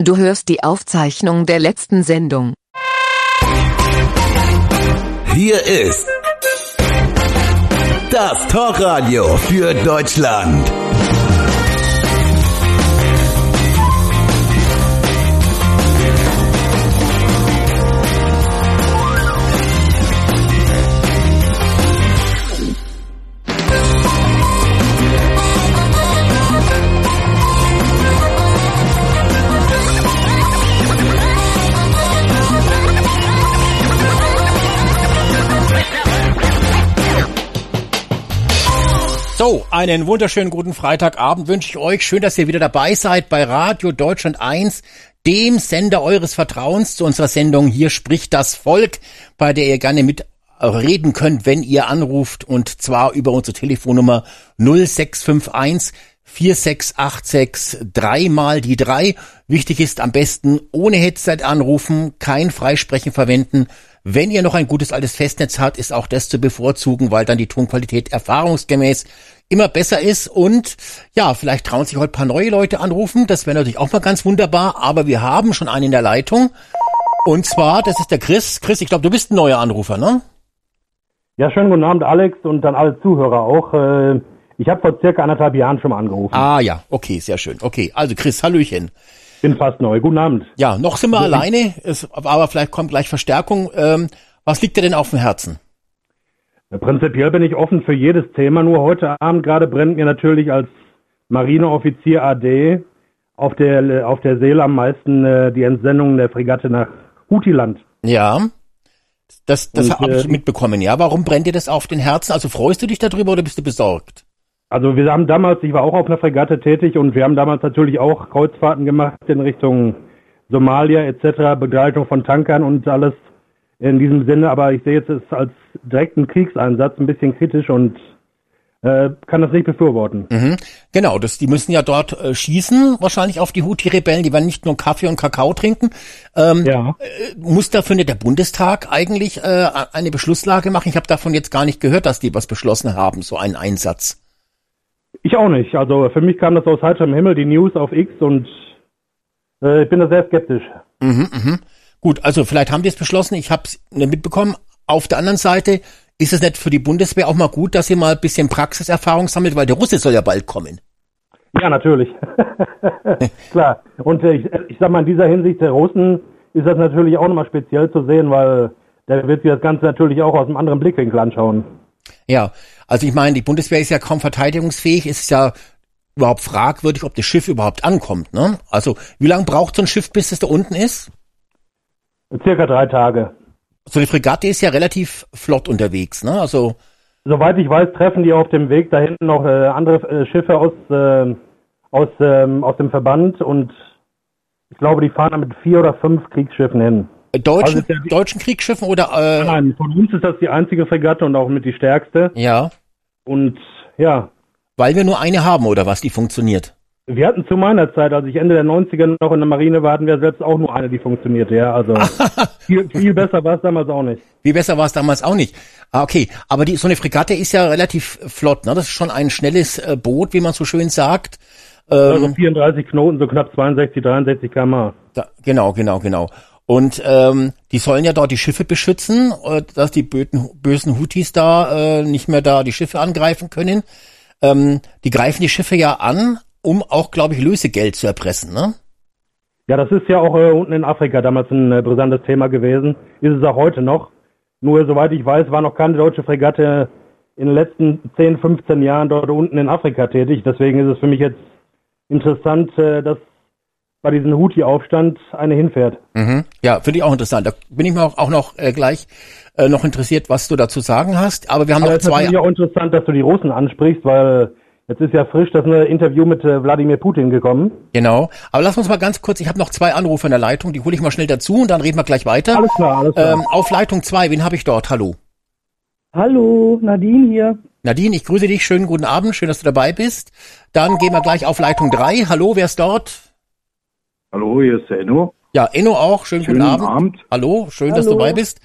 Du hörst die Aufzeichnung der letzten Sendung. Hier ist das Talkradio für Deutschland. So, einen wunderschönen guten Freitagabend wünsche ich euch. Schön, dass ihr wieder dabei seid bei Radio Deutschland 1, dem Sender eures Vertrauens zu unserer Sendung Hier spricht das Volk, bei der ihr gerne mit reden könnt, wenn ihr anruft und zwar über unsere Telefonnummer 0651 4686 3 mal die 3. Wichtig ist am besten ohne Headset anrufen, kein Freisprechen verwenden wenn ihr noch ein gutes altes Festnetz habt, ist auch das zu bevorzugen, weil dann die Tonqualität erfahrungsgemäß immer besser ist. Und ja, vielleicht trauen sich heute ein paar neue Leute anrufen. Das wäre natürlich auch mal ganz wunderbar. Aber wir haben schon einen in der Leitung. Und zwar, das ist der Chris. Chris, ich glaube, du bist ein neuer Anrufer, ne? Ja, schönen guten Abend, Alex, und dann alle Zuhörer auch. Äh, ich habe vor circa anderthalb Jahren schon mal angerufen. Ah ja, okay, sehr schön. Okay, also Chris, Hallöchen. Bin fast neu. Guten Abend. Ja, noch sind wir ja, alleine, es, aber vielleicht kommt gleich Verstärkung. Ähm, was liegt dir denn auf dem Herzen? Prinzipiell bin ich offen für jedes Thema, nur heute Abend gerade brennt mir natürlich als Marineoffizier AD auf der, auf der Seele am meisten äh, die Entsendung der Fregatte nach Hutiland. Ja, das, das habe ich äh, mitbekommen, ja. Warum brennt dir das auf den Herzen? Also freust du dich darüber oder bist du besorgt? Also wir haben damals, ich war auch auf einer Fregatte tätig und wir haben damals natürlich auch Kreuzfahrten gemacht in Richtung Somalia etc., Begleitung von Tankern und alles in diesem Sinne. Aber ich sehe jetzt es als direkten Kriegseinsatz ein bisschen kritisch und äh, kann das nicht befürworten. Mhm. Genau, das, die müssen ja dort äh, schießen, wahrscheinlich auf die Houthi-Rebellen, die werden nicht nur Kaffee und Kakao trinken. Ähm, ja. Äh, muss dafür nicht der Bundestag eigentlich äh, eine Beschlusslage machen? Ich habe davon jetzt gar nicht gehört, dass die was beschlossen haben, so einen Einsatz. Ich auch nicht. Also für mich kam das aus heiterem Himmel, die News auf X und äh, ich bin da sehr skeptisch. Mhm, mhm. Gut, also vielleicht haben die es beschlossen, ich habe es mitbekommen. Auf der anderen Seite ist es nicht für die Bundeswehr auch mal gut, dass sie mal ein bisschen Praxiserfahrung sammelt, weil der Russe soll ja bald kommen. Ja, natürlich. Klar. Und äh, ich, ich sag mal, in dieser Hinsicht der Russen ist das natürlich auch nochmal speziell zu sehen, weil der wird sich das Ganze natürlich auch aus einem anderen Blickwinkel anschauen. Ja, also ich meine, die Bundeswehr ist ja kaum verteidigungsfähig, es ist ja überhaupt fragwürdig, ob das Schiff überhaupt ankommt. Ne? Also wie lange braucht so ein Schiff, bis es da unten ist? Circa drei Tage. So eine Fregatte ist ja relativ flott unterwegs, ne? Also soweit ich weiß, treffen die auf dem Weg da hinten noch äh, andere äh, Schiffe aus äh, aus ähm, aus dem Verband und ich glaube, die fahren da mit vier oder fünf Kriegsschiffen hin. Deutschen, also ja deutschen Kriegsschiffen oder? Äh, nein, von uns ist das die einzige Fregatte und auch mit die stärkste. Ja. Und ja. Weil wir nur eine haben oder was, die funktioniert? Wir hatten zu meiner Zeit, als ich Ende der 90er noch in der Marine war, hatten wir selbst auch nur eine, die funktionierte, ja. Also viel, viel besser war es damals auch nicht. Viel besser war es damals auch nicht. Ah, okay. Aber die, so eine Fregatte ist ja relativ flott, ne? Das ist schon ein schnelles äh, Boot, wie man so schön sagt. Ähm, also 34 Knoten, so knapp 62, 63 km. Da, genau, genau, genau. Und ähm, die sollen ja dort die Schiffe beschützen, äh, dass die böten, bösen Houthis da äh, nicht mehr da die Schiffe angreifen können. Ähm, die greifen die Schiffe ja an, um auch, glaube ich, Lösegeld zu erpressen, ne? Ja, das ist ja auch äh, unten in Afrika damals ein äh, brisantes Thema gewesen. Ist es auch heute noch. Nur, soweit ich weiß, war noch keine deutsche Fregatte in den letzten 10, 15 Jahren dort unten in Afrika tätig. Deswegen ist es für mich jetzt interessant, äh, dass bei diesem Houthi-Aufstand eine hinfährt. Mhm. Ja, finde ich auch interessant. Da bin ich mir auch, auch noch äh, gleich äh, noch interessiert, was du dazu sagen hast. Aber wir haben Aber noch zwei. Es ist auch interessant, dass du die Russen ansprichst, weil jetzt ist ja frisch das eine Interview mit äh, Wladimir Putin gekommen. Genau. Aber lass uns mal ganz kurz, ich habe noch zwei Anrufe in der Leitung, die hole ich mal schnell dazu und dann reden wir gleich weiter. Alles klar, alles klar. Ähm, auf Leitung zwei, wen habe ich dort? Hallo. Hallo, Nadine hier. Nadine, ich grüße dich. Schönen guten Abend. Schön, dass du dabei bist. Dann gehen wir gleich auf Leitung drei. Hallo, wer ist dort? Hallo, hier ist der Enno. Ja, Enno auch. Schönen, Schönen guten Abend. Abend. Hallo, schön, Hallo. dass du dabei bist.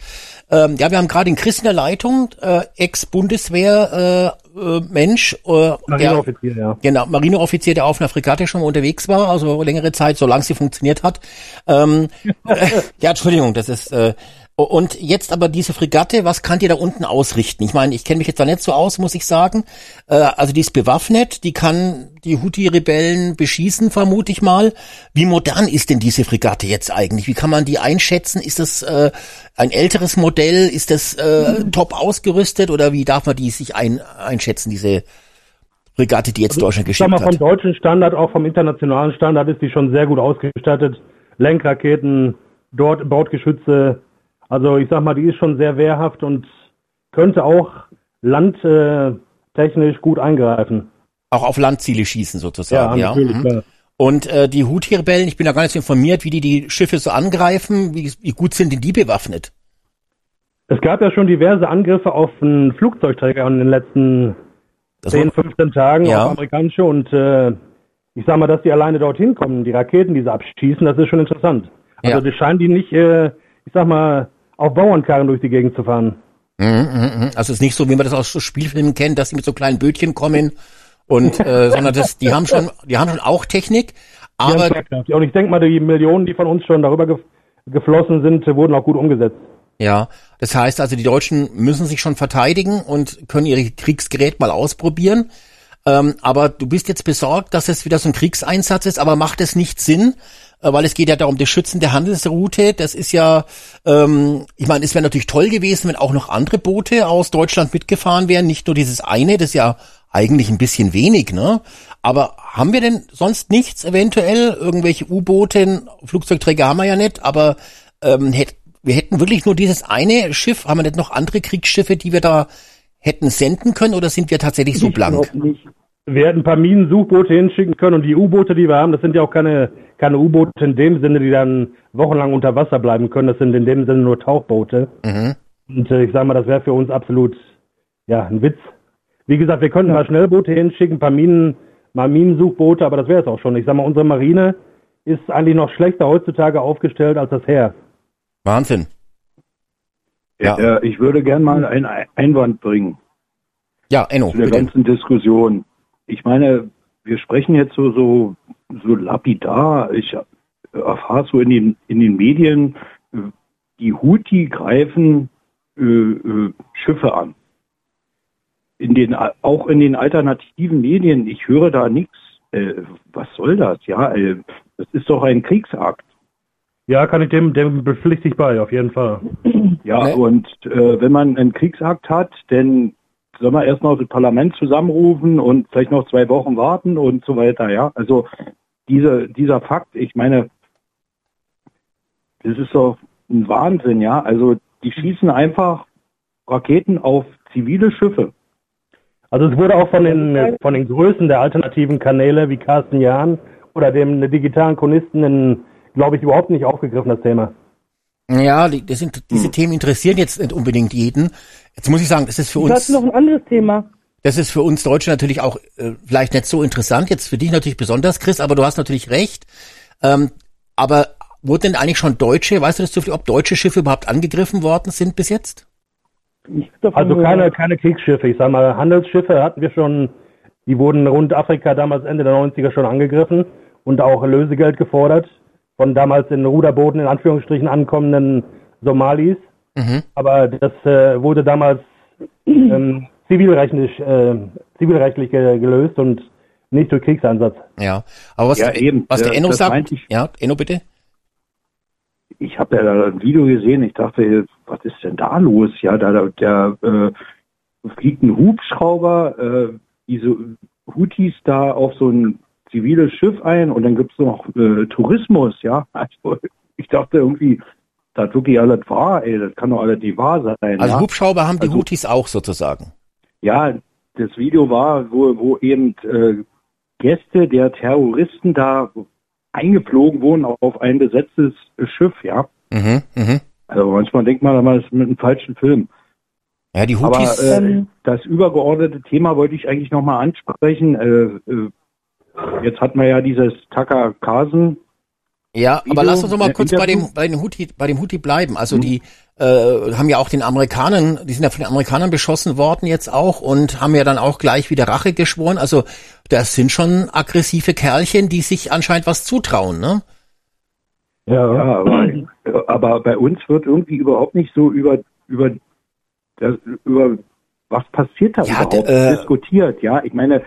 Ähm, ja, wir haben gerade den Chris in der Leitung, äh, Ex-Bundeswehr, äh, Marinemensch, äh, Marineoffizier, ja. Genau, Marineoffizier, der auf einer Fregatte schon mal unterwegs war, also längere Zeit, solange sie funktioniert hat. Ähm, äh, ja, Entschuldigung, das ist äh, und jetzt aber diese Fregatte, was kann die da unten ausrichten? Ich meine, ich kenne mich jetzt da nicht so aus, muss ich sagen. Äh, also die ist bewaffnet, die kann die Houthi-Rebellen beschießen, vermute ich mal. Wie modern ist denn diese Fregatte jetzt eigentlich? Wie kann man die einschätzen? Ist das äh, ein älteres Modell? Ist das äh, top ausgerüstet oder wie darf man die sich ein, einschätzen, diese Fregatte, die jetzt Also, Deutschland ich sag geschickt mal, vom hat? deutschen Standard, auch vom internationalen Standard ist die schon sehr gut ausgestattet. Lenkraketen, dort Bordgeschütze. Also ich sag mal, die ist schon sehr wehrhaft und könnte auch landtechnisch gut eingreifen. Auch auf Landziele schießen sozusagen, ja. natürlich. mhm. klar. Und äh, die Houthi-Rebellen, ich bin da gar nicht so informiert, wie die die Schiffe so angreifen. Wie, wie gut sind denn die bewaffnet? Es gab ja schon diverse Angriffe auf einen Flugzeugträger in den letzten Das 10, war- 15 Tagen Ja. auf amerikanische und äh, ich sag mal, dass die alleine dorthin kommen, die Raketen, die sie abschießen, das ist schon interessant. Also Ja. die scheinen die nicht, äh, ich sag mal, auf Bauernkarren durch die Gegend zu fahren. Mhm, mhm, mhm. Also es ist nicht so, wie man das aus so Spielfilmen kennt, dass sie mit so kleinen Bötchen kommen und äh, sondern das, die haben schon, die haben schon auch Technik, Die aber Schlagkraft. Und ich denke mal, die Millionen, die von uns schon darüber gef geflossen sind, wurden auch gut umgesetzt. ja, das heißt also, die Deutschen müssen sich schon verteidigen und können ihre Kriegsgerät mal ausprobieren. Ähm, aber du bist jetzt besorgt, dass es wieder so ein Kriegseinsatz ist, aber macht es nicht Sinn, äh, weil es geht ja darum, das Schützen der Handelsroute. Das ist ja, ähm, ich meine, es wäre natürlich toll gewesen, wenn auch noch andere Boote aus Deutschland mitgefahren wären, nicht nur dieses eine, das ist ja eigentlich ein bisschen wenig, ne? Aber haben wir denn sonst nichts eventuell? Irgendwelche U-Boote, Flugzeugträger haben wir ja nicht, aber ähm, hätt, wir hätten wirklich nur dieses eine Schiff, haben wir nicht noch andere Kriegsschiffe, die wir da hätten senden können oder sind wir tatsächlich so blank? Wir hätten ein paar Minensuchboote hinschicken können und die U-Boote, die wir haben, das sind ja auch keine, keine U-Boote in dem Sinne, die dann wochenlang unter Wasser bleiben können. Das sind in dem Sinne nur Tauchboote. Mhm. Und äh, ich sag mal, das wäre für uns absolut, ja, ein Witz. Wie gesagt, wir könnten mal Schnellboote hinschicken, ein paar Minen, mal Minensuchboote, aber das wäre es auch schon. Ich sag mal, unsere Marine ist eigentlich noch schlechter heutzutage aufgestellt als das Heer. Wahnsinn. Ja. Äh, ich würde gern mal einen Ei- Einwand bringen Ja, Enno, zu der bitte. ganzen Diskussion. Ich meine, wir sprechen jetzt so, so, so lapidar. Ich äh, erfahre so in den, in den Medien, die Houthi greifen äh, äh, Schiffe an. In den, auch in den alternativen Medien, ich höre da nichts. Äh, was soll das? Ja, äh, das ist doch ein Kriegsakt. Ja, kann ich dem, dem bepflichte ich bei, auf jeden Fall. Ja, Ne? und äh, wenn man einen Kriegsakt hat, dann soll man erstmal das Parlament zusammenrufen und vielleicht noch zwei Wochen warten und so weiter, ja. Also diese, dieser Fakt, ich meine, das ist doch ein Wahnsinn, ja. Also die schießen einfach Raketen auf zivile Schiffe. Also es wurde auch von den, von den Größen der alternativen Kanäle wie Carsten Jahn oder dem digitalen Chronisten, in, glaube ich, überhaupt nicht aufgegriffen, das Thema. Ja, die, das sind, diese Themen interessieren jetzt nicht unbedingt jeden. Jetzt muss ich sagen, das ist für Ich uns, noch ein anderes Thema. das ist für uns Deutsche natürlich auch äh, vielleicht nicht so interessant. Jetzt für dich natürlich besonders, Chris, aber du hast natürlich recht. Ähm, aber wurden denn eigentlich schon deutsche, weißt du das zufällig, ob deutsche Schiffe überhaupt angegriffen worden sind bis jetzt? Also keine, keine Kriegsschiffe. Ich sag mal, Handelsschiffe hatten wir schon, die wurden rund Afrika damals Ende der 90er schon angegriffen und auch Lösegeld gefordert von damals in Ruderbooten in Anführungsstrichen ankommenden Somalis. Mhm. Aber das äh, wurde damals ähm, zivilrechtlich, äh, zivilrechtlich ge gelöst und nicht durch Kriegseinsatz. Ja. Aber was, Ja, eben. was der Enno sagt, ich. ja, Enno bitte. Ich habe ja da ein Video gesehen, ich dachte, was ist denn da los? Ja, da, da der äh, fliegt ein Hubschrauber, äh, diese Houthis da auf so ein ziviles Schiff ein und dann gibt's noch äh, Tourismus, ja. Also ich dachte irgendwie, das wirklich alles wahr, ey, das kann doch alles nicht wahr sein. Also ja? Hubschrauber haben die Also- Houthis auch sozusagen. Ja, das Video war, wo, wo eben äh, Gäste der Terroristen da eingeflogen wurden auf ein besetztes Schiff, ja. Mhm, mhm. Also manchmal denkt man, man ist mit einem falschen Film. Ja, die Aber Houthis, äh, Ähm. das übergeordnete Thema wollte ich eigentlich nochmal ansprechen. Äh, äh, jetzt hat man ja dieses Carlson Ja, aber lass uns noch mal äh, kurz bei dem, bei den Houthi, bei dem Houthi bleiben. Also die äh, haben ja auch den Amerikanern, die sind ja von den Amerikanern beschossen worden jetzt auch und haben ja dann auch gleich wieder Rache geschworen. Also das sind schon aggressive Kerlchen, die sich anscheinend was zutrauen, ne? Ja, Ja, aber, aber bei uns wird irgendwie überhaupt nicht so über, über, das, über was passiert da Ja, überhaupt äh, diskutiert. Ja, ich meine,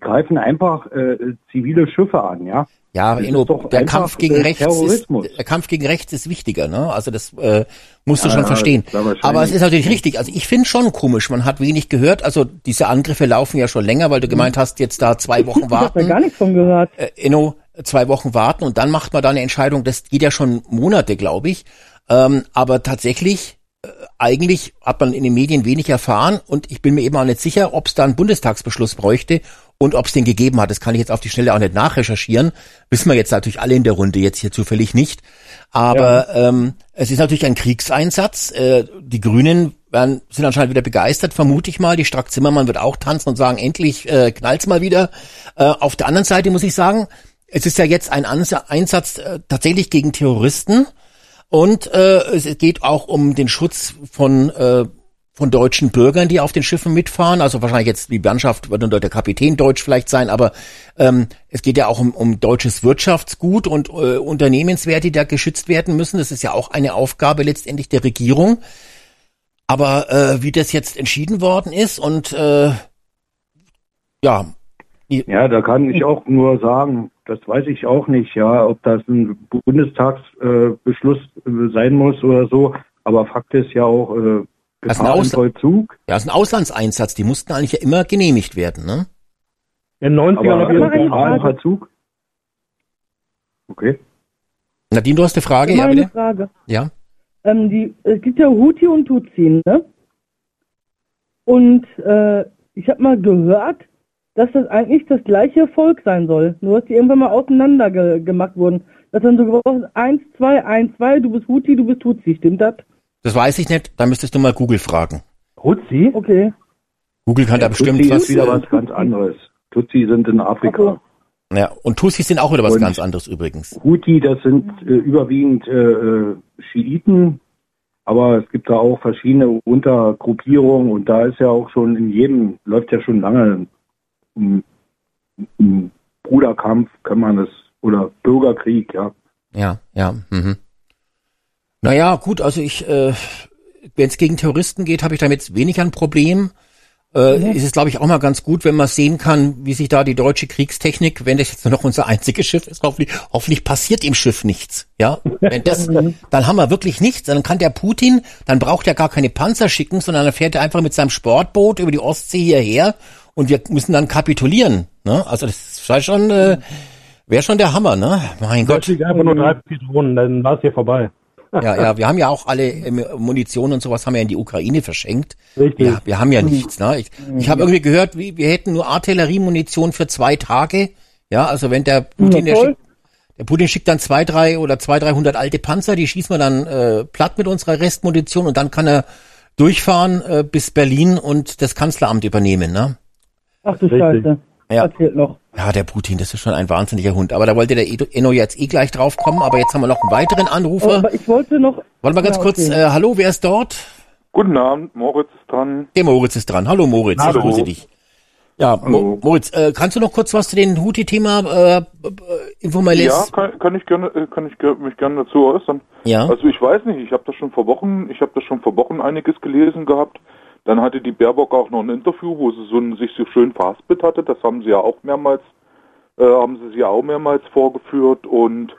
greifen einfach äh, zivile Schiffe an, ja. Ja, Das Inno, der Kampf gegen äh, rechts Terrorismus. ist, der Kampf gegen rechts ist wichtiger, ne? Also das äh, musst du Ja, schon verstehen. Aber es ist natürlich richtig. Also ich finde schon komisch. Man hat wenig gehört. Also diese Angriffe laufen ja schon länger, weil du gemeint hast, jetzt da zwei Wochen Ich habe gar warten. nichts von gehört. Äh, Inno, zwei Wochen warten und dann macht man da eine Entscheidung. Das geht ja schon Monate, glaube ich. Ähm, aber tatsächlich, äh, eigentlich hat man in den Medien wenig erfahren und ich bin mir eben auch nicht sicher, ob es da einen Bundestagsbeschluss bräuchte und ob es den gegeben hat. Das kann ich jetzt auf die Schnelle auch nicht nachrecherchieren. Wissen wir jetzt natürlich alle in der Runde, jetzt hier zufällig nicht. Aber ähm, es ist natürlich ein Kriegseinsatz. Äh, die Grünen werden, sind anscheinend wieder begeistert, vermute ich mal. Die Strack Zimmermann wird auch tanzen und sagen, endlich äh, knallt's mal wieder. Äh, auf der anderen Seite muss ich sagen, es ist ja jetzt ein Ansa- Einsatz äh, tatsächlich gegen Terroristen. Und äh, es geht auch um den Schutz von äh, von deutschen Bürgern, die auf den Schiffen mitfahren. Also wahrscheinlich jetzt die Mannschaft wird unter der Kapitän deutsch vielleicht sein, aber ähm, es geht ja auch um, um deutsches Wirtschaftsgut und äh, Unternehmenswerte, die da geschützt werden müssen. Das ist ja auch eine Aufgabe letztendlich der Regierung. Aber äh, wie das jetzt entschieden worden ist und äh, ja, Ja, da kann ich auch nur sagen, das weiß ich auch nicht, ja, ob das ein Bundestagsbeschluss äh, äh, sein muss oder so. Aber Fakt ist ja auch, Das ist ein Vollzug. ja, ist ein Auslandseinsatz. Die mussten eigentlich ja immer genehmigt werden, ne? in den 90ern Aber auf jeden Fall. Verzug? Okay. Nadine, du hast eine Frage, ja Meine bitte? Frage. Ja. Ähm, die, es gibt ja Huti und Tutsi, ne? Und äh, ich habe mal gehört, dass das eigentlich das gleiche Volk sein soll. Nur dass die irgendwann mal auseinander ge gemacht wurden. Dass dann so geworden ist, 1, 2, 1, 2, du bist Huti, du bist Tutsi, stimmt das? Das weiß ich nicht. Da müsstest du mal Google fragen. Ruzzi? Okay. Google kann da bestimmt Tutsi was. ist wieder was ganz anderes. Tutsi sind in Afrika. Ja, und Tussis sind auch wieder was Und- ganz anderes übrigens. Houthi, das sind äh, überwiegend äh, äh, Schiiten, aber es gibt da auch verschiedene Untergruppierungen und da ist ja auch schon in jedem, läuft ja schon lange ein, ein Bruderkampf, kann man das, oder Bürgerkrieg, ja. Ja, ja. Mhm. Naja, gut, also ich, äh, wenn es gegen Terroristen geht, habe ich damit weniger ein Problem. Äh, Ist es, glaube ich, auch mal ganz gut, wenn man sehen kann, wie sich da die deutsche Kriegstechnik, wenn das jetzt nur noch unser einziges Schiff ist, hoffentlich, hoffentlich passiert dem Schiff nichts. Ja, wenn das, dann haben wir wirklich nichts. Dann kann der Putin, dann braucht er gar keine Panzer schicken, sondern dann fährt er einfach mit seinem Sportboot über die Ostsee hierher und wir müssen dann kapitulieren. Ne? Also das wäre schon, äh, wäre schon der Hammer, ne? Mein Gott. Einfach nur drei Patronen, dann war es hier vorbei. Ja, ja, wir haben ja auch alle ähm, Munition und sowas haben wir in die Ukraine verschenkt. Richtig. Ja, wir haben ja nichts. Ne? Ich, ich habe irgendwie gehört, wie, wir hätten nur Artilleriemunition für zwei Tage. Ja, also wenn der Putin, der, schickt, der Putin schickt dann zwei, drei oder zwei, dreihundert alte Panzer, die schießen wir dann äh, platt mit unserer Restmunition und dann kann er durchfahren äh, bis Berlin und das Kanzleramt übernehmen. Ne? Ach du. Scheiße. Ja. Erzählt noch. Ja, der Putin, das ist schon ein wahnsinniger Hund. Aber da wollte der Enno jetzt eh gleich drauf kommen. Aber jetzt haben wir noch einen weiteren Anrufer. aber ich wollte noch. Warte mal ganz Ja, kurz. okay. Äh, hallo, wer ist dort? Guten Abend, Moritz ist dran. Der Moritz ist dran. Hallo Moritz, Hallo. ich grüße dich. Ja, Hallo. Moritz, äh, kannst du noch kurz was zu dem Houthi-Thema äh, informelles? Ja, kann, kann ich gerne, äh, kann ich mich gerne dazu äußern. Ja. Also ich weiß nicht, ich habe das schon vor Wochen, ich habe das schon vor Wochen einiges gelesen gehabt. Dann hatte die Baerbock auch noch ein Interview, wo sie so ein, sich so schön verhaspelt hatte. Das haben sie ja auch mehrmals, äh, haben sie sie auch mehrmals vorgeführt. Und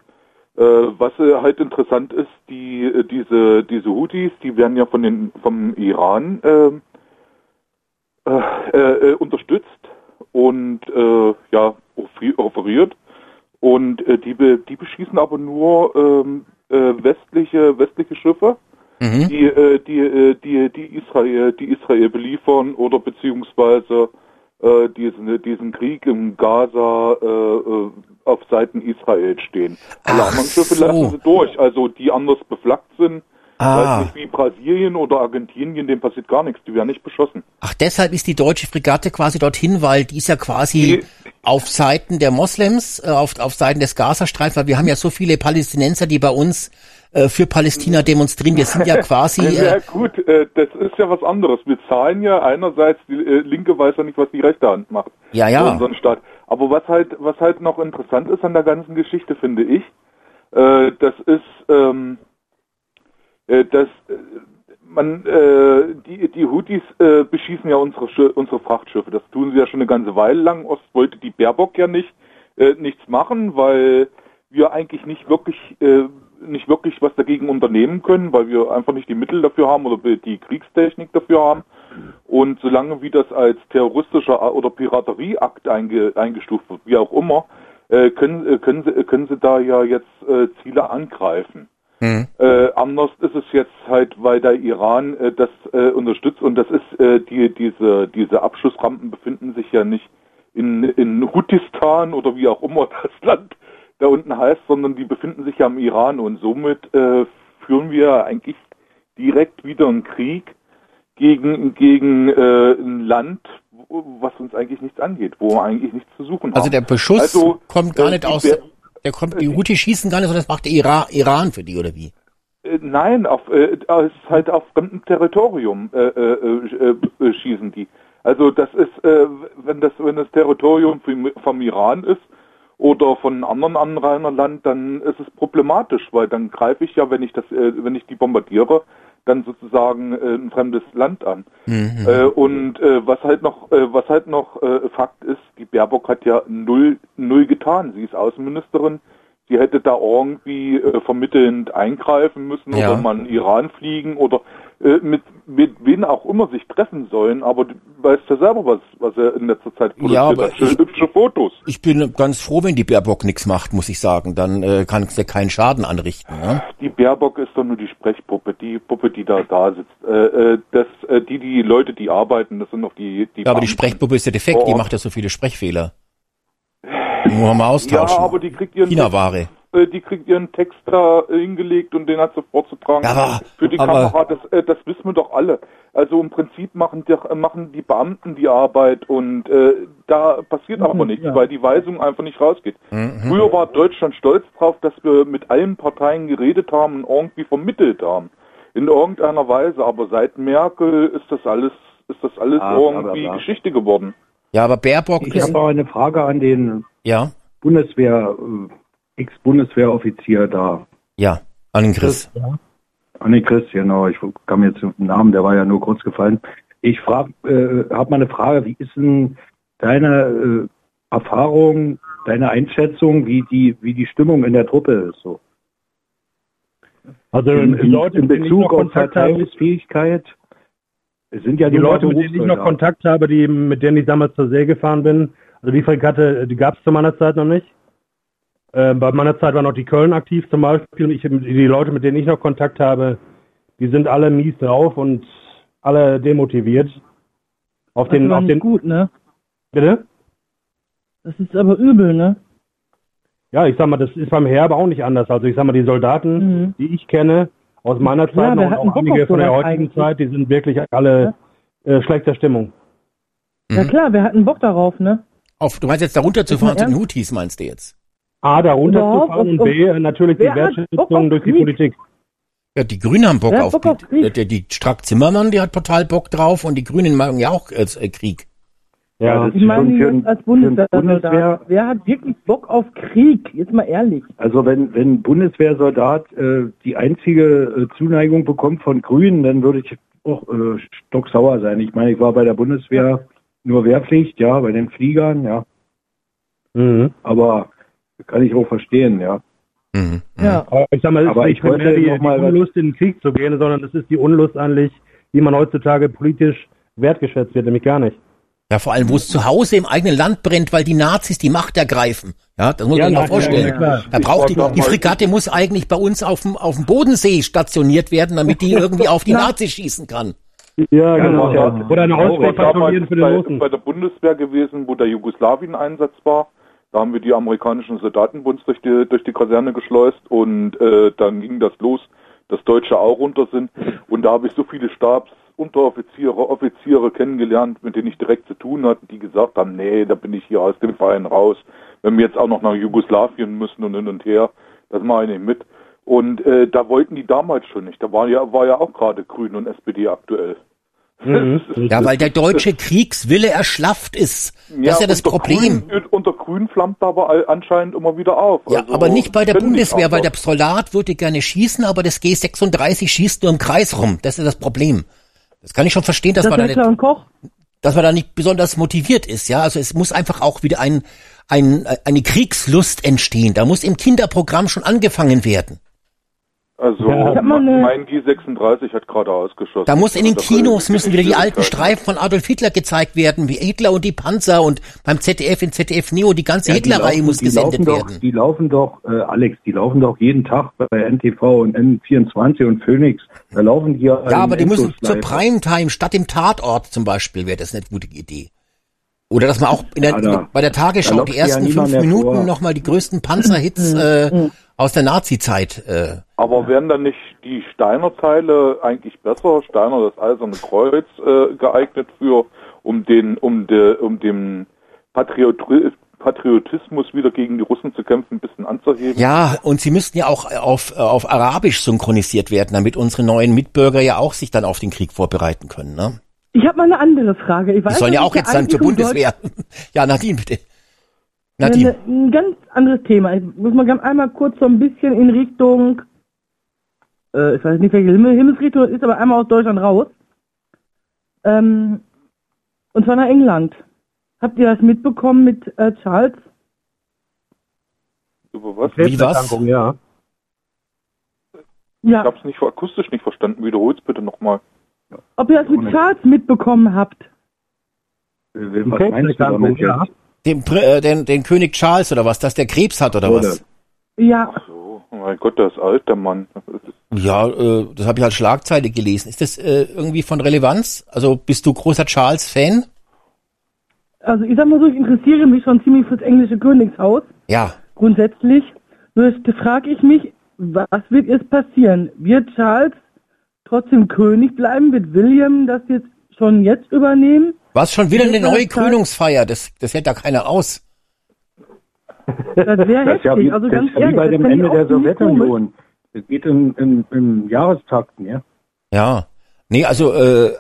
äh, was äh, halt interessant ist, die äh, diese diese Houthis, die werden ja von den vom Iran ähm, äh, äh, unterstützt und ja offeriert und die die beschießen aber nur ähm, äh, westliche westliche Schiffe Mhm. die äh, die äh, die die Israel die Israel beliefern oder beziehungsweise äh, diesen diesen Krieg im Gaza äh, äh, auf Seiten Israel stehen. Alle anderen Schiffe so. lassen sie durch, also die anders beflaggt sind, Ah. Weiß nicht, wie Brasilien oder Argentinien, dem passiert gar nichts, die werden nicht beschossen. Ach, deshalb ist die deutsche Fregatte quasi dorthin, weil die ist ja quasi Die- auf Seiten der Moslems, äh, auf, auf Seiten des Gazastreifens, weil wir haben ja so viele Palästinenser, die bei uns äh, für Palästina demonstrieren. Wir sind ja quasi, Ja äh, gut, äh, das ist ja was anderes. Wir zahlen ja einerseits, die äh, Linke weiß ja nicht, was die rechte Hand macht. Ja, ja. Für unseren Staat. Aber was halt, was halt noch interessant ist an der ganzen Geschichte, finde ich, äh, das ist, ähm, äh, dass äh, man, äh, die, die Houthis äh, beschießen ja unsere, unsere Frachtschiffe. Das tun sie ja schon eine ganze Weile lang. Ost wollte die Baerbock ja nicht, äh, nichts machen, weil wir eigentlich nicht wirklich, äh, nicht wirklich was dagegen unternehmen können, weil wir einfach nicht die Mittel dafür haben oder die Kriegstechnik dafür haben. Und solange wie das als terroristischer oder Piraterieakt einge, eingestuft wird, wie auch immer, äh, können, äh, können, sie, können sie da ja jetzt äh, Ziele angreifen. hm. Äh, anders ist es jetzt halt, weil der Iran äh, das äh, unterstützt und das ist äh, die diese diese Abschussrampen befinden sich ja nicht in in Houtistan oder wie auch immer das Land da unten heißt, sondern die befinden sich ja im Iran und somit äh, führen wir eigentlich direkt wieder einen Krieg gegen gegen äh, ein Land, was uns eigentlich nichts angeht, wo wir eigentlich nichts zu suchen also haben. der Beschuss Also, kommt gar äh, nicht aus, Bär- der kommt, die Houthi schießen gar nicht, sondern das macht der Ira Iran für die, oder wie? Äh, Nein, auf, äh, es ist halt auf fremdem Territorium äh, äh, äh, äh, schießen die. Also das ist, äh, wenn das wenn das Territorium vom, vom Iran ist oder von einem anderen Anrainerland, dann ist es problematisch, weil dann greife ich ja, wenn ich das, äh, wenn ich die bombardiere, dann sozusagen äh, ein fremdes Land an. Äh, und äh, was halt noch, äh, was halt noch äh, Fakt ist, die Baerbock hat ja null, null getan. Sie ist Außenministerin. Sie hätte da irgendwie äh, vermittelnd eingreifen müssen Ja. oder mal in Iran fliegen oder mit, mit wen auch immer sich treffen sollen. Aber du weißt ja selber, was, was er in letzter Zeit produziert Ja, aber hat. Ich- hübsche Fotos. Ich bin ganz froh, wenn die Baerbock nichts macht, muss ich sagen. Dann äh, kann es ja keinen Schaden anrichten. Ne? Die Baerbock ist doch nur die Sprechpuppe, die Puppe, die da da sitzt. Äh, äh, das, äh, die, die Leute, die arbeiten, das sind doch die, die Ja, aber die. Sprechpuppe ist ja defekt, die Oh. macht ja so viele Sprechfehler. Nur mal Ja, austauschen. aber die kriegt ihren China-Ware. Äh, die kriegt ihren Text da äh, hingelegt und den hat sie vorzutragen. Ja, aber- Für die aber- Kamera, das, äh, das wissen wir doch alle. Also im Prinzip machen die, machen die Beamten die Arbeit und äh, da passiert aber nichts, ja. weil die Weisung einfach nicht rausgeht. Mhm. Früher war Deutschland stolz drauf, dass wir mit allen Parteien geredet haben und irgendwie vermittelt haben. In irgendeiner Weise, aber seit Merkel ist das alles, ist das alles Ah, irgendwie bla. Geschichte geworden. Ja, aber Baerbock Ich ist, habe auch eine Frage an den ja, Bundeswehr, äh, Ex-Bundeswehroffizier da. ja, an den Chris. An den Chris, genau. Ich kam jetzt auf den Namen, der war ja nur kurz gefallen. Ich frage, äh, habe mal eine Frage. Wie ist denn deine äh, Erfahrung, deine Einschätzung, wie die, wie die Stimmung in der Truppe ist so? Also In, die in, Leute, in mit Bezug auf Verteidigungsfähigkeit. Es sind ja die nur Leute, mit denen ich noch. Kontakt habe, die, mit denen ich damals zur See gefahren bin, also die Fregatte, die gab es zu meiner Zeit noch nicht. Äh, bei meiner Zeit war noch die Köln aktiv zum Beispiel. Und ich, die Leute, mit denen ich noch Kontakt habe, die sind alle mies drauf und alle demotiviert. Auf Das ist den, aber auf nicht den, gut, ne? bitte? Das ist aber übel, ne? Ja, ich sag mal, das ist beim Heer aber auch nicht anders. Also ich sag mal, die Soldaten, Mhm. die ich kenne, aus meiner Zeit Ja, und auch einige von der heutigen eigentlich. Zeit, die sind wirklich alle äh, schlechter Stimmung. Ja Mhm. klar, wir hatten Bock darauf, ne? Auf, du meinst jetzt da runterzufahren Ist zu den Houthis, meinst du jetzt? A, da runterzufahren und Und- B, natürlich die Wertschätzung durch die? Politik. Ja, die Grünen haben Bock auf, Bock auf Krieg? Die Strack Zimmermann, die hat total Bock drauf und die Grünen machen ja auch äh, Krieg. Ja, das Ich ist meine für, jetzt als Bundeswehrsoldat. Wer hat wirklich Bock auf Krieg? Jetzt mal ehrlich. also wenn, wenn ein Bundeswehrsoldat äh, die einzige äh, Zuneigung bekommt von Grünen, dann würde ich auch äh, stocksauer sein. Ich meine, ich war bei der Bundeswehr nur Wehrpflicht, ja, bei den Fliegern, ja, Mhm. aber kann ich auch verstehen, ja. Mhm. Ja. Aber ich sag mal, es Aber ist ich nicht mehr wollte die, noch mal die Unlust, in den Krieg zu gehen, sondern es ist die Unlust eigentlich, wie man heutzutage politisch wertgeschätzt wird, nämlich gar nicht. Ja, vor allem, wo es zu Hause im eigenen Land brennt, weil die Nazis die Macht ergreifen. Ja, das muss man sich mal vorstellen. ja, klar. Da braucht die, wollte die Fregatte muss eigentlich bei uns auf dem, auf dem Bodensee stationiert werden, damit die irgendwie auf die Nazis schießen kann. Ja, genau. Ja. Oder eine damals patrouillieren für den bei, Russen. bei der Bundeswehr gewesen, wo der Jugoslawien-Einsatz war. Da haben wir die amerikanischen Soldatenbunds durch die, durch die Kaserne geschleust und äh, dann ging das los, dass Deutsche auch runter sind. Und da habe ich so viele Stabsunteroffiziere, Offiziere kennengelernt, mit denen ich direkt zu tun hatte, die gesagt haben, nee, da bin ich hier aus dem Verein raus. Wenn wir jetzt auch noch nach Jugoslawien müssen und hin und her, das mache ich nicht mit. Und äh, da wollten die damals schon nicht. Da war ja, war ja auch gerade Grün und SPD aktuell. Mhm. Ja, weil der deutsche Kriegswille erschlafft ist. Das ist ja das Problem. Grün, unter Grün flammt aber anscheinend immer wieder auf. Ja, also, aber nicht bei der Bundeswehr, weil der Soldat würde gerne schießen, aber das G36 schießt nur im Kreis rum. Das ist das Problem. Das kann ich schon verstehen, dass Das man da nicht, Koch. dass man da nicht besonders motiviert ist. Ja, also es muss einfach auch wieder ein, ein, eine Kriegslust entstehen. Da muss im Kinderprogramm schon angefangen werden. Also Ja. Mein G36 hat gerade ausgeschossen. Da muss in den Da Kinos müssen wieder die alten. Streifen von Adolf Hitler gezeigt werden, wie Hitler und die Panzer und beim ZDF in ZDF Neo die ganze Ja, Hitlerreihe muss gesendet doch, werden. Die laufen doch, äh, Alex, die laufen doch jeden Tag bei NTV und N24 und Phoenix. Da laufen die ja. Ja, aber die müssen zur. Primetime statt im Tatort zum Beispiel wäre das eine gute Idee. Oder dass man auch in der, Ja, da- bei der Tagesschau die ja ersten niemand fünf Minuten nochmal die größten Panzerhits äh, aus der Nazi-Zeit. Äh. Aber wären dann nicht die Steiner-Teile eigentlich besser, Steiner das Eiserne Kreuz äh, geeignet für, um den, um de, um dem Patriotri Patriotismus wieder gegen die Russen zu kämpfen, ein bisschen anzuheben? Ja, und sie müssten ja auch auf, auf Arabisch synchronisiert werden, damit unsere neuen Mitbürger ja auch sich dann auf den Krieg vorbereiten können. Ne? Ich habe mal eine andere Frage. Ich weiß, Die sollen ja auch es jetzt dann zur Bundeswehr. Ja, Nadine, bitte. Nadine. Ein ganz anderes Thema. Ich muss mal ganz einmal kurz so ein bisschen in Richtung, äh, ich weiß nicht, welche Himmel, Himmelsrichtung es ist, aber einmal aus Deutschland raus. Ähm, und zwar nach England. Habt ihr das mitbekommen mit äh, Charles? Über was? Wie was? Ja. Ich Ja. hab's nicht akustisch nicht verstanden. Wiederhol's bitte nochmal. Ob ihr das mit Charles mitbekommen habt? Äh, Was meinst du damit ja. Den, äh, den, den König Charles oder was, dass der Krebs hat oder was? Ja. So, oh mein Gott, der ist alt, der Mann. Das Ja, äh, das habe ich als Schlagzeile gelesen. Ist das äh, irgendwie von Relevanz? Also bist du großer Charles-Fan? Also ich sag mal so, ich interessiere mich schon ziemlich fürs englische Königshaus. Ja. grundsätzlich. Nur jetzt frage ich mich, was wird jetzt passieren? Wird Charles trotzdem König bleiben? Wird William das jetzt schon jetzt übernehmen? Was schon wieder eine neue Krönungsfeier? Das, das hält da keiner aus. Das wäre Das ist heftig. ja wie, also das ganz ist ja wie ehrlich, bei das dem Ende der. Sowjetunion. Es geht im, im, im Jahrestakten, ja. Ja. Nee, also, äh,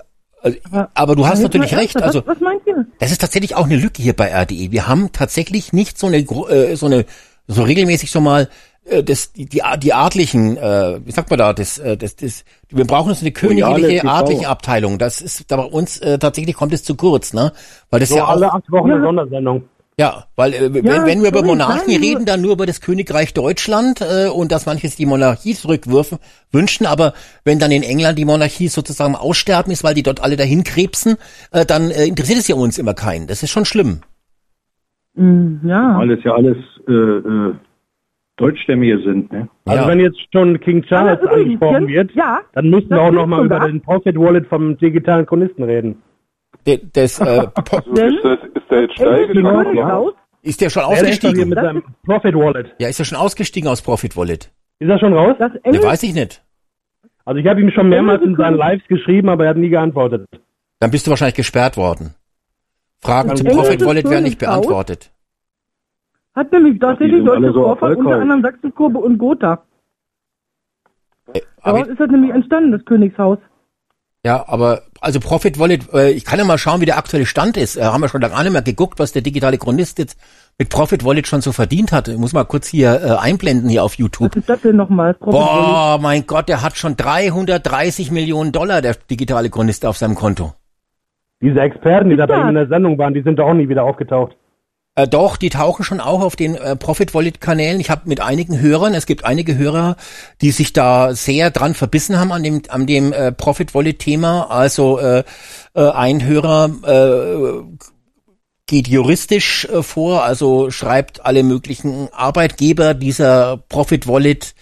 also Aber- aber du hast natürlich recht. ernsthaft, Also was, was meint ihr? das ist tatsächlich auch eine Lücke hier bei RDE. Wir haben tatsächlich nicht so eine, äh, so eine, so regelmäßig so mal äh, das, die, die, die adlichen, äh, wie sagt man da, das, äh, das, das, wir brauchen so eine königliche TV. adliche Abteilung. Das ist da bei uns äh, tatsächlich kommt es zu kurz, ne? Weil das So ja auch, alle acht Wochen eine Ja. Sondersendung. Ja, weil äh, wenn, Ja, wenn wir über Monarchen nur- reden, dann nur über das Königreich Deutschland äh, und dass manche sich die Monarchie zurückwürfen, wünschen, aber wenn dann in England die Monarchie sozusagen aussterben ist, weil die dort alle dahin krebsen, äh, dann äh, interessiert es ja uns immer keinen. Das ist schon schlimm. Hm, ja. Alles ja alles äh, äh, Deutschstämmige sind, ne? Also ja. wenn jetzt schon King Charles übrigens, angesprochen wird, ja, dann müssen wir auch stimmt nochmal über den Profit Wallet vom digitalen Chronisten reden. Der, das, äh, Also ist, das, ist der jetzt steil gegangen? Ist der schon Ja, der ist ausgestiegen? mit seinem Profit Wallet. Ja, ist er schon ausgestiegen aus Profit Wallet? Ist er schon raus? Das Ne, weiß ich nicht. Also ich habe ihm schon mehrmals in seinen Lives geschrieben, aber er hat nie geantwortet. Dann bist du wahrscheinlich gesperrt worden. Fragen Das zum Profit Wallet werden nicht beantwortet. Hat nämlich tatsächlich deutsche so Vorfahrt, unter anderem Sachsenkurve und Gotha. Äh, aber, Dort ist das nämlich entstanden, das Königshaus. ja, aber also Profit Wallet, äh, ich kann ja mal schauen, wie der aktuelle Stand ist. Äh, haben wir schon lange nicht mehr geguckt, was der digitale Chronist jetzt mit Profit Wallet schon so verdient hat. Ich muss mal kurz hier äh, einblenden hier auf YouTube. Was ist das denn nochmal? Profit Wallet? Boah, mein Gott, der hat schon 330 Millionen Dollar, der digitale Chronist auf seinem Konto. Diese Experten, die da bei ihm in der Sendung waren, die sind doch auch nie wieder aufgetaucht. Äh, doch, die tauchen schon auch auf den äh, Profit Wallet Kanälen. Ich habe mit einigen Hörern, es gibt einige Hörer, die sich da sehr dran verbissen haben an dem an dem äh, Profit Wallet Thema. Also äh, äh, ein Hörer äh, geht juristisch äh, vor, also schreibt alle möglichen Arbeitgeber dieser Profit Wallet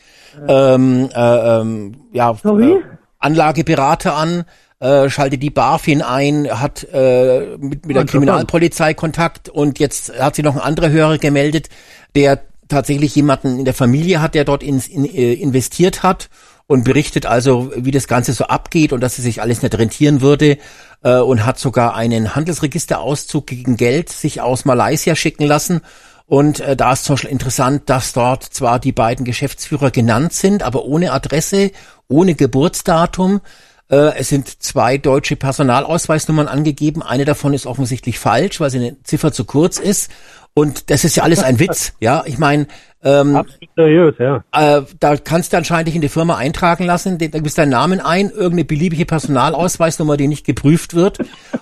ähm, äh, ähm, ja, Sorry? äh, Anlageberater an, äh, schaltet die BaFin ein, hat äh, mit, mit der. Kriminalpolizei Kontakt und jetzt hat sie noch ein anderer Hörer gemeldet, der tatsächlich jemanden in der Familie hat, der dort ins, in, äh, investiert hat und berichtet also, wie das Ganze so abgeht und dass es sich alles nicht rentieren würde äh, und hat sogar einen Handelsregisterauszug gegen Geld sich aus Malaysia schicken lassen. Und äh, da ist zum Beispiel interessant, dass dort zwar die beiden Geschäftsführer genannt sind, aber ohne Adresse, ohne Geburtsdatum. Äh, es sind zwei deutsche Personalausweisnummern angegeben. Eine davon ist offensichtlich falsch, weil sie eine Ziffer zu kurz ist. Und das ist ja alles ein Witz, ja. Ich meine, ähm, Absolut seriös, ja. äh, da kannst du anscheinend dich in die Firma eintragen lassen, da gibst deinen Namen ein, irgendeine beliebige Personalausweisnummer, die nicht geprüft wird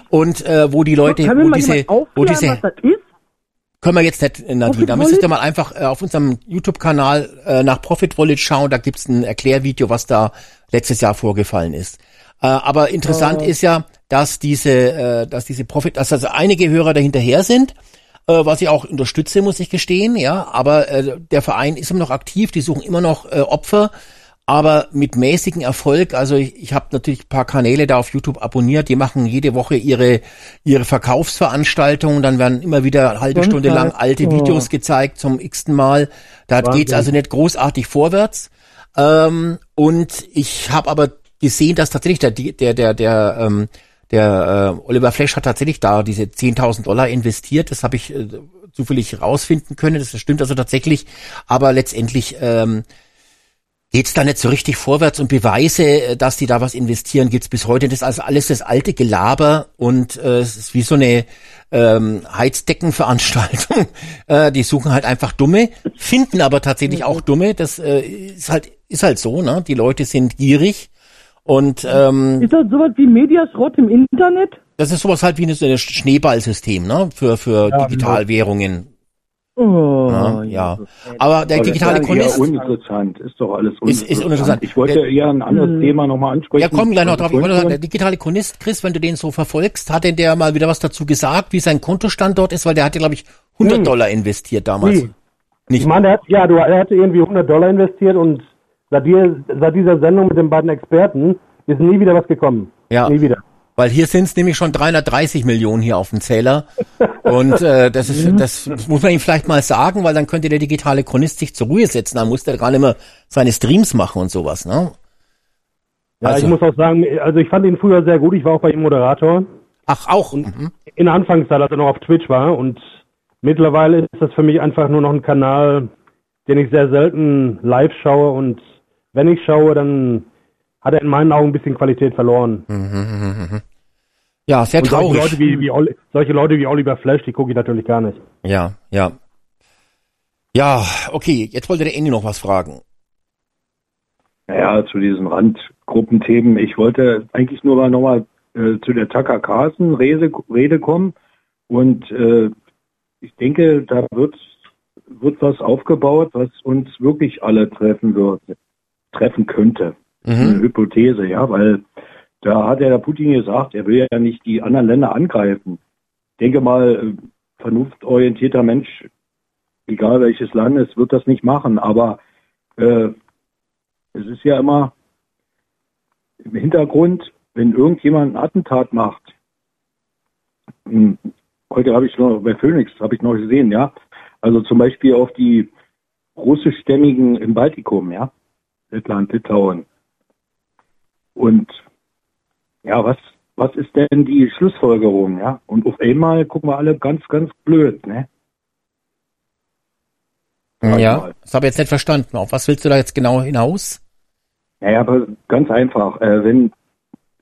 und äh, wo die Leute, wo diese, wo diese, können wir jetzt nicht, äh, Nadine, da müsstest du mal einfach äh, auf unserem YouTube-Kanal äh, nach Profit Wallet schauen, da gibt's ein Erklärvideo, was da letztes Jahr vorgefallen ist. Äh, aber interessant ist ja, dass diese, äh, dass diese Profit, dass also einige Hörer dahinterher sind, äh, was ich auch unterstütze, muss ich gestehen, ja. Aber äh, der Verein ist immer noch aktiv, die suchen immer noch äh, Opfer, aber mit mäßigem Erfolg. Also ich, ich habe natürlich ein paar Kanäle da auf YouTube abonniert, die machen jede Woche ihre ihre Verkaufsveranstaltungen, dann werden immer wieder eine halbe Stunde lang alte Oh. Videos gezeigt zum x-ten Mal. Da Wahnsinn. geht's also nicht großartig vorwärts. Ähm, und ich habe aber gesehen, dass tatsächlich der der der der ähm, der äh, Oliver Flesch hat tatsächlich da diese 10.000 Dollar investiert. Das habe ich äh, zufällig rausfinden können. Das stimmt also tatsächlich. Aber letztendlich ähm, geht's da nicht so richtig vorwärts und Beweise, äh, dass die da was investieren, gibt's bis heute. Das ist also alles das alte Gelaber und äh, es ist wie so eine ähm, Heizdeckenveranstaltung. äh, die suchen halt einfach Dumme, finden aber tatsächlich auch Dumme. Das äh, ist halt ist halt so, ne? Die Leute sind gierig und ähm, Ist das sowas wie Mediaschrott im Internet? das ist sowas halt wie ein so ein Schneeballsystem, ne? Für für Ja, Digitalwährungen. Oh, Ja, ja. Aber der Aber digitale ist Chronist. uninteressant, ist doch alles Ist- uninteressant. ist uninteressant. Ich wollte Der- eher ein anderes Mhm. Thema nochmal ansprechen. Ja, komm gleich noch drauf. Ich wollte sagen, der digitale Chronist, Chris, wenn du den so verfolgst, hat denn der mal wieder was dazu gesagt, wie sein Kontostand dort ist? Weil der hat ja, glaube ich, 100 Hm. Dollar investiert damals. Wie? Nicht- Ich meine, er hat, ja, du, er hatte irgendwie 100 Dollar investiert und seit, dir, seit dieser Sendung mit den beiden Experten ist nie wieder was gekommen. Ja. Nie wieder. Weil hier sind es nämlich schon 330 Millionen hier auf dem Zähler. Und äh, das ist, das muss man ihm vielleicht mal sagen, weil dann könnte der digitale Chronist sich zur Ruhe setzen. Dann muss der gar nicht mehr seine Streams machen und sowas, ne? Ja, Also- ich muss auch sagen, also ich fand ihn früher sehr gut. Ich war auch bei ihm Moderator. Ach, auch. Mhm. In der Anfangszeit, als er noch auf Twitch war. Und mittlerweile ist das für mich einfach nur noch ein Kanal, den ich sehr selten live schaue. Und wenn ich schaue, dann hat er in meinen Augen ein bisschen Qualität verloren. Ja, sehr Und solche traurig. Leute, wie, wie, Oli- solche Leute wie Oliver Flash, die gucke ich natürlich gar nicht. Ja, ja. Ja, okay, jetzt wollte der Ende noch was fragen. Naja, zu diesen Randgruppenthemen. Ich wollte eigentlich nur mal nochmal äh, zu der Tucker Carlson Rede, Rede kommen. Und äh, ich denke, da wird, wird was aufgebaut, was uns wirklich alle treffen wird, treffen könnte. Eine Mhm. Hypothese, ja, weil da hat ja der Putin gesagt, er will ja nicht die anderen Länder angreifen. Ich denke mal, äh, vernunftorientierter Mensch, egal welches Land es, wird das nicht machen. Aber äh, es ist ja immer im Hintergrund, wenn irgendjemand ein Attentat macht. Hm, Heute habe ich noch bei Phoenix habe ich noch gesehen, ja. Also zum Beispiel auf die russischstämmigen im Baltikum, ja. Lettland, Litauen. Und ja, was, was ist denn die Schlussfolgerung, ja? Und auf einmal gucken wir alle ganz, ganz blöd, ne? Ja, das habe ich jetzt nicht verstanden. Auf was willst du da jetzt genau hinaus? Naja, aber ganz einfach. Äh, wenn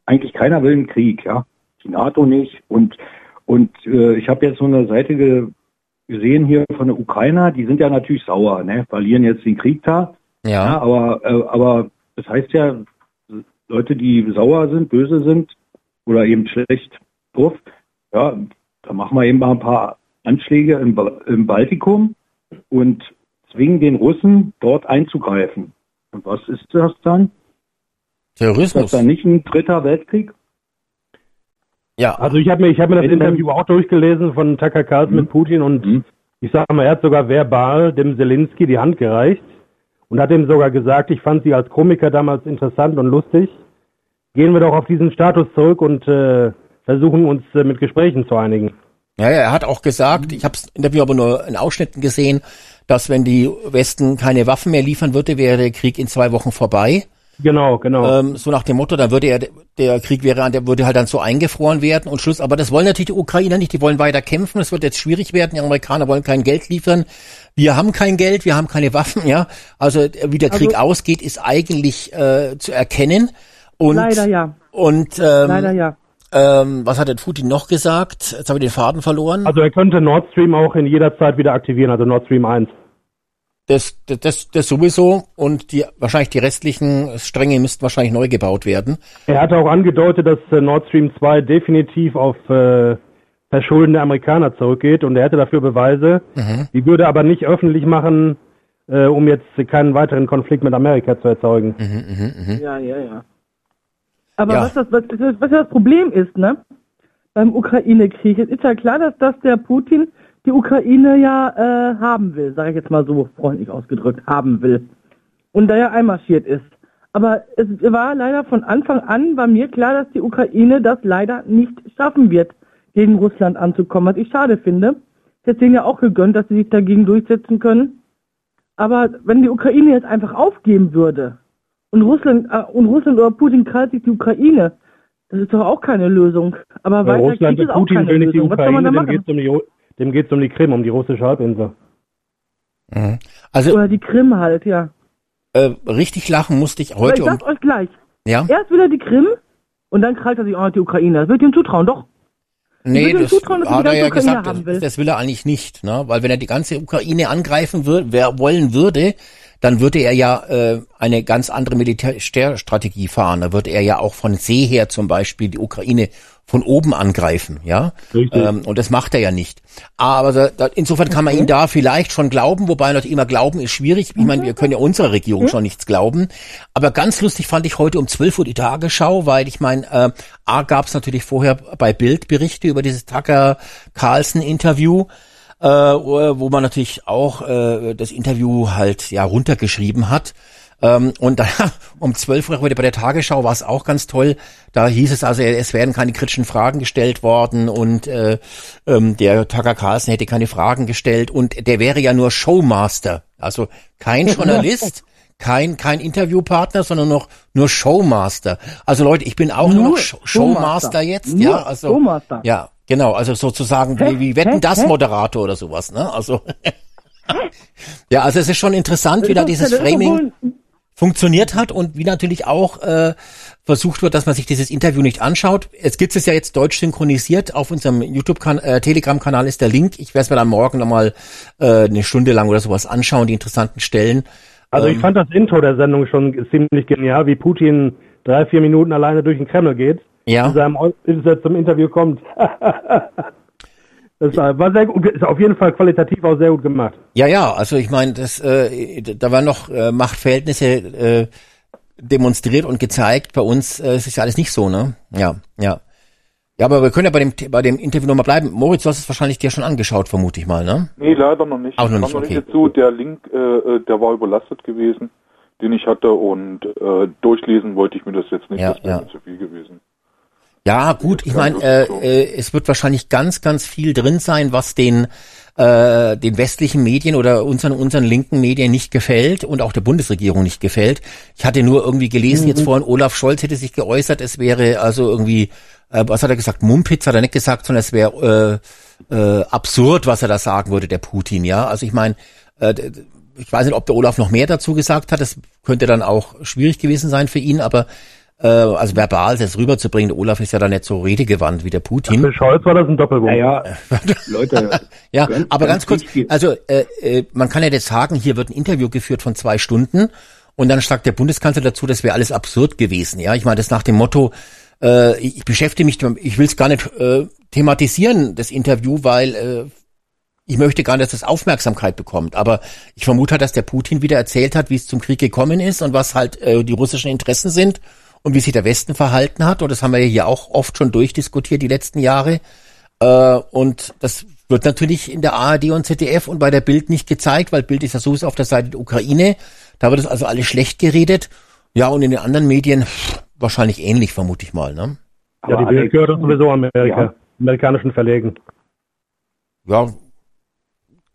eigentlich keiner will einen Krieg, ja, die NATO nicht. Und und äh, ich habe jetzt so eine Seite ge gesehen hier von der Ukrainer. Die sind ja natürlich sauer, ne, verlieren jetzt den Krieg da. Ja, Ja, aber äh, aber das heißt ja, Leute, die sauer sind, böse sind oder eben schlecht drauf, ja, da machen wir eben mal ein paar Anschläge im, Ba- im Baltikum und zwingen den Russen dort einzugreifen. Und was ist das dann? Ist das Terrorismus. dann nicht ein dritter Weltkrieg? Ja, Also ich habe mir, ich habe mir das Interview auch durchgelesen von Tucker Carlson Mhm. mit Putin und Mhm. ich sage mal, er hat sogar verbal dem Zelensky die Hand gereicht und hat ihm sogar gesagt, ich fand sie als Komiker damals interessant und lustig. Gehen wir doch auf diesen Status zurück und äh, versuchen uns äh, mit Gesprächen zu einigen. Ja, er hat auch gesagt, ich habe das Interview aber nur in Ausschnitten gesehen, dass wenn die Westen keine Waffen mehr liefern würde, wäre der Krieg in zwei Wochen vorbei. Genau, genau. Ähm, so nach dem Motto, dann würde er, der Krieg wäre, der würde halt dann so eingefroren werden und Schluss. Aber das wollen natürlich die Ukrainer nicht. Die wollen weiter kämpfen. Es wird jetzt schwierig werden. Die Amerikaner wollen kein Geld liefern. Wir haben kein Geld, wir haben keine Waffen. Ja, also wie der Krieg Also- ausgeht, ist eigentlich äh, zu erkennen. Und, Leider ja. Und ähm, Leider ja. ähm, was hat der Putin noch gesagt? Jetzt habe ich den Faden verloren. Also er könnte Nord Stream auch in jeder Zeit wieder aktivieren, also Nord Stream 1. Das, das, das, sowieso und die wahrscheinlich die restlichen Stränge müssten wahrscheinlich neu gebaut werden. Er hatte auch angedeutet, dass äh, Nord Stream 2 definitiv auf äh, Verschulden der Amerikaner zurückgeht und er hätte dafür Beweise. Die würde er aber nicht öffentlich machen, äh, um jetzt keinen weiteren Konflikt mit Amerika zu erzeugen. Ja, ja, ja. Aber Ja. was, das, was, was was das Problem ist, ne? Beim Ukraine-Krieg, es ist ja klar, dass, dass der Putin die Ukraine ja äh, haben will, sage ich jetzt mal so freundlich ausgedrückt, haben will. Und da er einmarschiert ist. Aber es war leider von Anfang an bei mir klar, dass die Ukraine das leider nicht schaffen wird, gegen Russland anzukommen, was ich schade finde. Ich hätte denen ja auch gegönnt, dass sie sich dagegen durchsetzen können. Aber wenn die Ukraine jetzt einfach aufgeben würde und Russland äh, und Russland oder Putin krallt sich die Ukraine, das ist doch auch keine Lösung. Aber Weil weiter Russland Krieg ist auch Putin keine nicht die Lösung. Was soll man Ukraine, da machen? geht es um, die- dem geht's um die Krim, um die russische Halbinsel. Also Oder die Krim halt, ja. äh, richtig lachen musste ich Aber heute ich um. sag's euch gleich. Ja? Erst wieder die Krim und dann krallt er sich auch noch die Ukraine. Das wird ihm zutrauen, doch. Nee, das er hat er ja gesagt, haben will. das, das will er eigentlich nicht, ne? Weil wenn er die ganze Ukraine angreifen würde, wer wollen würde, dann würde er ja äh, eine ganz andere Militärstrategie fahren. Da würde er ja auch von See her zum Beispiel die Ukraine von oben angreifen, ja. Ähm, und das macht er ja nicht. Aber da, da, insofern kann man ihn da vielleicht schon glauben, wobei natürlich immer glauben ist schwierig. Ich meine, wir können ja unserer Regierung schon nichts glauben. Aber ganz lustig fand ich heute um 12 Uhr die Tagesschau, weil ich meine, äh, A gab es natürlich vorher bei Bild Berichte über dieses Tucker Carlson Interview äh, wo man natürlich auch äh, das Interview halt ja runtergeschrieben hat. Ähm, und dann um 12 Uhr heute bei der Tagesschau war es auch ganz toll. Da hieß es also, es werden keine kritischen Fragen gestellt worden und äh, ähm, der Tucker Carlson hätte keine Fragen gestellt und der wäre ja nur Showmaster. Also kein Journalist. Kein, kein Interviewpartner, sondern noch nur Showmaster. Also Leute, ich bin auch nur, Nur noch Sh- Showmaster. Showmaster jetzt, Nur ja, also Showmaster. ja, genau, also sozusagen wie, wie wetten das? Moderator oder sowas, ne? Also ja, also es ist schon interessant, wie da dieses Framing funktioniert hat und wie natürlich auch äh, versucht wird, dass man sich dieses Interview nicht anschaut. Es gibt es ja jetzt deutsch synchronisiert. Auf unserem YouTube-Kan äh, Telegram-Kanal ist der Link. Ich werde es mir dann morgen nochmal äh, eine Stunde lang oder sowas anschauen, die interessanten Stellen. Also Ähm. ich fand das Intro der Sendung schon ziemlich genial, wie Putin drei, vier Minuten alleine durch den Kreml geht. Ja. In seinem, bis er zum Interview kommt. das war sehr gut, ist auf jeden Fall qualitativ auch sehr gut gemacht. Ja, ja, also ich meine, das, äh, da waren noch äh, Machtverhältnisse äh, demonstriert und gezeigt. Bei uns äh, ist es ja alles nicht so, ne? Ja, ja. Ja, aber wir können ja bei dem bei dem Interview nochmal bleiben. Moritz, du hast es wahrscheinlich dir schon angeschaut, vermute ich mal, ne? Nee, leider noch nicht. Auch noch nicht, okay. dazu. Der Link, äh, äh, der war überlastet gewesen, den ich hatte und äh, durchlesen wollte ich mir das jetzt nicht. Ja, das wäre ja. zu viel gewesen. Ja, gut, ich meine, äh, äh, es wird wahrscheinlich ganz, ganz viel drin sein, was den äh, den westlichen Medien oder unseren unseren linken Medien nicht gefällt und auch der Bundesregierung nicht gefällt. Ich hatte nur irgendwie gelesen, jetzt vorhin Olaf Scholz hätte sich geäußert, es wäre also irgendwie, äh, was hat er gesagt, Mumpitz hat er nicht gesagt, sondern es wäre äh, äh, absurd, was er da sagen würde, der Putin, ja. Also ich meine, äh, ich weiß nicht, ob der Olaf noch mehr dazu gesagt hat, das könnte dann auch schwierig gewesen sein für ihn, aber äh, also verbal das rüberzubringen, der Olaf ist ja da nicht so redegewandt wie der Putin. Für Scholz war das ein Doppelwurf. Naja, Leute. Ja, ganz- aber ganz kurz, also äh, äh, man kann ja jetzt sagen, hier wird ein Interview geführt von zwei Stunden und dann sagt der Bundeskanzler dazu, das wäre alles absurd gewesen. Ja, ich meine, das nach dem Motto, äh, ich, ich beschäftige mich, ich will es gar nicht äh, thematisieren, das Interview, weil äh, ich möchte gar nicht, dass das Aufmerksamkeit bekommt. Aber ich vermute halt, dass der Putin wieder erzählt hat, wie es zum Krieg gekommen ist und was halt äh, die russischen Interessen sind und wie sich der Westen verhalten hat. Und das haben wir ja hier auch oft schon durchdiskutiert die letzten Jahre. Äh, und das wird natürlich in der ARD und ZDF und bei der Bild nicht gezeigt, weil Bild ist ja sowieso auf der Seite der Ukraine. Da wird es also alles schlecht geredet. Ja, und in den anderen Medien wahrscheinlich ähnlich, vermute ich mal. Ne? Ja, die Bild gehört sowieso Amerika, Ja. amerikanischen Verlegen. Ja,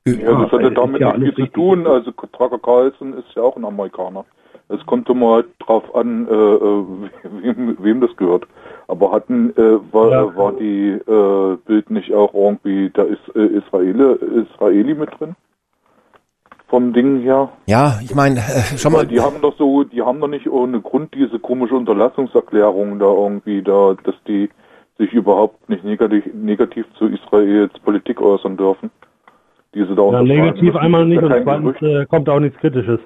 Ja, das hatte ist damit ja nicht viel alles zu tun. Also Tucker Carlson ist ja auch ein Amerikaner. Es kommt immer halt drauf an, äh, äh, wem, wem das gehört. Aber hatten äh, war, Ja. war die äh, Bild nicht auch irgendwie, da ist äh, Israeli, Israeli mit drin? Vom Ding her? Ja, ich meine, äh, schau mal, Weil die haben doch so, die haben doch nicht ohne Grund diese komische Unterlassungserklärung da irgendwie da, dass die sich überhaupt nicht negativ, negativ zu Israels Politik äußern dürfen. Diese da Ja, negativ einmal nicht und zweitens äh, kommt auch nichts Kritisches.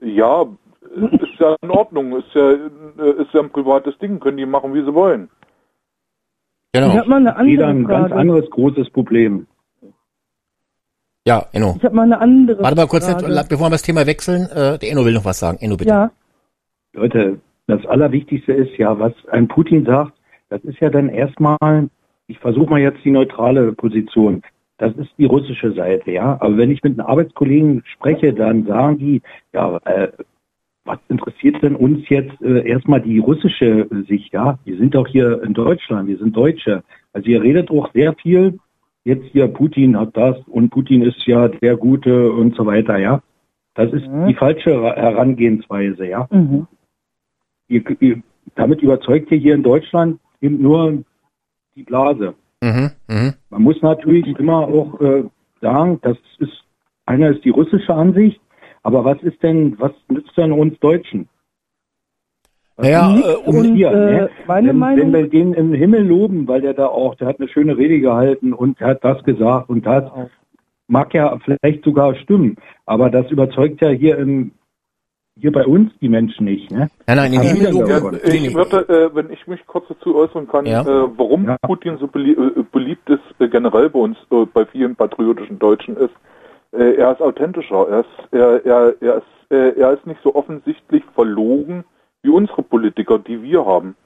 Ja, ist ja in Ordnung, ist ja, ist ja ein privates Ding, können die machen, wie sie wollen. Ich genau. habe mal eine Wieder andere ein ganz Frage. anderes großes Problem. Ja, Enno. Ich habe mal eine andere Warte mal kurz, Frage. bevor wir das Thema wechseln. Äh, der Enno will noch was sagen. Enno, bitte. Ja, Leute, das Allerwichtigste ist ja, was ein Putin sagt, das ist ja dann erstmal, ich versuche mal jetzt die neutrale Position. Das ist die russische Seite, ja. Aber wenn ich mit einem Arbeitskollegen spreche, dann sagen die, ja, äh, was interessiert denn uns jetzt äh, erstmal die russische Sicht, ja? Wir sind doch hier in Deutschland, wir sind Deutsche. Also ihr redet auch sehr viel, jetzt hier Putin hat das und Putin ist ja der Gute und so weiter, ja. Das ist Mhm. die falsche Herangehensweise, ja mhm. ihr, ihr, damit überzeugt ihr hier in Deutschland eben nur die Blase. Mhm, mhm. Man muss natürlich immer auch äh, sagen, das ist einer ist die russische Ansicht, aber was ist denn, was nützt denn uns Deutschen? Naja, äh, uns und, hier, äh, ne? meine wenn, Meinung- wenn wir den im Himmel loben, weil der da auch, der hat eine schöne Rede gehalten und hat das gesagt und das mag ja vielleicht sogar stimmen, aber das überzeugt ja hier im hier bei uns die Menschen nicht, ne? Nein, nein, in dann loben. darüber. Ich würde, äh, wenn ich mich kurz dazu äußern kann, Ja. äh, warum Ja. Putin so belie äh, beliebt ist, äh, generell bei uns, äh, bei vielen patriotischen Deutschen ist, äh, er ist authentischer, er ist, er, er, er ist, äh, er ist nicht so offensichtlich verlogen wie unsere Politiker, die wir haben.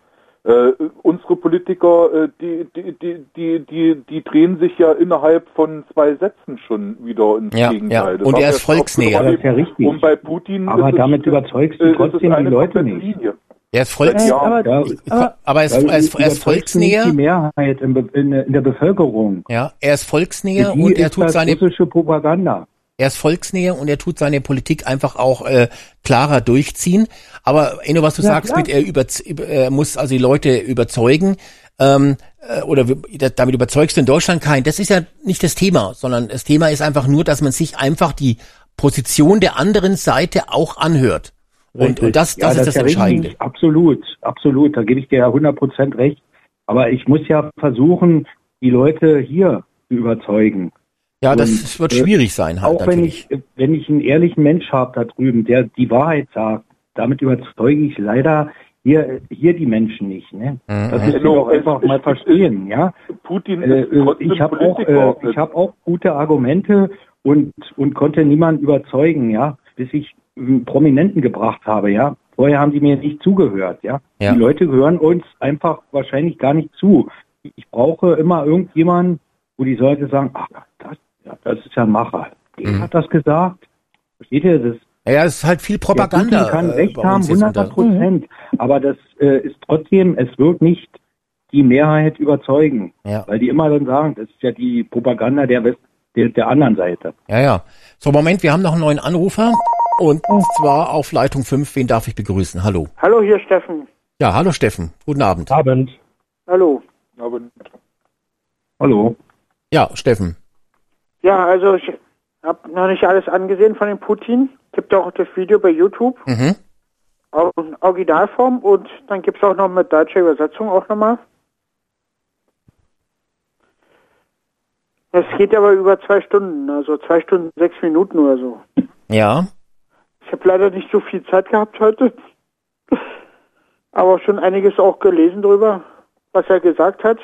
Äh, unsere Politiker, äh, die, die, die, die, die, die drehen sich ja innerhalb von zwei Sätzen schon wieder ins Ja, Gegenteil. ja. Und er ist volksnäher. Das ist ja richtig. Und bei Putin Aber ist es, damit überzeugst du äh, trotzdem die Leute nicht. Linie. Er ist Volks, Ja, aber, ja. aber aber er ist, er ist, er volksnäher. Die Mehrheit in, in, in der Bevölkerung. Ja, er ist volksnäher und er tut seine russische Propaganda. Er ist volksnäher und er tut seine Politik einfach auch äh, klarer durchziehen. Aber Enno, was du Ja, sagst, klar. mit er, über, er muss also die Leute überzeugen ähm, äh, oder damit überzeugst du in Deutschland keinen. Das ist ja nicht das Thema, sondern das Thema ist einfach nur, dass man sich einfach die Position der anderen Seite auch anhört. Und, und das, das ja, ist das ja Entscheidende. richtig. Absolut, absolut. Da gebe ich dir ja 100% recht. Aber ich muss ja versuchen, die Leute hier zu überzeugen. Ja, das Und, wird äh, schwierig sein halt Auch wenn natürlich. ich, wenn ich einen ehrlichen Mensch habe da drüben, der die Wahrheit sagt, damit überzeuge ich leider hier, hier die Menschen nicht. Ne? Mhm. Das müssen wir Genau, doch einfach mal verstehen, ja. Putin Äh, ist äh, ich habe auch, äh, ich habe auch gute Argumente und und konnte niemanden überzeugen, ja, bis ich einen Prominenten gebracht habe, ja. Vorher haben die mir nicht zugehört, ja. Ja. Die Leute hören uns einfach wahrscheinlich gar nicht zu. Ich brauche immer irgendjemanden, wo die Leute sagen, ach, das, ja, das ist ja ein Macher. Der Mhm. hat das gesagt. Versteht ihr das? Ja, es ist halt viel Propaganda. Der Putin kann äh, recht haben, uns jetzt 100 unter- Prozent. Aber das äh, ist trotzdem, es wird nicht die Mehrheit überzeugen. Ja. Weil die immer dann sagen, das ist ja die Propaganda der, West, der, der anderen Seite. Ja, ja. So, Moment, wir haben noch einen neuen Anrufer. Und zwar auf Leitung 5. Wen darf ich begrüßen? Hallo. Hallo, hier Steffen. Ja, hallo Steffen. Guten Abend. Abend. Hallo. Aber Hallo. Ja, Steffen. Ja, also ich habe noch nicht alles angesehen von dem Putin. Gibt auch das Video bei YouTube, Mhm. auch in Originalform und dann gibt's auch noch mit deutscher Übersetzung auch nochmal. Es geht aber über zwei Stunden, also zwei Stunden, sechs Minuten oder so. Ja. Ich habe leider nicht so viel Zeit gehabt heute, aber schon einiges auch gelesen drüber, was er gesagt hat.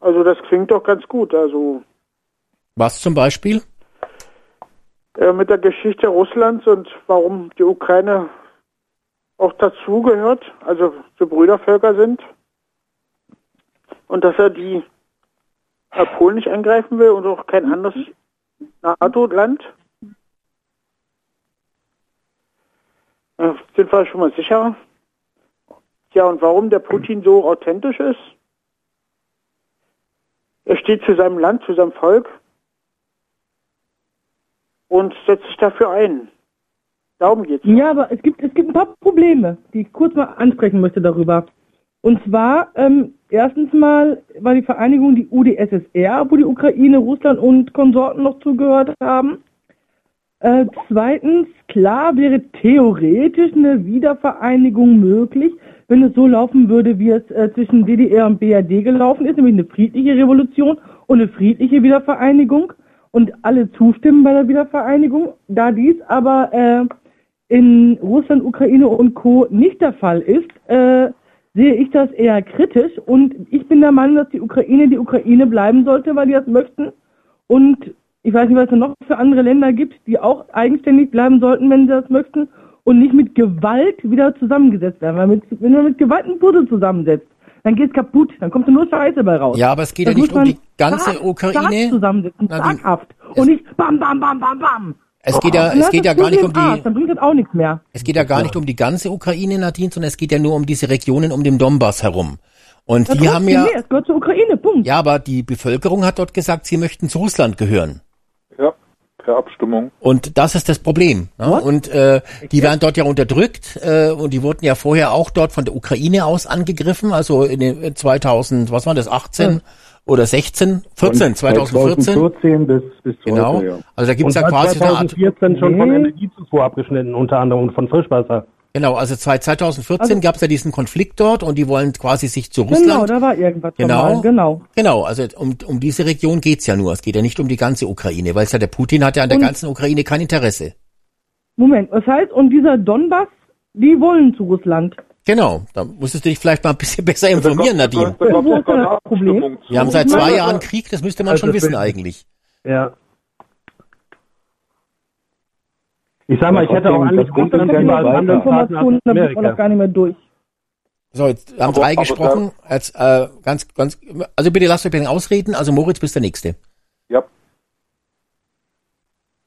Also das klingt doch ganz gut. Also Was zum Beispiel? äh, mit der Geschichte Russlands und warum die Ukraine auch dazugehört, also so Brüdervölker sind. Und dass er die äh, Polen nicht angreifen will und auch kein anderes NATO-Land. Äh, sind wir schon mal sicher. Ja, und warum der Putin so authentisch ist? Er steht zu seinem Land, zu seinem Volk und setzt sich dafür ein. Darum geht's. Ja, aber es gibt, es gibt ein paar Probleme, die ich kurz mal ansprechen möchte darüber. Und zwar, ähm, erstens mal war die Vereinigung die UdSSR, wo die Ukraine, Russland und Konsorten noch zugehört haben. Äh, zweitens, klar wäre theoretisch eine Wiedervereinigung möglich, wenn es so laufen würde, wie es äh, zwischen DDR und BRD gelaufen ist, nämlich eine friedliche Revolution und eine friedliche Wiedervereinigung und alle zustimmen bei der Wiedervereinigung. Da dies aber äh, in Russland, Ukraine und Co. nicht der Fall ist, äh, sehe ich das eher kritisch und ich bin der Meinung, dass die Ukraine die Ukraine bleiben sollte, weil die das möchten und ich weiß nicht, was es noch für andere Länder gibt, die auch eigenständig bleiben sollten, wenn sie das möchten und nicht mit Gewalt wieder zusammengesetzt werden. Weil mit, wenn man mit Gewalt einen Puzzle zusammensetzt, dann geht's kaputt, dann kommt nur Scheiße bei raus. Ja, aber es geht Das ja nicht um die ganze stark, Ukraine. Zaghaft. es- Und nicht bam, bam, bam, bam, bam. Es geht ja, Dann es geht ja gar nicht um den Arsch, die, Dann bringt das auch nichts mehr. es geht ja gar nicht um die ganze Ukraine, Nadine, sondern es geht ja nur um diese Regionen um den Donbass herum. Und Ja, die haben ja, Nee, es gehört zur Ukraine, Punkt. ja, aber die Bevölkerung hat dort gesagt, sie möchten zu Russland gehören. Ja, per Abstimmung. Und das ist das Problem. Ne? Und äh, die werden dort ja unterdrückt äh, und die wurden ja vorher auch dort von der Ukraine aus angegriffen, also in den 2000, was war das, 18 oder 16, 14, 2014. 2014 bis, bis heute, Genau. ja. Also da gibt's Und ja quasi eine Art, 2014 schon von. Energiezufuhr abgeschnitten, unter anderem und von Frischwasser. Genau, also seit 2014 Also- gab's ja diesen Konflikt dort und die wollen quasi sich zu Genau, Russland. da war irgendwas Genau. mal, genau. Genau, also um, um diese Region geht's ja nur. Es geht ja nicht um die ganze Ukraine, weil es ja der Putin hat ja an der Und- ganzen Ukraine kein Interesse. Moment, was heißt, und dieser Donbass, die wollen zu Russland. Genau, da musstest du dich vielleicht mal ein bisschen besser informieren, Da gab- Nadine. Da gab es. Wir haben seit zwei Jahren Krieg, das müsste man Also schon wissen eigentlich. Ja. Ich sag mal, ich hätte auch eigentlich. Handelspartner Informationen, als da blickt man noch gar nicht mehr durch. So, jetzt haben Aber- drei aber gesprochen. Jetzt, äh, ganz, ganz, also bitte lasst euch bitte ausreden. Also Moritz, bist der Nächste. Ja.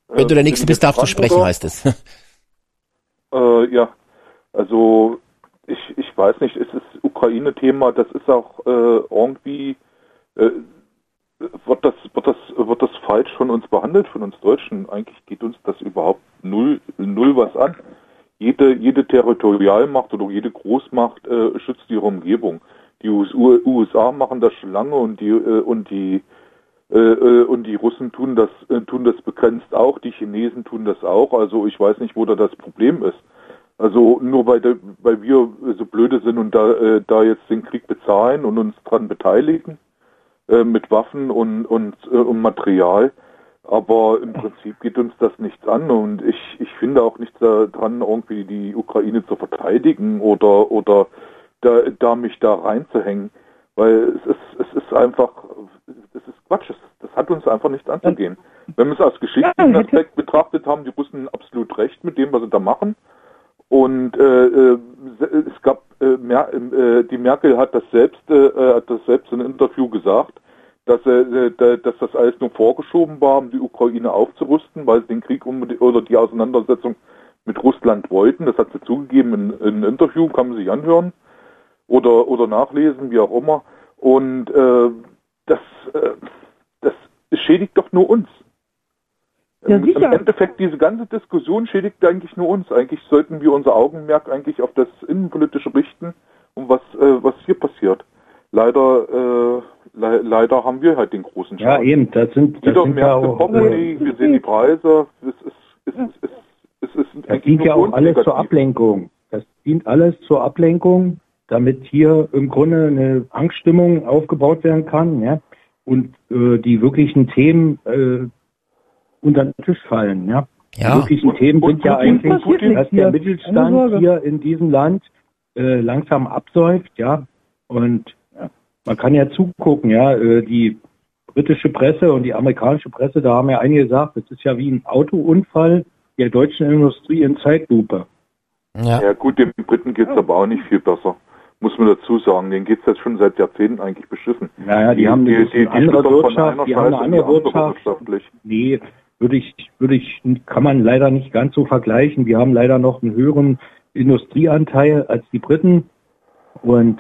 Wenn du der Nächste bist, darfst du sprechen, heißt es. Äh, ja, also ich, ich weiß nicht, es ist Ukraine-Thema, das ist auch äh, irgendwie, äh, wird, das, wird, das, wird das falsch von uns behandelt, von uns Deutschen? Eigentlich geht uns das überhaupt null, null was an. Jede, jede Territorialmacht oder jede Großmacht äh, schützt ihre Umgebung. Die US- USA machen das schon lange und die, äh, und die äh, äh, und die Russen tun das, äh, tun das begrenzt auch, die Chinesen tun das auch. Also ich weiß nicht, wo da das Problem ist. Also nur weil, der, weil wir so blöde sind und da, äh, da jetzt den Krieg bezahlen und uns dran beteiligen äh, mit Waffen und, und, äh, und Material. Aber im Prinzip geht uns das nichts an und ich, ich finde auch nichts daran, irgendwie die Ukraine zu verteidigen oder, oder da, da mich da reinzuhängen. Weil es ist, es ist einfach, das ist Quatsch, das, hat uns einfach nichts anzugehen. Wenn man es aus geschichtlichen Aspekt betrachtet, haben die Russen absolut recht mit dem, was sie da machen. Und äh, äh, es gab äh, Mer äh, die Merkel hat das selbst äh, hat das selbst in einem Interview gesagt, dass äh, äh, dass das alles nur vorgeschoben war, um die Ukraine aufzurüsten, weil sie den Krieg um oder die Auseinandersetzung mit Russland wollten. Das hat sie zugegeben in, in einem Interview, kann man sich anhören oder oder nachlesen, wie auch immer. Und äh, das äh, das schädigt doch nur uns. Ja, Im, sicher. Im Endeffekt, diese ganze Diskussion schädigt eigentlich nur uns. Eigentlich sollten wir unser Augenmerk eigentlich auf das Innenpolitische richten und was, äh, was hier passiert. Leider, äh, le leider haben wir halt den großen Ja, Schaden. eben, das sind, das Jeder sind ja merkt im auch, Portemonnaie, wir sehen die Preise, es ist, es ist, es ist, es ist das dient ja auch alles zur negativ. Ablenkung. Das dient alles zur Ablenkung, damit hier im Grunde eine Angststimmung aufgebaut werden kann, ja, und äh, die wirklichen Themen äh, unter den Tisch fallen, ja. Ja. Die wirklichen Themen und sind ja eigentlich, Putin- dass der Mittelstand hier in diesem Land äh, langsam absäuft, ja. Und ja, man kann ja zugucken, ja, äh, die britische Presse und die amerikanische Presse, da haben ja einige gesagt, das ist ja wie ein Autounfall der deutschen Industrie in Zeitlupe. Ja. Ja gut, den Briten geht's aber auch nicht viel besser. Muss man dazu sagen. Denen geht's jetzt schon seit Jahrzehnten eigentlich beschissen. Naja, die, haben eine bisschen andere schlittern von Wirtschaft, die haben eine die andere andere Wirtschaft. wirtschaftlich. Nee, würde ich, würde ich, kann man leider nicht ganz so vergleichen. Wir haben leider noch einen höheren Industrieanteil als die Briten. Und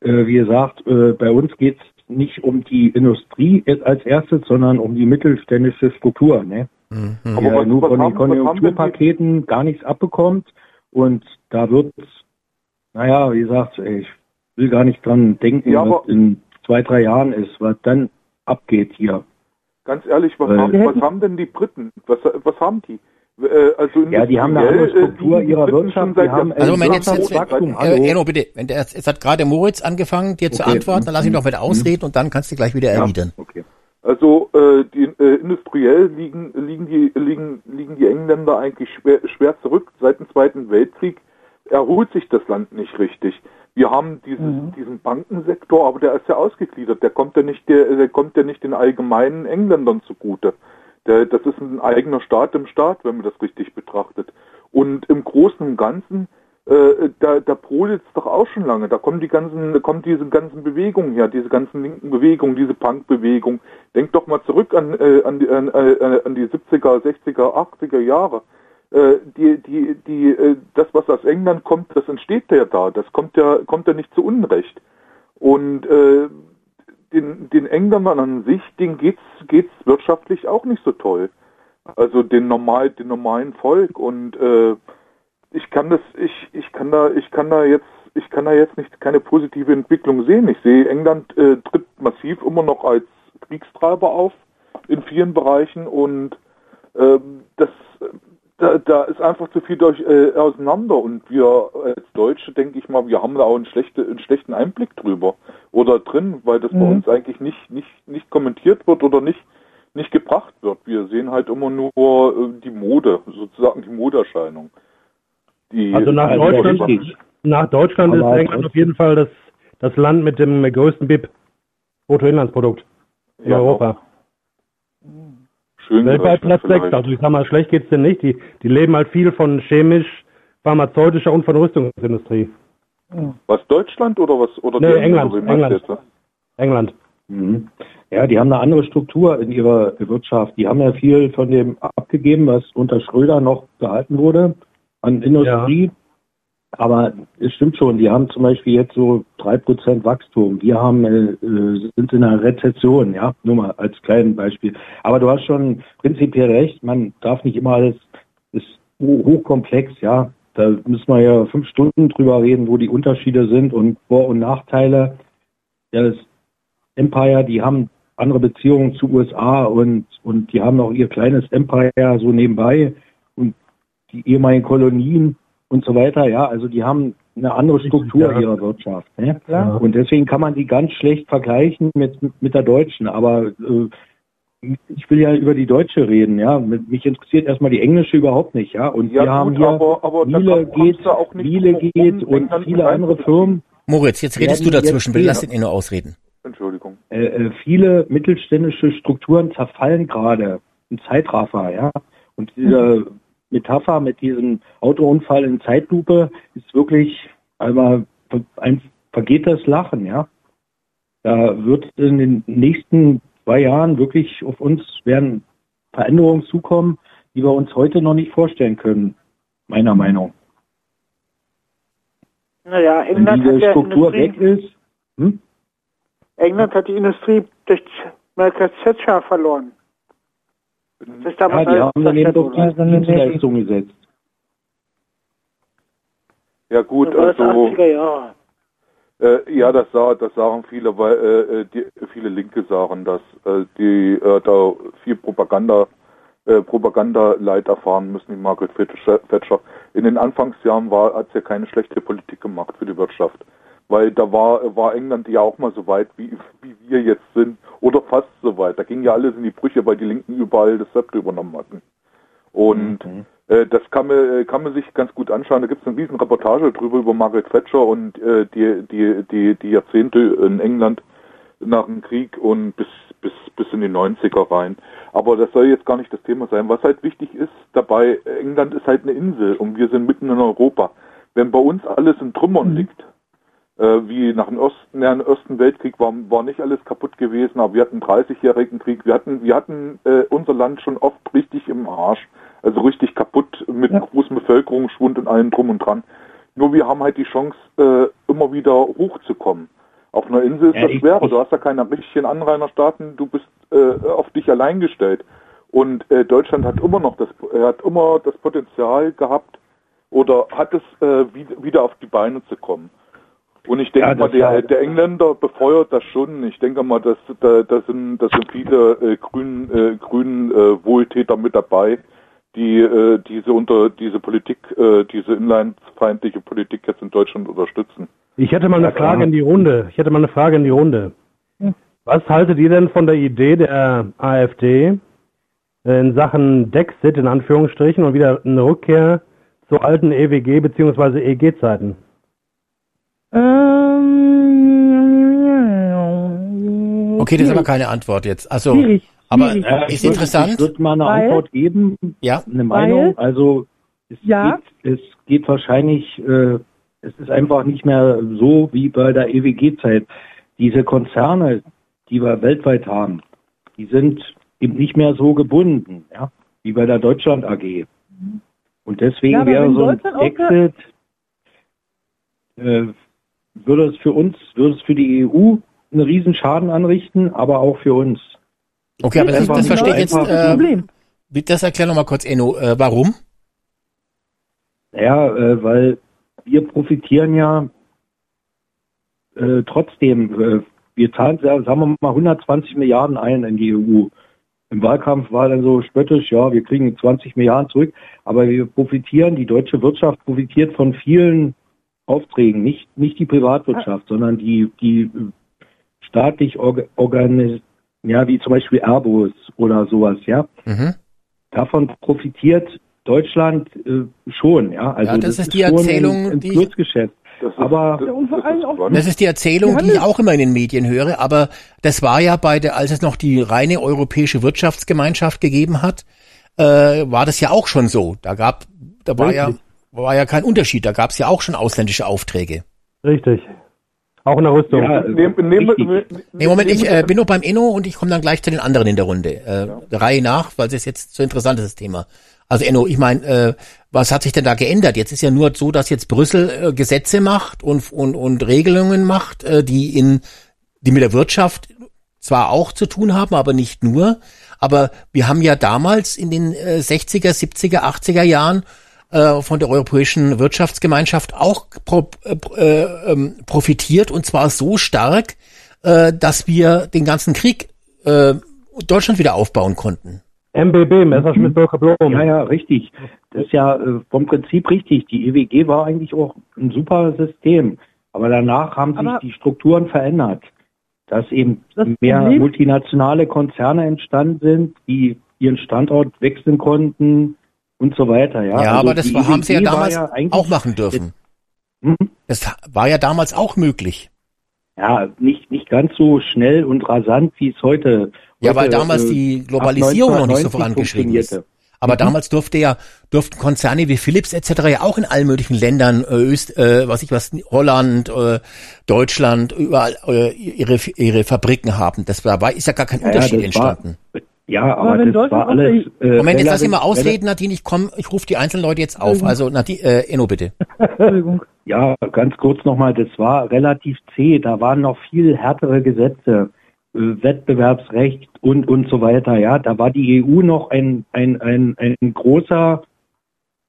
äh, wie gesagt, äh, bei uns geht's nicht um die Industrie als erstes, sondern um die mittelständische Struktur. Ne? Mhm. Aber ja, was- nur was von den haben- Konjunkturpaketen gar nichts abbekommt und da wird, naja, wie gesagt, ich will gar nicht dran denken, Ja, was in zwei, drei Jahren ist, was dann abgeht hier. Ganz ehrlich, was, haben, was haben denn die Briten? Was, was haben die? Äh, also Ja, die haben eine andere industriell, äh, Struktur liegen die ihrer Briten Wirtschaft, schon seit die haben- Also Moment, jetzt, jetzt, Wachstum, äh, Enno, bitte. Wenn der, jetzt hat gerade Moritz angefangen, dir zu Okay. antworten, dann lass ihn doch wieder ausreden und dann kannst du gleich wieder erwidern. okay. Also äh, die, äh, industriell liegen, liegen, die, liegen, liegen die Engländer eigentlich schwer, schwer zurück. Seit dem Zweiten Weltkrieg erholt sich das Land nicht richtig. Wir haben dieses, diesen Bankensektor, aber der ist ja ausgegliedert. Der kommt ja nicht, der, der kommt ja nicht den allgemeinen Engländern zugute. Der, das ist ein eigener Staat im Staat, wenn man das richtig betrachtet. Und im Großen und Ganzen, äh, da, da brodelt es doch auch schon lange. Da kommen die ganzen, da kommen diese ganzen Bewegungen her, diese ganzen linken Bewegungen, diese Punk-Bewegung. Denkt doch mal zurück an, äh, an, die, äh, an die 70er, 60er, 80er Jahre. Äh, die, die, die, äh, das, was aus England kommt, das entsteht ja da. Das kommt ja, kommt ja nicht zu Unrecht. Und äh, den, den Engländern an sich, denen geht's, geht's wirtschaftlich auch nicht so toll. Also den normal, den normalen Volk und äh, ich kann das, ich, ich kann da, ich kann da jetzt, ich kann da jetzt nicht keine positive Entwicklung sehen. Ich sehe, England äh, tritt massiv immer noch als Kriegstreiber auf in vielen Bereichen und ähm, das, da, da ist einfach zu viel durch äh, auseinander und wir als Deutsche, denke ich mal, wir haben da auch einen, schlechte, einen schlechten Einblick drüber oder drin, weil das bei uns eigentlich nicht, nicht, nicht kommentiert wird oder nicht, nicht gebracht wird. Wir sehen halt immer nur äh, die Mode, sozusagen die Modeerscheinung. Die Also nach Also Deutschland, nach Deutschland ist England auf jeden Fall das, das Land mit dem größten BIP, Bruttoinlandsprodukt in Ja, Europa. Schön Weltweit Platz 6. vielleicht. Also ich sag mal, schlecht geht's denn nicht. Die, die leben halt viel von chemisch, pharmazeutischer und von Rüstungsindustrie. Was Deutschland oder was oder Nee, die England, England. jetzt, ne? England. Mhm. Ja, die haben eine andere Struktur in ihrer Wirtschaft. Die haben ja viel von dem abgegeben, was unter Schröder noch gehalten wurde an Industrie. Aber es stimmt schon, die haben zum Beispiel jetzt so drei Prozent Wachstum. Wir haben, äh, sind in einer Rezession, ja, nur mal als kleines Beispiel. Aber du hast schon prinzipiell recht, man darf nicht immer alles, ist ho- hochkomplex, ja. Da müssen wir ja fünf Stunden drüber reden, wo die Unterschiede sind und Vor- und Nachteile. Ja, das Empire, die haben andere Beziehungen zu USA und, und die haben auch ihr kleines Empire so nebenbei und die ehemaligen Kolonien und so weiter, ja, also die haben eine andere Struktur Ja. ihrer Wirtschaft. Ne? klar. Und deswegen kann man die ganz schlecht vergleichen mit, mit der deutschen. Aber äh, ich will ja über die deutsche reden, ja. Mich interessiert erstmal die englische überhaupt nicht, ja. Und Ja, wir haben gut, hier aber- aber Miele geht, auch nicht Miele geht und viele andere. Firmen. Moritz, jetzt redest du dazwischen, bitte lass den Inno ausreden. Entschuldigung. äh, äh, viele mittelständische Strukturen zerfallen gerade. Ein Zeitraffer, ja. Und diese Metapher mit diesem Autounfall in Zeitlupe ist wirklich einmal ein vergehtes Lachen, ja. Da wird in den nächsten zwei Jahren wirklich auf uns werden Veränderungen zukommen, die wir uns heute noch nicht vorstellen können, meiner Meinung. Naja, Wenn England hat diese Struktur weg Industrie, ist, hm? England hat die Industrie durch Margaret Thatcher verloren. Das ist ja, damals die haben daneben doch zerstört die Dienstleistung gesetzt. Ja gut, also 80er Jahre. Äh, ja, das, sah, das sagen viele, weil äh, die, viele Linke sagen, dass äh, die äh, da viel Propaganda, äh, Propagandaleid erfahren müssen, die Margaret Thatcher. In den Anfangsjahren war, hat sie ja keine schlechte Politik gemacht für die Wirtschaft. Weil da war, war England ja auch mal so weit, wie, wie wir jetzt sind. Oder fast so weit. Da ging ja alles in die Brüche, weil die Linken überall das Zepter übernommen hatten. Und äh, das kann man, äh, kann man sich ganz gut anschauen. Da gibt es eine riesen Reportage drüber über Margaret Thatcher und äh, die, die, die, die Jahrzehnte in England nach dem Krieg und bis, bis, bis in die 90er rein. Aber das soll jetzt gar nicht das Thema sein. Was halt wichtig ist dabei, England ist halt eine Insel und wir sind mitten in Europa. Wenn bei uns alles in Trümmern liegt, äh, wie nach dem Osten, ja, Ersten Weltkrieg war, war nicht alles kaputt gewesen, aber wir hatten einen 30-jährigen Krieg. Wir hatten, wir hatten äh, unser Land schon oft richtig im Arsch, also richtig kaputt mit großem Bevölkerungsschwund und allem drum und dran. Nur wir haben halt die Chance, äh, immer wieder hochzukommen. Auf einer Insel ist Ja, das schwerer. Du hast ja keine richtigen Anrainerstaaten, du bist äh, auf dich allein gestellt. Und äh, Deutschland hat immer noch das, äh, hat immer das Potenzial gehabt oder hat es äh, wieder auf die Beine zu kommen. Und ich denke Ja, mal, das der, der Engländer befeuert das schon. Ich denke mal, dass da, da sind, da sind viele äh, grünen, äh, grünen äh, Wohltäter mit dabei, die äh, diese unter diese Politik, äh, diese inlandsfeindliche Politik jetzt in Deutschland unterstützen. Ich hätte mal eine. Frage in die Runde. Ich hätte mal eine Frage in die Runde. Was haltet ihr denn von der Idee der AfD äh, in Sachen Dexit in Anführungsstrichen und wieder eine Rückkehr zu alten EWG bzw. EG-Zeiten? Ähm, Okay, das ist aber keine Antwort jetzt. Also, Schwierig, aber schwierig. Ja, ist interessant. Ich würde mal eine Weil- Antwort geben, Ja. eine Meinung. Also es, Ja. geht, es geht wahrscheinlich, äh, es ist einfach nicht mehr so wie bei der EWG-Zeit. Diese Konzerne, die wir weltweit haben, die sind eben nicht mehr so gebunden, ja, wie bei der Deutschland AG. Und deswegen Ja, wäre so ein Exit, äh, würde es für uns, würde es für die EU einen riesen Schaden anrichten, aber auch für uns. Okay, aber das, das verstehe ich jetzt. Äh, Problem. das erklär noch mal kurz, Enno. Äh, warum? Ja, äh, weil wir profitieren ja äh, trotzdem. Äh, wir zahlen, sagen wir mal, 120 Milliarden ein in die EU. Im Wahlkampf war dann so spöttisch, ja, wir kriegen 20 Milliarden zurück, aber wir profitieren, die deutsche Wirtschaft profitiert von vielen Aufträgen, nicht, nicht die Privatwirtschaft, sondern die, die staatlich orga- organis ja, wie zum Beispiel Airbus oder sowas, ja Mhm. davon profitiert Deutschland äh, schon, ja. Also Ja, das ist die schon Erzählung, ein, ein die-. Das ist, Aber- das, das. Das die Erzählung, die ich auch immer in den Medien höre, aber das war ja bei der, als es noch die reine europäische Wirtschaftsgemeinschaft gegeben hat, äh, war das ja auch schon so. Da gab, da war ja. War ja kein Unterschied. Da gab es ja auch schon ausländische Aufträge. Richtig. Auch in der Rüstung. Ja, Nehm- nehm- richtig. nehm- Nee, Moment, ich nehm- äh, bin noch beim Enno und ich komme dann gleich zu den anderen in der Runde. Äh, der Reihe nach, weil es ist jetzt so interessant ist, das Thema. Also Enno, ich meine, äh, was hat sich denn da geändert? Jetzt ist ja nur so, dass jetzt Brüssel äh, Gesetze macht und, und, und Regelungen macht, äh, die in die mit der Wirtschaft zwar auch zu tun haben, aber nicht nur. Aber wir haben ja damals in den äh, 60er, 70er, 80er Jahren äh, von der Europäischen Wirtschaftsgemeinschaft auch pro, äh, äh, ähm, profitiert und zwar so stark, äh, dass wir den ganzen Krieg äh, Deutschland wieder aufbauen konnten. MBB, Messerschmitt Bürger Blom. Ja, ja, richtig. Das ist ja äh, vom Prinzip richtig. Die EWG war eigentlich auch ein super System. Aber danach haben sich Aber- die Strukturen verändert. Dass eben Das mehr Problem- multinationale Konzerne entstanden sind, die ihren Standort wechseln konnten und so weiter. Ja, Ja, Also aber das war, haben sie ja damals eigentlich- auch machen dürfen. Hm? Das war ja damals auch möglich. Ja, nicht, nicht ganz so schnell und rasant, wie es heute. Ja, heute, weil damals äh, die Globalisierung noch nicht so 1990 vorangeschritten ist. Aber damals durfte ja, durften Konzerne wie Philips etc. ja auch in allen möglichen Ländern, äh, Öst, äh, was ich was, Holland, äh, Deutschland, überall äh, ihre, ihre Fabriken haben. Das war, ist ja gar kein Ja, Unterschied das war- entstanden. Ja, aber, Aber wenn das Deutschland war alles. Äh, Moment, jetzt lass ihn mal ausreden, Nadine. Ich komm, ich rufe die einzelnen Leute jetzt auf. Also Nadine, äh, Enno bitte. Entschuldigung. Ja, ganz kurz nochmal, das war relativ zäh. Da waren noch viel härtere Gesetze, äh, Wettbewerbsrecht und, und so weiter. Ja, da war die EU noch ein, ein, ein, ein großer,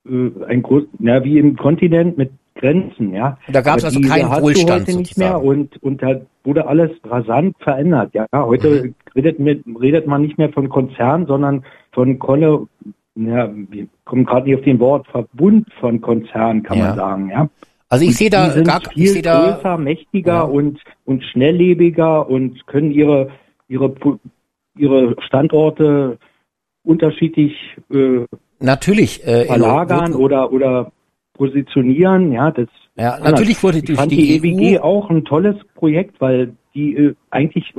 äh, ein groß, na, wie im Kontinent mit Grenzen, ja. Da gab's Aber also keinen Wohlstand heute nicht mehr und, und da wurde alles rasant verändert. Ja, heute Mhm. Redet, mit, redet man nicht mehr von Konzern, sondern von Kolle, ja, wir kommen gerade nicht auf den Wort, Verbund von Konzernen, kann Ja. man sagen, ja. Also ich sehe da die sind gar, viel ich da, größer, mächtiger Ja. und und schnelllebiger und können ihre ihre ihre Standorte unterschiedlich äh, natürlich, äh, verlagern wurde- oder oder positionieren. Ja, das Ja, anders. natürlich wurde ich durch fand die die, EWG EU auch ein tolles Projekt, weil die äh, eigentlich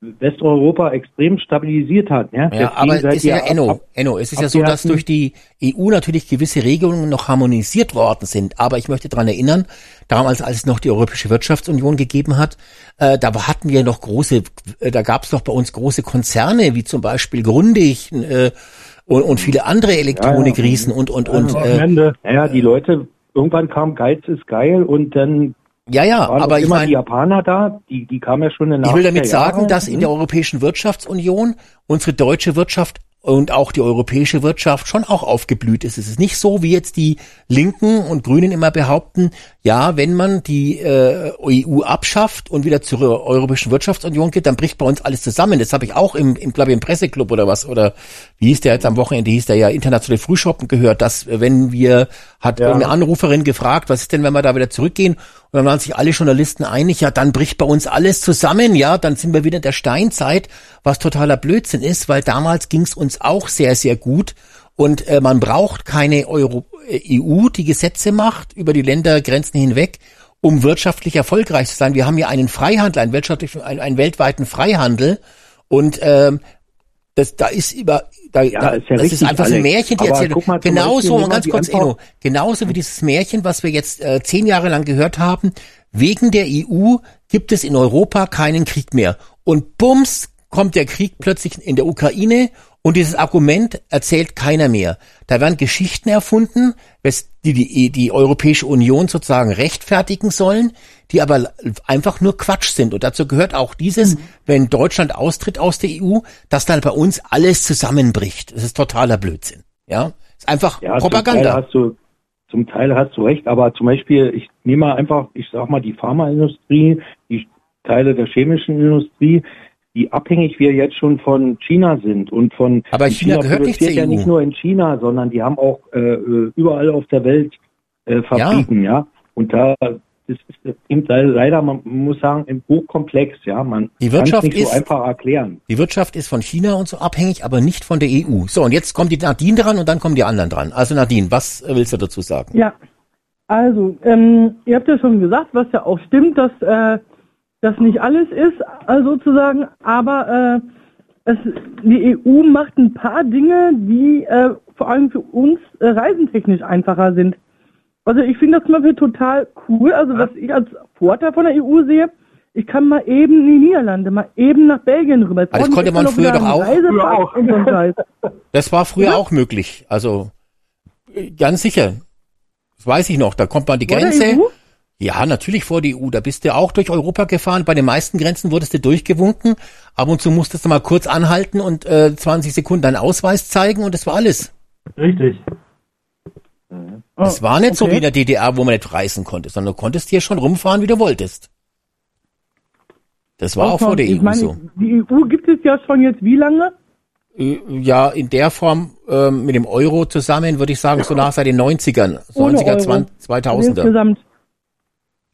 Westeuropa extrem stabilisiert hat. Ja, Ja, aber es ist ja Enno, ab- Enno, es ist ja so, dass durch die EU natürlich gewisse Regelungen noch harmonisiert worden sind. Aber ich möchte daran erinnern, damals, als es noch die Europäische Wirtschaftsunion gegeben hat, äh, da hatten wir noch große, äh, da gab es noch bei uns große Konzerne, wie zum Beispiel Grundig äh, und, und viele andere Elektronikriesen und und und. Am Äh. Naja, die Leute, irgendwann kam Geiz ist geil und dann ja, ja, waren aber ich immer die meine, Japaner da, die, die kamen ja schon in ich will damit 80er sagen, dass in der Europäischen Wirtschaftsunion unsere deutsche Wirtschaft und auch die europäische Wirtschaft schon auch aufgeblüht ist. Es ist nicht so, wie jetzt die Linken und Grünen immer behaupten, ja, wenn man die äh, EU abschafft und wieder zur Europäischen Wirtschaftsunion geht, dann bricht bei uns alles zusammen. Das habe ich auch im, im glaube ich, im Presseclub oder was, oder wie hieß der jetzt am Wochenende, hieß der ja internationale Frühschoppen gehört, dass wenn wir, hat Ja. eine Anruferin gefragt, was ist denn, wenn wir da wieder zurückgehen? Und dann waren sich alle Journalisten einig, ja, dann bricht bei uns alles zusammen, ja, dann sind wir wieder in der Steinzeit, was totaler Blödsinn ist, weil damals ging es uns auch sehr, sehr gut. Und äh, man braucht keine Euro äh, EU, die Gesetze macht über die Ländergrenzen hinweg, um wirtschaftlich erfolgreich zu sein. Wir haben ja einen Freihandel, einen, wirtschaftlichen, einen, einen weltweiten Freihandel. Und ähm, das, da ist über, da, Ja, da, ist ja das ist richtig, einfach so ein Alex. Märchen, die erzählt. mal, Genauso, Beispiel, ganz kurz, Enno, genauso wie dieses Märchen, was wir jetzt äh, zehn Jahre lang gehört haben, wegen der EU gibt es in Europa keinen Krieg mehr. Und bums kommt der Krieg plötzlich in der Ukraine und dieses Argument erzählt keiner mehr. Da werden Geschichten erfunden, die die, die Europäische Union sozusagen rechtfertigen sollen, die aber einfach nur Quatsch sind. Und dazu gehört auch dieses, wenn Deutschland austritt aus der EU, dass dann bei uns alles zusammenbricht. Das ist totaler Blödsinn. Ja, ist einfach Ja, Zum Teil, Propaganda. du, zum Teil hast du recht, aber zum Beispiel, ich nehme mal einfach, ich sag mal, die Pharmaindustrie, die Teile der chemischen Industrie, wie abhängig wir jetzt schon von China sind und von Aber und China gehört nicht zur ja EU. nicht nur in China, sondern die haben auch äh, äh, überall auf der Welt äh, Fabriken, ja. Und da das ist eben leider, man muss sagen, hochkomplex, ja. Man Die kann es Wirtschaft nicht ist- so einfach erklären. Die Wirtschaft ist von China und so abhängig, aber nicht von der EU. So, und jetzt kommt die Nadine dran und dann kommen die anderen dran. Also Nadine, was äh, willst du dazu sagen? Ja, also, ähm, ihr habt ja schon gesagt, was ja auch stimmt, dass äh, das nicht alles ist, äh, sozusagen, aber äh, es, die EU macht ein paar Dinge, die äh, vor allem für uns äh, reisentechnisch einfacher sind. Also ich finde das zum Beispiel total cool, also was ich als Vorteil von der EU sehe, ich kann mal eben in die Niederlande, mal eben nach Belgien rüber. Ah, das konnte man früher doch auch. Früher auch. Das war früher auch möglich. Also äh, ganz sicher. Das weiß ich noch. Da kommt man an die Grenze. Ja, natürlich vor die EU. Da bist du auch durch Europa gefahren. Bei den meisten Grenzen wurdest du durchgewunken. Ab und zu musstest du mal kurz anhalten und äh, 20 Sekunden deinen Ausweis zeigen und das war alles. Richtig. Es war nicht so okay. wie in der DDR, wo man nicht reisen konnte, sondern du konntest hier schon rumfahren, wie du wolltest. Das war auch vor der EU meine, so. Die EU gibt es ja schon jetzt wie lange? Ja, in der Form ähm, mit dem Euro zusammen, würde ich sagen, so nach seit den 90ern, Ohne 90er, Euro. 20, 2000er. Insgesamt.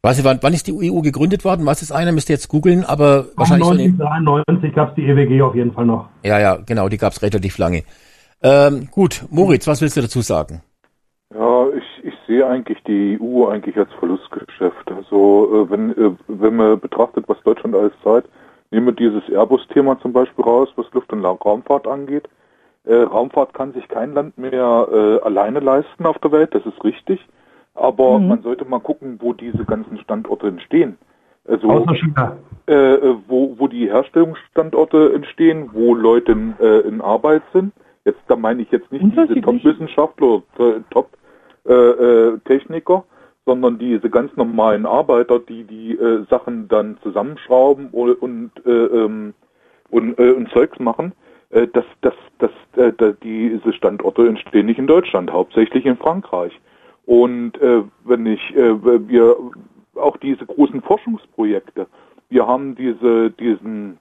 Weiß ich, wann, wann ist die EU gegründet worden? Was ist einer? Müsst ihr jetzt googeln, aber wahrscheinlich so in, 1993 gab es die EWG auf jeden Fall noch. Ja, ja, genau, die gab's relativ lange. Ähm, gut, Moritz, was willst du dazu sagen? Ja, ich, ich sehe eigentlich die EU eigentlich als Verlustgeschäft. Also äh, wenn, äh, wenn man betrachtet, was Deutschland alles zahlt, nehmen wir dieses Airbus-Thema zum Beispiel raus, was Luft- und Raumfahrt angeht. Äh, Raumfahrt kann sich kein Land mehr äh, alleine leisten auf der Welt, das ist richtig. Aber man sollte mal gucken, wo diese ganzen Standorte entstehen. Also, Außer China. äh, äh, wo, wo die Herstellungsstandorte entstehen, wo Leute in, äh, in Arbeit sind. Jetzt, da meine ich jetzt nicht diese. Top-Wissenschaftler oder Top-Techniker, sondern diese ganz normalen Arbeiter, die die äh, Sachen dann zusammenschrauben und, und, äh, ähm, und, äh, und Zeugs machen. Äh, das, das, das, äh, da- diese Standorte entstehen nicht in Deutschland, hauptsächlich in Frankreich. Und äh, wenn ich, äh, wir auch diese großen Forschungsprojekte, wir haben diese, diesen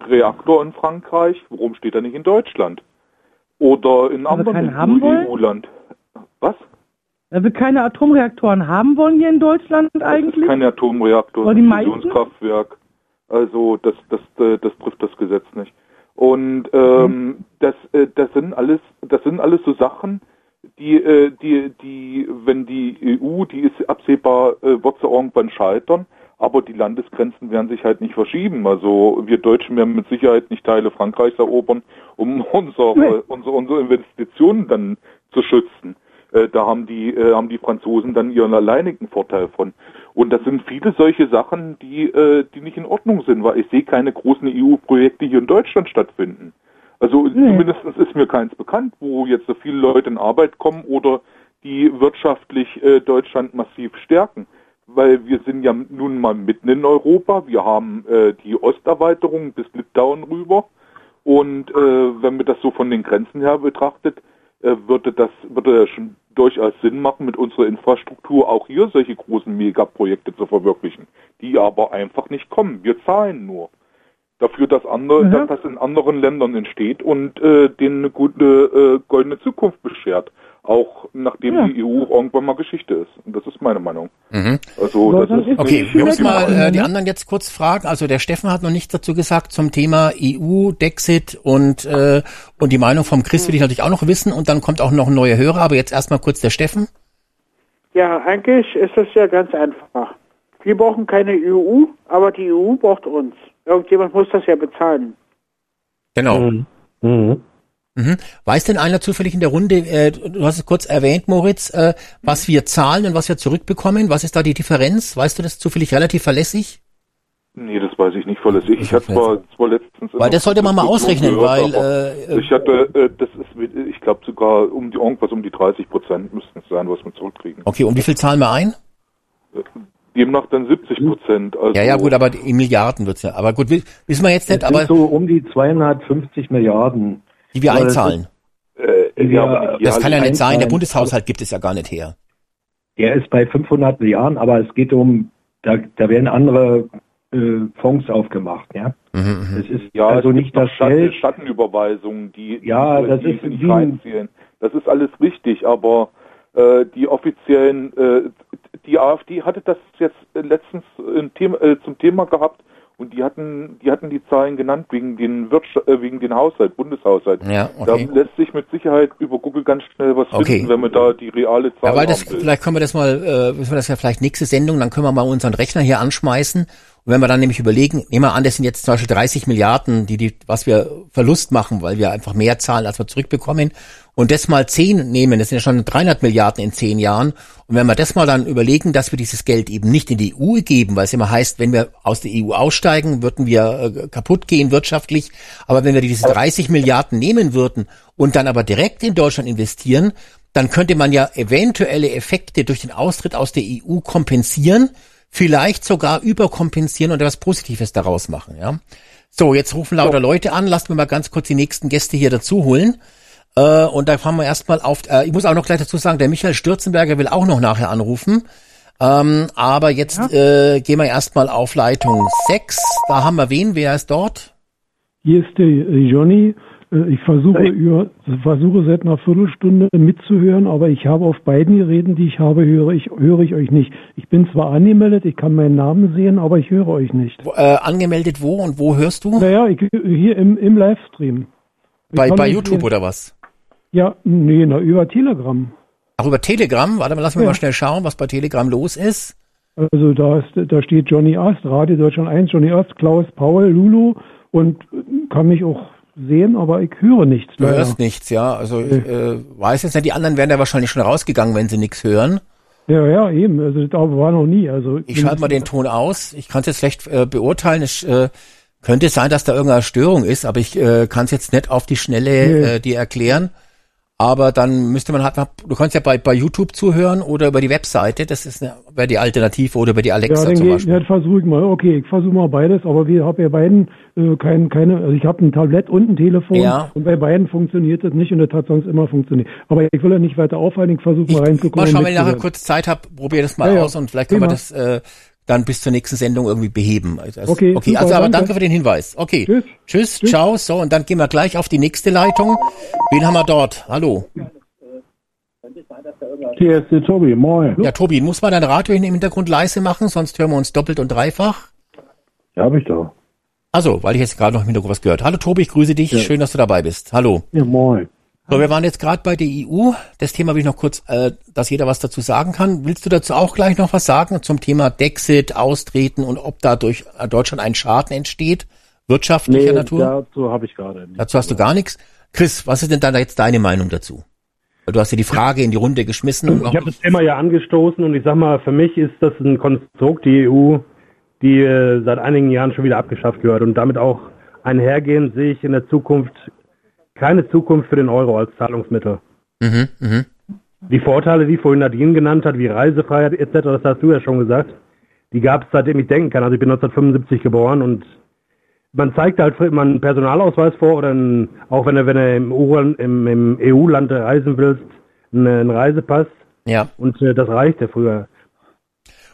Reaktor in Frankreich, warum steht er nicht in Deutschland? Oder in anderen? EU-Land. Was? Weil wir keine Atomreaktoren haben wollen hier in Deutschland Das eigentlich. kein Atomreaktor, Aber das die? Fusionskraftwerk. Also das, das, äh, das trifft das Gesetz nicht. Und ähm, das, äh, das sind alles, das sind alles so Sachen, die, äh, die, die, wenn die EU, die ist absehbar, äh, wird sie irgendwann scheitern, aber die Landesgrenzen werden sich halt nicht verschieben. Also wir Deutschen werden mit Sicherheit nicht Teile Frankreichs erobern, um unsere, Nee. unsere, unsere Investitionen dann zu schützen. Äh, da haben die, haben die Franzosen dann ihren alleinigen Vorteil von. Und das sind viele solche Sachen, die, die nicht in Ordnung sind, weil ich sehe keine großen EU-Projekte hier in Deutschland stattfinden. Also zumindest ist mir keins bekannt, wo jetzt so viele Leute in Arbeit kommen oder die wirtschaftlich äh, Deutschland massiv stärken. Weil wir sind ja nun mal mitten in Europa. Wir haben äh, die Osterweiterung bis Litauen rüber. Und äh, wenn man das so von den Grenzen her betrachtet, äh, würde das würde das schon durchaus Sinn machen, mit unserer Infrastruktur auch hier solche großen Megaprojekte zu verwirklichen, die aber einfach nicht kommen. Wir zahlen nur dafür, dass andere, Mhm. dass das in anderen Ländern entsteht und äh, denen eine gute äh, goldene Zukunft beschert, auch nachdem Ja. die EU irgendwann mal Geschichte ist. Und das ist meine Meinung. Mhm. Also Ja, das ist ist- Okay, Ich wir müssen mal äh, die anderen jetzt kurz fragen. Also der Steffen hat noch nichts dazu gesagt zum Thema EU, Dexit und äh, und die Meinung vom Chris will ich natürlich auch noch wissen und dann kommt auch noch ein neuer Hörer, aber jetzt erstmal kurz der Steffen. Ja, eigentlich ist es ja ganz einfach. Wir brauchen keine EU, aber die EU braucht uns. Irgendjemand muss das ja bezahlen. Genau. Mhm. Mhm. Mhm. Weiß denn einer zufällig in der Runde, äh, du hast es kurz erwähnt, Moritz, äh, was wir zahlen und was wir zurückbekommen? Was ist da die Differenz? Weißt du das zufällig relativ verlässlich? Nee, das weiß ich nicht verlässlich. Ich hatte zwar, zwar letztens... Weil das sollte man mal ausrechnen, weil äh, ich hatte, äh, das ist, ich glaube sogar um die irgendwas um die 30 Prozent müssten es sein, was wir zurückkriegen. okay, um wie viel zahlen wir ein? Demnach dann 70 Prozent. Also, Ja, ja, gut, aber in Milliarden wird's ja. Aber gut, wi- wissen wir jetzt nicht, aber so um die 250 Milliarden. die wir einzahlen. äh, ja, Das kann ja nicht sein. Der. Bundeshaushalt gibt es ja gar nicht her. Der ist bei 500 Milliarden, aber es geht um, da, da werden andere äh, Fonds aufgemacht, ja. Mhm, Das ist Ja, also nicht das Schatten, Geld. Schattenüberweisungen, die, Ja, die, das die ist nicht reinzählen. Das ist alles richtig, aber äh, die offiziellen, äh, die AfD hatte das jetzt äh, letztens Thema, äh, zum Thema gehabt und die hatten, die hatten die Zahlen genannt wegen den Wirtschaft, äh, wegen den Haushalt, Bundeshaushalt. Ja, okay. Da lässt sich mit Sicherheit über Google ganz schnell was Okay. finden, wenn man da die reale Zahl Ja, weil das, haben will. vielleicht können wir das mal, äh, müssen wir das ja vielleicht nächste Sendung, dann können wir mal unseren Rechner hier anschmeißen. Und wenn wir dann nämlich überlegen, nehmen wir an, das sind jetzt zum Beispiel 30 Milliarden, die, die, was wir Verlust machen, weil wir einfach mehr zahlen, als wir zurückbekommen. Und das mal 10 nehmen, das sind ja schon 300 Milliarden in 10 Jahren. Und wenn wir das mal dann überlegen, dass wir dieses Geld eben nicht in die EU geben, weil es immer heißt, wenn wir aus der EU aussteigen, würden wir äh, kaputt gehen wirtschaftlich. Aber wenn wir diese 30 Milliarden nehmen würden und dann aber direkt in Deutschland investieren, dann könnte man ja eventuelle Effekte durch den Austritt aus der EU kompensieren, vielleicht sogar überkompensieren und etwas Positives daraus machen, ja. So, jetzt rufen lauter Leute an, lasst mir mal ganz kurz die nächsten Gäste hier dazu holen. Äh, und da fahren wir erstmal auf, äh, ich muss auch noch gleich dazu sagen, der Michael Stürzenberger will auch noch nachher anrufen. Ähm, aber jetzt äh, gehen wir erstmal auf Leitung 6. Da haben wir wen? Wer ist dort? Hier ist der Johnny. Äh, Ich versuche, über, versuche seit einer Viertelstunde mitzuhören, aber ich habe auf beiden Geräten, die ich habe, höre ich, höre ich euch nicht. Ich bin zwar angemeldet, ich kann meinen Namen sehen, aber ich höre euch nicht. Äh, angemeldet wo und wo hörst du? Naja, ich, hier im, im Livestream. Ich Bei, bei YouTube sehen. oder was? Ja, nee, na, über Telegram. Ach, über Telegram? Warte mal, lass mich Ja. mal schnell schauen, was bei Telegram los ist. Also da, ist, da steht Johnny Ast, Radio Deutschland 1, Johnny Ast, Klaus, Paul, Lulu und kann mich auch sehen, aber ich höre nichts. Du leider. hörst nichts, ja. Also ich äh, weiß jetzt nicht, die anderen wären ja wahrscheinlich schon rausgegangen, wenn sie nichts hören. Ja, ja, eben. Also da war noch nie. Also Ich schalte mal den Ton aus. Ich kann es jetzt schlecht äh, beurteilen. Es äh, könnte sein, dass da irgendeine Störung ist, aber ich äh, kann es jetzt nicht auf die Schnelle Nee. äh, dir erklären. Aber dann müsste man halt, du kannst ja bei, bei YouTube zuhören oder über die Webseite, das ist eine, wäre die Alternative oder über die Ja, Alexa dann zum Beispiel. ja, versuche ich mal. Okay, ich versuche mal beides, aber wir haben ja beiden äh, kein, keine, also ich habe ein Tablett und ein Telefon Ja. und bei beiden funktioniert das nicht und das hat sonst immer funktioniert. Aber ich will ja nicht weiter aufhalten, ich versuche mal reinzukommen. mal schauen, wenn ich nachher kurz Zeit habe, probier das mal Ja, ja. aus und vielleicht können wir das äh, dann bis zur nächsten Sendung irgendwie beheben. Also, Okay, okay super, also aber danke. danke für den Hinweis. Okay. Tschüss. Tschüss, Tschüss. ciao. So, und dann gehen wir gleich auf die nächste Leitung. Wen haben wir dort? Hallo. Hier ist der Tobi, moin. Ja, Tobi, muss man dein Radio im Hintergrund leise machen, sonst hören wir uns doppelt und dreifach. Ja, hab ich doch. Also, weil ich jetzt gerade noch im Hintergrund was gehört. Hallo Tobi, ich grüße dich. Schön, dass du dabei bist. Hallo. Ja, moin. So, wir waren jetzt gerade bei der EU. Das Thema will ich noch kurz, äh, dass jeder was dazu sagen kann. Willst du dazu auch gleich noch was sagen zum Thema Dexit, Austreten und ob da durch äh, Deutschland ein Schaden entsteht, wirtschaftlicher Natur? dazu habe ich gerade nicht. Dazu hast du gar nichts. Chris, was ist denn da jetzt deine Meinung dazu? Weil Du hast ja die Frage in die Runde geschmissen Ich habe das Thema ja angestoßen und ich sag mal, für mich ist das ein Konstrukt, die EU, die äh, seit einigen Jahren schon wieder abgeschafft gehört und damit auch einhergehend sehe ich in der Zukunft keine Zukunft für den Euro als Zahlungsmittel. mhm, mhm. Die Vorteile, die vorhin Nadine genannt hat, wie Reisefreiheit etc., das hast du ja schon gesagt, die gab es seitdem ich denken kann. Also ich bin 1975 geboren und man zeigt halt immer einen Personalausweis vor oder einen, auch wenn du, wenn du im, im, im EU-Land reisen willst, einen, einen Reisepass. Ja. Und äh, das reichte früher.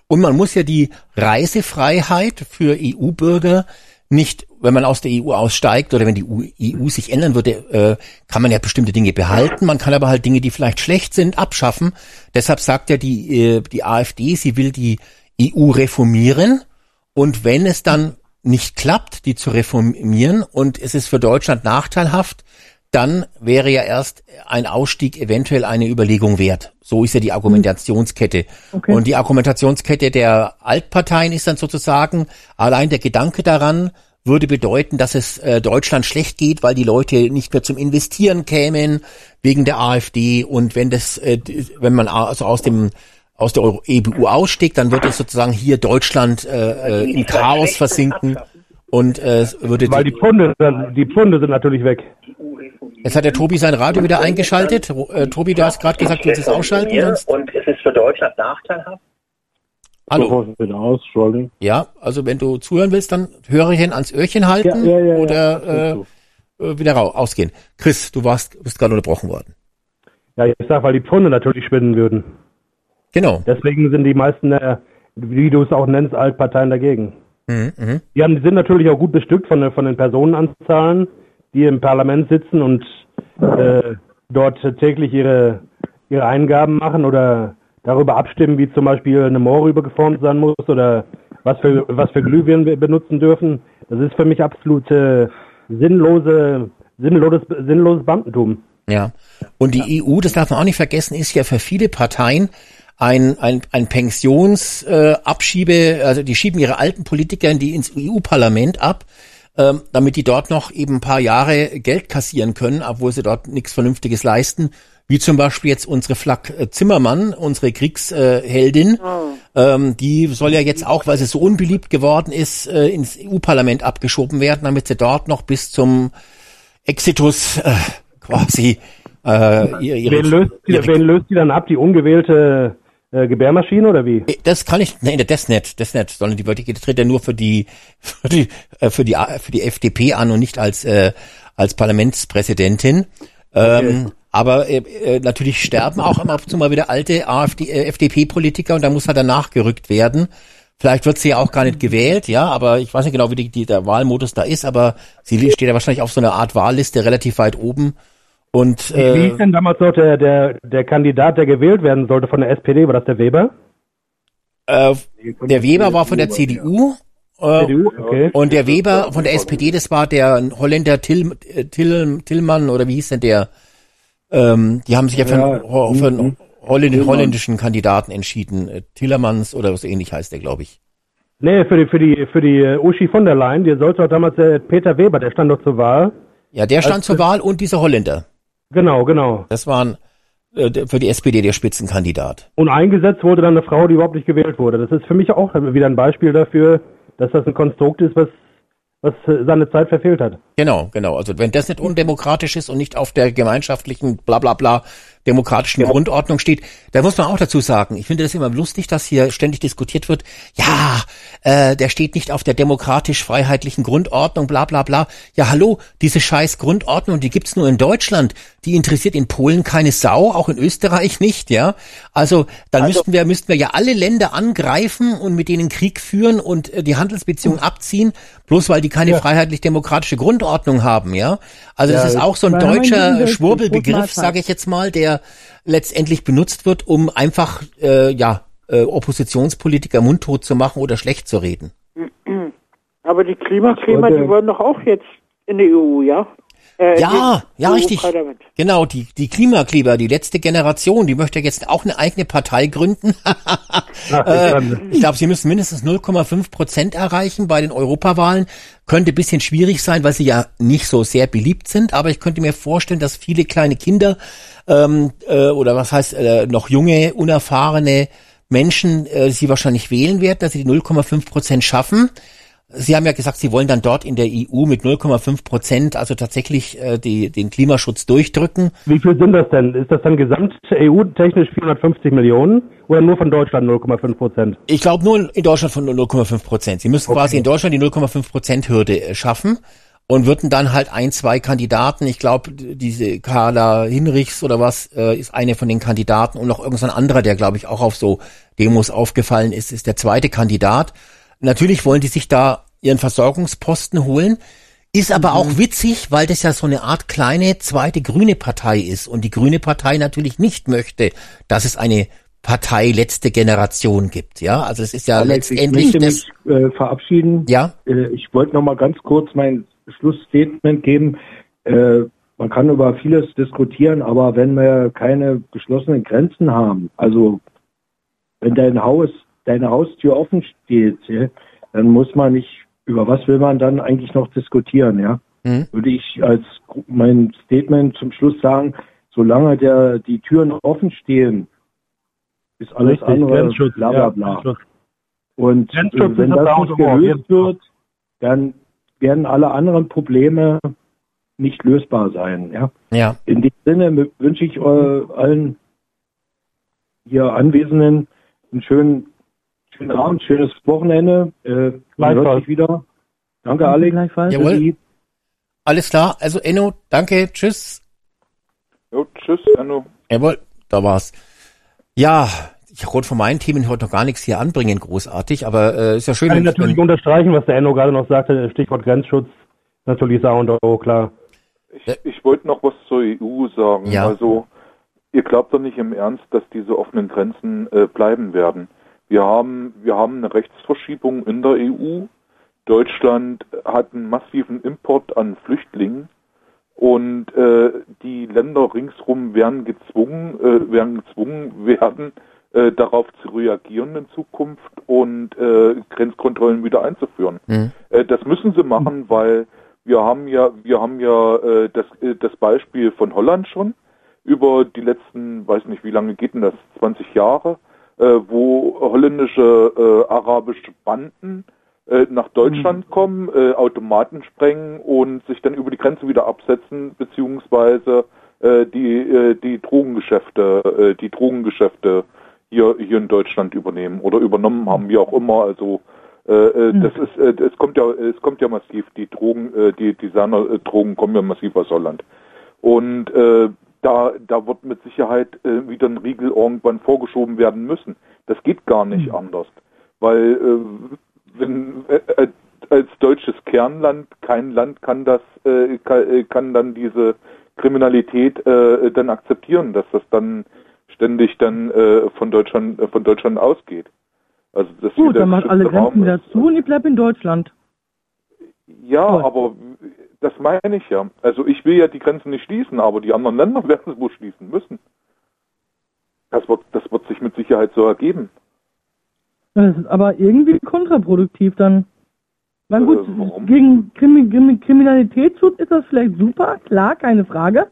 Und man muss ja die Reisefreiheit für EU-Bürger nicht, wenn man aus der EU aussteigt oder wenn die EU sich ändern würde, äh, kann man ja bestimmte Dinge behalten. Man kann aber halt Dinge, die vielleicht schlecht sind, abschaffen. Deshalb sagt ja die, äh, die AfD, sie will die EU reformieren. Und wenn es dann nicht klappt, die zu reformieren und es ist für Deutschland nachteilhaft, dann wäre ja erst ein Ausstieg eventuell eine Überlegung wert. So ist ja die Argumentationskette. Okay. Und die Argumentationskette der Altparteien ist dann sozusagen, allein der Gedanke daran würde bedeuten, dass es äh, Deutschland schlecht geht, weil die Leute nicht mehr zum Investieren kämen wegen der AfD. Und wenn das, äh, wenn man also aus dem aus der EU e ausstieg, dann würde es sozusagen hier Deutschland äh, äh im Chaos versinken und äh, würde weil die Pfunde die Pfunde sind natürlich weg. Jetzt hat der Tobi sein Radio wieder eingeschaltet. Äh, Tobi, du hast gerade gesagt, du willst es ausschalten. Sonst? Und es ist für Deutschland nachteilhaft. Hallo. Aus, ja, also wenn du zuhören willst, dann Hörerchen ans Öhrchen halten ja, ja, ja, oder äh, äh, wieder rausgehen. Chris, du warst, bist gerade unterbrochen worden. Ja, ich sag, weil die Pfunde natürlich schwinden würden. Genau. Deswegen sind die meisten, äh, wie du es auch nennst, Altparteien dagegen. Mhm, mh. Die, haben, die sind natürlich auch gut bestückt von, von den Personenanzahlen die im Parlament sitzen und äh, dort täglich ihre, ihre Eingaben machen oder darüber abstimmen, wie zum Beispiel eine Moorrübe geformt sein muss oder was für, was für Glühbirnen wir benutzen dürfen. Das ist für mich absolut äh, sinnlose, sinnloses, sinnloses Beamtentum. Ja. Und die EU, das darf man auch nicht vergessen, ist ja für viele Parteien ein, ein, ein Pensionsabschiebe, äh, also die schieben ihre alten Politiker in die ins EU-Parlament ab ähm, damit die dort noch eben ein paar Jahre Geld kassieren können, obwohl sie dort nichts Vernünftiges leisten. Wie zum Beispiel jetzt unsere Flak äh, Zimmermann, unsere Kriegsheldin, oh. ähm, die soll ja jetzt auch, weil sie so unbeliebt geworden ist, äh, ins EU-Parlament abgeschoben werden, damit sie dort noch bis zum Exitus äh, quasi äh, ihre, wen, löst die, ihre, wen löst die dann ab? Die ungewählte äh, Gebärmaschine oder wie? Äh, das kann ich, nein, das nicht, das nicht, sondern die Politik tritt ja nur für die, für die, äh, für die, für die FDP an und nicht als, äh, als Parlamentspräsidentin. Okay. Ähm, aber äh, äh, natürlich sterben auch immer ab und zu mal wieder alte AfD, äh, FDP-Politiker und da muss halt danach gerückt werden. Vielleicht wird sie ja auch gar nicht gewählt, ja, aber ich weiß nicht genau, wie die, die, der Wahlmodus da ist, aber sie steht ja wahrscheinlich auf so einer Art Wahlliste relativ weit oben und, äh, Wie ist denn damals noch der, der, der Kandidat, der gewählt werden sollte von der SPD? War das der Weber? Äh, der Weber war von der CDU. Äh, CDU? Okay. Und der Weber von der SPD, das war der Holländer Till, äh, Till, Tillmann oder wie hieß denn der? Ähm, die haben sich ja für, ja. einen, für einen Holländ holländischen Kandidaten entschieden. Äh, Tillermans oder was ähnlich heißt der, glaube ich. Nee, für die, für die, für die uh, Uschi von der Leyen, die sollte doch damals der Peter Weber, der stand doch zur Wahl. Ja, der stand zur Wahl und dieser Holländer. Genau, genau. Das waren äh, für die SPD der Spitzenkandidat. Und eingesetzt wurde dann eine Frau, die überhaupt nicht gewählt wurde. Das ist für mich auch wieder ein Beispiel dafür, dass das ein Konstrukt ist, was was seine Zeit verfehlt hat. Genau, genau. Also wenn das nicht undemokratisch ist und nicht auf der gemeinschaftlichen Blablabla bla, bla, demokratischen ja. Grundordnung steht, da muss man auch dazu sagen, ich finde das immer lustig, dass hier ständig diskutiert wird, ja, äh, der steht nicht auf der demokratisch-freiheitlichen Grundordnung, bla bla bla. Ja, hallo, diese scheiß Grundordnung, die gibt's nur in Deutschland. Die interessiert in Polen keine Sau, auch in Österreich nicht, ja. Also dann also, müssten wir, müssten wir ja alle Länder angreifen und mit denen Krieg führen und äh, die Handelsbeziehungen abziehen, bloß weil die keine ja. freiheitlich-demokratische Grundordnung haben, ja. Also ja, das ist auch so ein deutscher Schwurbelbegriff, sage ich jetzt mal, der letztendlich benutzt wird, um einfach äh, ja äh, Oppositionspolitiker mundtot zu machen oder schlecht zu reden. Aber die Klimakleber, die wollen doch auch jetzt in die EU, ja? Äh, ja, ja, richtig. Genau, die, die Klimakleber, die letzte Generation, die möchte jetzt auch eine eigene Partei gründen. äh, ich glaube, sie müssen mindestens 0,5 Prozent erreichen bei den Europawahlen. Könnte bisschen schwierig sein, weil sie ja nicht so sehr beliebt sind, aber ich könnte mir vorstellen, dass viele kleine Kinder ähm, äh, oder was heißt äh, noch junge, unerfahrene Menschen äh, sie wahrscheinlich wählen werden, dass sie die 0,5 Prozent schaffen Sie haben ja gesagt, Sie wollen dann dort in der EU mit 0,5 Prozent also tatsächlich äh, die, den Klimaschutz durchdrücken. Wie viel sind das denn? Ist das dann gesamt EU-technisch 450 Millionen oder nur von Deutschland 0,5 Prozent? Ich glaube nur in Deutschland von 0,5 Prozent. Sie müssen Okay. quasi in Deutschland die 0,5 Prozent Hürde äh, schaffen und würden dann halt ein, zwei Kandidaten, ich glaube, diese Carla Hinrichs oder was, äh, ist eine von den Kandidaten und noch irgendein anderer, der glaube ich auch auf so Demos aufgefallen ist, ist der zweite Kandidat. Natürlich wollen die sich da ihren Versorgungsposten holen. Ist aber Mhm. auch witzig, weil das ja so eine Art kleine zweite grüne Partei ist und die grüne Partei natürlich nicht möchte, dass es eine Partei letzte Generation gibt. Ja, also es ist ja Alex, letztendlich ich möchte mich äh, verabschieden. Ja. Äh, ich wollte noch mal ganz kurz mein Schlussstatement geben. Äh, man kann über vieles diskutieren, aber wenn wir keine geschlossenen Grenzen haben, also wenn dein Haus, deine Haustür offen steht, ja, dann muss man nicht, über was will man dann eigentlich noch diskutieren, ja? Hm? Würde ich als mein Statement zum Schluss sagen, solange der, die Türen offen stehen, ist alles Richtig, andere bla bla ja, bla. Grenzschutz. Und äh, wenn das nicht gelöst wird, dann werden alle anderen Probleme nicht lösbar sein. Ja? Ja. In dem Sinne wünsche ich äh, allen hier Anwesenden einen schönen, schönen Abend, schönes Wochenende. Äh, Gleichfalls. sich wieder. Danke, Alex. Gleichfalls. Jawohl. Alles klar. Also Enno, danke, tschüss. Jo, tschüss, Enno. Jawohl, da war's. Ja, ich konnte von meinen Themen heute noch gar nichts hier anbringen, großartig, aber äh, ist ja schön. Kann ich natürlich wenn- unterstreichen, was der Enno gerade noch sagte, Stichwort Grenzschutz. Natürlich ist und O, klar. Ich, ich wollte noch was zur EU sagen. Ja. Also, ihr glaubt doch nicht im Ernst, dass diese offenen Grenzen äh, bleiben werden. Wir haben, wir haben eine Rechtsverschiebung in der EU. Deutschland hat einen massiven Import an Flüchtlingen und äh, die Länder ringsrum werden gezwungen, äh, werden gezwungen werden, äh, darauf zu reagieren in Zukunft und äh, Grenzkontrollen wieder einzuführen. Hm. Äh, das müssen sie machen, weil wir haben ja, wir haben ja äh, das, äh, das Beispiel von Holland schon über die letzten, weiß nicht, wie lange geht denn das, 20 Jahre, wo holländische äh, arabische Banden äh, nach Deutschland kommen, äh, Automaten sprengen und sich dann über die Grenze wieder absetzen, beziehungsweise äh, die äh, die Drogengeschäfte, äh, die Drogengeschäfte hier hier in Deutschland übernehmen oder übernommen haben, wie auch immer. Also äh, äh, das ist, äh, es kommt ja, es kommt ja massiv. Die Drogen, äh, die Designer-Drogen kommen ja massiv aus Holland. Und äh, da, da wird mit Sicherheit äh, wieder ein Riegel irgendwann vorgeschoben werden müssen. Das geht gar nicht anders, weil äh, wenn äh, äh, als deutsches Kernland kein Land kann das äh, kann, äh, kann dann diese Kriminalität dann akzeptieren, dass das dann ständig dann von Deutschland von Deutschland ausgeht. Also das Gut, dann macht alle Grenzen wieder zu und ich bleib in Deutschland. Ja, Toll. aber das meine ich ja. Also ich will ja die Grenzen nicht schließen, aber die anderen Länder werden es wohl schließen müssen. Das wird, das wird sich mit Sicherheit so ergeben. Das ist aber irgendwie kontraproduktiv dann. Na Äh, gut, warum? gegen Krimi Krimi Kriminalitätsschutz ist das vielleicht super, klar, keine Frage.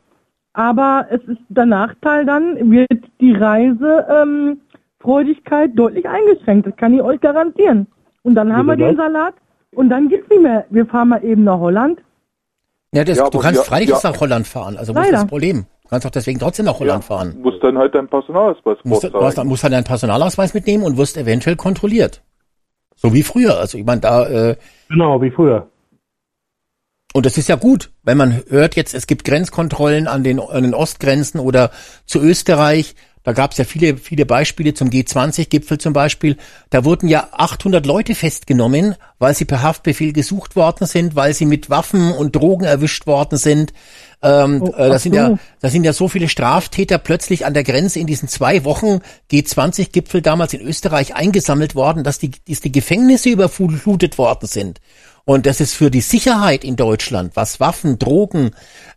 Aber es ist der Nachteil dann, wird die Reisefreudigkeit deutlich eingeschränkt. Das kann ich euch garantieren. Und dann haben wir den das? Salat und dann geht's nicht mehr. Wir fahren mal eben nach Holland. Ja, das, Ja, du kannst wir- freilich ja. nach Holland fahren. Also wo ist Leider. das Problem? Du kannst doch deswegen trotzdem nach Holland fahren. Muss dann halt dein Personalausweis Du musst, du hast, musst halt deinen Personalausweis mitnehmen und wirst eventuell kontrolliert. So wie früher. Also ich meine, da äh, Genau, wie früher. und das ist ja gut, wenn man hört jetzt, es gibt Grenzkontrollen an den, an den Ostgrenzen oder zu Österreich. Da gab es ja viele, viele Beispiele zum G20-Gipfel zum Beispiel. Da wurden ja 800 Leute festgenommen, weil sie per Haftbefehl gesucht worden sind, weil sie mit Waffen und Drogen erwischt worden sind. Ähm, Oh, äh, da sind so. ja, da sind ja so viele Straftäter plötzlich an der Grenze in diesen zwei Wochen G20-Gipfel damals in Österreich eingesammelt worden, dass die, dass die Gefängnisse überflutet worden sind. Und das ist für die Sicherheit in Deutschland, was Waffen, Drogen,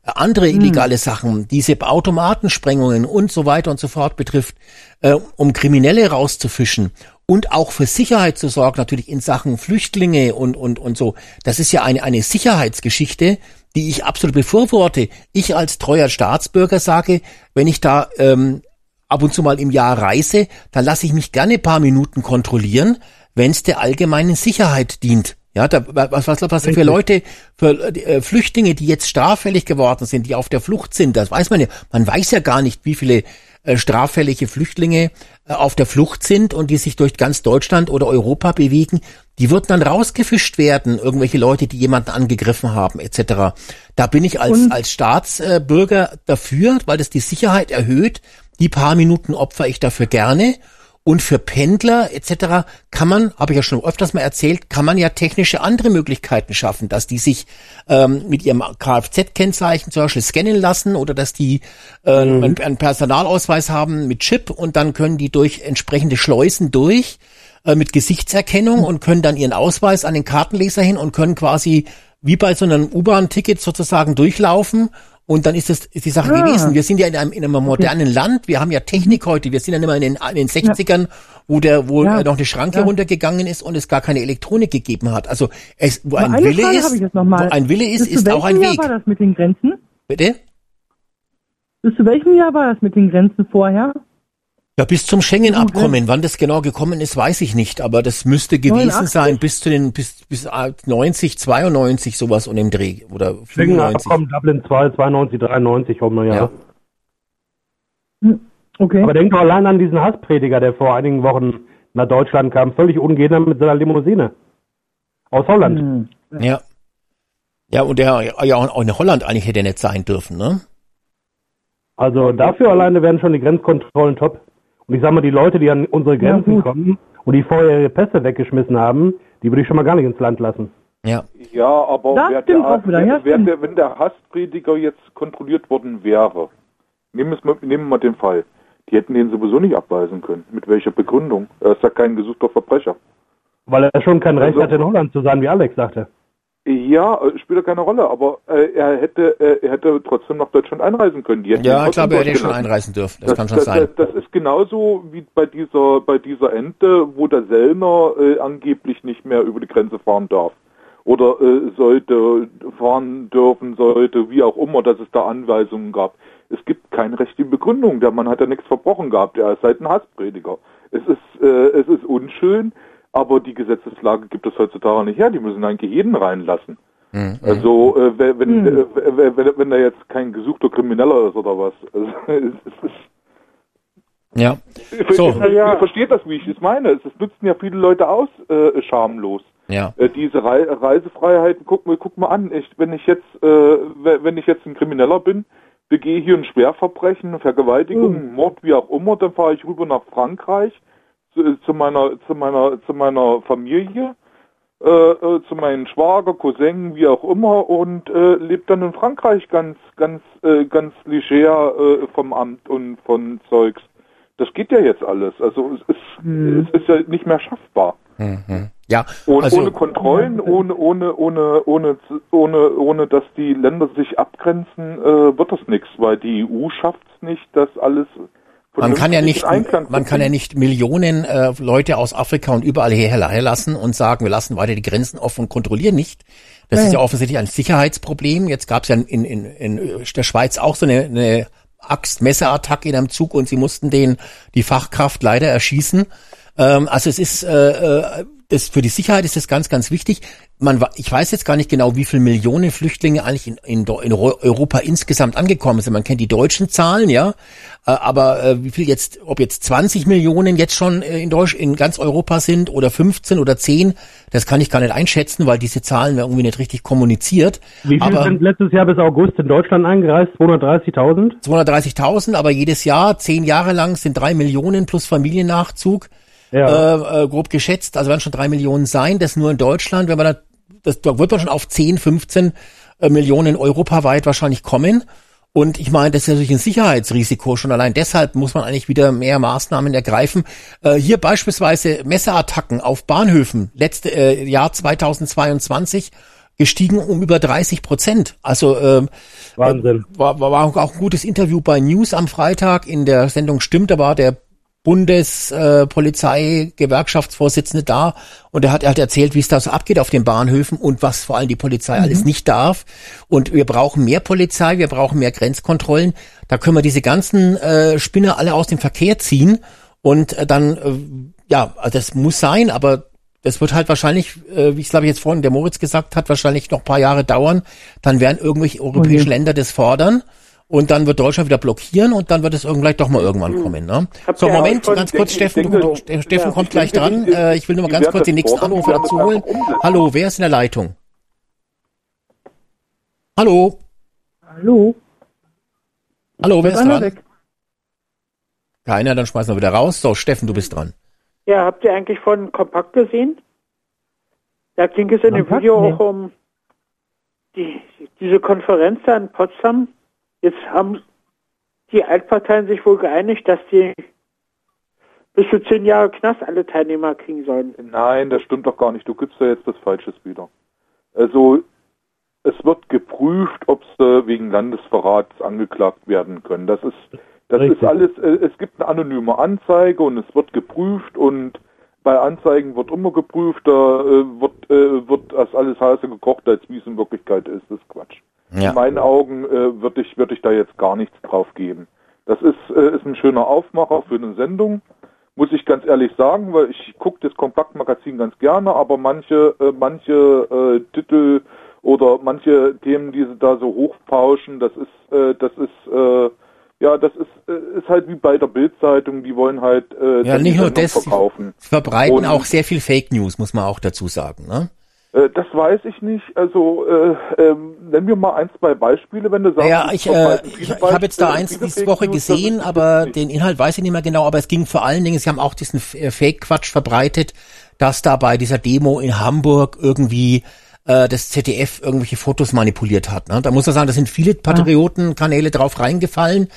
äh, andere illegale Sachen, diese Automatensprengungen und so weiter und so fort betrifft, äh, um Kriminelle rauszufischen und auch für Sicherheit zu sorgen, natürlich in Sachen Flüchtlinge und, und, und so. Das ist ja eine, eine Sicherheitsgeschichte, die ich absolut befürworte. Ich als treuer Staatsbürger sage, wenn ich da ähm, ab und zu mal im Jahr reise, dann lasse ich mich gerne ein paar Minuten kontrollieren, wenn es der allgemeinen Sicherheit dient. Ja, da, was, was, was für Leute, für äh, Flüchtlinge, die jetzt straffällig geworden sind, die auf der Flucht sind, das weiß man ja. Man weiß ja gar nicht, wie viele äh, straffällige Flüchtlinge äh, auf der Flucht sind und die sich durch ganz Deutschland oder Europa bewegen. Die würden dann rausgefischt werden, irgendwelche Leute, die jemanden angegriffen haben, etc. Da bin ich als, Und- als Staatsbürger dafür, weil das die Sicherheit erhöht. Die paar Minuten opfer ich dafür gerne. Und für Pendler etc. kann man, habe ich ja schon öfters mal erzählt, kann man ja technische andere Möglichkeiten schaffen, dass die sich ähm, mit ihrem Kfz-Kennzeichen zum Beispiel scannen lassen oder dass die äh, einen, einen Personalausweis haben mit Chip und dann können die durch entsprechende Schleusen durch äh, mit Gesichtserkennung und können dann ihren Ausweis an den Kartenleser hin und können quasi wie bei so einem U-Bahn-Ticket sozusagen durchlaufen und dann ist das ist die Sache Ah. gewesen. Wir sind ja in einem, in einem modernen Land, wir haben ja Technik heute, wir sind ja nicht mehr in den, in den 60ern, wo der, wo Ja. äh, noch eine Schranke Ja. runtergegangen ist und es gar keine Elektronik gegeben hat. Also es, wo ein Wille ist, wo ein Wille ist, ist auch ein Weg. Jahr war das mit den Grenzen? Bitte? Bis zu welchem Jahr war das mit den Grenzen vorher? Ja, bis zum Schengen-Abkommen. Wann das genau gekommen ist, weiß ich nicht, aber das müsste gewesen 89? sein bis zu den, bis, bis äh, 90, 92, sowas und im Dreh. Oder 95. Schengen-Abkommen Dublin 2, 92, 93, hoffen wir ja. Ja. Okay. Aber denk doch allein an diesen Hassprediger, der vor einigen Wochen nach Deutschland kam, völlig ungehindert mit seiner Limousine. Aus Holland. Hm. Ja. Ja, und der ja auch in Holland eigentlich hätte nicht sein dürfen, ne? Also dafür alleine wären schon die Grenzkontrollen top. Und ich sag mal, die Leute, die an unsere Grenzen gut. kommen und die vorher ihre Pässe weggeschmissen haben, die würde ich schon mal gar nicht ins Land lassen. Ja. Ja, aber wer der, auch wieder, wer, ja, wer, der, wenn der Hassprediger jetzt kontrolliert worden wäre, nehmen, wir es mal, nehmen wir mal den Fall, die hätten den sowieso nicht abweisen können. Mit welcher Begründung? Er ist ja kein gesuchter Verbrecher. Weil er schon kein Recht Also- hatte, in Holland zu sein, wie Alex sagte. Ja, äh, spielt ja keine Rolle, aber äh, er hätte äh, er hätte trotzdem nach Deutschland einreisen können. Ja, ich glaube, er hätte schon einreisen dürfen. Das, kann schon das, sein. Das, das ist genauso wie bei dieser bei dieser Ente, wo der Sellner äh, angeblich nicht mehr über die Grenze fahren darf oder äh, sollte fahren dürfen sollte, wie auch immer, dass es da Anweisungen gab. Es gibt keine rechtliche Begründung. Der Mann hat ja nichts verbrochen gehabt. Er ist halt ein Hassprediger. Es ist äh, es ist unschön, aber die Gesetzeslage gibt es heutzutage nicht her. Die müssen eigentlich jeden reinlassen. Mhm. Also äh, wenn wenn, Hm. äh, wenn wenn er jetzt kein gesuchter Krimineller ist oder was. Also, es Ja. so. Ihr, ihr versteht das, wie ich es meine. Es es nutzen ja viele Leute aus, äh, schamlos. Ja. Äh, diese Rei Reisefreiheiten, guck mal, guck mal an, ich, wenn ich jetzt, äh, we- wenn ich jetzt ein Krimineller bin, begehe hier ein Schwerverbrechen, Vergewaltigung, Mhm. Mord, wie auch immer, dann fahre ich rüber nach Frankreich zu, zu meiner, zu meiner, zu meiner Familie, äh, äh, zu meinen Schwager, Cousin, wie auch immer, und äh, lebe dann in Frankreich ganz, ganz, äh, ganz leger äh, vom Amt und von Zeugs. Das geht ja jetzt alles. Also es ist, Mhm. es ist ja nicht mehr schaffbar. Mhm. Ja, Und also ohne Kontrollen, ohne, ohne, ohne, ohne, ohne, ohne, dass die Länder sich abgrenzen, äh, wird das nichts, weil die EU schafft es nicht, das alles. Man kann ja nicht, man kann ja nicht Millionen äh, Leute aus Afrika und überall hierher herlassen und sagen, wir lassen weiter die Grenzen offen und kontrollieren nicht. Das ist ja offensichtlich ein Sicherheitsproblem. Jetzt gab es ja in, in, in der Schweiz auch so eine, eine Axt-Messerattacke in einem Zug und sie mussten den die Fachkraft leider erschießen. Ähm, also es ist äh, äh, das für die Sicherheit ist das ganz, ganz wichtig. Man, ich weiß jetzt gar nicht genau, wie viele Millionen Flüchtlinge eigentlich in, in, in Ro- Europa insgesamt angekommen sind. Man kennt die deutschen Zahlen, ja, äh, aber äh, wie viel jetzt, ob jetzt 20 Millionen jetzt schon äh, in Deutsch in ganz Europa sind oder 15 oder 10, das kann ich gar nicht einschätzen, weil diese Zahlen werden irgendwie nicht richtig kommuniziert. Wie viele sind letztes Jahr bis August in Deutschland eingereist? 230.000? 230.000, aber jedes Jahr, zehn Jahre lang sind drei Millionen plus Familiennachzug. Ja. äh, äh, grob geschätzt, also werden schon drei Millionen sein, das nur in Deutschland, wenn man da, das, da wird man schon auf 10, 15 äh, Millionen europaweit wahrscheinlich kommen. Und ich meine, das ist natürlich ein Sicherheitsrisiko. Schon allein deshalb muss man eigentlich wieder mehr Maßnahmen ergreifen. Äh, hier beispielsweise Messerattacken auf Bahnhöfen. Letzte äh, Jahr 2022 gestiegen um über 30 Prozent. Also ähm, Wahnsinn. war, war, war auch ein gutes Interview bei News am Freitag. In der Sendung stimmt, da war der Bundespolizei-Gewerkschaftsvorsitzende da und er hat halt erzählt, wie es da so abgeht auf den Bahnhöfen und was vor allem die Polizei alles nicht darf. Und wir brauchen mehr Polizei, wir brauchen mehr Grenzkontrollen. Da können wir diese ganzen äh, Spinner alle aus dem Verkehr ziehen und äh, dann, äh, ja, also das muss sein, aber das wird halt wahrscheinlich, äh, wie ich glaube ich jetzt vorhin der Moritz gesagt hat, wahrscheinlich noch ein paar Jahre dauern. Dann werden irgendwelche europäischen Länder das fordern. Und dann wird Deutschland wieder blockieren und dann wird es irgend- vielleicht doch mal irgendwann kommen. Ne? So, Moment, ganz kurz, Steffen, ich du, Steffen kommt ich gleich dran. Äh, ich will nur mal ganz kurz den nächsten fordern, Anruf die werden das dazu holen. Hallo, wer ist in der Leitung? Hallo, Hallo? hallo, wer ist dran? weg? Keiner, dann schmeißen wir wieder raus. So, Steffen, du bist dran. Ja, habt ihr eigentlich von Kompakt gesehen? Da ging es in dem? Video auch um die, diese Konferenz da in Potsdam. Jetzt haben die Altparteien sich wohl geeinigt, dass die bis zu zehn Jahre Knast alle Teilnehmer kriegen sollen. Nein, das stimmt doch gar nicht. Du gibst da jetzt das Falsches wieder. Also, es wird geprüft, ob sie wegen Landesverrats angeklagt werden können. Das ist, das Richtig. ist alles, äh, es gibt eine anonyme Anzeige und es wird geprüft und bei Anzeigen wird immer geprüft, da äh, wird, äh, wird das alles heißer gekocht, als wie es in Wirklichkeit ist. Das ist Quatsch. Ja. In meinen Augen äh, würde ich, würde ich da jetzt gar nichts drauf geben. Das ist, äh, ist ein schöner Aufmacher für eine Sendung, muss ich ganz ehrlich sagen, weil ich gucke das Kompaktmagazin ganz gerne, aber manche, äh, manche äh, Titel oder manche Themen, die sie da so hochpauschen, das ist, äh, das ist, äh, ja, das ist, äh, ist halt wie bei der Bildzeitung, die wollen halt äh, Ja, nicht nur das, sie verkaufen. verbreiten Und- auch sehr viel Fake News, muss man auch dazu sagen. Ne? Äh, das weiß ich nicht. Also äh, ähm, nenn mir mal ein, zwei Beispiele, wenn du sagst. Ja, es ich, äh, ich, ich habe jetzt da eins diese Woche das gesehen, aber den Inhalt weiß ich nicht mehr genau, aber es ging vor allen Dingen, sie haben auch diesen äh, Fake-Quatsch verbreitet, dass da bei dieser Demo in Hamburg irgendwie äh, das ZDF irgendwelche Fotos manipuliert hat. Ne? Da muss man sagen, da sind viele Patriotenkanäle drauf reingefallen.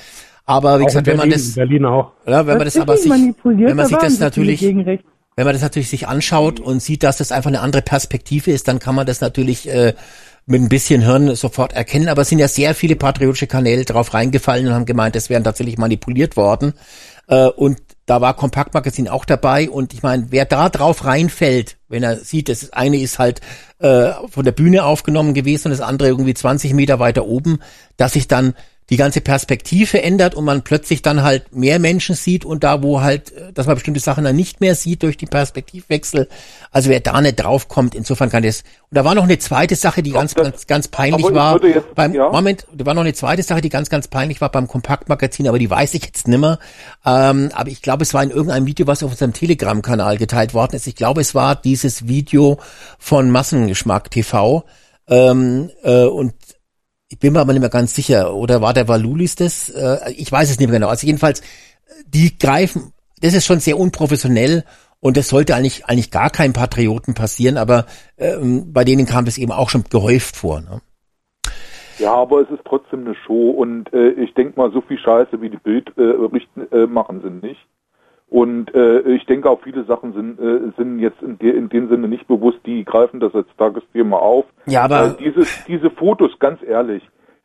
Aber wie Auch gesagt, in wenn man Berlin, das, Berlin auch. ja, wenn man das aber sich, wenn man sich das natürlich. Wenn man das natürlich sich anschaut und sieht, dass das einfach eine andere Perspektive ist, dann kann man das natürlich äh, mit ein bisschen Hirn sofort erkennen. Aber es sind ja sehr viele patriotische Kanäle drauf reingefallen und haben gemeint, es wären tatsächlich manipuliert worden. Äh, und da war Kompaktmagazin auch dabei. Und ich meine, wer da drauf reinfällt, wenn er sieht, das eine ist halt äh, von der Bühne aufgenommen gewesen und das andere irgendwie 20 Meter weiter oben, dass sich dann die ganze Perspektive ändert und man plötzlich dann halt mehr Menschen sieht und da, wo halt, äh, dass man bestimmte Sachen dann nicht mehr sieht durch die Perspektivwechsel. Also wer da nicht draufkommt, insofern kann das. Und da war noch eine zweite Sache, die ganz, das- ganz, ganz peinlich war. jetzt- beim ja. Moment, da war noch eine zweite Sache, die ganz, ganz peinlich war beim Kompaktmagazin, aber die weiß ich jetzt nimmer. Ähm, aber ich glaube, es war in irgendeinem Video, was auf unserem Telegram-Kanal geteilt worden ist. Ich glaube, es war dieses Video von Massengeschmack TV. Ähm, äh, und ich bin mir aber nicht mehr ganz sicher. Oder war der Valulis das? Äh, ich weiß es nicht mehr genau. Also jedenfalls, die greifen, das ist schon sehr unprofessionell und das sollte eigentlich eigentlich gar keinem Patrioten passieren, aber ähm, bei denen kam das eben auch schon gehäuft vor. Ne? Ja, aber es ist trotzdem eine Show und äh, ich denke mal, so viel Scheiße wie die Bild äh, richten, äh, machen sind nicht. Und äh, ich denke auch viele Sachen sind, äh, sind jetzt in, de in dem Sinne nicht bewusst, die greifen das als Tagesthema auf. Ja, aber- Weil dieses, diese Fotos, ganz ehrlich,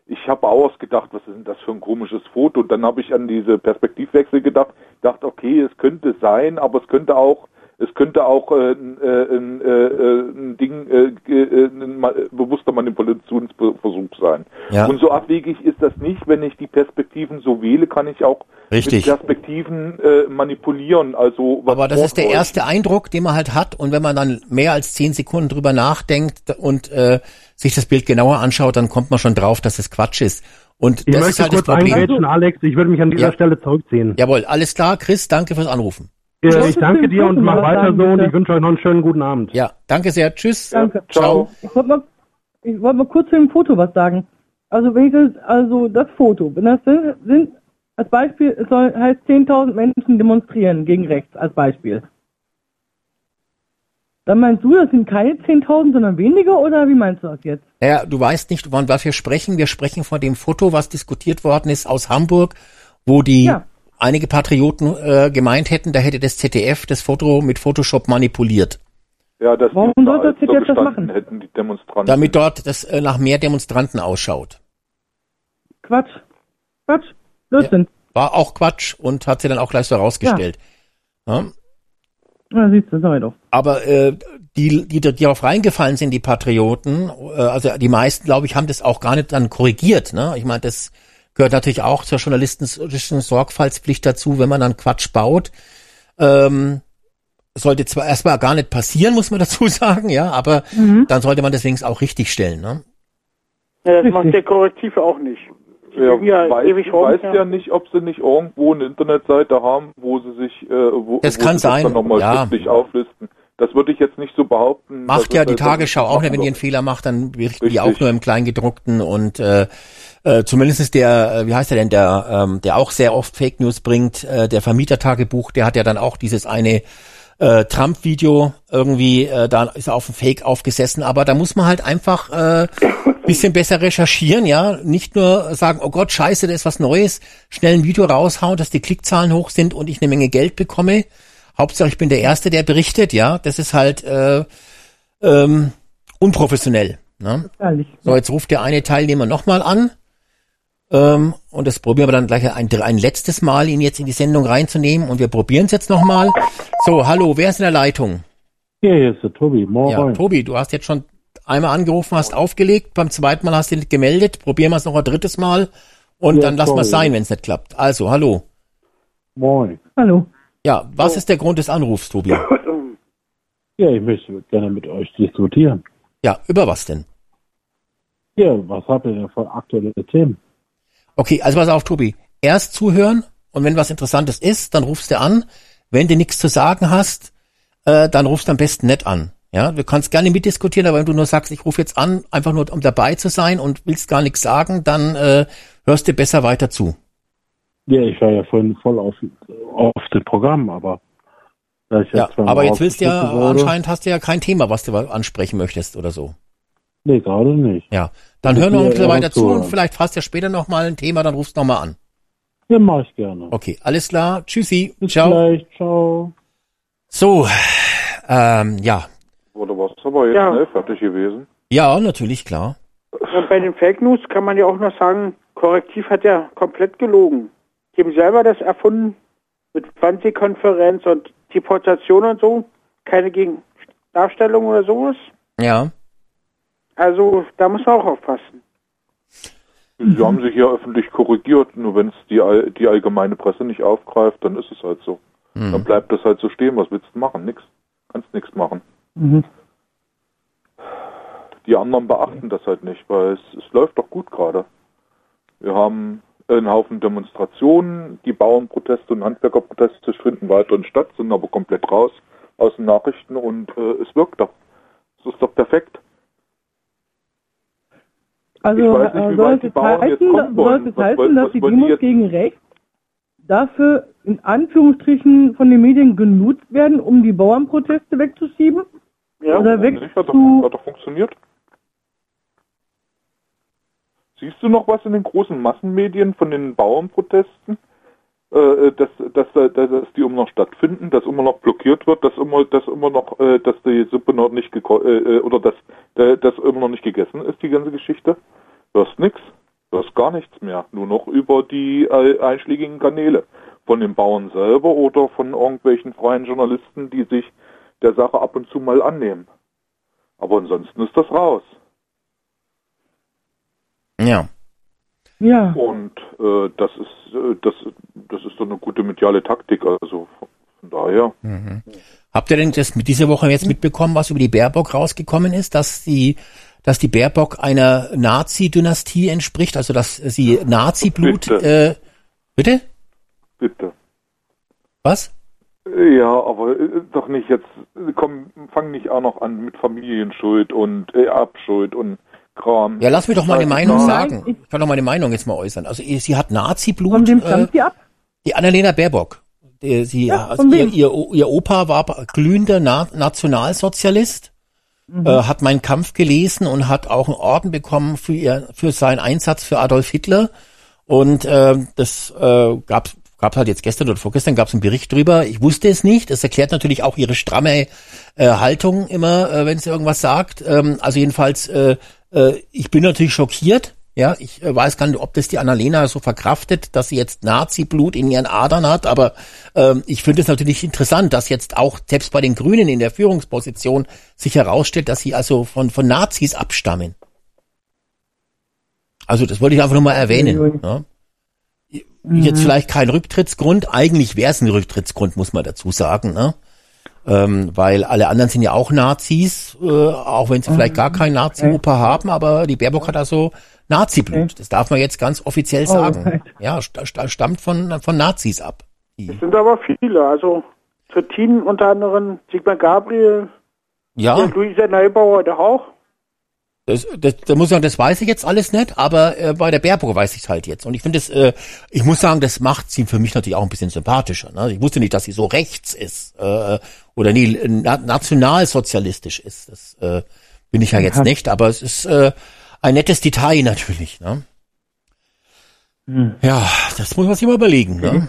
ich habe ausgedacht, was ist denn das für ein komisches Foto? Und dann habe ich an diese Perspektivwechsel gedacht, dachte, okay, es könnte sein, aber es könnte auch es könnte auch äh, ein, äh, ein, äh, äh, ein Ding, äh, äh, ein bewusster Manipulationsversuch sein. Ja. Und so abwegig ist das nicht. Wenn ich die Perspektiven so wähle, kann ich auch Richtig. mit Perspektiven äh, manipulieren. Also was Aber das ist der erste Eindruck, den man halt hat. Und wenn man dann mehr als zehn Sekunden drüber nachdenkt und äh, sich das Bild genauer anschaut, dann kommt man schon drauf, dass es Quatsch ist. Und Ich das möchte ist halt kurz das Problem. Alex. Ich würde mich an dieser Ja. Stelle zurückziehen. Jawohl, alles klar, Chris, danke fürs Anrufen. Äh, ich danke dir und mach weiter so und ich wünsche euch noch einen schönen guten Abend. Ja, danke sehr. Tschüss. Danke. Ciao. Ich wollte mal, ich wollte mal kurz zu dem Foto was sagen. Also wenn ich das, also das Foto, wenn das sind, sind als Beispiel, es soll heißt 10.000 Menschen demonstrieren gegen rechts als Beispiel. Dann meinst du, das sind keine 10.000, sondern weniger oder wie meinst du das jetzt? Naja, du weißt nicht, von was wir sprechen. Wir sprechen von dem Foto, was diskutiert worden ist aus Hamburg, wo die Ja. Einige Patrioten äh, gemeint hätten, da hätte das ZDF das Foto mit Photoshop manipuliert. Ja, dass Warum sollte das so jetzt das machen? hätten, die Demonstranten. Damit dort das äh, nach mehr Demonstranten ausschaut. Quatsch. Quatsch. Blödsinn. War auch Quatsch und hat sie dann auch gleich so herausgestellt. Ja. Na, siehst du, sag ich doch. Aber äh, die, die, die darauf reingefallen sind, die Patrioten, äh, also die meisten, glaube ich, haben das auch gar nicht dann korrigiert. Ne? Ich meine, das gehört natürlich auch zur journalistischen Sorgfaltspflicht dazu, wenn man dann Quatsch baut. Ähm, sollte zwar erstmal gar nicht passieren, muss man dazu sagen, ja, aber Mhm. dann sollte man deswegen auch richtig stellen, ne? Ja, das macht der Korrektiv auch nicht. Die Ja, ja weiß, ewig ich rum. weiß ja nicht, ob sie nicht irgendwo eine Internetseite haben, wo sie sich, äh, wo, Das wo kann sie sein, das dann nochmal ja. schriftlich auflisten. Das würde ich jetzt nicht so behaupten. Macht ja die Tagesschau auch nicht, wenn die einen Fehler macht, dann berichten die Richtig. auch nur im Kleingedruckten und äh, äh, zumindest ist der, äh, wie heißt der denn, der, ähm, der auch sehr oft Fake News bringt, äh, der Vermietertagebuch, der hat ja dann auch dieses eine äh, Trump-Video irgendwie, äh, da ist er auf ein Fake aufgesessen, aber da muss man halt einfach äh, bisschen besser recherchieren, ja, nicht nur sagen, oh Gott, scheiße, da ist was Neues, schnell ein Video raushauen, dass die Klickzahlen hoch sind und ich eine Menge Geld bekomme. Hauptsache, ich bin der Erste, der berichtet, ja, das ist halt äh, ähm, unprofessionell. Ne? So, jetzt ruft der eine Teilnehmer nochmal an. Ähm, und das probieren wir dann gleich ein, ein letztes Mal, ihn jetzt in die Sendung reinzunehmen. Und wir probieren es jetzt nochmal. So, hallo, wer ist in der Leitung? Ja, hier ist der Tobi. Moin. Ja, Tobi, du hast jetzt schon einmal angerufen, hast aufgelegt, beim zweiten Mal hast du nicht gemeldet. Probieren wir es noch ein drittes Mal und Ja, dann lassen wir es sein, wenn es nicht klappt. Also, hallo. Moin. Hallo. Ja, was ist der Grund des Anrufs, Tobi? Ja, ich möchte gerne mit euch diskutieren. Ja, über was denn? Ja, was habt ihr denn für aktuelle Themen? Okay, also pass auf, Tobi. Erst zuhören und wenn was Interessantes ist, dann rufst du an. Wenn du nichts zu sagen hast, äh, dann rufst du am besten nicht an. Ja, du kannst gerne mitdiskutieren, aber wenn du nur sagst, ich rufe jetzt an, einfach nur um dabei zu sein und willst gar nichts sagen, dann äh, hörst du besser weiter zu. Ja, ich war ja vorhin voll auf, auf dem Programm, aber Ja, aber jetzt willst du ja wurde- anscheinend hast du ja kein Thema, was du ansprechen möchtest oder so. Nee, gerade nicht. Ja, dann Ich hör noch ein will bisschen ja weiter zu und vielleicht hast du ja später noch mal ein Thema, dann rufst du noch mal an. Ja, mach ich gerne. Okay, alles klar. Tschüssi. Bis Ciao. gleich. Ciao. So, ähm, ja. Oder was aber jetzt Ja. schnell fertig gewesen? Ja, natürlich, klar. Und bei den Fake News kann man ja auch noch sagen, Korrektiv hat ja komplett gelogen. Die haben selber das erfunden mit Wannsee-Konferenz und Deportation und so. Keine Gegendarstellung oder sowas. Ja. Also da muss man auch aufpassen. Sie haben sich ja öffentlich korrigiert, nur wenn es die, all- die allgemeine Presse nicht aufgreift, dann ist es halt so. Hm. Dann bleibt das halt so stehen. Was willst du machen? Nix. Kannst nichts machen. Mhm. Die anderen beachten das halt nicht, weil es, es läuft doch gut gerade. Wir haben einen Haufen Demonstrationen, die Bauernproteste und Handwerkerproteste finden weiterhin statt, sind aber komplett raus aus den Nachrichten und äh, es wirkt doch. Es ist doch perfekt. Also nicht, äh, wie soll weit es heißen, kommen soll wollen. es heißen, dass die Demos gegen rechts dafür in Anführungsstrichen von den Medien genutzt werden, um die Bauernproteste wegzuschieben? Ja, Oder weg nicht? Hat doch, hat doch funktioniert. Siehst du noch was in den großen Massenmedien von den Bauernprotesten? Äh, dass, dass, dass, dass die immer noch stattfinden, dass immer noch blockiert wird, dass immer, dass immer noch, äh, dass die Suppe noch nicht äh, äh, oder dass, dass immer noch nicht gegessen ist, die ganze Geschichte. Hörst nix. Hörst gar nichts mehr. Nur noch über die einschlägigen Kanäle. Von den Bauern selber oder von irgendwelchen freien Journalisten, die sich der Sache ab und zu mal annehmen. Aber ansonsten ist das raus. Ja. Ja, Und äh, das ist äh, das das ist doch eine gute mediale Taktik. Also von daher. Mhm. Habt ihr denn das mit dieser Woche jetzt mitbekommen, was über die Baerbock rausgekommen ist, dass die, dass die Baerbock einer Nazi-Dynastie entspricht, also dass sie Nazi-Blut, Bitte. äh, bitte? Bitte. Was? Ja, aber äh, doch nicht jetzt. Komm, fang nicht auch noch an mit Familienschuld und äh, Erbschuld und Kram. Ja, lass mich doch mal eine Meinung nein. sagen. Ich kann doch meine Meinung jetzt mal äußern. Also sie hat von Nazi-Blut, wem äh, stammt die ab? die Annalena Baerbock. Die- Sie, Ja, also von ihr, ihr, ihr Opa war glühender Na Nationalsozialist, Mhm. äh, hat meinen Kampf gelesen und hat auch einen Orden bekommen für ihr, für seinen Einsatz für Adolf Hitler. Und äh, das äh, gab gab halt jetzt gestern oder vorgestern gab es einen Bericht drüber. Ich wusste es nicht. Das erklärt natürlich auch ihre stramme äh, Haltung immer, äh, wenn sie irgendwas sagt. Ähm, also jedenfalls, äh, äh, ich bin natürlich schockiert. Ja, ich äh, weiß gar nicht, ob das die Annalena so verkraftet, dass sie jetzt Nazi-Blut in ihren Adern hat, aber ähm, ich finde es natürlich interessant, dass jetzt auch selbst bei den Grünen in der Führungsposition sich herausstellt, dass sie also von, von Nazis abstammen. Also das wollte ich einfach nur mal erwähnen. Ja. Jetzt vielleicht kein Rücktrittsgrund, eigentlich wäre es ein Rücktrittsgrund, muss man dazu sagen. Ne? Ähm, weil alle anderen sind ja auch Nazis, äh, auch wenn sie vielleicht gar keinen Nazi-Opa haben, aber die Baerbock hat also Nazi-Blut. Das darf man jetzt ganz offiziell sagen. right. Ja, sta- sta- stammt von, von Nazis ab. Es sind aber viele. Also Trittin unter anderem, Sigmar Gabriel, Ja. Luisa Neubauer, der auch. Das, das, da muss ich sagen, das weiß ich jetzt alles nicht, aber äh, bei der Baerbock weiß ich es halt jetzt. Und ich finde es, äh, ich muss sagen, das macht sie für mich natürlich auch ein bisschen sympathischer. Ne? Ich wusste nicht, dass sie so rechts ist äh, oder nie na, nationalsozialistisch ist. Das äh, bin ich ja jetzt Ja. nicht, aber es ist äh, ein nettes Detail natürlich. Ne? Hm. Ja, das muss man sich mal überlegen. Ne?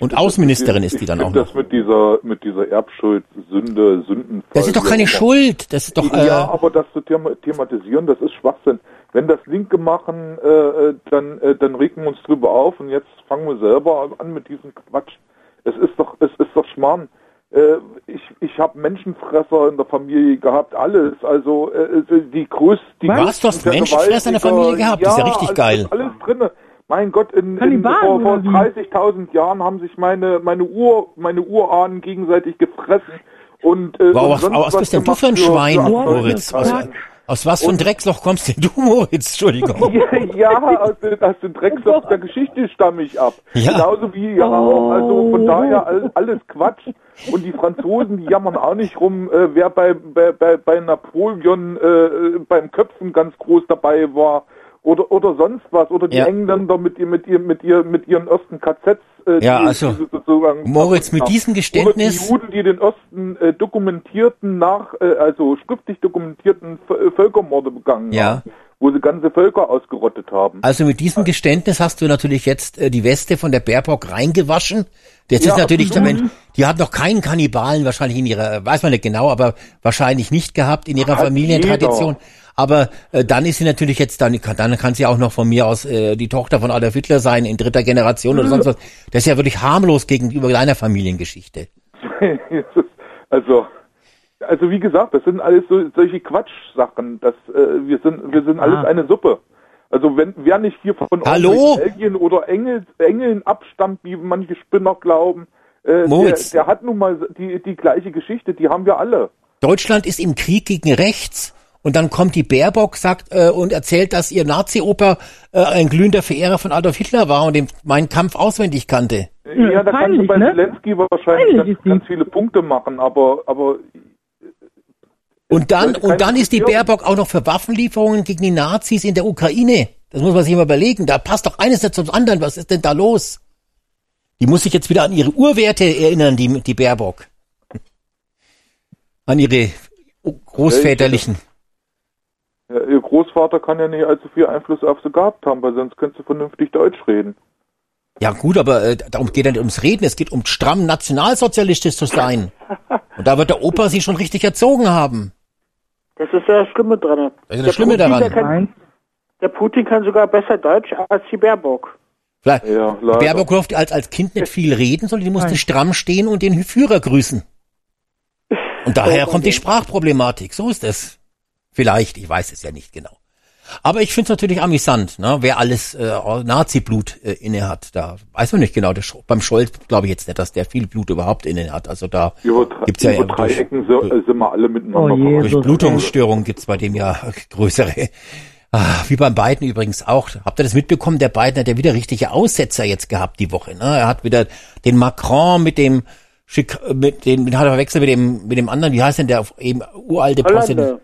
Und Außenministerin ist die dann auch noch. Das mit dieser, mit dieser Erbschuld, Sünde, Sündenfall. Das ist doch keine. Schuld. Das ist doch. Äh, ja, aber das zu thema- thematisieren, das ist Schwachsinn. Wenn das Linke machen, äh, äh, dann, äh, dann regen wir uns drüber auf und jetzt fangen wir selber an mit diesem Quatsch. Es ist doch, es ist doch Schmarrn. Äh, ich ich habe Menschenfresser in der Familie gehabt, alles. Also äh, die größten, die Was? Du hast Menschenfresser in der Familie gehabt? Das ist ja richtig also geil. Alles drinne. Mein Gott, in, in, vor, vor oder wie? 30.000 Jahren haben sich meine meine Ur meine Urahnen gegenseitig gefressen und äh, Wow, und was, sonst was bist denn du für ein Schwein, für Moritz? Aus, aus was für ein Drecksloch kommst denn du, Moritz? Entschuldigung. Ja, ja aus, aus den Drecksloch der Geschichte stamme ich ab. Ja. Genauso wie ja auch. Also von daher all, alles Quatsch. Und die Franzosen, die jammern auch nicht rum, äh, wer bei, bei, bei, bei Napoleon äh, beim Köpfen ganz groß dabei war. Oder, oder sonst was. Oder die Ja. Engländer mit, ihr- mit, ihr, mit, ihr, mit ihren ersten KZs. Äh, Ja, die, also, die sozusagen Moritz, mit diesem Geständnis- Oder die Juden, die den Osten äh, dokumentierten, nach, äh, also schriftlich dokumentierten V- Völkermorde begangen Ja. haben wo sie ganze Völker ausgerottet haben. Also mit diesem Geständnis hast du natürlich jetzt äh, die Weste von der Baerbock reingewaschen. Das Ja, ist natürlich, absolut. damit, die hat noch keinen Kannibalen wahrscheinlich in ihrer, weiß man nicht genau, aber wahrscheinlich nicht gehabt in ihrer Hat Familientradition. Aber äh, dann ist sie natürlich jetzt, dann kann, dann kann sie auch noch von mir aus äh, die Tochter von Adolf Hitler sein in dritter Generation oder sonst was. Das ist ja wirklich harmlos gegenüber deiner Familiengeschichte. also, also wie gesagt, das sind alles so, solche Quatschsachen. Das, äh, wir sind, wir sind alles eine Suppe. Also wenn wer nicht hier von? Alien oder Engel, Engeln abstammt, wie manche Spinner glauben, äh, der, Moritz. der hat nun mal die, die gleiche Geschichte, die haben wir alle. Deutschland ist im Krieg gegen rechts und dann kommt die Baerbock sagt äh, und erzählt, dass ihr Nazi-Opa äh, ein glühender Verehrer von Adolf Hitler war und den, meinen Kampf auswendig kannte. Ja, da kannst du bei ne? Zelensky wahrscheinlich ganz, ganz viele Punkte machen, aber aber Und dann und dann ist die Baerbock auch noch für Waffenlieferungen gegen die Nazis in der Ukraine. Das muss man sich mal überlegen. Da passt doch eines nicht zum anderen. Was ist denn da los? Die muss sich jetzt wieder an ihre Urwerte erinnern, die die Baerbock. An ihre großväterlichen. Ja, ihr Großvater kann ja nicht allzu viel Einfluss auf sie gehabt haben, weil sonst könntest du vernünftig Deutsch reden. Ja gut, aber äh, darum geht ja nicht ums Reden, es geht um stramm nationalsozialistisch zu sein. Und da wird der Opa sie schon richtig erzogen haben. Das ist ja das Schlimme dran. Das ist das Schlimme Putin, daran. Der, kann, der Putin kann sogar besser Deutsch als die Baerbock. Vielleicht, Ja, leider. Baerbock durfte als, als Kind nicht viel reden, sondern die musste stramm stehen und den Führer grüßen. Und daher kommt die Sprachproblematik. So ist es. Vielleicht, ich weiß es ja nicht genau. Aber ich finde es natürlich amüsant, ne? wer alles äh, Nazi-Blut äh, inne hat. Da weiß man nicht genau. Der Sch beim Scholz glaube ich jetzt nicht, dass der viel Blut überhaupt inne hat. Also da drei- gibt's ja über durch- drei Ecken so, äh, sind wir alle miteinander Oh je. verwandt. Jesus. Durchblutungsstörungen gibt's bei dem ja größere. Ah, wie beim Biden übrigens auch. Habt ihr das mitbekommen? Der Biden hat ja wieder richtige Aussetzer jetzt gehabt die Woche. Ne? Er hat wieder den Macron mit dem Schick, mit dem hat er verwechselt mit dem mit dem anderen. Wie heißt denn der eben uralte Präsident?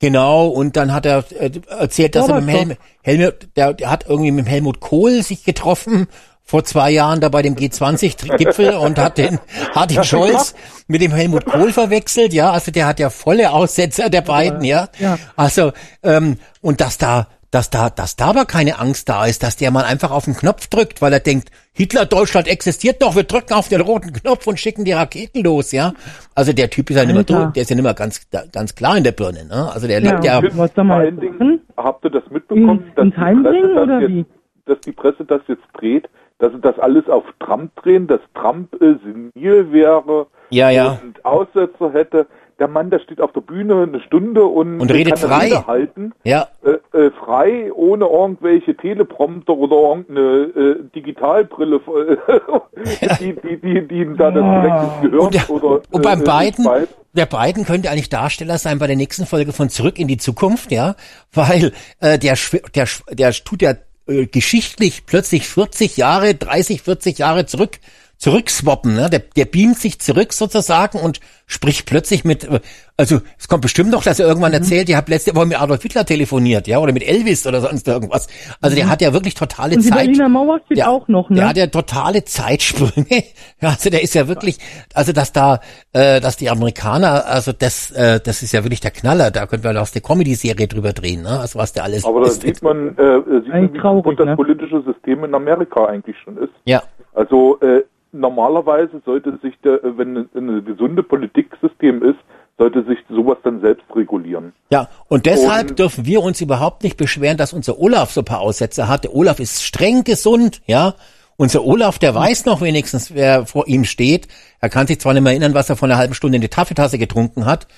Genau. Und dann hat er äh, erzählt, dass er mit dem Helmut, Helmut der, der hat irgendwie mit dem Helmut Kohl sich getroffen vor zwei Jahren da bei dem G20-Gipfel und hat den Hartin Scholz mit dem Helmut Kohl verwechselt, ja, also der hat ja volle Aussetzer der beiden, ja. Ja. Also, ähm, und dass da, dass da, dass da aber keine Angst da ist, dass der mal einfach auf den Knopf drückt, weil er denkt, Hitler Deutschland existiert noch, wir drücken auf den roten Knopf und schicken die Raketen los, ja. Also der Typ ist ja nicht mehr, Alter. durch, der ist ja nicht mehr ganz, ganz klar in der Birne, ne. Also der Ja, lebt ja, was allen jetzt Dingen, habt ihr das mitbekommen, Ins- dass, ins die Presse das oder jetzt, wie? dass die Presse das jetzt dreht, dass sie das alles auf Trump drehen, dass Trump äh, senil wäre Ja, ja. und Aussetzer hätte. Der Mann, der steht auf der Bühne eine Stunde und, Und redet kann frei. Rede halten. Ja. Äh, äh, frei, ohne irgendwelche Teleprompter oder irgendeine äh, Digitalbrille, die, die, die, die ihm da das direkt ins Gehirn Und, der, oder und beim äh, Biden, Spalt. der Biden könnte eigentlich Darsteller sein bei der nächsten Folge von Zurück in die Zukunft, ja, weil äh, der, schw- der, der tut ja äh, geschichtlich plötzlich 40 Jahre, 30, 40 Jahre zurück zurückswappen, ne? Der, der beamt sich zurück sozusagen und spricht plötzlich mit, äh, also es kommt bestimmt noch, dass er Mhm. irgendwann erzählt, ihr habt letzte Woche mit Adolf Hitler telefoniert, ja, oder mit Elvis oder sonst irgendwas. Also der hat ja wirklich totale Mhm. Und die Zeit. Berliner Mauer steht Der- auch noch, ne? Der hat ja totale Zeitsprünge. Ja, also der ist ja wirklich, also dass da, äh, dass die Amerikaner, also das, äh, das ist ja wirklich der Knaller. Da könnten wir noch eine Comedy-Serie drüber drehen, ne? Also was der alles Aber da ist. sieht man, äh, sieht man wie kaputt das politische System in Amerika eigentlich schon ist. Ja. Also äh, normalerweise sollte sich, der, äh, wenn ein, ein gesunde Politiksystem ist, sollte sich sowas dann selbst regulieren. Ja, und deshalb Und- dürfen wir uns überhaupt nicht beschweren, dass unser Olaf so ein paar Aussätze hat. Der Olaf ist streng gesund, ja. Unser Olaf, der weiß noch wenigstens, wer vor ihm steht. Er kann sich zwar nicht mehr erinnern, was er vor einer halben Stunde in die Kaffeetasse getrunken hat,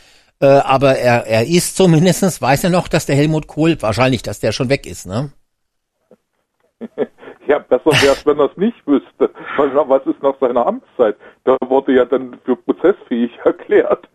äh, aber er, er ist zumindestens weiß er noch, dass der Helmut Kohl, wahrscheinlich, dass der schon weg ist, ne? Ja, besser wäre es, wenn er es nicht wüsste. Weil, na, was ist nach seiner Amtszeit? Da wurde ja dann für prozessfähig erklärt,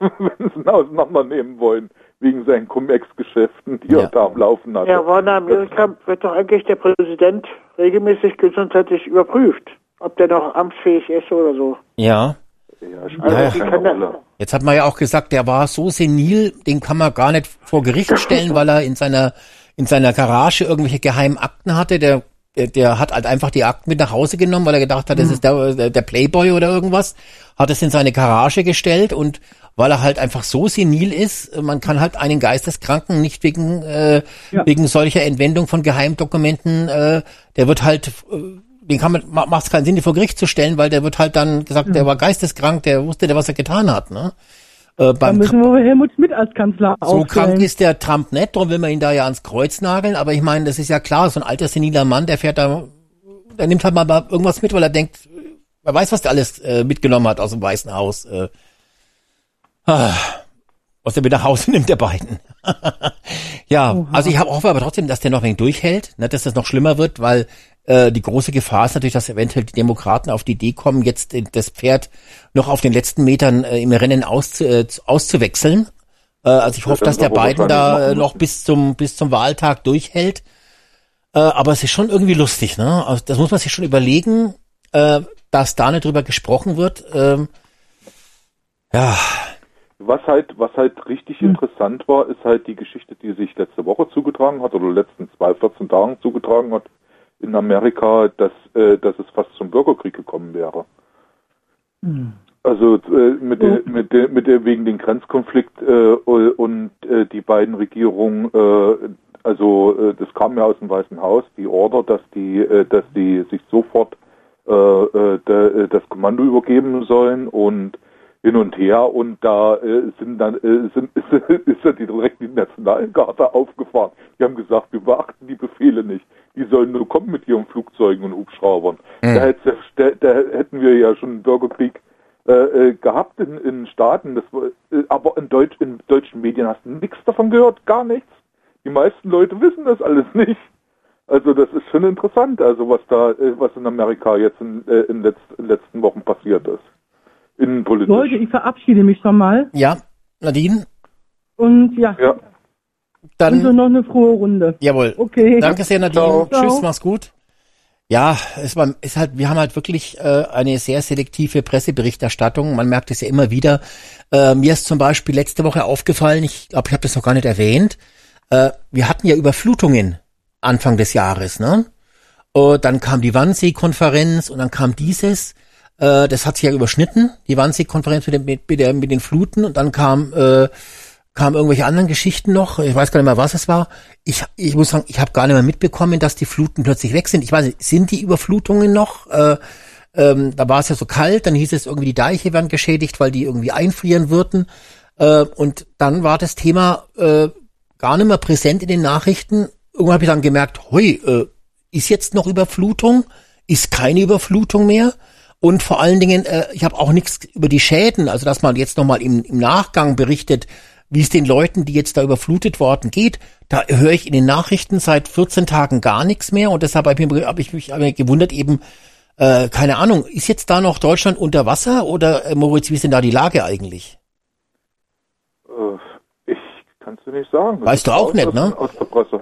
wenn sie ihn auseinandernehmen wollen, wegen seinen Cum-Ex-Geschäften, die er da am Laufen hatte. Ja, aber in Amerika wird doch eigentlich der Präsident regelmäßig gesundheitlich überprüft, ob der noch amtsfähig ist oder so. Ja. Ja, spielt ja keine Rolle. Jetzt hat man ja auch gesagt, der war so senil, den kann man gar nicht vor Gericht stellen, weil er in seiner in seiner Garage irgendwelche geheimen Akten hatte. Der der, der hat halt einfach die Akten mit nach Hause genommen, weil er gedacht hat, das ist der, der- der Playboy oder irgendwas. Hat es in seine Garage gestellt und weil er halt einfach so senil ist, man kann halt einen Geisteskranken nicht wegen äh, wegen solcher Entwendung von Geheimdokumenten, äh, der wird halt äh, den kann man macht es keinen Sinn, die vor Gericht zu stellen, weil der wird halt dann gesagt, der war geisteskrank, der wusste, der was er getan hat, ne? Äh, Da müssen wir Helmut Schmidt als Kanzler so aufstellen. krank ist der Trump nicht, darum will man ihn da ja ans Kreuz nageln. Aber ich meine, das ist ja klar, so ein alter seniler Mann, der fährt da, der nimmt halt mal irgendwas mit, weil er denkt, wer weiß, was der alles äh, mitgenommen hat aus dem Weißen Haus. Äh, ah, was der mit nach Hause nimmt, der beiden. ja, also ich hoffe aber trotzdem, dass der noch ein wenig durchhält, ne, dass das noch schlimmer wird, weil äh, die große Gefahr ist natürlich, dass eventuell die Demokraten auf die Idee kommen, jetzt das Pferd noch auf den letzten Metern äh, im Rennen auszu, äh, auszuwechseln. Äh, also ich hoffe, dass der Biden da äh, machen noch bis zum bis zum Wahltag durchhält. Äh, aber es ist schon irgendwie lustig, ne? Also das muss man sich schon überlegen, äh, dass da nicht drüber gesprochen wird. Ähm, ja, Was halt, was halt richtig interessant war, ist halt die Geschichte, die sich letzte Woche zugetragen hat oder letzten zwei, 14 Tagen zugetragen hat in Amerika, dass, äh, dass es fast zum Bürgerkrieg gekommen wäre. Also äh, mit, der, mit, der, mit der wegen den Grenzkonflikt äh, und äh, die beiden Regierungen, äh, also äh, das kam ja aus dem Weißen Haus, die Order, dass die, äh, dass die sich sofort äh, äh, äh, das Kommando übergeben sollen und hin und her und da äh, sind dann äh, sind, ist, ist ja die direkt die Nationalgarde aufgefahren. Die haben gesagt, wir beachten die Befehle nicht. Die sollen nur kommen mit ihren Flugzeugen und Hubschraubern. Mhm. Da, hätte, da, da hätten wir ja schon einen Bürgerkrieg äh, äh, gehabt in, in Staaten. Das äh, aber in, Deutsch, in deutschen Medien hast du nichts davon gehört, gar nichts. Die meisten Leute wissen das alles nicht. Also das ist schon interessant, also was da, äh, was in Amerika jetzt in, äh, in, letz, in den letzten Wochen passiert ist. Innenpolitisch. Leute, ich verabschiede mich schon mal. ja, Nadine, Und ja, Ja. dann wünsche noch eine frohe Runde. Jawohl. Okay. Danke sehr, Nadine. Ciao. Tschüss, Ciao. mach's gut. Ja, es war, ist halt, wir haben halt wirklich äh, eine sehr selektive Presseberichterstattung. Man merkt es ja immer wieder. Äh, mir ist zum Beispiel letzte Woche aufgefallen, ich glaube, ich habe das noch gar nicht erwähnt. Äh, wir hatten ja Überflutungen Anfang des Jahres, ne? Und dann kam die Wannsee-Konferenz und dann kam dieses. Äh, das hat sich ja überschnitten, die Wannsee-Konferenz mit, mit, mit, mit den Fluten und dann kam äh, kamen irgendwelche anderen Geschichten noch. Ich weiß gar nicht mehr, was es war. Ich, ich muss sagen, ich habe gar nicht mehr mitbekommen, dass die Fluten plötzlich weg sind. Ich weiß nicht, sind die Überflutungen noch? Äh, ähm, da war es ja so kalt, dann hieß es irgendwie, die Deiche werden geschädigt, weil die irgendwie einfrieren würden. Äh, und dann war das Thema äh, gar nicht mehr präsent in den Nachrichten. Irgendwann habe ich dann gemerkt, hui, äh, ist jetzt noch Überflutung? Ist keine Überflutung mehr? Und vor allen Dingen, äh, ich habe auch nichts über die Schäden, also dass man jetzt nochmal im, im Nachgang berichtet, wie es den Leuten, die jetzt da überflutet worden geht. Da höre ich in den Nachrichten seit 14 Tagen gar nichts mehr und deshalb habe ich, mich- hab ich mich aber gewundert eben, äh, keine Ahnung, ist jetzt da noch Deutschland unter Wasser oder äh, Moritz, wie ist denn da die Lage eigentlich? Äh, ich kann's dir nicht sagen. Weißt du auch nicht, ne?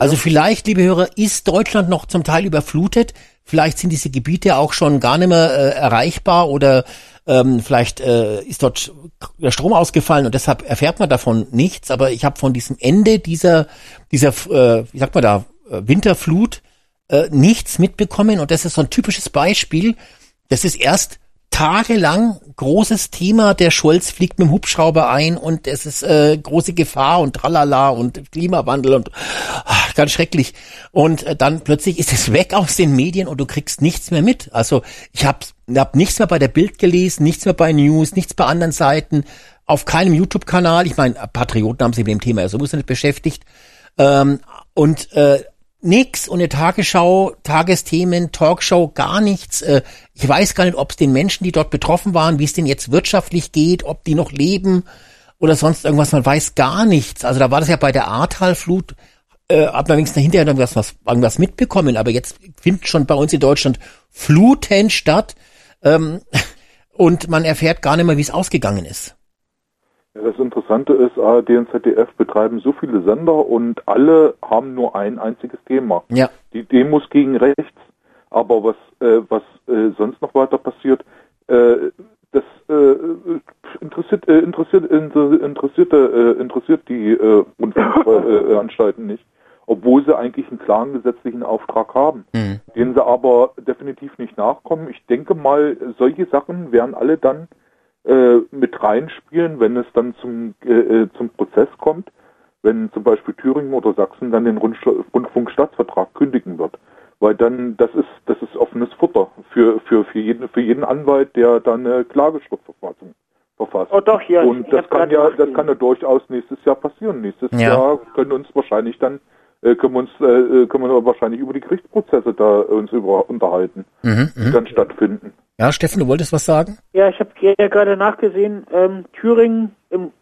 Also vielleicht, liebe Hörer, ist Deutschland noch zum Teil überflutet. Vielleicht sind diese Gebiete auch schon gar nicht mehr äh, erreichbar oder ähm, vielleicht äh, ist dort der Strom ausgefallen und deshalb erfährt man davon nichts. Aber ich habe von diesem Ende dieser, dieser, äh, wie sagt man da, äh, Winterflut äh, nichts mitbekommen und das ist so ein typisches Beispiel. Das ist erst tagelang großes Thema. Der Scholz fliegt mit dem Hubschrauber ein und es ist äh, große Gefahr und tralala und Klimawandel und ach, ganz schrecklich. Und äh, dann plötzlich ist es weg aus den Medien und du kriegst nichts mehr mit. Also ich habe hab nichts mehr bei der Bild gelesen, nichts mehr bei News, nichts bei anderen Seiten, auf keinem YouTube-Kanal. Ich meine, Patrioten haben sich mit dem Thema ja sowieso nicht beschäftigt. Ähm, und äh, nix und eine Tagesschau, Tagesthemen, Talkshow, gar nichts. Äh, ich weiß gar nicht, ob es den Menschen, die dort betroffen waren, wie es denen jetzt wirtschaftlich geht, ob die noch leben oder sonst irgendwas. Man weiß gar nichts. Also da war das ja bei der Ahrtalflut, äh, hat man wenigstens hinterher irgendwas, was, irgendwas mitbekommen. Aber jetzt finden schon bei uns in Deutschland Fluten statt ähm, und man erfährt gar nicht mehr, wie es ausgegangen ist. Das Interessante ist, ARD und ZDF betreiben so viele Sender und alle haben nur ein einziges Thema. Ja. Die Demos gegen rechts. Aber was, äh, was äh, sonst noch weiter passiert, äh, das äh, interessiert, äh, interessiert, inter, interessiert, äh, interessiert die äh, Rundfunkanstalten nicht, obwohl sie eigentlich einen klaren gesetzlichen Auftrag haben, Mhm. den sie aber definitiv nicht nachkommen. Ich denke mal, solche Sachen werden alle dann äh, mit reinspielen, wenn es dann zum, äh, äh, zum Prozess kommt, wenn zum Beispiel Thüringen oder Sachsen dann den Rundsch Rundfunkstaatsvertrag kündigen wird. Weil dann, das ist, das ist offenes Futter für, für, für jeden, für jeden Anwalt, der dann eine Klageschriftverfassung verfasst. Oh doch, hier. Und das kann ja, das kann ja durchaus nächstes Jahr passieren. Nächstes Ja. Jahr können uns wahrscheinlich dann, äh, können wir uns, äh, können wir wahrscheinlich über die Gerichtsprozesse da uns über, unterhalten, Mhm, die dann stattfinden. Ja, Steffen, du wolltest was sagen? Ja, ich habe ja gerade nachgesehen, ähm, Thüringen, im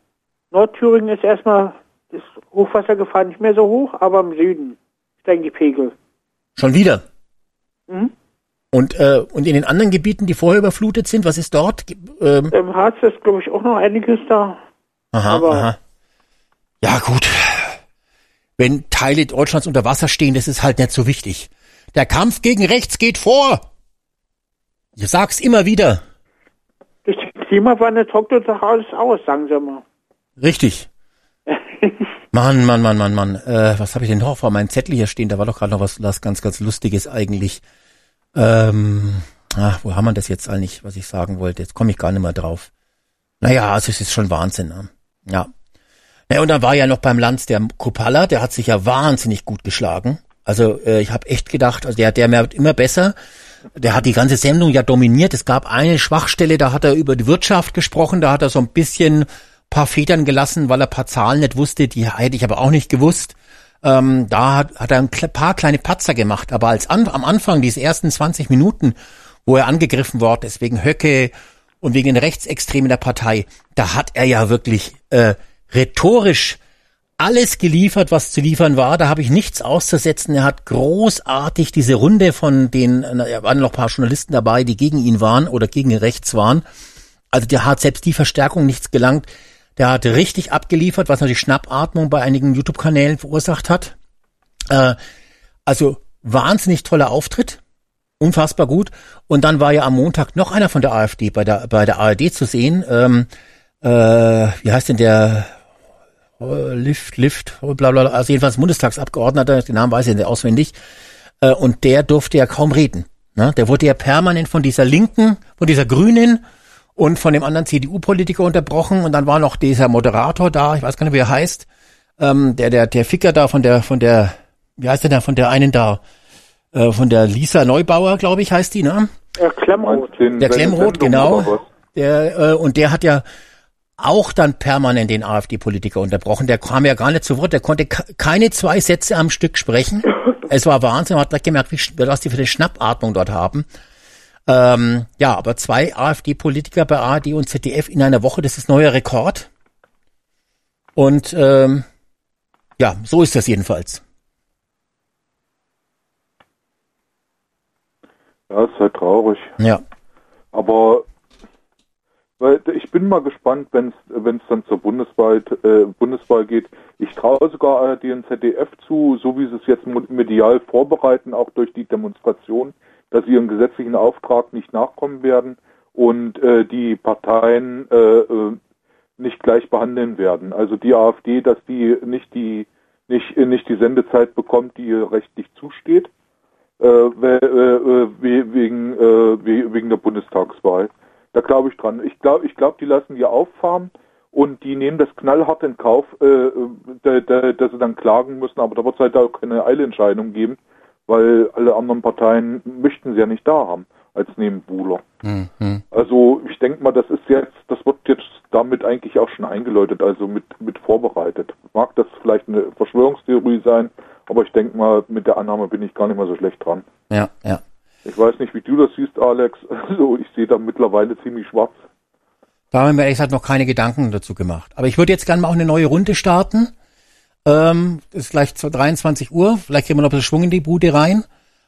Nordthüringen ist erstmal das Hochwassergefahr nicht mehr so hoch, aber im Süden steigen die Pegel. Schon wieder. Mhm. Und, äh, und in den anderen Gebieten, die vorher überflutet sind, was ist dort? Ähm, Im Harz ist, glaube ich, auch noch einiges da. aha, aber- aha. Ja, gut. Wenn Teile Deutschlands unter Wasser stehen, das ist halt nicht so wichtig. Der Kampf gegen rechts geht vor. Ich sag's immer wieder. Den Klimawandel trocknet doch alles aus, sagen sie mal. Richtig. Mann, Mann, Mann, Mann, Mann. Äh, was habe ich denn noch vor meinem Zettel hier stehen? Da war doch gerade noch was, was ganz, ganz Lustiges eigentlich. Ähm, ach, wo haben wir das jetzt eigentlich, was ich sagen wollte? Jetzt komme ich gar nicht mehr drauf. Naja, also es ist schon Wahnsinn. Ne? Ja. Naja, und dann war ja noch beim Lanz der Kupala, der hat sich ja wahnsinnig gut geschlagen. Also äh, ich habe echt gedacht, also der, der wird immer besser. Der hat die ganze Sendung ja dominiert. Es gab eine Schwachstelle, da hat er über die Wirtschaft gesprochen, da hat er so ein bisschen paar Federn gelassen, weil er paar Zahlen nicht wusste, die hätte ich aber auch nicht gewusst. Ähm, da hat, hat er ein paar kleine Patzer gemacht, aber als an, am Anfang, diese ersten 20 Minuten, wo er angegriffen worden ist wegen Höcke und wegen den Rechtsextremen der Partei, da hat er ja wirklich äh, rhetorisch alles geliefert, was zu liefern war. Da habe ich nichts auszusetzen. Er hat großartig diese Runde von den, da waren noch ein paar Journalisten dabei, die gegen ihn waren oder gegen rechts waren. Also der hat selbst die Verstärkung nichts gelangt. Der hat richtig abgeliefert, was natürlich Schnappatmung bei einigen YouTube-Kanälen verursacht hat. Äh, also wahnsinnig toller Auftritt. Unfassbar gut. Und dann war ja am Montag noch einer von der AfD bei der, bei der ARD zu sehen. Ähm, äh, wie heißt denn der? Äh, Lift, Lift, bla bla, also jedenfalls Bundestagsabgeordneter, den Namen weiß ich nicht auswendig. Äh, und der durfte ja kaum reden. Ne? Der wurde ja permanent von dieser Linken, von dieser Grünen und von dem anderen CDU-Politiker unterbrochen. Und dann war noch dieser Moderator da, ich weiß gar nicht, wie er heißt, ähm, der, der, der Ficker da von der, von der, wie heißt der da, von der einen da, äh, von der Lisa Neubauer, glaube ich, heißt die, ne? Ja, Klemmroth. Der Klemmroth, genau. was? Der, äh, und der hat ja auch dann permanent den AfD-Politiker unterbrochen. Der kam ja gar nicht zu Wort. Der konnte ke- keine zwei Sätze am Stück sprechen. Es war Wahnsinn. Man hat gleich gemerkt, wie, was die für eine Schnappatmung dort haben. Ähm, ja, aber zwei AfD-Politiker bei ARD und ZDF in einer Woche, das ist neuer Rekord. Und ähm, ja, so ist das jedenfalls. Ja, ist halt traurig. Ja. Aber ich bin mal gespannt, wenn es dann zur Bundeswahl, äh, Bundeswahl geht. Ich traue sogar ARD und ZDF zu, so wie sie es jetzt medial vorbereiten, auch durch die Demonstration, dass sie ihrem gesetzlichen Auftrag nicht nachkommen werden und äh, die Parteien äh, äh, nicht gleich behandeln werden. Also die AfD, dass die nicht die nicht nicht die Sendezeit bekommt, die ihr rechtlich zusteht, äh, äh, wegen äh, wegen der Bundestagswahl. Da glaube ich dran. Ich glaube, ich glaube, die lassen die auffahren und die nehmen das knallhart in Kauf, äh, da, da, dass sie dann klagen müssen. Aber da wird es halt auch keine Eilentscheidung geben, weil alle anderen Parteien möchten sie ja nicht da haben als Nebenbuhler. Mhm. Also ich denke mal, das ist jetzt, das wird jetzt damit eigentlich auch schon eingeläutet, also mit, mit vorbereitet. Mag das vielleicht eine Verschwörungstheorie sein, aber ich denke mal, mit der Annahme bin ich gar nicht mal so schlecht dran. Ja, ja. Ich weiß nicht, wie du das siehst, Alex. Also ich sehe da mittlerweile ziemlich schwarz. Da haben wir ehrlich gesagt noch keine Gedanken dazu gemacht. Aber ich würde jetzt gerne mal auch eine neue Runde starten. Ähm, ist gleich zu 23 Uhr. Vielleicht kriegen wir noch ein bisschen Schwung in die Bude rein.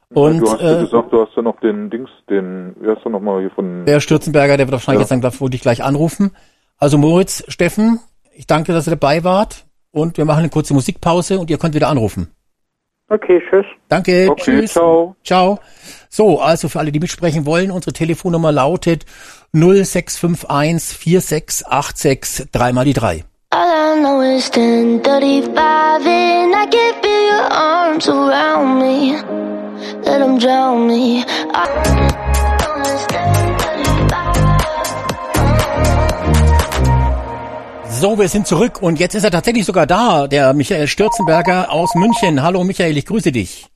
Und, ja, du hast ja äh, gesagt, du hast ja noch den Dings, den, wie hast du nochmal hier von... Der Stürzenberger, der wird wahrscheinlich Ja. jetzt dann gleich, dich gleich anrufen. Also Moritz, Steffen, ich danke, dass ihr dabei wart. Und wir machen eine kurze Musikpause und ihr könnt wieder anrufen. Okay, tschüss. Danke, Okay, tschüss. ciao. Ciao. So, also für alle, die mitsprechen wollen, unsere Telefonnummer lautet 0651 4686 dreimal die drei. All I know is 1035 and I can feel your arms around me. Let them drown me. I know is So, wir sind zurück und jetzt ist er tatsächlich sogar da, der Michael Stürzenberger aus München. Hallo Michael, ich grüße dich.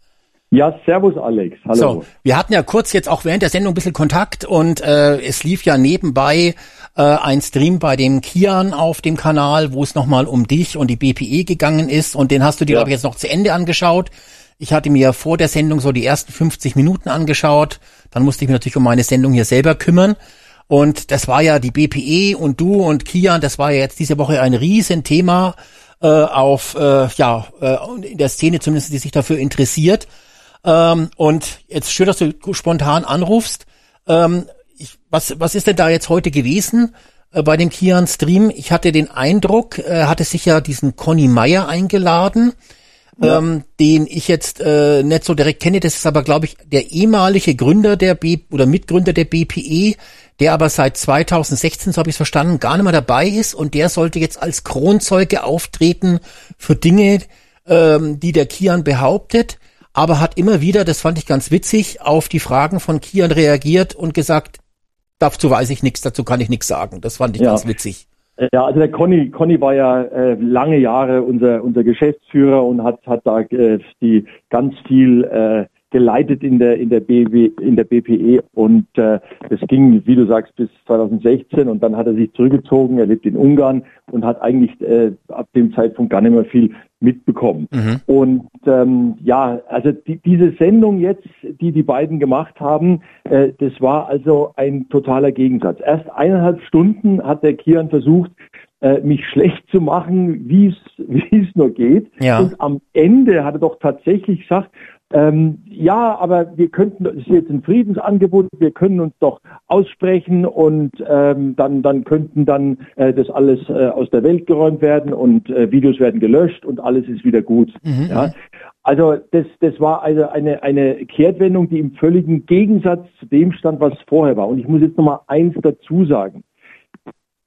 Ja, servus Alex. Hallo. So, wir hatten ja kurz jetzt auch während der Sendung ein bisschen Kontakt und äh, es lief ja nebenbei äh, ein Stream bei dem Kian auf dem Kanal, wo es nochmal um dich und die BPE gegangen ist und den hast du dir, Ja. glaube ich, jetzt noch zu Ende angeschaut. Ich hatte mir vor der Sendung so die ersten 50 Minuten angeschaut, dann musste ich mich natürlich um meine Sendung hier selber kümmern. Und das war ja die BPE und du und Kian, das war ja jetzt diese Woche ein Riesenthema äh, auf, äh, ja, äh, in der Szene zumindest, die sich dafür interessiert. Ähm, und jetzt schön, dass du spontan anrufst. Ähm, ich, was, was ist denn da jetzt heute gewesen äh, bei dem Kian Stream? Ich hatte den Eindruck, äh, hatte sich ja diesen Conny Meyer eingeladen, ähm, den ich jetzt äh, nicht so direkt kenne. Das ist aber, glaube ich, der ehemalige Gründer der B oder Mitgründer der BPE, der aber seit 2016, so habe ich es verstanden, gar nicht mehr dabei ist und der sollte jetzt als Kronzeuge auftreten für Dinge, ähm, die der Kian behauptet, aber hat immer wieder, das fand ich ganz witzig, auf die Fragen von Kian reagiert und gesagt, dazu weiß ich nichts, dazu kann ich nichts sagen. Das fand ich Ja. ganz witzig. Ja, also der Conny, Conny war ja äh, lange Jahre unser, unser Geschäftsführer und hat, hat da äh, die ganz viel äh, geleitet in der in der BW, in der BPE und äh, das ging, wie du sagst, bis 2016 und dann hat er sich zurückgezogen. Er lebt in Ungarn und hat eigentlich äh, ab dem Zeitpunkt gar nicht mehr viel mitbekommen. Und ähm, ja, also die, diese Sendung jetzt, die die beiden gemacht haben, äh, das war also ein totaler Gegensatz. Erst eineinhalb Stunden hat der Kian versucht, äh, mich schlecht zu machen, wie es wie es nur geht. Ja. Und am Ende hat er doch tatsächlich gesagt, ähm, ja, aber wir könnten, das ist jetzt ein Friedensangebot, wir können uns doch aussprechen und ähm, dann, dann könnten dann äh, das alles äh, aus der Welt geräumt werden und äh, Videos werden gelöscht und alles ist wieder gut. Ja. Also das, das war also eine, eine Kehrtwendung, die im völligen Gegensatz zu dem stand, was vorher war. Und ich muss jetzt noch mal eins dazu sagen.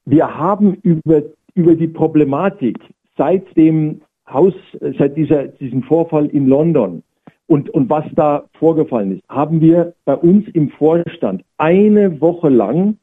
Wir haben über, über die Problematik seit dem Haus, seit dieser, diesem Vorfall in London und, und was da vorgefallen ist, haben wir bei uns im Vorstand eine Woche lang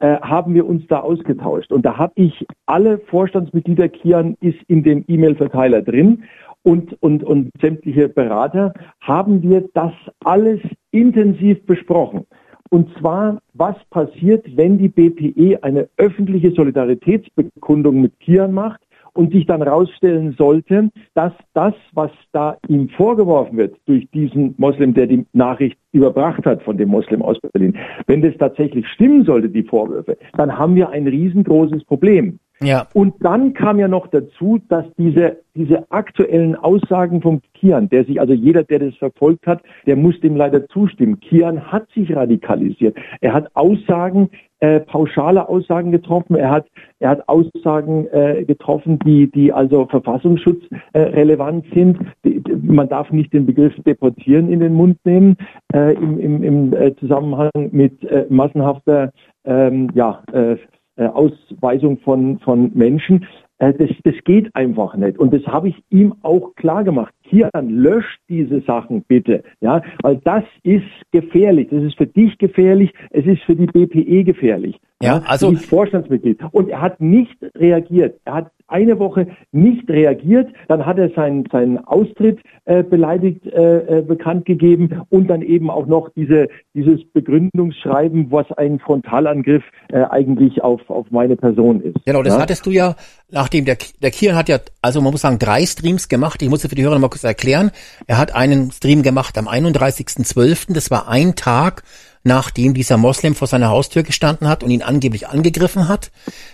äh, haben wir uns da ausgetauscht. Und da habe ich alle Vorstandsmitglieder, Kian ist in dem E-Mail-Verteiler drin und, und, und sämtliche Berater, haben wir das alles intensiv besprochen. Und zwar, was passiert, wenn die BPE eine öffentliche Solidaritätsbekundung mit Kian macht und sich dann herausstellen sollte, dass das, was da ihm vorgeworfen wird durch diesen Moslem, der die Nachricht überbracht hat von dem Moslem aus Berlin, wenn das tatsächlich stimmen sollte, die Vorwürfe, dann haben wir ein riesengroßes Problem. Ja. Und dann kam ja noch dazu, dass diese, diese aktuellen Aussagen vom Kian, der sich, also jeder, der das verfolgt hat, der muss dem leider zustimmen. Kian hat sich radikalisiert. Er hat Aussagen, äh, pauschale Aussagen getroffen. Er hat, er hat Aussagen äh, getroffen, die, die also verfassungsschutzrelevant äh, sind. Die, die, man darf nicht den Begriff deportieren in den Mund nehmen äh, im, im, im äh, Zusammenhang mit äh, massenhafter ähm, ja, äh, äh, Ausweisung von, von Menschen. Äh, das, das geht einfach nicht. Und das habe ich ihm auch klar gemacht. Kian, löscht diese Sachen bitte. Ja, weil das ist gefährlich. Das ist für dich gefährlich. Es ist für die BPE gefährlich. Ja, also. Bist Vorstandsmitglied. Und er hat nicht reagiert. Er hat eine Woche nicht reagiert. Dann hat er seinen, seinen Austritt äh, beleidigt äh, äh, bekannt gegeben und dann eben auch noch diese, dieses Begründungsschreiben, was ein Frontalangriff äh, eigentlich auf, auf meine Person ist. Genau, das ja? hattest du ja, nachdem der, der Kian hat ja, also man muss sagen, drei Streams gemacht. Ich muss für die Hörer noch mal kurz erklären. Er hat einen Stream gemacht am 31.12. Das war ein Tag nachdem dieser Moslem vor seiner Haustür gestanden hat und ihn angeblich angegriffen hat.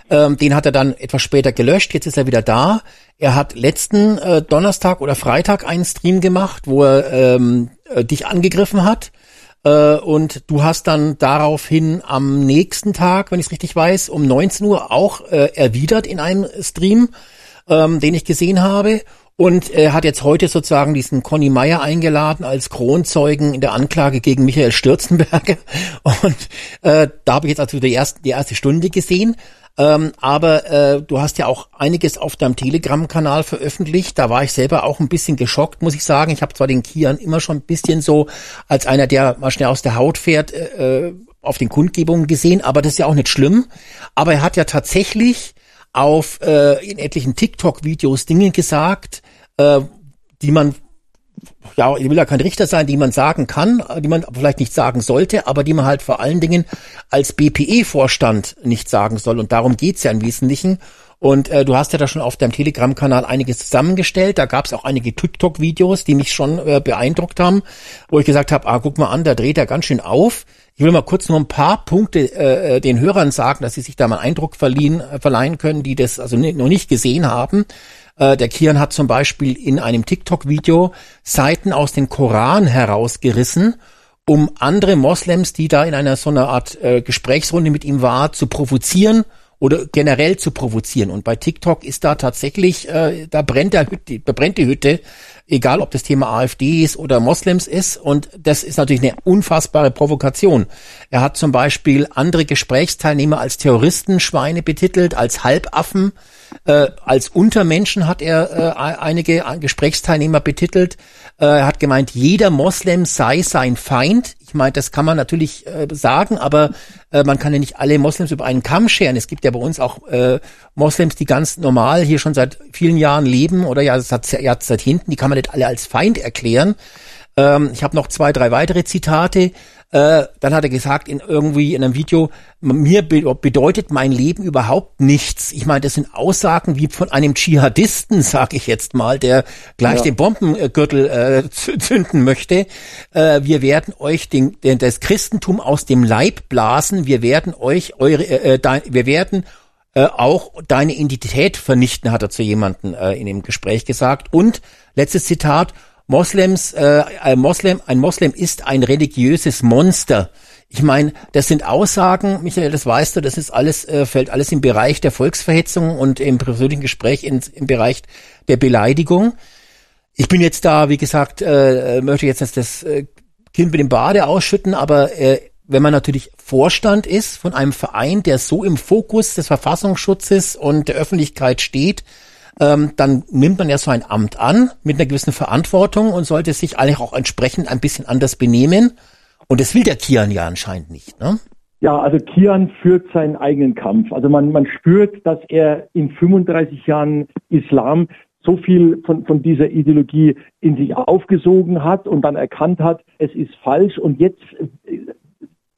Ähm, den hat er dann etwas später gelöscht, jetzt ist er wieder da. Er hat letzten äh, Donnerstag oder Freitag einen Stream gemacht, wo er ähm, äh, dich angegriffen hat. Äh, und du hast dann daraufhin am nächsten Tag, wenn ich es richtig weiß, um 19 Uhr auch äh, erwidert in einem Stream, ähm, den ich gesehen habe. Und er hat jetzt heute sozusagen diesen Conny Meyer eingeladen als Kronzeugen in der Anklage gegen Michael Stürzenberger. Und äh, da habe ich jetzt also die erste, die erste Stunde gesehen. Ähm, aber äh, du hast ja auch einiges auf deinem Telegram-Kanal veröffentlicht. Da war ich selber auch ein bisschen geschockt, muss ich sagen. Ich habe zwar den Kian immer schon ein bisschen so als einer, der mal schnell aus der Haut fährt, äh, auf den Kundgebungen gesehen, aber das ist ja auch nicht schlimm. Aber er hat ja tatsächlich auf äh, in etlichen TikTok-Videos Dinge gesagt, äh, die man ja, ich will ja kein Richter sein, die man sagen kann, die man vielleicht nicht sagen sollte, aber die man halt vor allen Dingen als BPE-Vorstand nicht sagen soll. Und darum geht's ja im Wesentlichen. Und äh, du hast ja da schon auf deinem Telegram-Kanal einiges zusammengestellt. Da gab es auch einige TikTok-Videos, die mich schon äh, beeindruckt haben, wo ich gesagt habe, ah, guck mal an, da dreht er ganz schön auf. Ich will mal kurz nur ein paar Punkte äh, äh den Hörern sagen, dass sie sich da mal Eindruck verliehen, äh, verleihen können, die das also noch nicht gesehen haben. Äh, der Kian hat zum Beispiel in einem TikTok-Video Seiten aus dem Koran herausgerissen, um andere Moslems, die da in einer so einer Art äh, Gesprächsrunde mit ihm war, zu provozieren oder generell zu provozieren. Und bei TikTok ist da tatsächlich, äh, da brennt der Hütte, da brennt die Hütte, egal ob das Thema AfD ist oder Moslems ist. Und das ist natürlich eine unfassbare Provokation. Er hat zum Beispiel andere Gesprächsteilnehmer als Terroristen, Schweine betitelt, als Halbaffen, äh, als Untermenschen hat er äh, einige Gesprächsteilnehmer betitelt. Äh, er hat gemeint, jeder Moslem sei sein Feind. Ich meine, das kann man natürlich äh, sagen, aber äh, man kann ja nicht alle Moslems über einen Kamm scheren. Es gibt ja bei uns auch äh, Moslems, die ganz normal hier schon seit vielen Jahren leben oder ja seit, hinten, die kann man nicht alle als Feind erklären. Ähm, ich habe noch zwei, drei weitere Zitate. Äh, dann hat er gesagt in irgendwie in einem Video, mir be bedeutet mein Leben überhaupt nichts. Ich meine, das sind Aussagen wie von einem Dschihadisten, sage ich jetzt mal, der gleich ja. den Bombengürtel äh, zünden möchte. Äh, wir werden euch den, den, das Christentum aus dem Leib blasen. Wir werden euch eure, äh, äh dein, wir werden äh, auch deine Identität vernichten, hat er zu jemandem äh, in dem Gespräch gesagt. Und letztes Zitat, Moslems, äh, ein Moslem, ein Moslem ist ein religiöses Monster. Ich meine, das sind Aussagen, Michael, das weißt du, das ist alles, äh, fällt alles im Bereich der Volksverhetzung und im persönlichen Gespräch in, im Bereich der Beleidigung. Ich bin jetzt da, wie gesagt, äh, möchte jetzt das äh, Kind mit dem Bade ausschütten, aber äh, wenn man natürlich Vorstand ist von einem Verein, der so im Fokus des Verfassungsschutzes und der Öffentlichkeit steht, ähm, dann nimmt man ja so ein Amt an mit einer gewissen Verantwortung und sollte sich eigentlich auch entsprechend ein bisschen anders benehmen. Und das will der Kian ja anscheinend nicht, ne? Ja, also Kian führt seinen eigenen Kampf. Also man, man spürt, dass er in 35 Jahren Islam so viel von, von dieser Ideologie in sich aufgesogen hat und dann erkannt hat, es ist falsch und jetzt äh,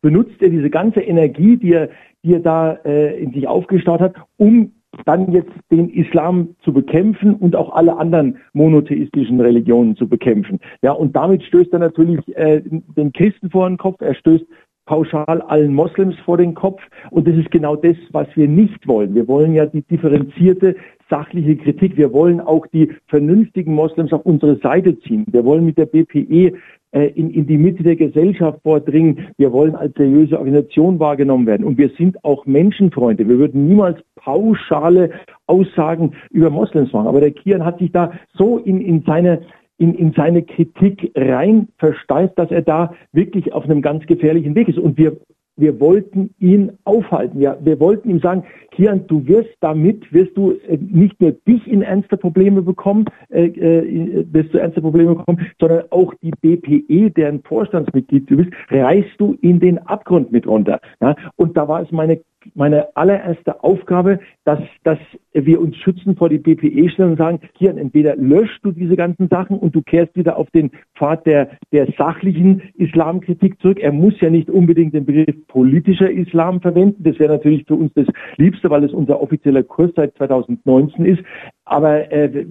benutzt er diese ganze Energie, die er, die er da äh, in sich aufgestaut hat, um dann jetzt den Islam zu bekämpfen und auch alle anderen monotheistischen Religionen zu bekämpfen. Ja, und damit stößt er natürlich äh, den Christen vor den Kopf, er stößt pauschal allen Moslems vor den Kopf. Und das ist genau das, was wir nicht wollen. Wir wollen ja die differenzierte, sachliche Kritik. Wir wollen auch die vernünftigen Moslems auf unsere Seite ziehen. Wir wollen mit der BPE in, in die Mitte der Gesellschaft vordringen. Wir wollen als seriöse Organisation wahrgenommen werden. Und wir sind auch Menschenfreunde. Wir würden niemals pauschale Aussagen über Moslems machen. Aber der Kian hat sich da so in, in seine in, in seine Kritik rein versteift, dass er da wirklich auf einem ganz gefährlichen Weg ist. Und wir wir wollten ihn aufhalten. Ja, wir wollten ihm sagen, Kian, du wirst damit, wirst du äh, nicht nur dich in ernste Probleme bekommen, äh, äh, wirst du ernste Probleme bekommen, sondern auch die BPE, deren Vorstandsmitglied du bist, reißt du in den Abgrund mit runter. Ja, und da war es meine meine allererste Aufgabe, dass, dass wir uns schützen vor die BPE stellen und sagen, hier, entweder löscht du diese ganzen Sachen und du kehrst wieder auf den Pfad der, der sachlichen Islamkritik zurück. Er muss ja nicht unbedingt den Begriff politischer Islam verwenden. Das wäre natürlich für uns das Liebste, weil es unser offizieller Kurs seit 2019 ist. Aber äh,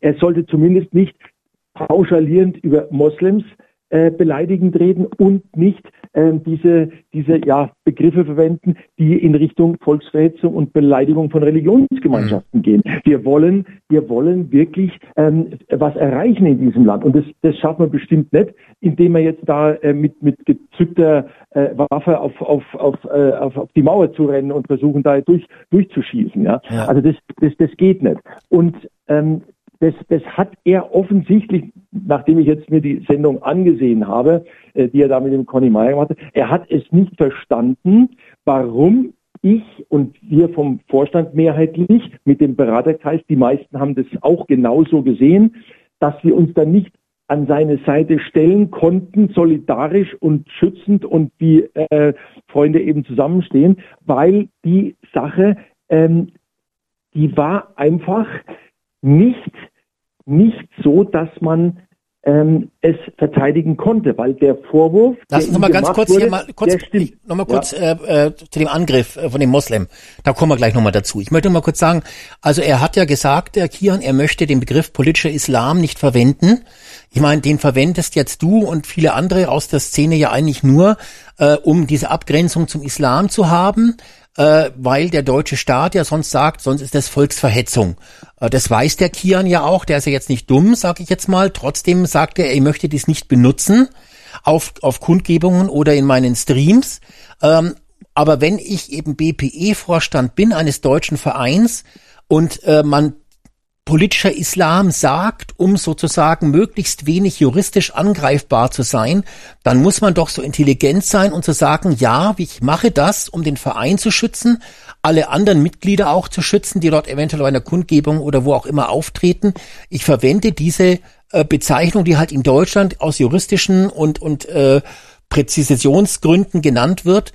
er sollte zumindest nicht pauschalierend über Moslems äh, beleidigend reden und nicht äh, diese, diese ja, Begriffe verwenden, die in Richtung Volksverhetzung und Beleidigung von Religionsgemeinschaften mhm. gehen. Wir wollen, wir wollen wirklich ähm, was erreichen in diesem Land. Und das, das schafft man bestimmt nicht, indem man jetzt da äh, mit, mit gezückter äh, Waffe auf, auf, auf, äh, auf, auf die Mauer zu rennen und versuchen, da durch, durchzuschießen. Ja? ja. Also das, das, das geht nicht. Und ähm, das, das hat er offensichtlich, nachdem ich jetzt mir die Sendung angesehen habe, äh, die er da mit dem Conny Meyer gemacht hat, er hat es nicht verstanden, warum ich und wir vom Vorstand mehrheitlich mit dem Beraterkreis, die meisten haben das auch genauso gesehen, dass wir uns da nicht an seine Seite stellen konnten, solidarisch und schützend und wie äh, Freunde eben zusammenstehen, weil die Sache, ähm, die war einfach nicht nicht so, dass man ähm, es verteidigen konnte, weil der Vorwurf. Lass uns noch mal ganz kurz wurde, hier mal kurz, noch mal kurz ja. äh, äh, zu dem Angriff äh, von dem Moslem. Da kommen wir gleich noch mal dazu. Ich möchte mal kurz sagen, also er hat ja gesagt, der Kian, er möchte den Begriff politischer Islam nicht verwenden. Ich meine, den verwendest jetzt du und viele andere aus der Szene ja eigentlich nur, äh, um diese Abgrenzung zum Islam zu haben äh, weil der deutsche Staat ja sonst sagt, sonst ist das Volksverhetzung. Äh, das weiß der Kian ja auch, der ist ja jetzt nicht dumm, sage ich jetzt mal. Trotzdem sagt er, er möchte dies nicht benutzen auf, auf Kundgebungen oder in meinen Streams. Ähm, aber wenn ich eben BPE-Vorstand bin eines deutschen Vereins und äh, man politischer Islam sagt, um sozusagen möglichst wenig juristisch angreifbar zu sein, dann muss man doch so intelligent sein und zu sagen, ja, ich mache das, um den Verein zu schützen, alle anderen Mitglieder auch zu schützen, die dort eventuell bei einer Kundgebung oder wo auch immer auftreten. Ich verwende diese äh, Bezeichnung, die halt in Deutschland aus juristischen und, und äh, Präzisionsgründen genannt wird,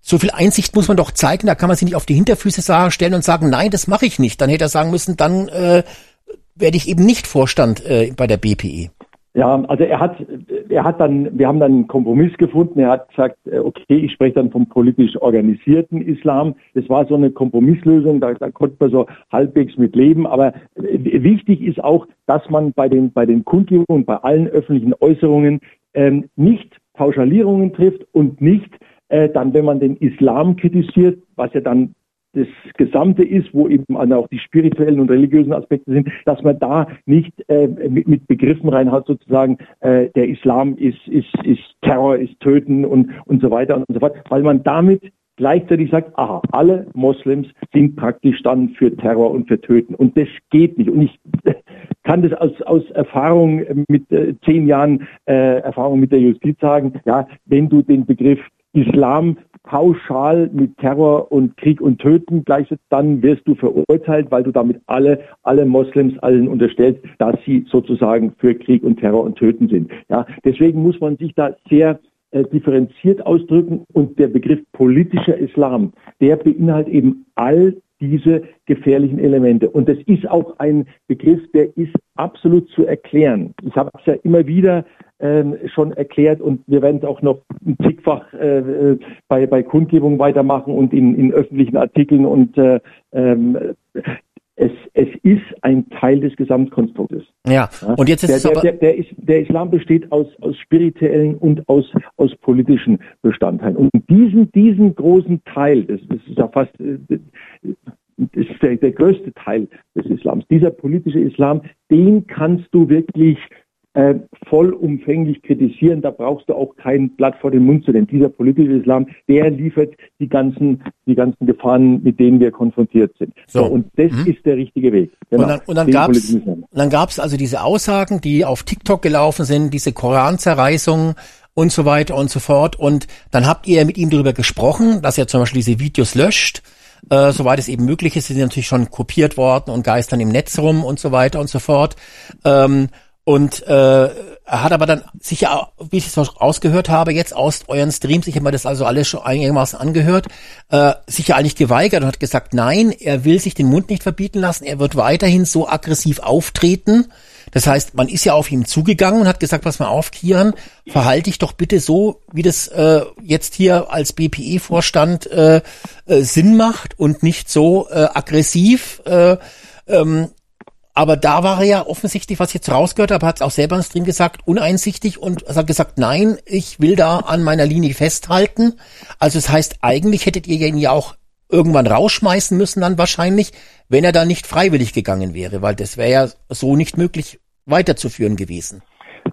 so viel Einsicht muss man doch zeigen, da kann man sich nicht auf die Hinterfüße stellen und sagen, nein, das mache ich nicht. Dann hätte er sagen müssen, dann äh, werde ich eben nicht Vorstand äh, bei der BPE. Ja, also er hat, er hat dann, wir haben dann einen Kompromiss gefunden. Er hat gesagt, äh, okay, ich spreche dann vom politisch organisierten Islam. Das war so eine Kompromisslösung, da, da konnte man so halbwegs mit leben. Aber äh, wichtig ist auch, dass man bei den, bei den Kundgebungen, bei allen öffentlichen Äußerungen ähm, nicht Pauschalierungen trifft und nicht äh, dann, wenn man den Islam kritisiert, was ja dann das Gesamte ist, wo eben auch die spirituellen und religiösen Aspekte sind, dass man da nicht äh, mit, mit Begriffen reinhat, sozusagen, äh, der Islam ist, ist, ist Terror, ist Töten und, und so weiter und so fort, weil man damit gleichzeitig sagt, aha, alle Moslems sind praktisch dann für Terror und für Töten. Und das geht nicht. Und ich kann das aus, aus Erfahrung mit äh, zehn Jahren äh, Erfahrung mit der Justiz sagen, ja, wenn du den Begriff Islam pauschal mit Terror und Krieg und Töten gleichsetzt, dann wirst du verurteilt, weil du damit alle, alle Moslems allen unterstellst, dass sie sozusagen für Krieg und Terror und Töten sind. Ja, deswegen muss man sich da sehr äh, differenziert ausdrücken und der Begriff politischer Islam, der beinhaltet eben all diese gefährlichen Elemente. Und das ist auch ein Begriff, der ist absolut zu erklären. Ich habe es ja immer wieder ähm, schon erklärt und wir werden es auch noch zigfach äh, bei, bei Kundgebungen weitermachen und in, in öffentlichen Artikeln und äh, ähm, es, es ist ein Teil des Gesamtkonstruktes. Ja, und jetzt ist der. Der, der, der Islam besteht aus, aus spirituellen und aus, aus politischen Bestandteilen. Und diesen, diesen großen Teil, das, das ist ja fast... äh, Das ist der, der größte Teil des Islams. Dieser politische Islam, den kannst du wirklich äh, vollumfänglich kritisieren. Da brauchst du auch kein Blatt vor den Mund zu nehmen. Dieser politische Islam, der liefert die ganzen, die ganzen Gefahren, mit denen wir konfrontiert sind. So. und das Mhm. ist der richtige Weg. Genau. Und dann, und dann dann gab's also diese Aussagen, die auf TikTok gelaufen sind, diese Koranzerreißungen und so weiter und so fort. Und dann habt ihr mit ihm darüber gesprochen, dass er zum Beispiel diese Videos löscht. Äh, soweit es eben möglich ist, sind sie natürlich schon kopiert worden und geistern im Netz rum und so weiter und so fort. Ähm, und äh, er hat aber dann sicher, wie ich es rausgehört habe, jetzt aus euren Streams, ich habe mir das also alles schon einigermaßen angehört, äh, sicher eigentlich geweigert und hat gesagt, nein, er will sich den Mund nicht verbieten lassen, er wird weiterhin so aggressiv auftreten. Das heißt, man ist ja auf ihn zugegangen und hat gesagt, pass mal auf, Kian, verhalte dich doch bitte so, wie das äh, jetzt hier als BPE-Vorstand äh, äh, Sinn macht und nicht so äh, aggressiv. Äh, ähm, aber da war er ja offensichtlich, was ich jetzt rausgehört habe, hat es auch selber im Stream gesagt, uneinsichtig und es hat gesagt, nein, ich will da an meiner Linie festhalten. Also das heißt, eigentlich hättet ihr ihn ja auch irgendwann rausschmeißen müssen dann wahrscheinlich, wenn er da nicht freiwillig gegangen wäre, weil das wäre ja so nicht möglich weiterzuführen gewesen.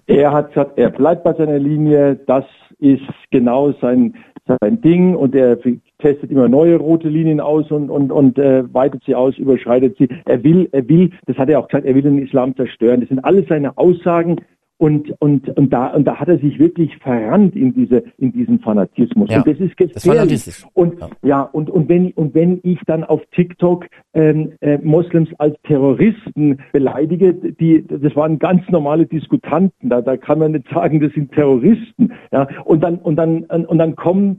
Er hat gesagt, er bleibt bei seiner Linie. Das ist genau sein, sein Ding und er testet immer neue rote Linien aus und, und, und äh, weitet sie aus, überschreitet sie. Er will, er will, das hat er auch gesagt, er will den Islam zerstören. Das sind alles seine Aussagen und, und, und da, und da hat er sich wirklich verrannt in diese, in diesen Fanatismus. Ja, und das ist das gefährlich. Fanatismus. Und ja, und, und wenn und wenn ich dann auf TikTok ähm, äh, Moslems als Terroristen beleidige, die das waren ganz normale Diskutanten, da, da kann man nicht sagen, das sind Terroristen. Ja, und dann und dann und dann kommen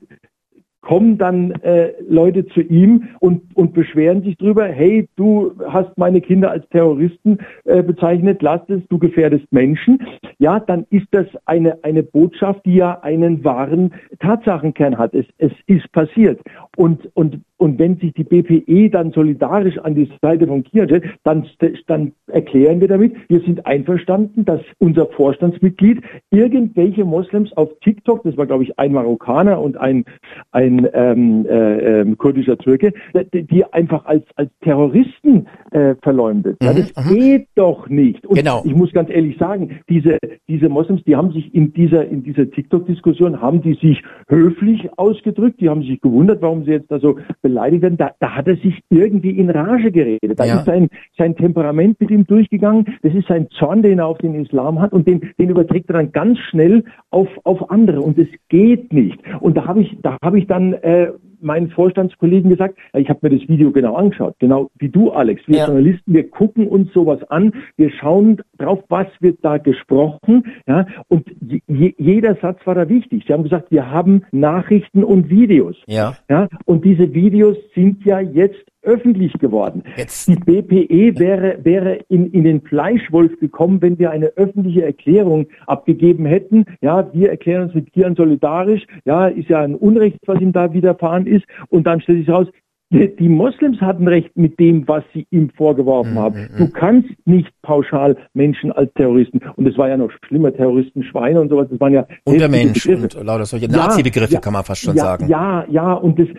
kommen dann äh, Leute zu ihm und, und beschweren sich drüber, hey, du hast meine Kinder als Terroristen äh, bezeichnet, lass es, du gefährdest Menschen. Ja, dann ist das eine, eine Botschaft, die ja einen wahren Tatsachenkern hat. Es, es ist passiert. Und, und, und wenn sich die BPE dann solidarisch an die Seite von Kian stellt, dann, dann erklären wir damit, wir sind einverstanden, dass unser Vorstandsmitglied irgendwelche Moslems auf TikTok, das war glaube ich ein Marokkaner und ein, ein ähm, äh, ähm, kurdischer Türke, die, einfach als, als Terroristen äh, verleumdet. ja, das geht doch nicht. Und Genau. ich muss ganz ehrlich sagen, diese, diese Moslems, die haben sich in dieser, in dieser TikTok-Diskussion, haben die sich höflich ausgedrückt, die haben sich gewundert, warum sie jetzt da so beleidigt werden. Da, da hat er sich irgendwie in Rage geredet. Da Ja. ist sein, sein Temperament mit ihm durchgegangen. Das ist sein Zorn, den er auf den Islam hat und den, den überträgt er dann ganz schnell auf, auf andere. Und das geht nicht. Und da habe ich, da habe ich dann äh, meinen Vorstandskollegen gesagt, ich habe mir das Video genau angeschaut, genau wie du, Alex. Wir Ja. Journalisten, wir gucken uns sowas an, wir schauen drauf, was wird da gesprochen, ja, und je, jeder Satz war da wichtig. Sie haben gesagt, wir haben Nachrichten und Videos. Ja. Ja, und diese Videos sind ja jetzt öffentlich geworden. Die BPE wäre, wäre in, in den Fleischwolf gekommen, wenn wir eine öffentliche Erklärung abgegeben hätten. Ja, wir erklären uns mit Kian solidarisch. Ja, ist ja ein Unrecht, was ihm da widerfahren ist. Und dann stellt sich raus, die Moslems hatten recht mit dem, was sie ihm vorgeworfen Mhm, haben. Du kannst nicht pauschal Menschen als Terroristen, und es war ja noch schlimmer, Terroristen, Schweine und sowas, das waren ja heftige Untermensch Begriffe. und lauter solche Ja, Nazi-Begriffe ja, kann man fast schon ja, sagen. Ja, ja, und das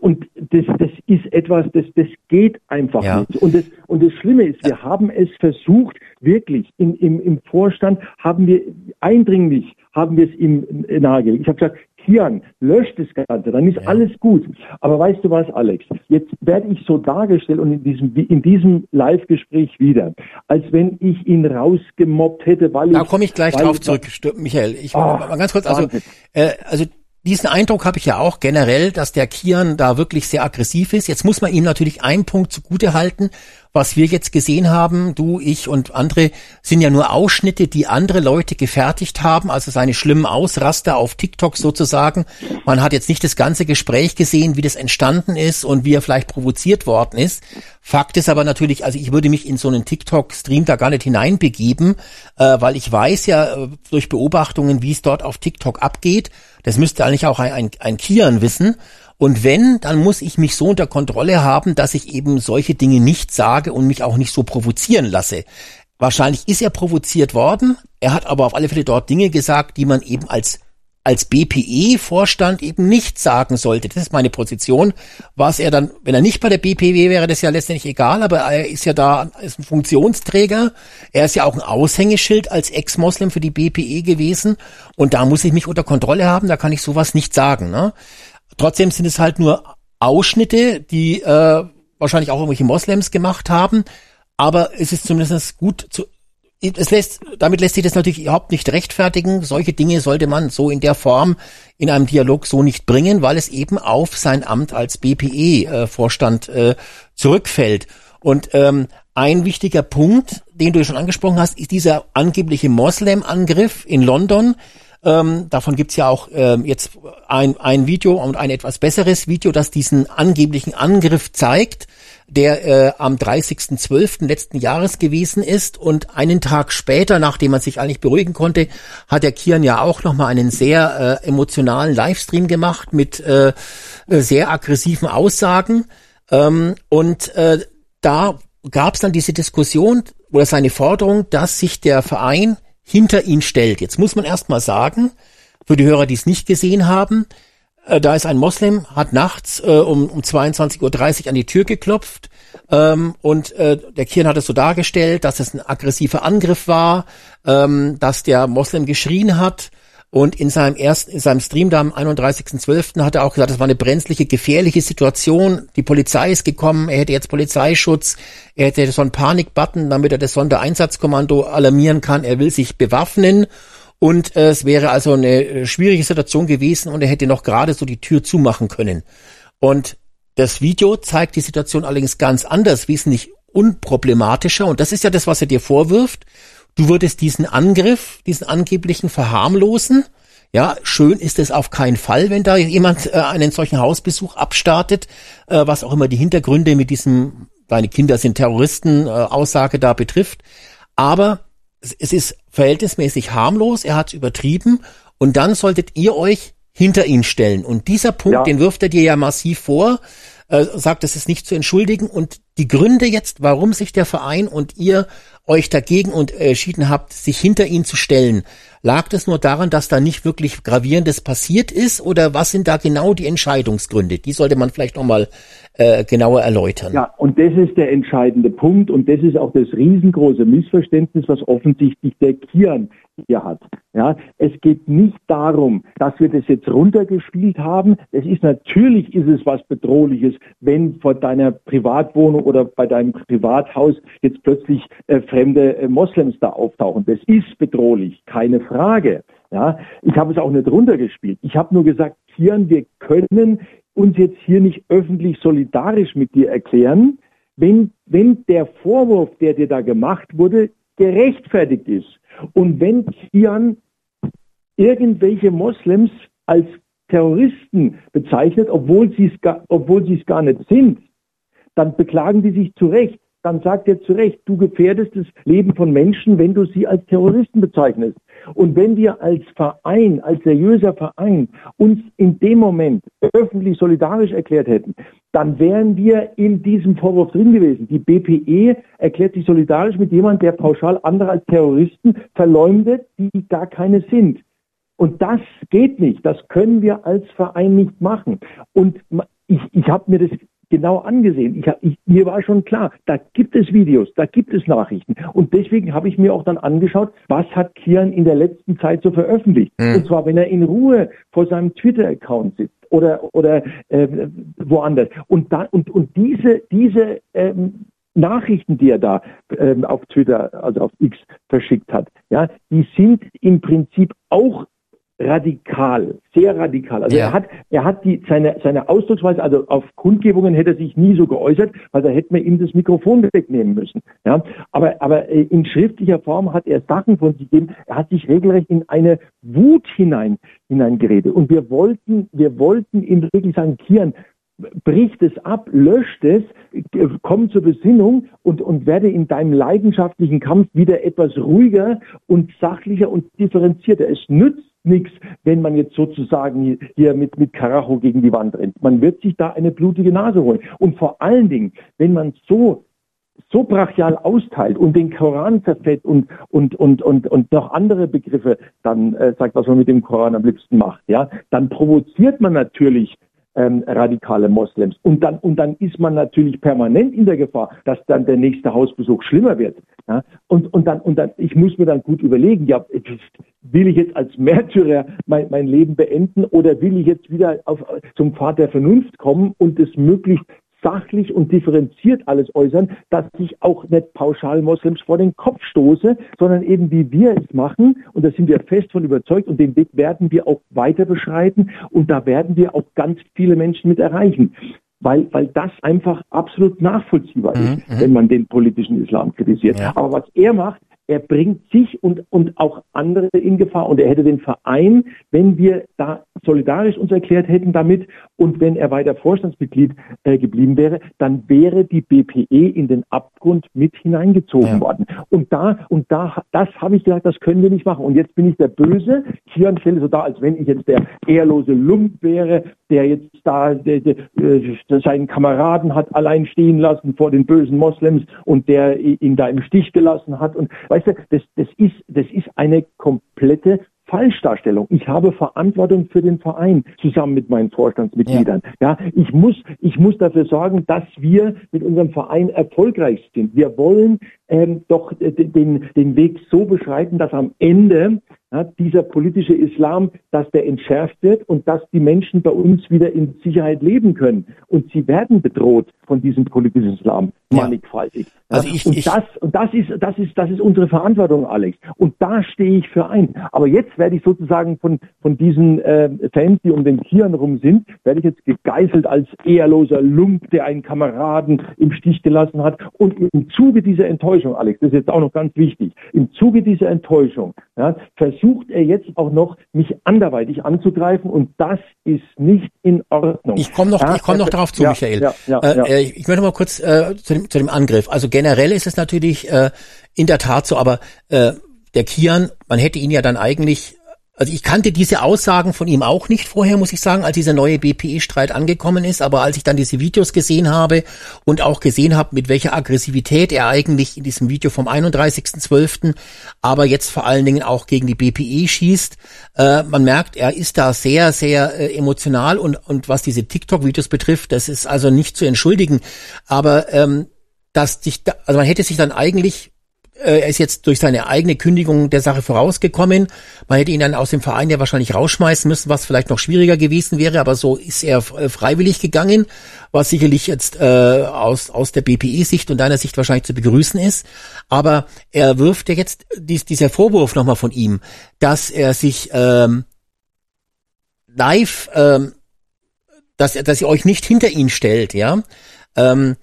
und das, das ist etwas, das, das geht einfach Ja. nicht. Und das, und das Schlimme ist, wir haben es versucht, wirklich in, im, im Vorstand haben wir eindringlich haben wir es ihm nahegelegt. Ich habe gesagt, Kian, löscht das Ganze, dann ist alles gut. Aber weißt du was, Alex? Jetzt werde ich so dargestellt und in diesem, in diesem Live-Gespräch wieder, als wenn ich ihn rausgemobbt hätte, weil ich. Da komme ich gleich drauf zurück, Michael. Ich Ah, mal ganz kurz, also, äh, also diesen Eindruck habe ich ja auch generell, dass der Kian da wirklich sehr aggressiv ist. Jetzt muss man ihm natürlich einen Punkt zugute halten. Was wir jetzt gesehen haben, du, ich und andere, sind ja nur Ausschnitte, die andere Leute gefertigt haben, also seine schlimmen Ausraster auf TikTok sozusagen. Man hat jetzt nicht das ganze Gespräch gesehen, wie das entstanden ist und wie er vielleicht provoziert worden ist. Fakt ist aber natürlich, also ich würde mich in so einen TikTok-Stream da gar nicht hineinbegeben, äh, weil ich weiß ja äh, durch Beobachtungen, wie es dort auf TikTok abgeht. Das müsste eigentlich auch ein, ein, ein Kian wissen. Und wenn, dann muss ich mich so unter Kontrolle haben, dass ich eben solche Dinge nicht sage und mich auch nicht so provozieren lasse. Wahrscheinlich ist er provoziert worden. Er hat aber auf alle Fälle dort Dinge gesagt, die man eben als als BPE-Vorstand eben nicht sagen sollte. Das ist meine Position. Was er dann, wenn er nicht bei der BPW wäre, das ja letztendlich egal, aber er ist ja da, ist ein Funktionsträger. Er ist ja auch ein Aushängeschild als Ex-Moslem für die BPE gewesen. Und da muss ich mich unter Kontrolle haben, da kann ich sowas nicht sagen. Ne? Trotzdem sind es halt nur Ausschnitte, die äh, wahrscheinlich auch irgendwelche Moslems gemacht haben. Aber es ist zumindest gut zu, es lässt, damit lässt sich das natürlich überhaupt nicht rechtfertigen. Solche Dinge sollte man so in der Form in einem Dialog so nicht bringen, weil es eben auf sein Amt als BPE-Vorstand äh, äh, zurückfällt. Und ähm, ein wichtiger Punkt, den du schon angesprochen hast, ist dieser angebliche Moslem-Angriff in London. Ähm, davon gibt's ja auch ähm, jetzt ein, ein Video und ein etwas besseres Video, das diesen angeblichen Angriff zeigt, der äh, am 30.12. letzten Jahres gewesen ist. Und einen Tag später, nachdem man sich eigentlich beruhigen konnte, hat der Kian ja auch nochmal einen sehr äh, emotionalen Livestream gemacht mit äh, sehr aggressiven Aussagen. Ähm, und äh, da gab's dann diese Diskussion oder seine Forderung, dass sich der Verein hinter ihn stellt. Jetzt muss man erstmal sagen, für die Hörer, die es nicht gesehen haben, äh, da ist ein Moslem, hat nachts äh, um, um 22.30 Uhr an die Tür geklopft ähm, und äh, der Kian hat es so dargestellt, dass es ein aggressiver Angriff war, ähm, dass der Moslem geschrien hat und in seinem ersten, in seinem Stream da am 31.12. hat er auch gesagt, das war eine brenzliche, gefährliche Situation. Die Polizei ist gekommen, er hätte jetzt Polizeischutz, er hätte so einen Panikbutton, damit er das Sondereinsatzkommando alarmieren kann. Er will sich bewaffnen und äh, es wäre also eine äh, schwierige Situation gewesen und er hätte noch gerade so die Tür zumachen können. Und das Video zeigt die Situation allerdings ganz anders, wesentlich unproblematischer. Und das ist ja das, was er dir vorwirft. Du würdest diesen Angriff, diesen angeblichen verharmlosen. Ja, schön ist es auf keinen Fall, wenn da jemand äh, einen solchen Hausbesuch abstartet, äh, was auch immer die Hintergründe mit diesem, deine Kinder sind Terroristen, äh, Aussage da betrifft. Aber es ist verhältnismäßig harmlos, er hat übertrieben und dann solltet ihr euch hinter ihn stellen. Und dieser Punkt, ja. den wirft er dir ja massiv vor, äh, sagt, es ist nicht zu entschuldigen. Und die Gründe jetzt, warum sich der Verein und ihr euch dagegen und äh, entschieden habt, sich hinter ihn zu stellen, lag das nur daran, dass da nicht wirklich gravierendes passiert ist? Oder was sind da genau die Entscheidungsgründe? Die sollte man vielleicht nochmal äh, genauer erläutern. Ja, und das ist der entscheidende Punkt und das ist auch das riesengroße Missverständnis, was offensichtlich der Kian hier hat. Ja, es geht nicht darum, dass wir das jetzt runtergespielt haben. Es ist natürlich ist es was bedrohliches, wenn vor deiner Privatwohnung oder bei deinem Privathaus jetzt plötzlich äh, fremde äh, Moslems da auftauchen. Das ist bedrohlich, keine Frage. Ja, ich habe es auch nicht runtergespielt. Ich habe nur gesagt, Kian, wir können uns jetzt hier nicht öffentlich solidarisch mit dir erklären, wenn, wenn der Vorwurf, der dir da gemacht wurde, gerechtfertigt ist. Und wenn Kian irgendwelche Moslems als Terroristen bezeichnet, obwohl sie es gar, obwohl sie es gar nicht sind, dann beklagen die sich zu Recht. Dann sagt er zu Recht, du gefährdest das Leben von Menschen, wenn du sie als Terroristen bezeichnest. Und wenn wir als Verein, als seriöser Verein uns in dem Moment öffentlich solidarisch erklärt hätten, dann wären wir in diesem Vorwurf drin gewesen. Die BPE erklärt sich solidarisch mit jemandem, der pauschal andere als Terroristen verleumdet, die gar keine sind. Und das geht nicht. Das können wir als Verein nicht machen. Und ich, ich habe mir das genau angesehen. Ich, ich, mir war schon klar, da gibt es Videos, da gibt es Nachrichten. Und deswegen habe ich mir auch dann angeschaut, was hat Kian in der letzten Zeit so veröffentlicht. Mhm. Und zwar, wenn er in Ruhe vor seinem Twitter-Account sitzt oder, oder äh, woanders. Und, da, und, und diese, diese ähm, Nachrichten, die er da ähm, auf Twitter, also auf X verschickt hat, ja, die sind im Prinzip auch radikal, sehr radikal. Also Ja. er hat, er hat die, seine, seine Ausdrucksweise, also auf Kundgebungen hätte er sich nie so geäußert, weil da hätte man ihm das Mikrofon wegnehmen müssen. Ja, aber, aber äh, in schriftlicher Form hat er Sachen von sich gegeben. Er hat sich regelrecht in eine Wut hinein, hineingeredet. Und wir wollten, wir wollten ihm wirklich sagen, Kian, bricht es ab, löscht es, äh, komm zur Besinnung und, und werde in deinem leidenschaftlichen Kampf wieder etwas ruhiger und sachlicher und differenzierter. Es nützt nichts, wenn man jetzt sozusagen hier mit, mit Karacho gegen die Wand rennt. Man wird sich da eine blutige Nase holen. Und vor allen Dingen, wenn man so so brachial austeilt und den Koran zerfällt und, und, und, und, und noch andere Begriffe dann äh, sagt, was man mit dem Koran am liebsten macht, ja, dann provoziert man natürlich ähm, radikale Moslems. Und dann, und dann ist man natürlich permanent in der Gefahr, dass dann der nächste Hausbesuch schlimmer wird. Ja? Und, und dann, und dann, ich muss mir dann gut überlegen, ja, will ich jetzt als Märtyrer mein, mein Leben beenden oder will ich jetzt wieder auf, zum Pfad der Vernunft kommen und es möglichst sachlich und differenziert alles äußern, dass ich auch nicht pauschal Moslems vor den Kopf stoße, sondern eben wie wir es machen, und da sind wir fest von überzeugt, und den Weg werden wir auch weiter beschreiten, und da werden wir auch ganz viele Menschen mit erreichen. Weil, weil das einfach absolut nachvollziehbar ist, wenn man den politischen Islam kritisiert. Aber was er macht, er bringt sich und, und auch andere in Gefahr. Und er hätte den Verein, wenn wir da solidarisch uns erklärt hätten damit und wenn er weiter Vorstandsmitglied äh, geblieben wäre, dann wäre die BPE in den Abgrund mit hineingezogen worden. Und da, und da, das habe ich gesagt, das können wir nicht machen. Und jetzt bin ich der Böse. Kian stelle so da, als wenn ich jetzt der ehrlose Lump wäre, der jetzt da der, der, seinen Kameraden hat allein stehen lassen vor den bösen Moslems und der ihn da im Stich gelassen hat. Und weißt du, das, das ist, das ist eine komplette Falschdarstellung. Ich habe Verantwortung für den Verein zusammen mit meinen Vorstandsmitgliedern. Ja. ich muss, ich muss dafür sorgen, dass wir mit unserem Verein erfolgreich sind. Wir wollen ähm, doch äh, den, den Weg so beschreiten, dass am Ende ja, dieser politische Islam, dass der entschärft wird und dass die Menschen bei uns wieder in Sicherheit leben können. Und sie werden bedroht von diesem politischen Islam, mannigfaltig. Ja, Also ich- und ich- das, und das ist, das ist, das ist unsere Verantwortung, Alex. Und da stehe ich für ein. Aber jetzt werde ich sozusagen von, von diesen äh, Fans, die um den Kian rum sind, werde ich jetzt gegeißelt als ehrloser Lump, der einen Kameraden im Stich gelassen hat. Und im Zuge dieser Enttäuschung, Alex, das ist jetzt auch noch ganz wichtig, im Zuge dieser Enttäuschung ja, versucht er jetzt auch noch, mich anderweitig anzugreifen und das ist nicht in Ordnung. Ich komme noch, Ja, ich komm noch darauf zu, ja, Michael. Ja, ja, äh, ja. äh, Ich ich möchte mal kurz äh, zu, dem, zu dem Angriff. Also generell ist es natürlich äh, in der Tat so, aber äh, der Kian, man hätte ihn ja dann eigentlich, also ich kannte diese Aussagen von ihm auch nicht vorher, muss ich sagen, als dieser neue BPE-Streit angekommen ist, aber als ich dann diese Videos gesehen habe und auch gesehen habe, mit welcher Aggressivität er eigentlich in diesem Video vom 31.12., aber jetzt vor allen Dingen auch gegen die BPE schießt, äh, man merkt, er ist da sehr, sehr äh, emotional und, und was diese TikTok-Videos betrifft, das ist also nicht zu entschuldigen, aber ähm, dass sich, da, also man hätte sich dann eigentlich er ist jetzt durch seine eigene Kündigung der Sache vorausgekommen. Man hätte ihn dann aus dem Verein ja wahrscheinlich rausschmeißen müssen, was vielleicht noch schwieriger gewesen wäre, aber so ist er äh, freiwillig gegangen, was sicherlich jetzt äh, aus, aus der BPE-Sicht und deiner Sicht wahrscheinlich zu begrüßen ist. Aber er wirft ja jetzt dies, dieser Vorwurf nochmal von ihm, dass er sich ähm, live, ähm, dass, dass ihr euch nicht hinter ihn stellt, ja. Ähm,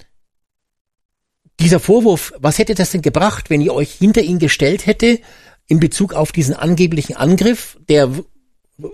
dieser Vorwurf, was hätte das denn gebracht, wenn ihr euch hinter ihn gestellt hätte in Bezug auf diesen angeblichen Angriff, der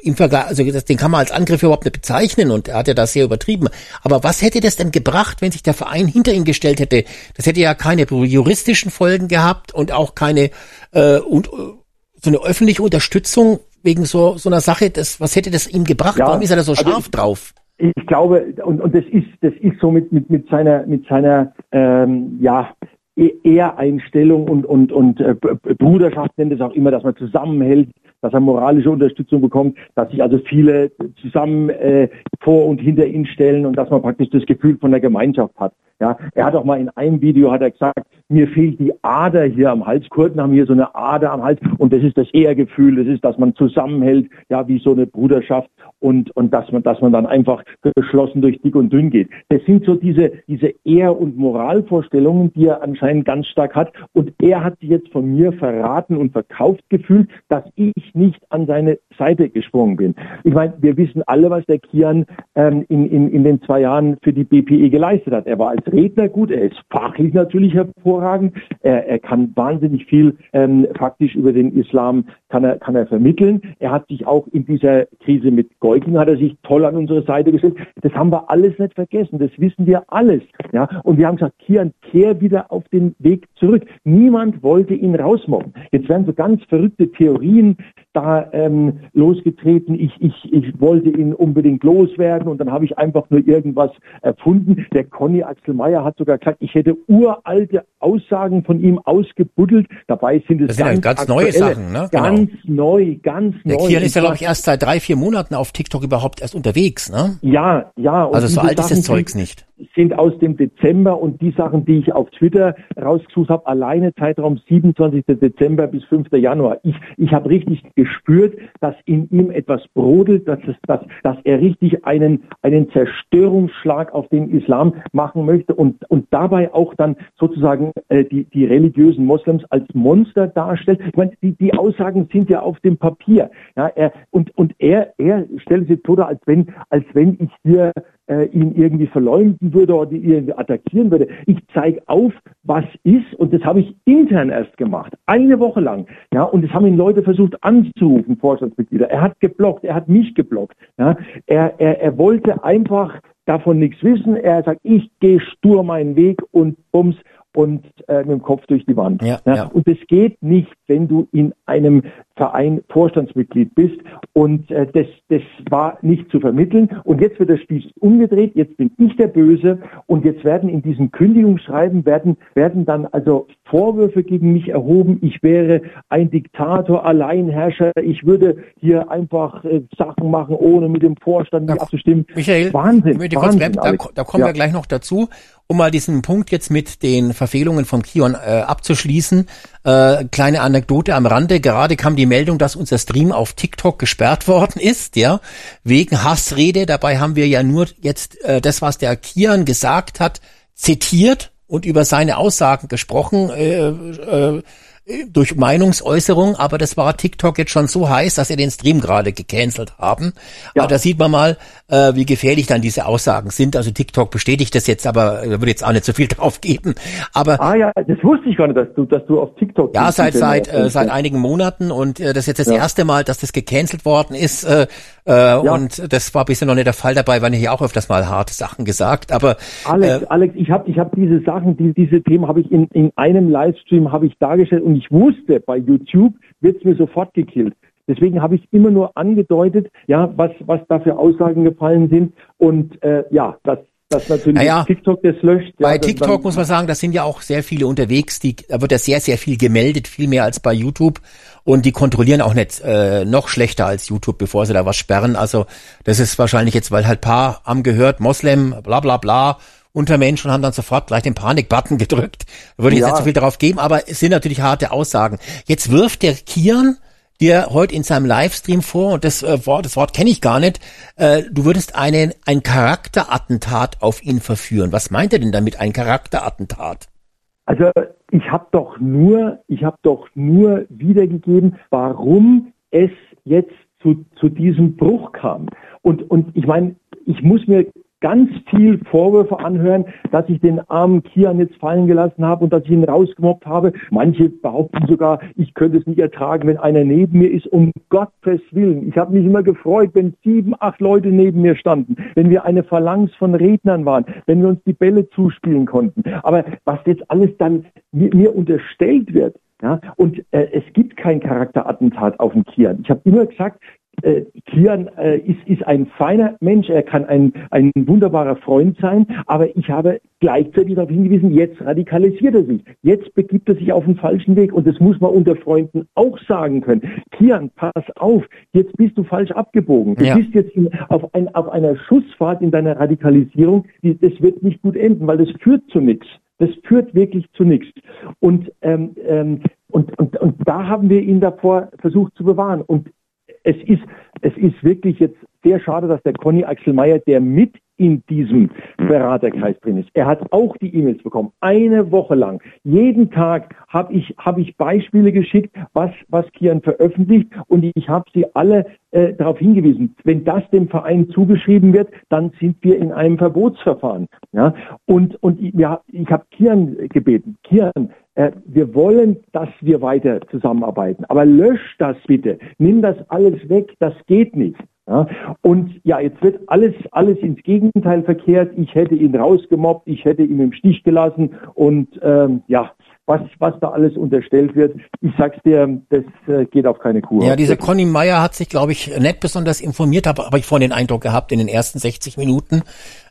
im Vergleich, also den kann man als Angriff überhaupt nicht bezeichnen und er hat ja das sehr übertrieben. Aber was hätte das denn gebracht, wenn sich der Verein hinter ihn gestellt hätte? Das hätte ja keine juristischen Folgen gehabt und auch keine äh, und äh, so eine öffentliche Unterstützung wegen so so einer Sache. Das, was hätte das ihm gebracht? Ja, Warum ist er da so also scharf ich- drauf? Ich glaube, und, und das ist, das ist so mit, mit, mit seiner, mit seiner, ähm, ja, Ehreinstellung und, und, und äh, Bruderschaft nennt es auch immer, dass man zusammenhält, dass er moralische Unterstützung bekommt, dass sich also viele zusammen äh, vor und hinter ihn stellen und dass man praktisch das Gefühl von der Gemeinschaft hat. Ja, er hat auch mal in einem Video hat er gesagt, mir fehlt die Ader hier am Hals. Kurden haben hier so eine Ader am Hals und das ist das Ehrgefühl, das ist, dass man zusammenhält, ja, wie so eine Bruderschaft und, und dass man, dass man dann einfach geschlossen durch dick und dünn geht. Das sind so diese, diese Ehr- und Moralvorstellungen, die er anscheinend ganz stark hat. Und er hat sich jetzt von mir verraten und verkauft gefühlt, dass ich nicht an seine Seite gesprungen bin. Ich meine, wir wissen alle, was der Kian ähm, in, in, in den zwei Jahren für die BPE geleistet hat. Er war als Redner gut, er ist fachlich natürlich hervorragend, er, er kann wahnsinnig viel ähm, faktisch über den Islam kann er, kann er vermitteln. Er hat sich auch in dieser Krise mit Geuking hat er sich toll an unsere Seite gestellt. Das haben wir alles nicht vergessen. Das wissen wir alles. Ja, und wir haben gesagt, Kian, kehr wieder auf den Weg zurück. Niemand wollte ihn rausmobben. Jetzt werden so ganz verrückte Theorien da ähm, losgetreten. Ich, ich, ich wollte ihn unbedingt loswerden und dann habe ich einfach nur irgendwas erfunden. Der Conny Axel Meyer hat sogar gesagt, ich hätte uralte Aussagen von ihm ausgebuddelt. Dabei sind es das sind ganz, ganz neue Sachen, ne? Genau. Ganz neu, ganz der neu. Kian ist ja, glaube ich, erst seit drei, vier Monaten auf TikTok überhaupt erst unterwegs, ne? Ja, ja. also so alt ist das Zeugs nicht sind aus dem Dezember und die Sachen, die ich auf Twitter rausgesucht habe, alleine Zeitraum 27. Dezember bis 5. Januar. Ich, ich habe richtig gespürt, dass in ihm etwas brodelt, dass, es, dass, dass er richtig einen, einen Zerstörungsschlag auf den Islam machen möchte und, und dabei auch dann sozusagen äh, die, die religiösen Moslems als Monster darstellt. Ich meine, die, die Aussagen sind ja auf dem Papier. Ja, er, und, und er, er stellt sich dar, als wenn, als wenn ich hier äh, ihn irgendwie verleumden würde oder ihn irgendwie attackieren würde. Ich zeige auf, was ist und das habe ich intern erst gemacht, eine Woche lang. Ja, und das haben ihn Leute versucht anzurufen, Vorstandsmitglieder. Er hat geblockt, er hat mich geblockt. Ja, er, er, er wollte einfach davon nichts wissen. Er sagt, ich gehe stur meinen Weg und bums und äh, mit dem Kopf durch die Wand. Ja, ja. Und es geht nicht, wenn du in einem Verein Vorstandsmitglied bist. Und äh, das, das war nicht zu vermitteln. Und jetzt wird der Spieß umgedreht. Jetzt bin ich der Böse. Und jetzt werden in diesem Kündigungsschreiben werden, werden dann also Vorwürfe gegen mich erhoben. Ich wäre ein Diktator, Alleinherrscher. Ich würde hier einfach äh, Sachen machen, ohne mit dem Vorstand nicht abzustimmen. Michael, Wahnsinn. Wahnsinn da, da, kommen ja. wir gleich noch dazu um mal diesen Punkt jetzt mit den Verfehlungen von Kion äh, abzuschließen. Äh, kleine Anekdote am Rande. Gerade kam die Meldung, dass unser Stream auf TikTok gesperrt worden ist, ja, wegen Hassrede. Dabei haben wir ja nur jetzt äh, das, was der Kian gesagt hat, zitiert und über seine Aussagen gesprochen. Äh, äh, durch Meinungsäußerung, aber das war TikTok jetzt schon so heiß, dass sie den Stream gerade gecancelt haben. Ja. Aber da sieht man mal, äh, wie gefährlich dann diese Aussagen sind. Also TikTok bestätigt das jetzt, aber äh, würde jetzt auch nicht so viel drauf geben. Aber ah ja, das wusste ich gar nicht, dass du, dass du auf TikTok. Ja, seit seit äh, seit einigen Monaten und äh, das ist jetzt das ja. erste Mal, dass das gecancelt worden ist. Äh, äh, ja. Und das war bisher noch nicht der Fall dabei, weil ich hier auch öfters mal harte Sachen gesagt. Aber Alex, äh, Alex, ich habe ich hab diese Sachen, die, diese Themen habe ich in, in einem Livestream habe ich dargestellt und ich wusste, bei YouTube wird es mir sofort gekillt. Deswegen habe ich immer nur angedeutet, ja, was, was da für Aussagen gefallen sind. Und äh, ja, das dass natürlich naja, TikTok das löscht. Bei ja, TikTok muss man sagen, da sind ja auch sehr viele unterwegs, die, da wird ja sehr, sehr viel gemeldet, viel mehr als bei YouTube. Und die kontrollieren auch nicht äh, noch schlechter als YouTube, bevor sie da was sperren. Also das ist wahrscheinlich jetzt, weil halt paar haben gehört, Moslem, bla bla bla, unter Menschen haben dann sofort gleich den Panik-Button gedrückt. Da würde ich ja. jetzt nicht so viel darauf geben, aber es sind natürlich harte Aussagen. Jetzt wirft der Kian dir heute in seinem Livestream vor, und das äh, Wort, das Wort kenne ich gar nicht, äh, du würdest einen, ein Charakterattentat auf ihn verführen. Was meint er denn damit, ein Charakterattentat? Also ich habe doch nur, ich habe doch nur wiedergegeben, warum es jetzt zu, zu diesem Bruch kam. Und, und ich meine, ich muss mir ganz viel Vorwürfe anhören, dass ich den armen Kian jetzt fallen gelassen habe und dass ich ihn rausgemobbt habe. Manche behaupten sogar, ich könnte es nicht ertragen, wenn einer neben mir ist. Um Gottes Willen. Ich habe mich immer gefreut, wenn sieben, acht Leute neben mir standen, wenn wir eine Phalanx von Rednern waren, wenn wir uns die Bälle zuspielen konnten. Aber was jetzt alles dann mir, mir unterstellt wird, ja, und äh, es gibt kein Charakterattentat auf den Kian. Ich habe immer gesagt, äh, Kian äh, ist, ist ein feiner Mensch, er kann ein, ein wunderbarer Freund sein, aber ich habe gleichzeitig darauf hingewiesen, jetzt radikalisiert er sich, jetzt begibt er sich auf den falschen Weg und das muss man unter Freunden auch sagen können. Kian, pass auf, jetzt bist du falsch abgebogen. Du ja. bist jetzt in, auf, ein, auf einer Schussfahrt in deiner Radikalisierung, die, das wird nicht gut enden, weil das führt zu nichts. Das führt wirklich zu nichts. Und, ähm, ähm, und, und, und da haben wir ihn davor versucht zu bewahren. Und es ist, es ist wirklich jetzt sehr schade, dass der Conny Axel Meyer, der mit in diesem Beraterkreis drin ist. Er hat auch die E-Mails bekommen, eine Woche lang. Jeden Tag habe ich, hab ich Beispiele geschickt, was, was Kian veröffentlicht und ich habe sie alle äh, darauf hingewiesen. Wenn das dem Verein zugeschrieben wird, dann sind wir in einem Verbotsverfahren. Ja? Und, und ich, ja, ich habe Kian gebeten, Kian, äh, wir wollen, dass wir weiter zusammenarbeiten, aber lösch das bitte, nimm das alles weg, das geht nicht. Ja, und ja, jetzt wird alles, alles ins Gegenteil verkehrt. Ich hätte ihn rausgemobbt, ich hätte ihn im Stich gelassen und ähm, ja, was, was da alles unterstellt wird. Ich sag's dir, das äh, geht auf keine Kur. Ja, dieser Conny Meyer hat sich, glaube ich, nicht besonders informiert, habe hab ich vorhin den Eindruck gehabt in den ersten 60 Minuten.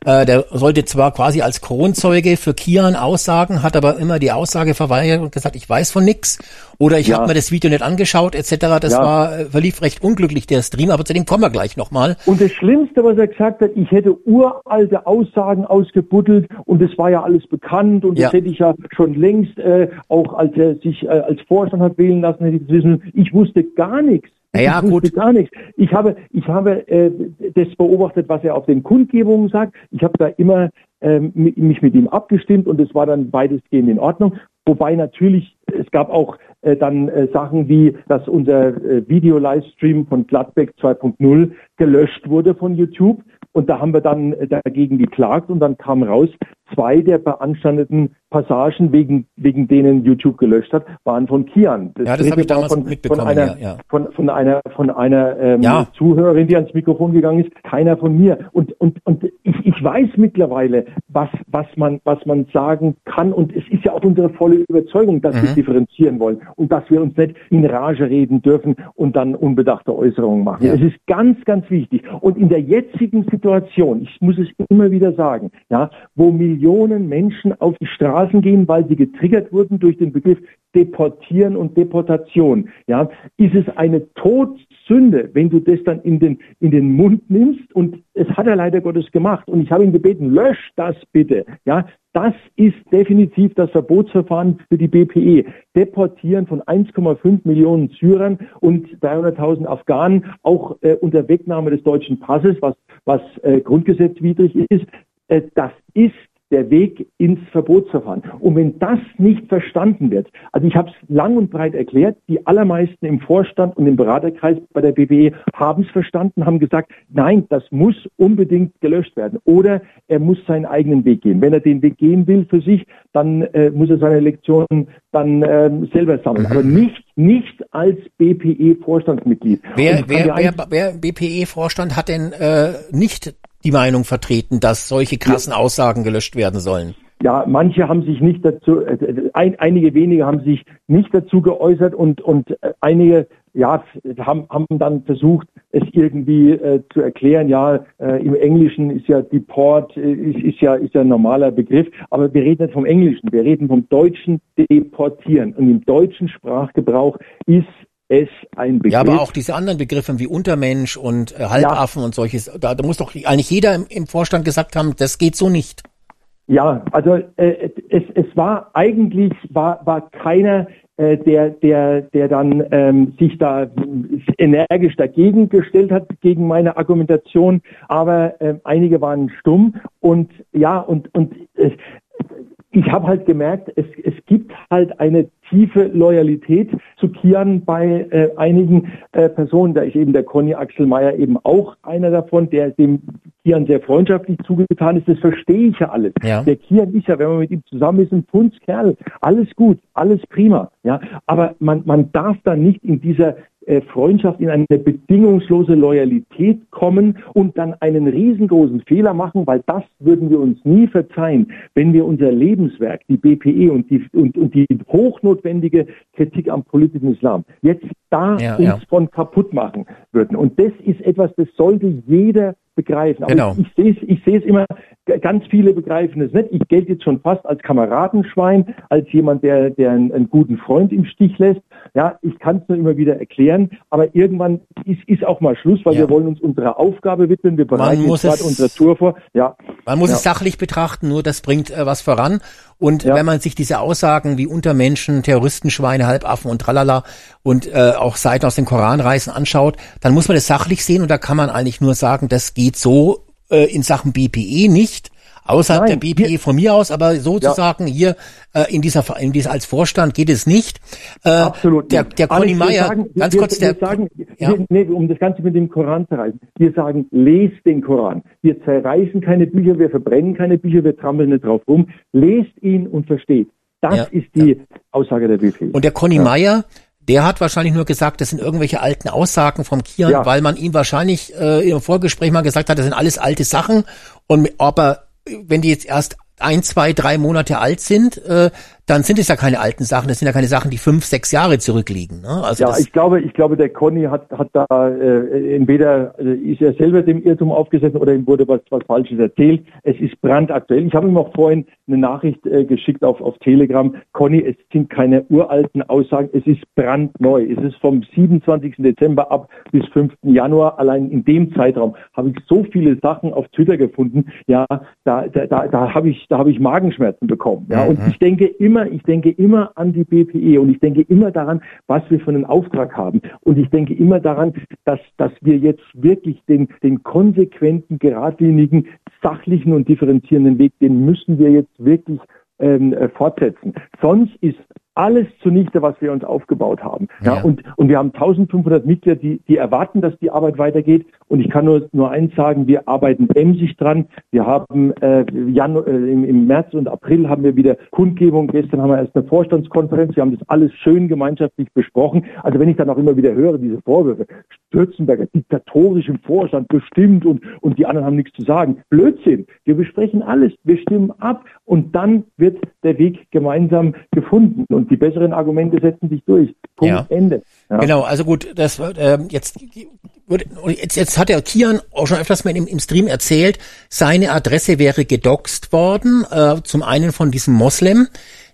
Äh, der sollte zwar quasi als Kronzeuge für Kian aussagen, hat aber immer die Aussage verweigert und gesagt, ich weiß von nix oder ich ja. habe mir das Video nicht angeschaut etc. Das ja. war äh, verlief recht unglücklich der Stream, aber zu dem kommen wir gleich nochmal. Und das Schlimmste, was er gesagt hat, ich hätte uralte Aussagen ausgebuddelt und es war ja alles bekannt und ja. das hätte ich ja schon längst äh, auch als er sich äh, als Vorstand hat wählen lassen, hätte ich das wissen. Ich wusste gar nichts. Ja, ich gut. gar nichts. Ich habe, ich habe äh, das beobachtet, was er auf den Kundgebungen sagt. Ich habe da immer ähm, mich mit ihm abgestimmt und es war dann weitestgehend in Ordnung. Wobei natürlich, es gab auch äh, dann äh, Sachen wie, dass unser äh, Video-Livestream von Gladbeck 2.0 gelöscht wurde von YouTube. Und da haben wir dann äh, dagegen geklagt und dann kam raus, zwei der beanstandeten Passagen, wegen, wegen denen YouTube gelöscht hat, waren von Kian. Das ja, das habe ich damals von, mitbekommen. Von einer, ja, ja. Von, von einer, von einer ähm, ja. Zuhörerin, die ans Mikrofon gegangen ist, keiner von mir. Und, und, und ich, ich weiß mittlerweile, was, was, man, was man sagen kann. Und es ist ja auch unsere volle Überzeugung, dass mhm. wir differenzieren wollen und dass wir uns nicht in Rage reden dürfen und dann unbedachte Äußerungen machen. Ja. Es ist ganz, ganz wichtig. Und in der jetzigen Situation, ich muss es immer wieder sagen, ja, wo Millionen Menschen auf die Straßen gehen, weil sie getriggert wurden durch den Begriff Deportieren und Deportation, ja, ist es eine Todsünde, wenn du das dann in den, in den Mund nimmst? Und es hat er leider Gottes gemacht. Und ich habe ihn gebeten, lösch das bitte, ja, das ist definitiv das Verbotsverfahren für die BPE. Deportieren von 1,5 Millionen Syrern und 300.000 Afghanen, auch äh, unter Wegnahme des deutschen Passes, was, was äh, grundgesetzwidrig ist, äh, das ist der Weg ins Verbotsverfahren. Und wenn das nicht verstanden wird, also ich habe es lang und breit erklärt, die allermeisten im Vorstand und im Beraterkreis bei der BWE haben es verstanden, haben gesagt, nein, das muss unbedingt gelöscht werden oder er muss seinen eigenen Weg gehen. Wenn er den Weg gehen will für sich, dann äh, muss er seine Lektionen dann äh, selber sammeln, mhm. aber nicht nicht als BPE-Vorstandsmitglied. Wer, wer, wer, wer BPE-Vorstand hat denn äh, nicht die Meinung vertreten, dass solche krassen. Aussagen gelöscht werden sollen. Ja, manche haben sich nicht dazu, äh, ein, einige wenige haben sich nicht dazu geäußert und, und äh, einige ja, haben, haben dann versucht, es irgendwie äh, zu erklären. Ja, äh, im Englischen ist ja Deport, äh, ist, ist, ja, ist ja ein normaler Begriff, aber wir reden nicht vom Englischen, wir reden vom deutschen Deportieren. Und im deutschen Sprachgebrauch ist es ein Begriff. Ja, aber auch diese anderen Begriffe wie Untermensch und äh, Halbaffen ja. und solches, da, da muss doch eigentlich jeder im, im, Vorstand gesagt haben, das geht so nicht. Ja, also äh, es, es war eigentlich war, war keiner, äh, der, der, der dann ähm, sich da energisch dagegen gestellt hat gegen meine Argumentation, aber äh, einige waren stumm und ja und und äh, ich habe halt gemerkt, es, es gibt halt eine tiefe Loyalität zu Kian bei äh, einigen äh, Personen. Da ist eben der Conny Axel Meyer eben auch einer davon, der dem Kian sehr freundschaftlich zugetan ist. Das verstehe ich ja alles. Ja. Der Kian ist ja, wenn man mit ihm zusammen ist, ein Punzkerl. Alles gut, alles prima. Ja, aber man, man darf da nicht in dieser äh, Freundschaft in eine bedingungslose Loyalität kommen und dann einen riesengroßen Fehler machen, weil das würden wir uns nie verzeihen, wenn wir unser Lebenswerk, die BPE und die, und, und die hochnotwendige Kritik am politischen Islam jetzt da ja, uns ja. von kaputt machen würden. Und das ist etwas, das sollte jeder begreifen. Aber genau. ich, ich sehe es ich immer, ganz viele begreifen es nicht. Ich gelte jetzt schon fast als Kameradenschwein, als jemand, der, der einen, einen guten Freund im Stich lässt. Ja, ich kann es nur immer wieder erklären, aber irgendwann ist, ist auch mal Schluss, weil ja. wir wollen uns unserer Aufgabe widmen. Wir bereiten uns gerade unsere Tour vor. Ja. Man muss ja. es sachlich betrachten, nur das bringt äh, was voran. Und ja. wenn man sich diese Aussagen wie Untermenschen, Terroristenschweine, Halbaffen und tralala und äh, auch Seiten aus dem Koran reißen anschaut, dann muss man das sachlich sehen und da kann man eigentlich nur sagen, das geht so äh, in Sachen BPE nicht. Außerhalb Nein, der BPE von mir aus, aber sozusagen hier äh, in dieser in dieser als Vorstand geht es nicht. Äh, Absolut. Der, der Conny Meyer, ganz wir, kurz, wir der sagen, ja. wir, nee, um das Ganze mit dem Koran zu reißen. Wir sagen, lest den Koran. Wir zerreißen keine Bücher, wir verbrennen keine Bücher, wir trampeln nicht drauf rum. Lest ihn und versteht. Das Ja, ist die Aussage der BPE. Und der Conny Ja. Meyer, der hat wahrscheinlich nur gesagt, das sind irgendwelche alten Aussagen vom Kian, Ja. weil man ihm wahrscheinlich äh, im Vorgespräch mal gesagt hat, das sind alles alte Sachen. Und aber wenn die jetzt erst ein, zwei, drei Monate alt sind, äh, dann sind es ja keine alten Sachen. Das sind ja keine Sachen, die fünf, sechs Jahre zurückliegen. Ne? Also ja, ich glaube, ich glaube, der Conny hat, hat da äh, entweder äh, ist er selber dem Irrtum aufgesessen oder ihm wurde was, was Falsches erzählt. Es ist brandaktuell. Ich habe ihm auch vorhin eine Nachricht äh, geschickt auf, auf Telegram. Conny, es sind keine uralten Aussagen, es ist brandneu. Es ist vom 27. Dezember ab bis 5. Januar. Allein in dem Zeitraum habe ich so viele Sachen auf Twitter gefunden. Ja, da, da, da, da habe ich, da habe ich Magenschmerzen bekommen. Ja, und ich denke immer, ich denke immer an die BPE und ich denke immer daran, was wir für einen Auftrag haben. Und ich denke immer daran, dass, dass wir jetzt wirklich den, den konsequenten, geradlinigen, sachlichen und differenzierenden Weg, den müssen wir jetzt wirklich ähm, äh, fortsetzen. Sonst ist alles zunichte, was wir uns aufgebaut haben. Ja, Ja. Und, und wir haben 1500 Mitglieder, die, die erwarten, dass die Arbeit weitergeht. Und ich kann nur, nur eins sagen, wir arbeiten emsig dran. Wir haben äh, Janu äh, im, im März und April haben wir wieder Kundgebung. Gestern haben wir erst eine Vorstandskonferenz. Wir haben das alles schön gemeinschaftlich besprochen. Also wenn ich dann auch immer wieder höre, diese Vorwürfe, Stürzenberger diktatorisch im Vorstand bestimmt und, und die anderen haben nichts zu sagen. Blödsinn. Wir besprechen alles. Wir stimmen ab und dann wird der Weg gemeinsam gefunden. Und die besseren Argumente setzen sich durch. Punkt, Ja. Ende. Ja. Genau, also gut, das wird, ähm, jetzt jetzt, jetzt hat der Kian auch schon öfters mal im, im Stream erzählt, seine Adresse wäre gedoxt worden, äh, zum einen von diesem Moslem,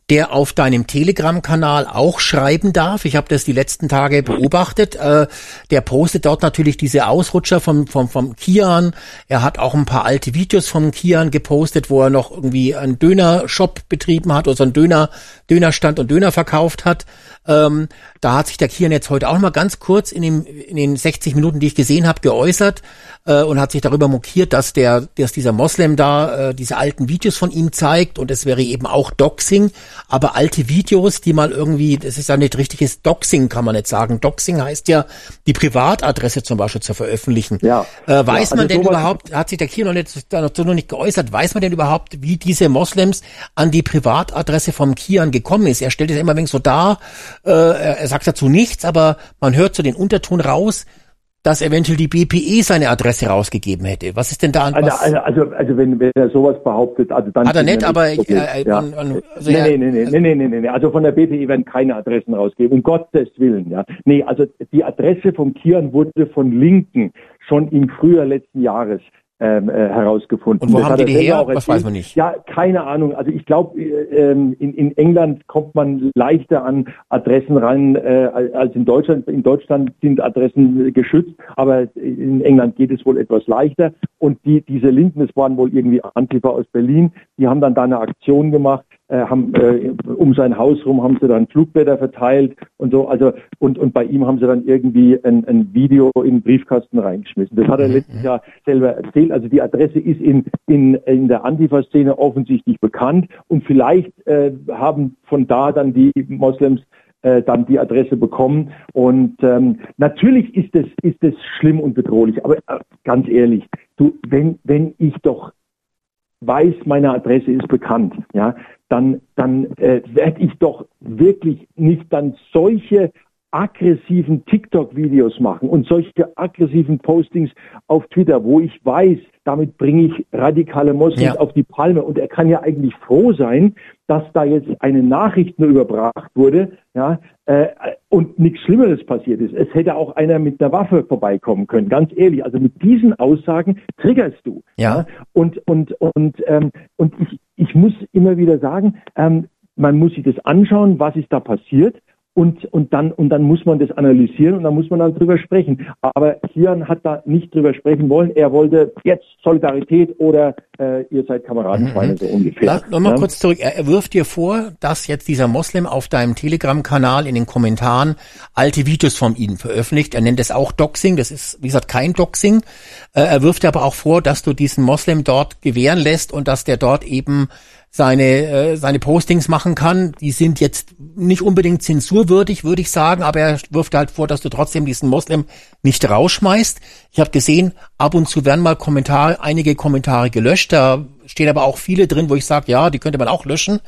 der auf deinem Telegram-Kanal auch schreiben darf. Ich habe das die letzten Tage beobachtet. Äh, der postet dort natürlich diese Ausrutscher vom, vom, vom Kian. Er hat auch ein paar alte Videos vom Kian gepostet, wo er noch irgendwie einen Döner-Shop betrieben hat oder so einen Döner, Dönerstand und Döner verkauft hat. Ähm, da hat sich der Kian jetzt heute auch mal ganz kurz in, dem, in den 60 Minuten, die ich gesehen habe, geäußert äh, und hat sich darüber mokiert, dass der, dass dieser Moslem da äh, diese alten Videos von ihm zeigt und es wäre eben auch Doxing, aber alte Videos, die mal irgendwie, das ist ja nicht richtiges Doxing, kann man nicht sagen. Doxing heißt ja, die Privatadresse zum Beispiel zu veröffentlichen. Ja. Äh, weiß Ja, also man denn überhaupt, hat sich der Kian noch nicht, dazu noch nicht geäußert, weiß man denn überhaupt, wie diese Moslems an die Privatadresse vom Kian gekommen ist? Er stellt es immer wenig so dar, äh, er, er sagt dazu nichts, aber man hört zu so den Unterton raus, dass eventuell die BPE seine Adresse rausgegeben hätte. Was ist denn da an also, was? Also, also, also wenn, wenn er sowas behauptet, also dann. Hat er nicht, aber. Ich, äh, äh, ja. an, an, also nee, ja, nee, nee, nee, nee, nee, nee, nee. Also von der BPE werden keine Adressen rausgegeben, um Gottes Willen, ja. Nee, also die Adresse vom Kian wurde von Linken schon im Frühjahr letzten Jahres ähm, äh, herausgefunden. Und wo Das haben die die her? erzählt. weiß man nicht. Ja, keine Ahnung. Also ich glaube, äh, ähm, in, in England kommt man leichter an Adressen ran äh, als in Deutschland. In Deutschland sind Adressen geschützt, aber in England geht es wohl etwas leichter. Und die, diese Linken, das waren wohl irgendwie Antifa aus Berlin, die haben dann da eine Aktion gemacht, äh, haben äh, um sein Haus rum haben sie dann Flugblätter verteilt und so. Also und und bei ihm haben sie dann irgendwie ein, ein Video in den Briefkasten reingeschmissen. Das hat er letztes Jahr selber erzählt. Also die Adresse ist in in in der Antifa-Szene offensichtlich bekannt und vielleicht äh, haben von da dann die Moslems äh, dann die Adresse bekommen. Und ähm, natürlich ist es ist es schlimm und bedrohlich. Aber äh, ganz ehrlich, du wenn wenn ich doch weiß, meine Adresse ist bekannt, ja, dann, dann äh, werde ich doch wirklich nicht dann solche aggressiven TikTok-Videos machen und solche aggressiven Postings auf Twitter, wo ich weiß, damit bringe ich radikale Moslems Ja. auf die Palme. Und er kann ja eigentlich froh sein, dass da jetzt eine Nachricht nur überbracht wurde, ja, äh, und nichts Schlimmeres passiert ist. Es hätte auch einer mit einer Waffe vorbeikommen können, ganz ehrlich. Also mit diesen Aussagen triggerst du. Ja. Und und und ähm, und ich ich muss immer wieder sagen, ähm, man muss sich das anschauen, was ist da passiert. Und, und dann, und dann muss man das analysieren und dann muss man dann drüber sprechen. Aber Kian hat da nicht drüber sprechen wollen. Er wollte jetzt Solidarität oder äh, ihr seid Kameradenschweine so ungefähr. Lass noch mal Ja? kurz zurück. Er, wirft dir vor, dass jetzt dieser Moslem auf deinem Telegram-Kanal in den Kommentaren alte Videos von ihm veröffentlicht. Er nennt es auch Doxing. Das ist, wie gesagt, kein Doxing. Äh, er wirft dir aber auch vor, dass du diesen Moslem dort gewähren lässt und dass der dort eben seine, äh, seine Postings machen kann. Die sind jetzt nicht unbedingt zensurwürdig, würde ich sagen, aber er wirft halt vor, dass du trotzdem diesen Moslem nicht rausschmeißt. Ich habe gesehen, ab und zu werden mal Kommentare, einige Kommentare gelöscht. Da stehen aber auch viele drin, wo ich sage, ja, die könnte man auch löschen.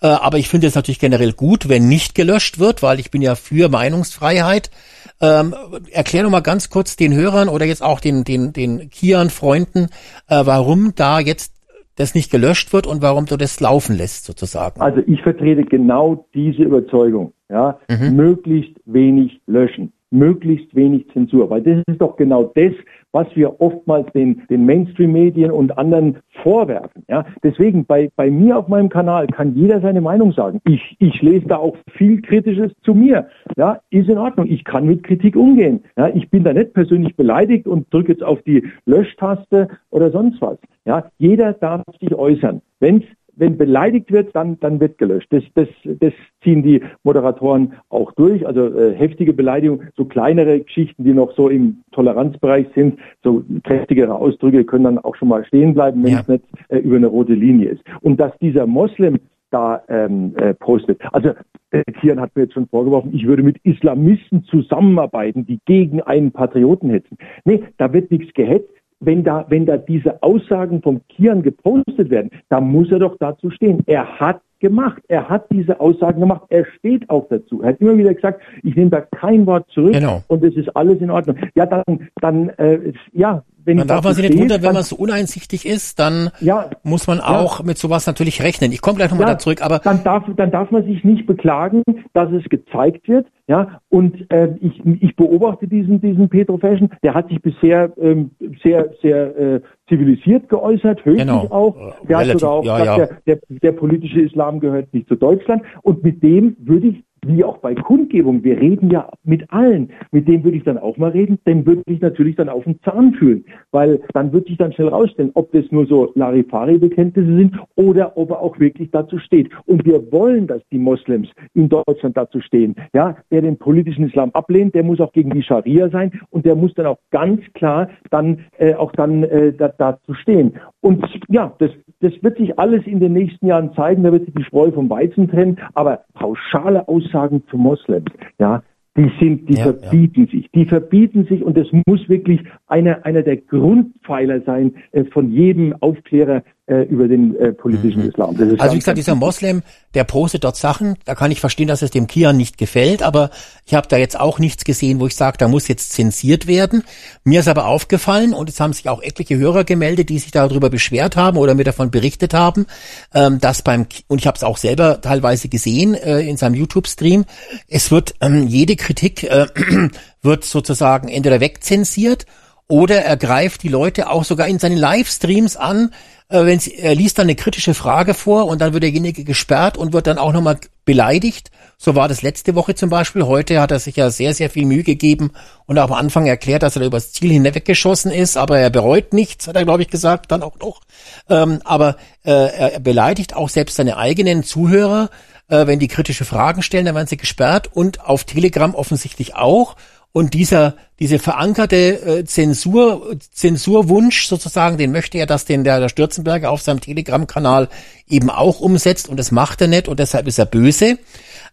Äh, aber ich finde es natürlich generell gut, wenn nicht gelöscht wird, weil ich bin ja für Meinungsfreiheit. Ähm, erklär doch mal ganz kurz den Hörern oder jetzt auch den, den, den Kian-Freunden, äh, warum da jetzt das nicht gelöscht wird und warum du das laufen lässt, sozusagen. Also ich vertrete genau diese Überzeugung. Ja, Mhm. möglichst wenig löschen, möglichst wenig Zensur, weil das ist doch genau das, was wir oftmals den, den Mainstream-Medien und anderen vorwerfen. Ja, deswegen bei, bei mir auf meinem Kanal kann jeder seine Meinung sagen. Ich, ich lese da auch viel Kritisches zu mir. Ja, ist in Ordnung. Ich kann mit Kritik umgehen. Ja, ich bin da nicht persönlich beleidigt und drücke jetzt auf die Löschtaste oder sonst was. Ja, jeder darf sich äußern. Wenn's wenn beleidigt wird, dann, dann wird gelöscht. Das, das, das ziehen die Moderatoren auch durch. Also äh, heftige Beleidigung, so kleinere Geschichten, die noch so im Toleranzbereich sind, so kräftigere Ausdrücke können dann auch schon mal stehen bleiben, wenn es nicht äh, über eine rote Linie ist. Und dass dieser Moslem da ähm, äh, postet. Also äh, Kian hat mir jetzt schon vorgeworfen, ich würde mit Islamisten zusammenarbeiten, die gegen einen Patrioten hetzen. Nee, da wird nichts gehetzt wenn da, wenn da diese Aussagen vom Kian gepostet werden, da muss er doch dazu stehen. Er hat gemacht. Er hat diese Aussagen gemacht. Er steht auch dazu. Er hat immer wieder gesagt, ich nehme da kein Wort zurück Genau. und es ist alles in Ordnung. Ja, dann, dann, äh, ja, wenn Man ich darf man sich nicht wundern, wenn dann- man so uneinsichtig ist, dann Ja. muss man auch mit sowas natürlich rechnen. Ich komme gleich nochmal Ja, da zurück, aber dann darf, dann darf man sich nicht beklagen, dass es gezeigt wird. Ja, und äh, ich, ich beobachte diesen, diesen Petro Fashion, der hat sich bisher ähm, sehr, sehr äh, zivilisiert geäußert, höflich Genau. auch. Der Relativ, hat sogar auch ja, gesagt, ja. Der, der, der politische Islam gehört nicht zu Deutschland. Und mit dem würde ich, wie auch bei Kundgebung, wir reden ja mit allen, mit dem würde ich dann auch mal reden, dem würde ich natürlich dann auf den Zahn fühlen, weil dann wird sich dann schnell rausstellen, ob das nur so Larifari-Bekenntnisse sind oder ob er auch wirklich dazu steht. Und wir wollen, dass die Moslems in Deutschland dazu stehen. Ja, wer den politischen Islam ablehnt, der muss auch gegen die Scharia sein und der muss dann auch ganz klar dann äh, auch dann äh, da, dazu stehen. Und ja, das, das wird sich alles in den nächsten Jahren zeigen. Da wird sich die Spreu vom Weizen trennen. Aber pauschale Aussagen zu Moslems, ja, die sind, die verbieten sich. Die verbieten sich und das muss wirklich einer, einer der Grundpfeiler sein äh, von jedem Aufklärer äh, über den äh, politischen Islam. Das ist Also wie gesagt, dieser Moslem, der postet dort Sachen, da kann ich verstehen, dass es dem Kian nicht gefällt, aber ich habe da jetzt auch nichts gesehen, wo ich sage, da muss jetzt zensiert werden. Mir ist aber aufgefallen, und es haben sich auch etliche Hörer gemeldet, die sich darüber beschwert haben oder mir davon berichtet haben, ähm, dass beim, und ich habe es auch selber teilweise gesehen äh, in seinem YouTube-Stream, es wird ähm, jede Kritik äh, wird sozusagen entweder wegzensiert oder er greift die Leute auch sogar in seinen Livestreams an, äh, wenn sie, er liest dann eine kritische Frage vor und dann wird derjenige gesperrt und wird dann auch nochmal beleidigt. So war das letzte Woche zum Beispiel. Heute hat er sich ja sehr, sehr viel Mühe gegeben und auch am Anfang erklärt, dass er übers Ziel hinweggeschossen ist, aber er bereut nichts, hat er, glaube ich, gesagt, dann auch noch. Ähm, aber äh, er beleidigt auch selbst seine eigenen Zuhörer, äh, wenn die kritische Fragen stellen, dann werden sie gesperrt und auf Telegram offensichtlich auch. Und dieser, diese verankerte äh, Zensur, Zensurwunsch sozusagen, den möchte er, dass den der, der Stürzenberger auf seinem Telegram-Kanal eben auch umsetzt und das macht er nicht und deshalb ist er böse.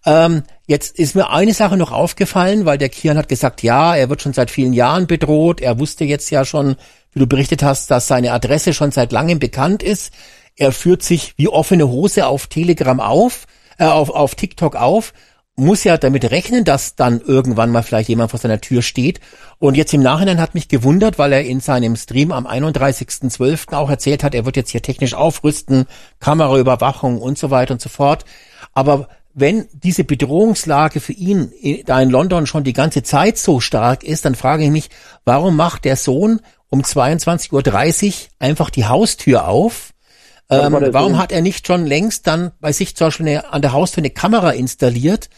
Ähm, jetzt ist mir eine Sache noch aufgefallen, weil der Kian hat gesagt, ja, er wird schon seit vielen Jahren bedroht. Er wusste jetzt ja schon, wie du berichtet hast, dass seine Adresse schon seit langem bekannt ist. Er führt sich wie offene Hose auf Telegram auf, äh, auf, auf TikTok auf muss ja damit rechnen, dass dann irgendwann mal vielleicht jemand vor seiner Tür steht. Und jetzt im Nachhinein hat mich gewundert, weil er in seinem Stream am 31.12. auch erzählt hat, er wird jetzt hier technisch aufrüsten, Kameraüberwachung und so weiter und so fort. Aber wenn diese Bedrohungslage für ihn da in London schon die ganze Zeit so stark ist, dann frage ich mich, warum macht der Sohn um 22.30 Uhr einfach die Haustür auf? Ähm, warum hat er nicht schon längst dann bei sich zum Beispiel eine, an der Haustür eine Kamera installiert,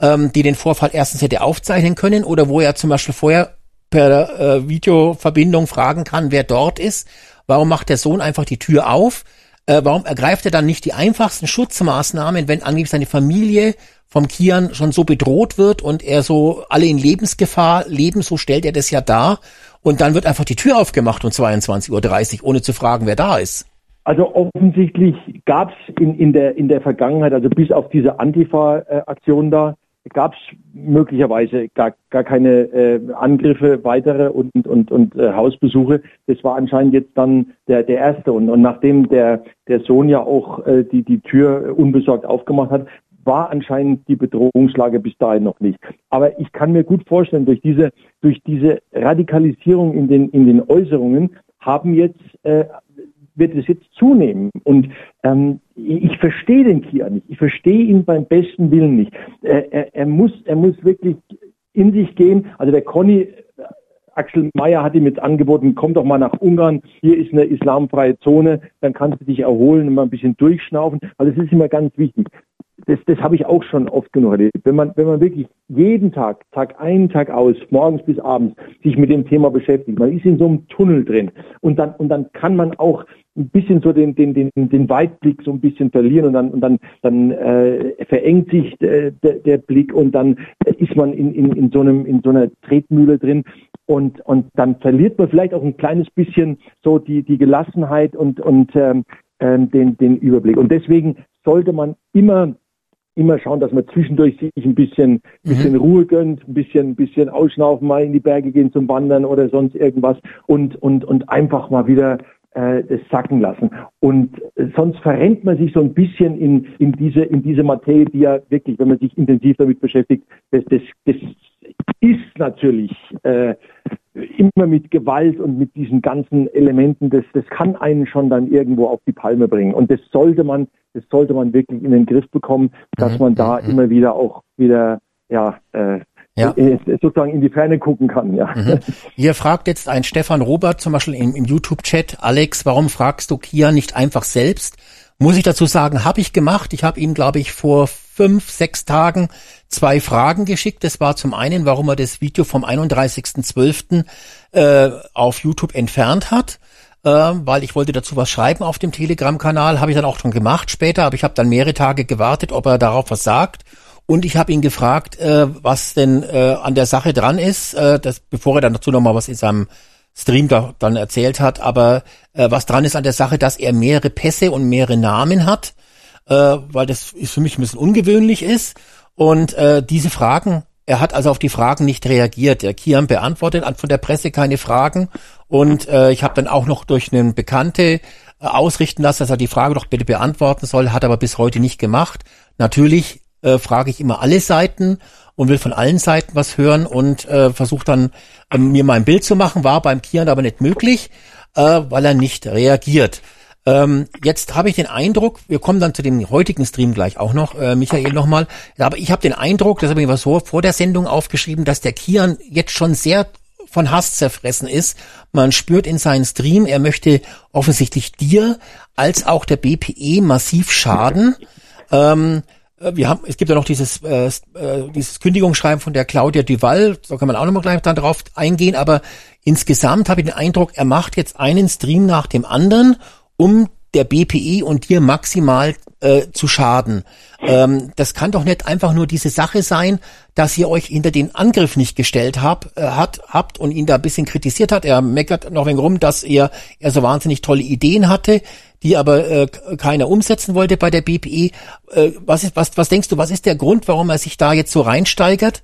ähm, die den Vorfall erstens hätte aufzeichnen können oder wo er zum Beispiel vorher per äh, Videoverbindung fragen kann, wer dort ist? Warum macht der Sohn einfach die Tür auf? Äh, warum ergreift er dann nicht die einfachsten Schutzmaßnahmen, wenn angeblich seine Familie vom Kian schon so bedroht wird und er so alle in Lebensgefahr leben, so stellt er das ja dar. Und dann wird einfach die Tür aufgemacht um 22.30 Uhr, ohne zu fragen, wer da ist. Also offensichtlich gab es in, in, der, in der Vergangenheit, also bis auf diese Antifa-Aktion da, gab es möglicherweise gar, gar keine äh, Angriffe weitere und, und, und äh, Hausbesuche. Das war anscheinend jetzt dann der, der erste. Und, und nachdem der, der Sohn ja auch äh, die, die Tür unbesorgt aufgemacht hat, war anscheinend die Bedrohungslage bis dahin noch nicht. Aber ich kann mir gut vorstellen, durch diese, durch diese Radikalisierung in den, in den Äußerungen haben jetzt äh, wird es jetzt zunehmen. Und ähm, ich verstehe den Kia nicht. Ich verstehe ihn beim besten Willen nicht. Er, er, er, muss, er muss wirklich in sich gehen. Also der Conny, äh, Axel Mayer hat ihm jetzt angeboten, komm doch mal nach Ungarn, hier ist eine islamfreie Zone, dann kannst du dich erholen und mal ein bisschen durchschnaufen. Also das ist immer ganz wichtig das, das habe ich auch schon oft genug erlebt. Wenn man, wenn man wirklich jeden Tag, Tag ein, Tag aus, morgens bis abends, sich mit dem Thema beschäftigt, man ist in so einem Tunnel drin und dann, und dann kann man auch ein bisschen so den, den, den, den Weitblick so ein bisschen verlieren und dann, und dann, dann äh, verengt sich äh, der, der Blick und dann ist man in, in, in so einem, in so einer Tretmühle drin und, und dann verliert man vielleicht auch ein kleines bisschen so die, die Gelassenheit und, und ähm, ähm den, den Überblick. Und deswegen sollte man immer immer schauen, dass man zwischendurch sich ein bisschen, mhm. bisschen Ruhe gönnt, ein bisschen, ein bisschen ausschnaufen, mal in die Berge gehen zum Wandern oder sonst irgendwas und, und, und einfach mal wieder äh, das sacken lassen. Und äh, sonst verrennt man sich so ein bisschen in, in diese, in diese Materie, die ja wirklich, wenn man sich intensiv damit beschäftigt, das, das, das ist natürlich äh, immer mit Gewalt und mit diesen ganzen Elementen, das, das kann einen schon dann irgendwo auf die Palme bringen. Und das sollte man, das sollte man wirklich in den Griff bekommen, dass mhm. man da mhm. immer wieder auch wieder ja, äh, ja. sozusagen in die Ferne gucken kann. Ja. Mhm. Hier fragt jetzt ein Stefan Robert zum Beispiel im, im YouTube-Chat, Alex, warum fragst du Kia nicht einfach selbst? Muss ich dazu sagen, habe ich gemacht. Ich habe ihm, glaube ich, vor fünf, sechs Tagen zwei Fragen geschickt. Das war zum einen, warum er das Video vom 31.12. Äh, auf YouTube entfernt hat. Äh, weil ich wollte dazu was schreiben auf dem Telegram-Kanal, habe ich dann auch schon gemacht später, aber ich habe dann mehrere Tage gewartet, ob er darauf was sagt. Und ich habe ihn gefragt, äh, was denn äh, an der Sache dran ist, äh, das, bevor er dann dazu nochmal was in seinem Stream da, dann erzählt hat, aber äh, was dran ist an der Sache, dass er mehrere Pässe und mehrere Namen hat, äh, weil das ist für mich ein bisschen ungewöhnlich ist. Und äh, diese Fragen, er hat also auf die Fragen nicht reagiert. Der Kian beantwortet von der Presse keine Fragen. Und äh, ich habe dann auch noch durch einen Bekannte äh, ausrichten lassen, dass er die Frage doch bitte beantworten soll, hat aber bis heute nicht gemacht. Natürlich äh, frage ich immer alle Seiten und will von allen Seiten was hören und äh, versuche dann äh, mir mal ein Bild zu machen. War beim Kian aber nicht möglich, äh, weil er nicht reagiert. Ähm, jetzt habe ich den Eindruck, wir kommen dann zu dem heutigen Stream gleich auch noch, äh, Michael nochmal, aber ich habe den Eindruck, das habe ich was so vor der Sendung aufgeschrieben, dass der Kian jetzt schon sehr von Hass zerfressen ist. Man spürt in seinen Stream, er möchte offensichtlich dir als auch der BPE massiv schaden. Ähm, äh, wir haben, es gibt ja noch dieses, äh, äh, dieses Kündigungsschreiben von der Claudia Duval, da kann man auch nochmal gleich dann drauf eingehen, aber insgesamt habe ich den Eindruck, er macht jetzt einen Stream nach dem anderen, um der BPE und dir maximal äh, zu schaden. Ähm, das kann doch nicht einfach nur diese Sache sein, dass ihr euch hinter den Angriff nicht gestellt habt, äh, hat, habt und ihn da ein bisschen kritisiert hat. Er meckert noch ein wenig rum, dass er, er so wahnsinnig tolle Ideen hatte, die aber äh, keiner umsetzen wollte bei der BPE. Äh, was, ist, was, was denkst du, was ist der Grund, warum er sich da jetzt so reinsteigert?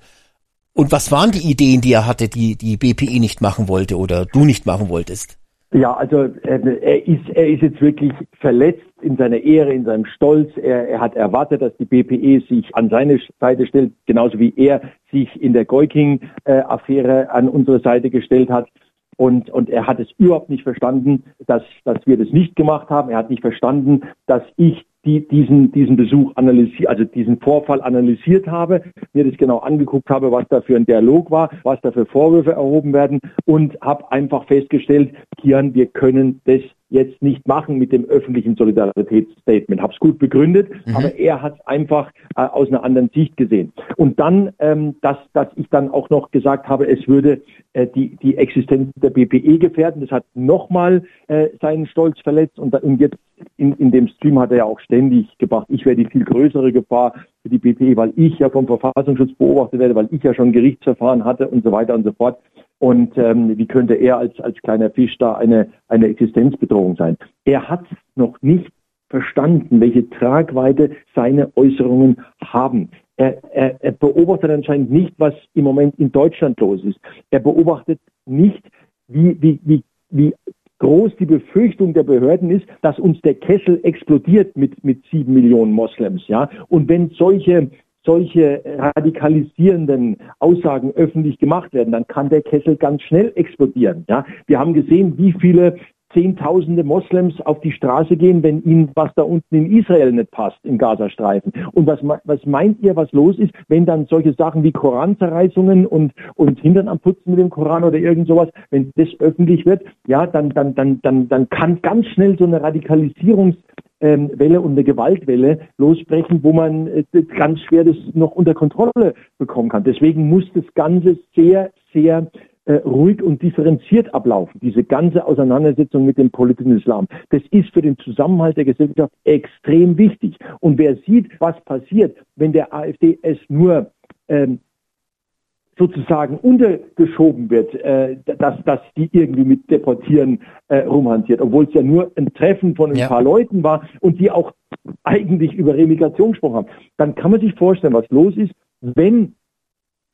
Und was waren die Ideen, die er hatte, die die BPE nicht machen wollte oder du nicht machen wolltest? Ja, also äh, er ist, er ist jetzt wirklich verletzt in seiner Ehre, in seinem Stolz. Er, er hat erwartet, dass die BPE sich an seine Seite stellt, genauso wie er sich in der Goiking-Affäre an unsere Seite gestellt hat. Und, und er hat es überhaupt nicht verstanden, dass, dass wir das nicht gemacht haben. Er hat nicht verstanden, dass ich die, diesen, diesen Besuch analysiert, also diesen Vorfall analysiert habe, mir das genau angeguckt habe, was da für ein Dialog war, was da für Vorwürfe erhoben werden und habe einfach festgestellt, Kian, wir können das jetzt nicht machen mit dem öffentlichen Solidaritätsstatement. Hab's gut begründet, Mhm. aber er hat es einfach äh, aus einer anderen Sicht gesehen. Und dann, ähm, dass, dass ich dann auch noch gesagt habe, es würde äh, die, die Existenz der BPE gefährden. Das hat nochmal äh, seinen Stolz verletzt und, da- und jetzt in, in dem Stream hat er ja auch ständig gebracht, ich wäre die viel größere Gefahr für die BPE, weil ich ja vom Verfassungsschutz beobachtet werde, weil ich ja schon Gerichtsverfahren hatte und so weiter und so fort. Und ähm, wie könnte er als, als kleiner Fisch da eine, eine Existenzbedrohung sein? Er hat noch nicht verstanden, welche Tragweite seine Äußerungen haben. Er, er, er beobachtet anscheinend nicht, was im Moment in Deutschland los ist. Er beobachtet nicht, wie, wie, wie, wie groß die Befürchtung der Behörden ist, dass uns der Kessel explodiert mit, mit sieben Millionen Moslems. Ja? Und wenn solche solche radikalisierenden Aussagen öffentlich gemacht werden, dann kann der Kessel ganz schnell explodieren. Ja? Wir haben gesehen, wie viele Zehntausende Moslems auf die Straße gehen, wenn ihnen was da unten in Israel nicht passt, im Gazastreifen. Und was, was meint ihr, was los ist, wenn dann solche Sachen wie Koranzerreißungen und, und Hintern am Putzen mit dem Koran oder irgend sowas, wenn das öffentlich wird, ja, dann, dann, dann, dann, dann kann ganz schnell so eine Radikalisierungs ähm, und eine Gewaltwelle losbrechen, wo man äh, ganz schwer das noch unter Kontrolle bekommen kann. Deswegen muss das Ganze sehr, sehr ruhig und differenziert ablaufen, diese ganze Auseinandersetzung mit dem politischen Islam. Das ist für den Zusammenhalt der Gesellschaft extrem wichtig. Und wer sieht, was passiert, wenn der AfD es nur ähm, sozusagen untergeschoben wird, äh, dass, dass die irgendwie mit Deportieren äh, rumhantiert, obwohl es ja nur ein Treffen von ein Ja. paar Leuten war und die auch eigentlich über Remigration gesprochen haben, dann kann man sich vorstellen, was los ist, wenn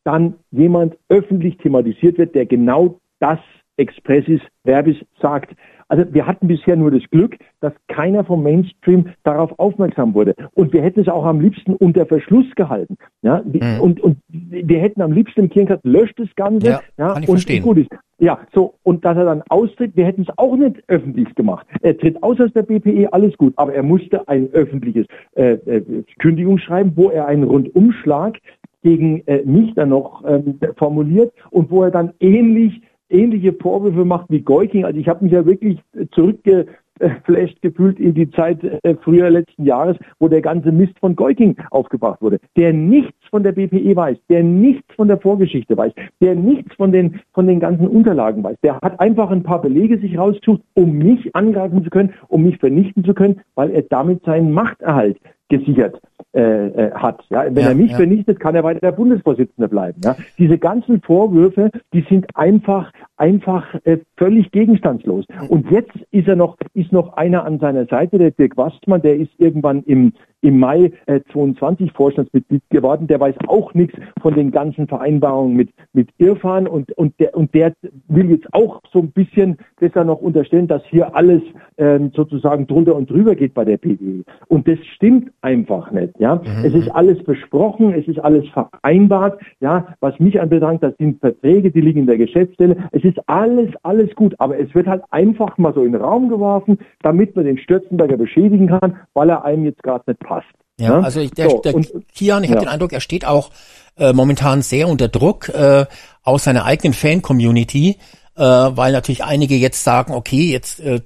dann jemand öffentlich thematisiert wird, der genau das expressis verbis sagt. Also wir hatten bisher nur das Glück, dass keiner vom Mainstream darauf aufmerksam wurde. Und wir hätten es auch am liebsten unter Verschluss gehalten. Ja? Mhm. Und, und wir hätten am liebsten im Kirchenkreis löscht das Ganze. Ja, kann ich und verstehen. gut ist. Ja, so, und dass er dann austritt, wir hätten es auch nicht öffentlich gemacht. Er tritt aus aus der BPE, alles gut, aber er musste ein öffentliches äh, äh, Kündigungsschreiben, wo er einen Rundumschlag gegen äh, mich dann noch ähm, formuliert und wo er dann ähnlich ähnliche Vorwürfe macht wie Geuking. Also ich habe mich ja wirklich zurückgeflasht gefühlt in die Zeit äh, früher letzten Jahres, wo der ganze Mist von Geuking aufgebracht wurde, der nichts von der BPE weiß, der nichts von der Vorgeschichte weiß, der nichts von den von den ganzen Unterlagen weiß. Der hat einfach ein paar Belege sich rausgesucht, um mich angreifen zu können, um mich vernichten zu können, weil er damit seinen Machterhalt gesichert äh, äh, hat. Ja, wenn Ja, er mich ja. vernichtet, kann er weiter der Bundesvorsitzende bleiben. Ja. Diese ganzen Vorwürfe, die sind einfach einfach äh, völlig gegenstandslos. Und jetzt ist er noch ist noch einer an seiner Seite, der Dirk Wastmann, der ist irgendwann im im Mai äh, 22 Vorstandsmitglied geworden. Der weiß auch nichts von den ganzen Vereinbarungen mit mit Irfan und und der und der will jetzt auch so ein bisschen besser noch unterstellen, dass hier alles ähm, sozusagen drunter und drüber geht bei der PDE. Und das stimmt einfach nicht. Ja, es ist alles besprochen, es ist alles vereinbart. Ja, was mich anbelangt, das sind Verträge, die liegen in der Geschäftsstelle. Es ist alles alles gut, aber es wird halt einfach mal so in den Raum geworfen, damit man den Stürzenberger beschädigen kann, weil er einem jetzt gerade nicht passt. Ja, also ich, der, So, der und- Kian, ich habe ja. den Eindruck, er steht auch äh, momentan sehr unter Druck äh, aus seiner eigenen Fan-Community, äh, weil natürlich einige jetzt sagen, okay, jetzt äh,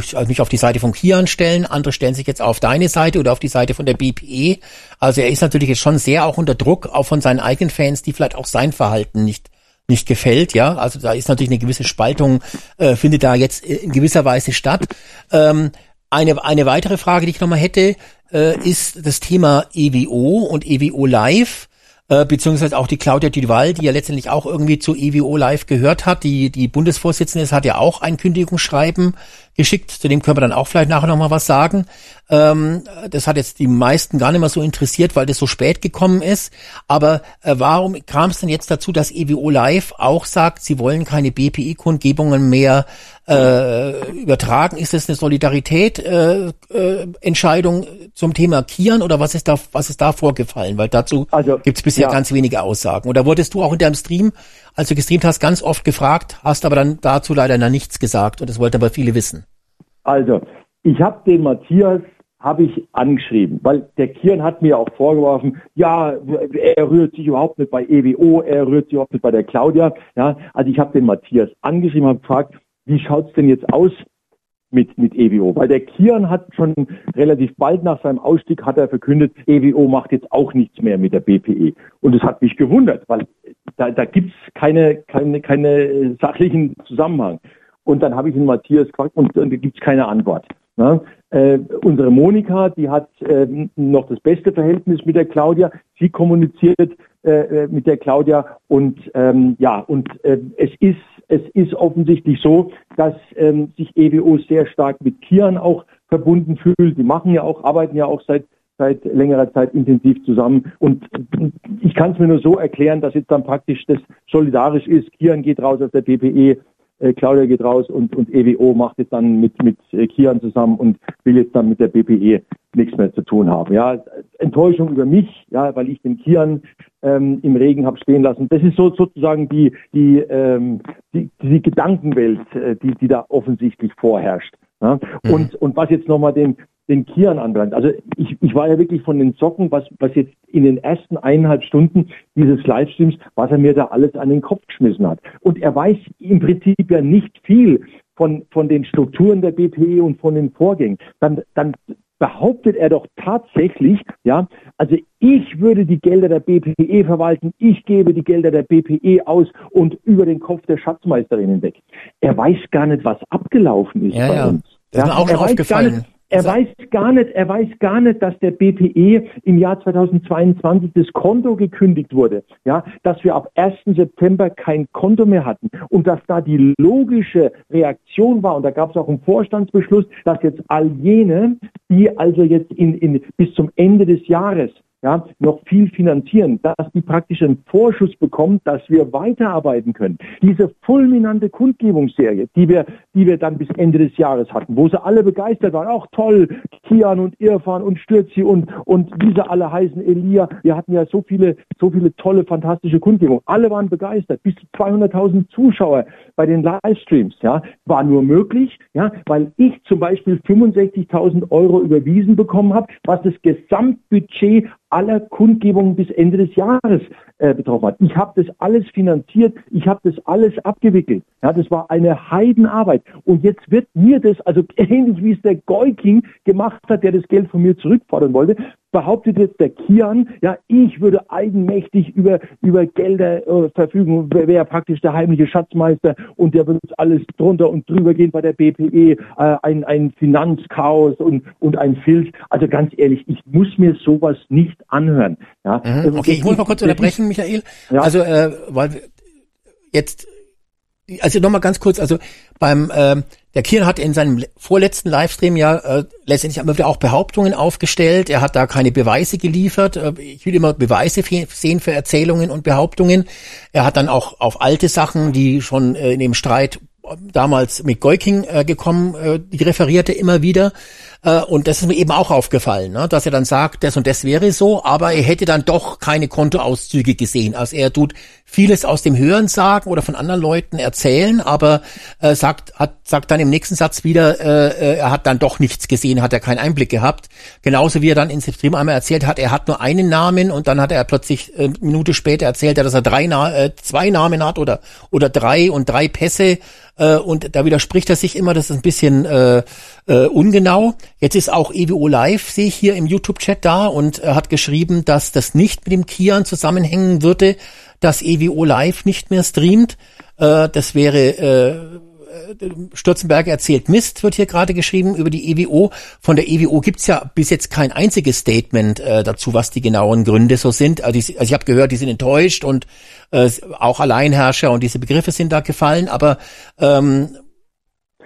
ich also mich auf die Seite von Kian stellen, andere stellen sich jetzt auf deine Seite oder auf die Seite von der BPE. Also er ist natürlich jetzt schon sehr auch unter Druck, auch von seinen eigenen Fans, die vielleicht auch sein Verhalten nicht nicht gefällt, ja. Also da ist natürlich eine gewisse Spaltung, äh, findet da jetzt in gewisser Weise statt. Ähm, eine, eine weitere Frage, die ich nochmal hätte, äh, ist das Thema EWO und EWO Live, äh, beziehungsweise auch die Claudia Duval, die ja letztendlich auch irgendwie zu EWO Live gehört hat. Die, die Bundesvorsitzende hat ja auch ein Kündigungsschreiben geschickt, zu dem können wir dann auch vielleicht nachher nochmal was sagen. Ähm, das hat jetzt die meisten gar nicht mehr so interessiert, weil das so spät gekommen ist. Aber äh, warum kam es denn jetzt dazu, dass EWO Live auch sagt, sie wollen keine BPI-Kundgebungen mehr äh, übertragen? Ist das eine Solidarität äh, äh, zum Thema Kian oder was ist da was ist da vorgefallen? Weil dazu Also, gibt es bisher ja. ganz wenige Aussagen. Oder wurdest du auch in deinem Stream, als du gestreamt hast, ganz oft gefragt, hast aber dann dazu leider noch nichts gesagt und das wollten aber viele wissen. Also, ich habe den Matthias habe ich angeschrieben, weil der Kian hat mir auch vorgeworfen, ja, er rührt sich überhaupt nicht bei EWO, er rührt sich überhaupt nicht bei der Claudia. Ja, also ich habe den Matthias angeschrieben, habe gefragt, wie schaut's denn jetzt aus mit, mit EWO. Weil der Kian hat schon relativ bald nach seinem Ausstieg hat er verkündet, EWO macht jetzt auch nichts mehr mit der BPE. Und das hat mich gewundert, weil da, da gibt's keine, keine, keine sachlichen Zusammenhang. Und dann habe ich ihn Matthias gefragt und, und da gibt's keine Antwort. Ne? Äh, unsere Monika, die hat äh, noch das beste Verhältnis mit der Claudia. Sie kommuniziert äh, mit der Claudia und ähm, ja, und äh, es ist es ist offensichtlich so, dass ähm, sich EWO sehr stark mit Kian auch verbunden fühlt. Die machen ja auch, arbeiten ja auch seit seit längerer Zeit intensiv zusammen. Und ich kann es mir nur so erklären, dass jetzt dann praktisch das solidarisch ist. Kian geht raus aus der PPE, äh, Claudia geht raus und, und EWO macht jetzt dann mit, mit äh, Kian zusammen und will jetzt dann mit der BPE nichts mehr zu tun haben. Ja, Enttäuschung über mich, ja, weil ich den Kian ähm, im Regen habe stehen lassen. Das ist so sozusagen die, die, ähm, die, die Gedankenwelt, äh, die, die da offensichtlich vorherrscht. Ja? Mhm. Und, und was jetzt nochmal den, den Kian anbelangt. Also ich, ich war ja wirklich von den Socken, was, was jetzt in den ersten eineinhalb Stunden dieses Livestreams, was er mir da alles an den Kopf geschmissen hat. Und er weiß im Prinzip ja nicht viel von, von den Strukturen der BPE und von den Vorgängen. Dann, dann behauptet er doch tatsächlich, ja, also ich würde die Gelder der BPE verwalten, ich gebe die Gelder der BPE aus und über den Kopf der Schatzmeisterin hinweg. Er weiß gar nicht, was abgelaufen ist ja, bei ja. uns. Das ist mir auch schon aufgefallen. Er weiß gar nicht, er weiß gar nicht, dass der BPE im Jahr 2022 das Konto gekündigt wurde. Ja, dass wir ab 1. September kein Konto mehr hatten und dass da die logische Reaktion war und da gab es auch einen Vorstandsbeschluss, dass jetzt all jene, die also jetzt in, in, bis zum Ende des Jahres ja, noch viel finanzieren, dass die praktisch einen Vorschuss bekommen, dass wir weiterarbeiten können. Diese fulminante Kundgebungsserie, die wir, die wir dann bis Ende des Jahres hatten, wo sie alle begeistert waren, auch toll, Kian und Irfan und Stürzi und, und wie sie alle heißen, Elia, wir hatten ja so viele, so viele tolle, fantastische Kundgebungen. Alle waren begeistert, bis zu 200.000 Zuschauer bei den Livestreams, ja, war nur möglich, ja, weil ich zum Beispiel 65.000 Euro überwiesen bekommen habe, was das Gesamtbudget aller Kundgebungen bis Ende des Jahres äh, betroffen hat. Ich habe das alles finanziert, ich habe das alles abgewickelt. Ja, das war eine Heidenarbeit. Und jetzt wird mir das, also ähnlich wie es der Goiking gemacht hat, der das Geld von mir zurückfordern wollte, behauptet jetzt der Kian, ja, ich würde eigenmächtig über, über Gelder äh, verfügen, wäre wär praktisch der heimliche Schatzmeister und der würde uns alles drunter und drüber gehen bei der BPE, äh, ein, ein Finanzchaos und, und ein Filz. Also ganz ehrlich, ich muss mir sowas nicht anhören. Ja. Mhm. Okay, ich muss mal kurz unterbrechen, Michael. Ja. Also, äh, weil jetzt also nochmal ganz kurz, also beim ähm, der Kian hat in seinem vorletzten Livestream ja äh, letztendlich immer wieder auch Behauptungen aufgestellt. Er hat da keine Beweise geliefert. Äh, ich will immer Beweise sehen für Erzählungen und Behauptungen. Er hat dann auch auf alte Sachen, die schon äh, in dem Streit damals mit Goiking äh, gekommen, äh, die referierte immer wieder. Äh, und das ist mir eben auch aufgefallen, ne? dass er dann sagt, das und das wäre so, aber er hätte dann doch keine Kontoauszüge gesehen. Also er tut vieles aus dem Hören sagen oder von anderen Leuten erzählen, aber äh, sagt, hat, sagt dann im nächsten Satz wieder, äh, äh, er hat dann doch nichts gesehen, hat er keinen Einblick gehabt. Genauso wie er dann in Stream einmal erzählt hat, er hat nur einen Namen und dann hat er plötzlich äh, eine Minute später erzählt, dass er drei Na äh, zwei Namen hat oder oder drei und drei Pässe äh, und da widerspricht er sich immer, das ist ein bisschen äh, äh, ungenau. Jetzt ist auch EWO Live, sehe ich hier im YouTube-Chat da und er hat geschrieben, dass das nicht mit dem Kian zusammenhängen würde, dass EWO Live nicht mehr streamt. Äh, das wäre äh, Stürzenberger erzählt Mist, wird hier gerade geschrieben über die EWO. Von der EWO gibt's ja bis jetzt kein einziges Statement äh, dazu, was die genauen Gründe so sind. Also, die, also ich habe gehört, die sind enttäuscht und äh, auch Alleinherrscher und diese Begriffe sind da gefallen, aber ähm,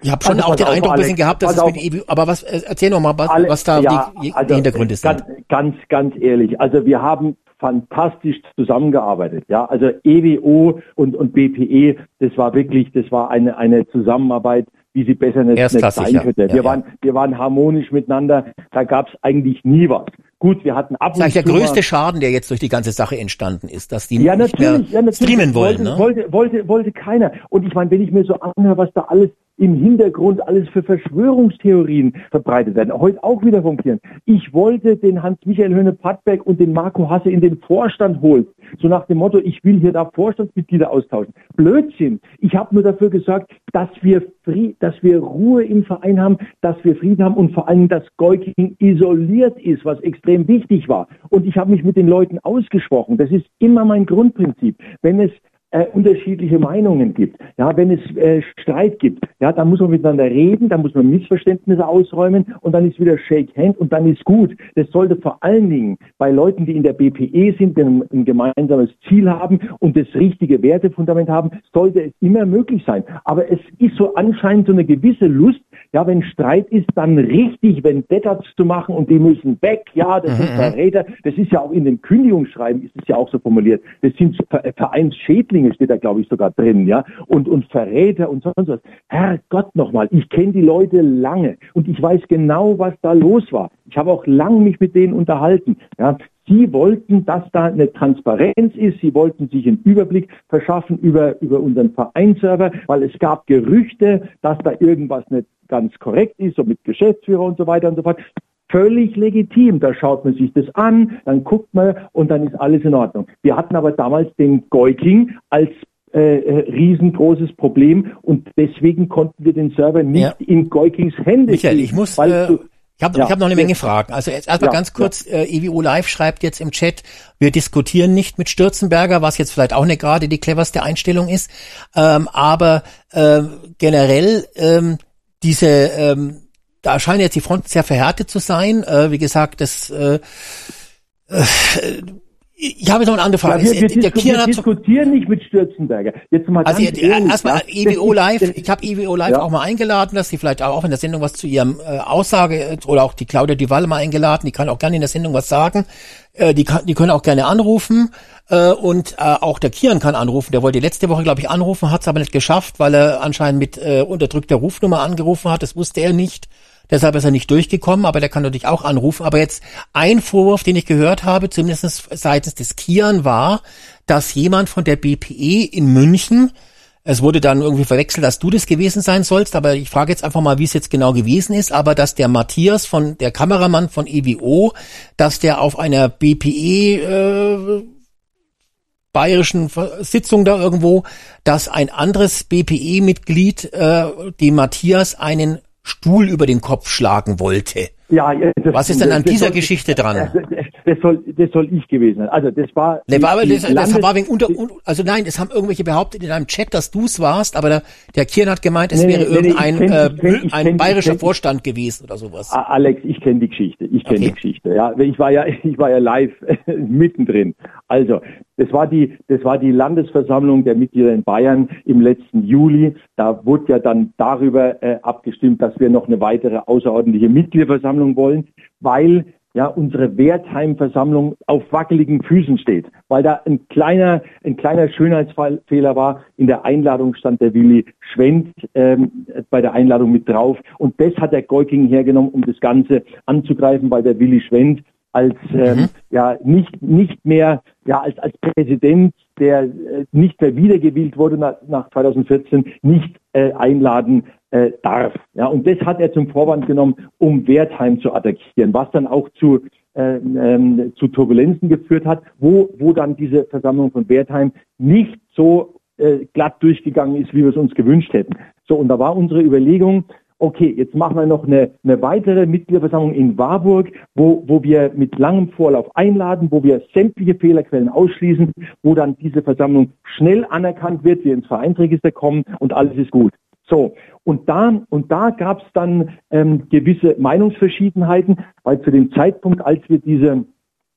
ich habe schon also, auch den auf, Eindruck ein bisschen gehabt, dass es mit EWO, aber was erzähl noch mal, was, alle, was da ja, die, die also, Hintergründe sind. Ganz, ganz, ganz ehrlich, also wir haben fantastisch zusammengearbeitet. Ja, also EWO und, und BPE, das war wirklich, das war eine, eine Zusammenarbeit, wie sie besser nicht, nicht sein könnte. Ja, wir, ja. Waren, wir waren harmonisch miteinander, da gab es eigentlich nie was. Gut, wir hatten ab Das ist eigentlich und der zu größte mal- Schaden, der jetzt durch die ganze Sache entstanden ist, dass die ja, nicht mehr ja, streamen wollen. wollte, Ne? wollte, wollte, wollte keiner. Und ich meine, wenn ich mir so anhöre, was da alles im Hintergrund alles für Verschwörungstheorien verbreitet werden, heute auch wieder funktionieren. Ich wollte den Hans-Michael Höhne-Pattberg und den Marco Hasse in den Vorstand holen. So nach dem Motto, ich will hier da Vorstandsmitglieder austauschen. Blödsinn. Ich habe nur dafür gesorgt, dass wir, Frie dass wir Ruhe im Verein haben, dass wir Frieden haben und vor allem, dass Goiking isoliert ist, was extrem wichtig war. Und ich habe mich mit den Leuten ausgesprochen. Das ist immer mein Grundprinzip. Wenn es äh, unterschiedliche Meinungen gibt, ja, wenn es äh, Streit gibt, ja, dann muss man miteinander reden, dann muss man Missverständnisse ausräumen und dann ist wieder Shake Hand und dann ist gut. Das sollte vor allen Dingen bei Leuten, die in der BPE sind, die ein, ein gemeinsames Ziel haben und das richtige Wertefundament haben, sollte es immer möglich sein. Aber es ist so anscheinend so eine gewisse Lust, ja, wenn Streit ist, dann richtig Vendetta zu machen und die müssen weg, ja, das sind Verräter. Das ist ja auch in dem Kündigungsschreiben ist es ja auch so formuliert. Das sind Ver- Vereinsschädlinge, steht da glaube ich sogar drin, ja, und und Verräter und sonst was. Herrgott nochmal, ich kenne die Leute lange und ich weiß genau, was da los war. Ich habe auch lang mich mit denen unterhalten, ja. Sie wollten, dass da eine Transparenz ist. Sie wollten sich einen Überblick verschaffen über, über unseren Vereinsserver, weil es gab Gerüchte, dass da irgendwas nicht ganz korrekt ist, so mit Geschäftsführer und so weiter und so fort. Völlig legitim. Da schaut man sich das an, dann guckt man und dann ist alles in Ordnung. Wir hatten aber damals den Goiking als äh, äh, riesengroßes Problem und deswegen konnten wir den Server nicht Ja. in Goikings Hände Michael, kriegen, ich muss, weil äh, du- ich habe Ja. ich hab noch eine Menge Fragen. Also erstmal Ja, ganz kurz, äh, EWO Live schreibt jetzt im Chat, wir diskutieren nicht mit Stürzenberger, was jetzt vielleicht auch nicht gerade die cleverste Einstellung ist, ähm, aber ähm, generell ähm, diese, ähm, da scheinen jetzt die Fronten sehr verhärtet zu sein. Äh, wie gesagt, das äh, äh, ich habe jetzt noch eine andere Frage. Ja, wir, wir, der wir diskutieren nicht mit Stürzenberger. Jetzt mal also ganz ihr- ehrlich, erstmal ja, das Live, ich habe EWO Live Ja. auch mal eingeladen, dass sie vielleicht auch in der Sendung was zu ihrem äh, Aussage äh, oder auch die Claudia Duval mal eingeladen, die kann auch gerne in der Sendung was sagen. Äh, die, kann, die können auch gerne anrufen äh, und äh, auch der Kian kann anrufen. Der wollte letzte Woche, glaube ich, anrufen, hat es aber nicht geschafft, weil er anscheinend mit äh, unterdrückter Rufnummer angerufen hat. Das wusste er nicht. Deshalb ist er nicht durchgekommen, aber der kann natürlich auch anrufen. Aber jetzt ein Vorwurf, den ich gehört habe, zumindest seitens des Kian, war, dass jemand von der BPE in München, es wurde dann irgendwie verwechselt, dass du das gewesen sein sollst, aber ich frage jetzt einfach mal, wie es jetzt genau gewesen ist, aber dass der Matthias von, der Kameramann von EWO, dass der auf einer BPE, äh, bayerischen Sitzung da irgendwo, dass ein anderes BPE-Mitglied, äh, dem Matthias, einen Stuhl über den Kopf schlagen wollte. Ja, das- Was ist denn an das dieser soll- Geschichte dran? Das, soll, das soll ich gewesen sein. Also das war. Nee, war aber das, das war wegen unter, un, also nein, es haben irgendwelche behauptet in einem Chat, dass du es warst, aber der, der Kian hat gemeint, es Nee, wäre nee, irgendein kenn- äh, kenn- ein kenn- bayerischer Vorstand gewesen oder sowas. A- Alex, ich kenne die Geschichte. Ich kenne Okay. die Geschichte. Ja, ich war ja, ich war ja live mittendrin. Also, das war die, das war die Landesversammlung der Mitglieder in Bayern im letzten Juli. Da wurde ja dann darüber äh, abgestimmt, dass wir noch eine weitere außerordentliche Mitgliederversammlung wollen, weil ja unsere Wertheim-Versammlung auf wackeligen Füßen steht, weil da ein kleiner, ein kleiner Schönheitsfehler war. In der Einladung stand der Willi Schwendt ähm, bei der Einladung mit drauf und das hat der Goiking hergenommen, um das Ganze anzugreifen, weil der Willi Schwendt als ähm, ja nicht nicht mehr ja als als Präsident, der äh, nicht mehr wiedergewählt wurde nach, nach 2014, nicht äh, einladen äh, darf. Ja, und das hat er zum Vorwand genommen, um Wertheim zu attackieren, was dann auch zu ähm, ähm, zu Turbulenzen geführt hat, wo wo dann diese Versammlung von Wertheim nicht so äh, glatt durchgegangen ist, wie wir es uns gewünscht hätten. So und da war unsere Überlegung, okay, jetzt machen wir noch eine, eine weitere Mitgliederversammlung in Warburg, wo, wo wir mit langem Vorlauf einladen, wo wir sämtliche Fehlerquellen ausschließen, wo dann diese Versammlung schnell anerkannt wird, wir ins Vereinsregister kommen und alles ist gut. So, und da, und da gab es dann ähm, gewisse Meinungsverschiedenheiten, weil zu dem Zeitpunkt, als wir diese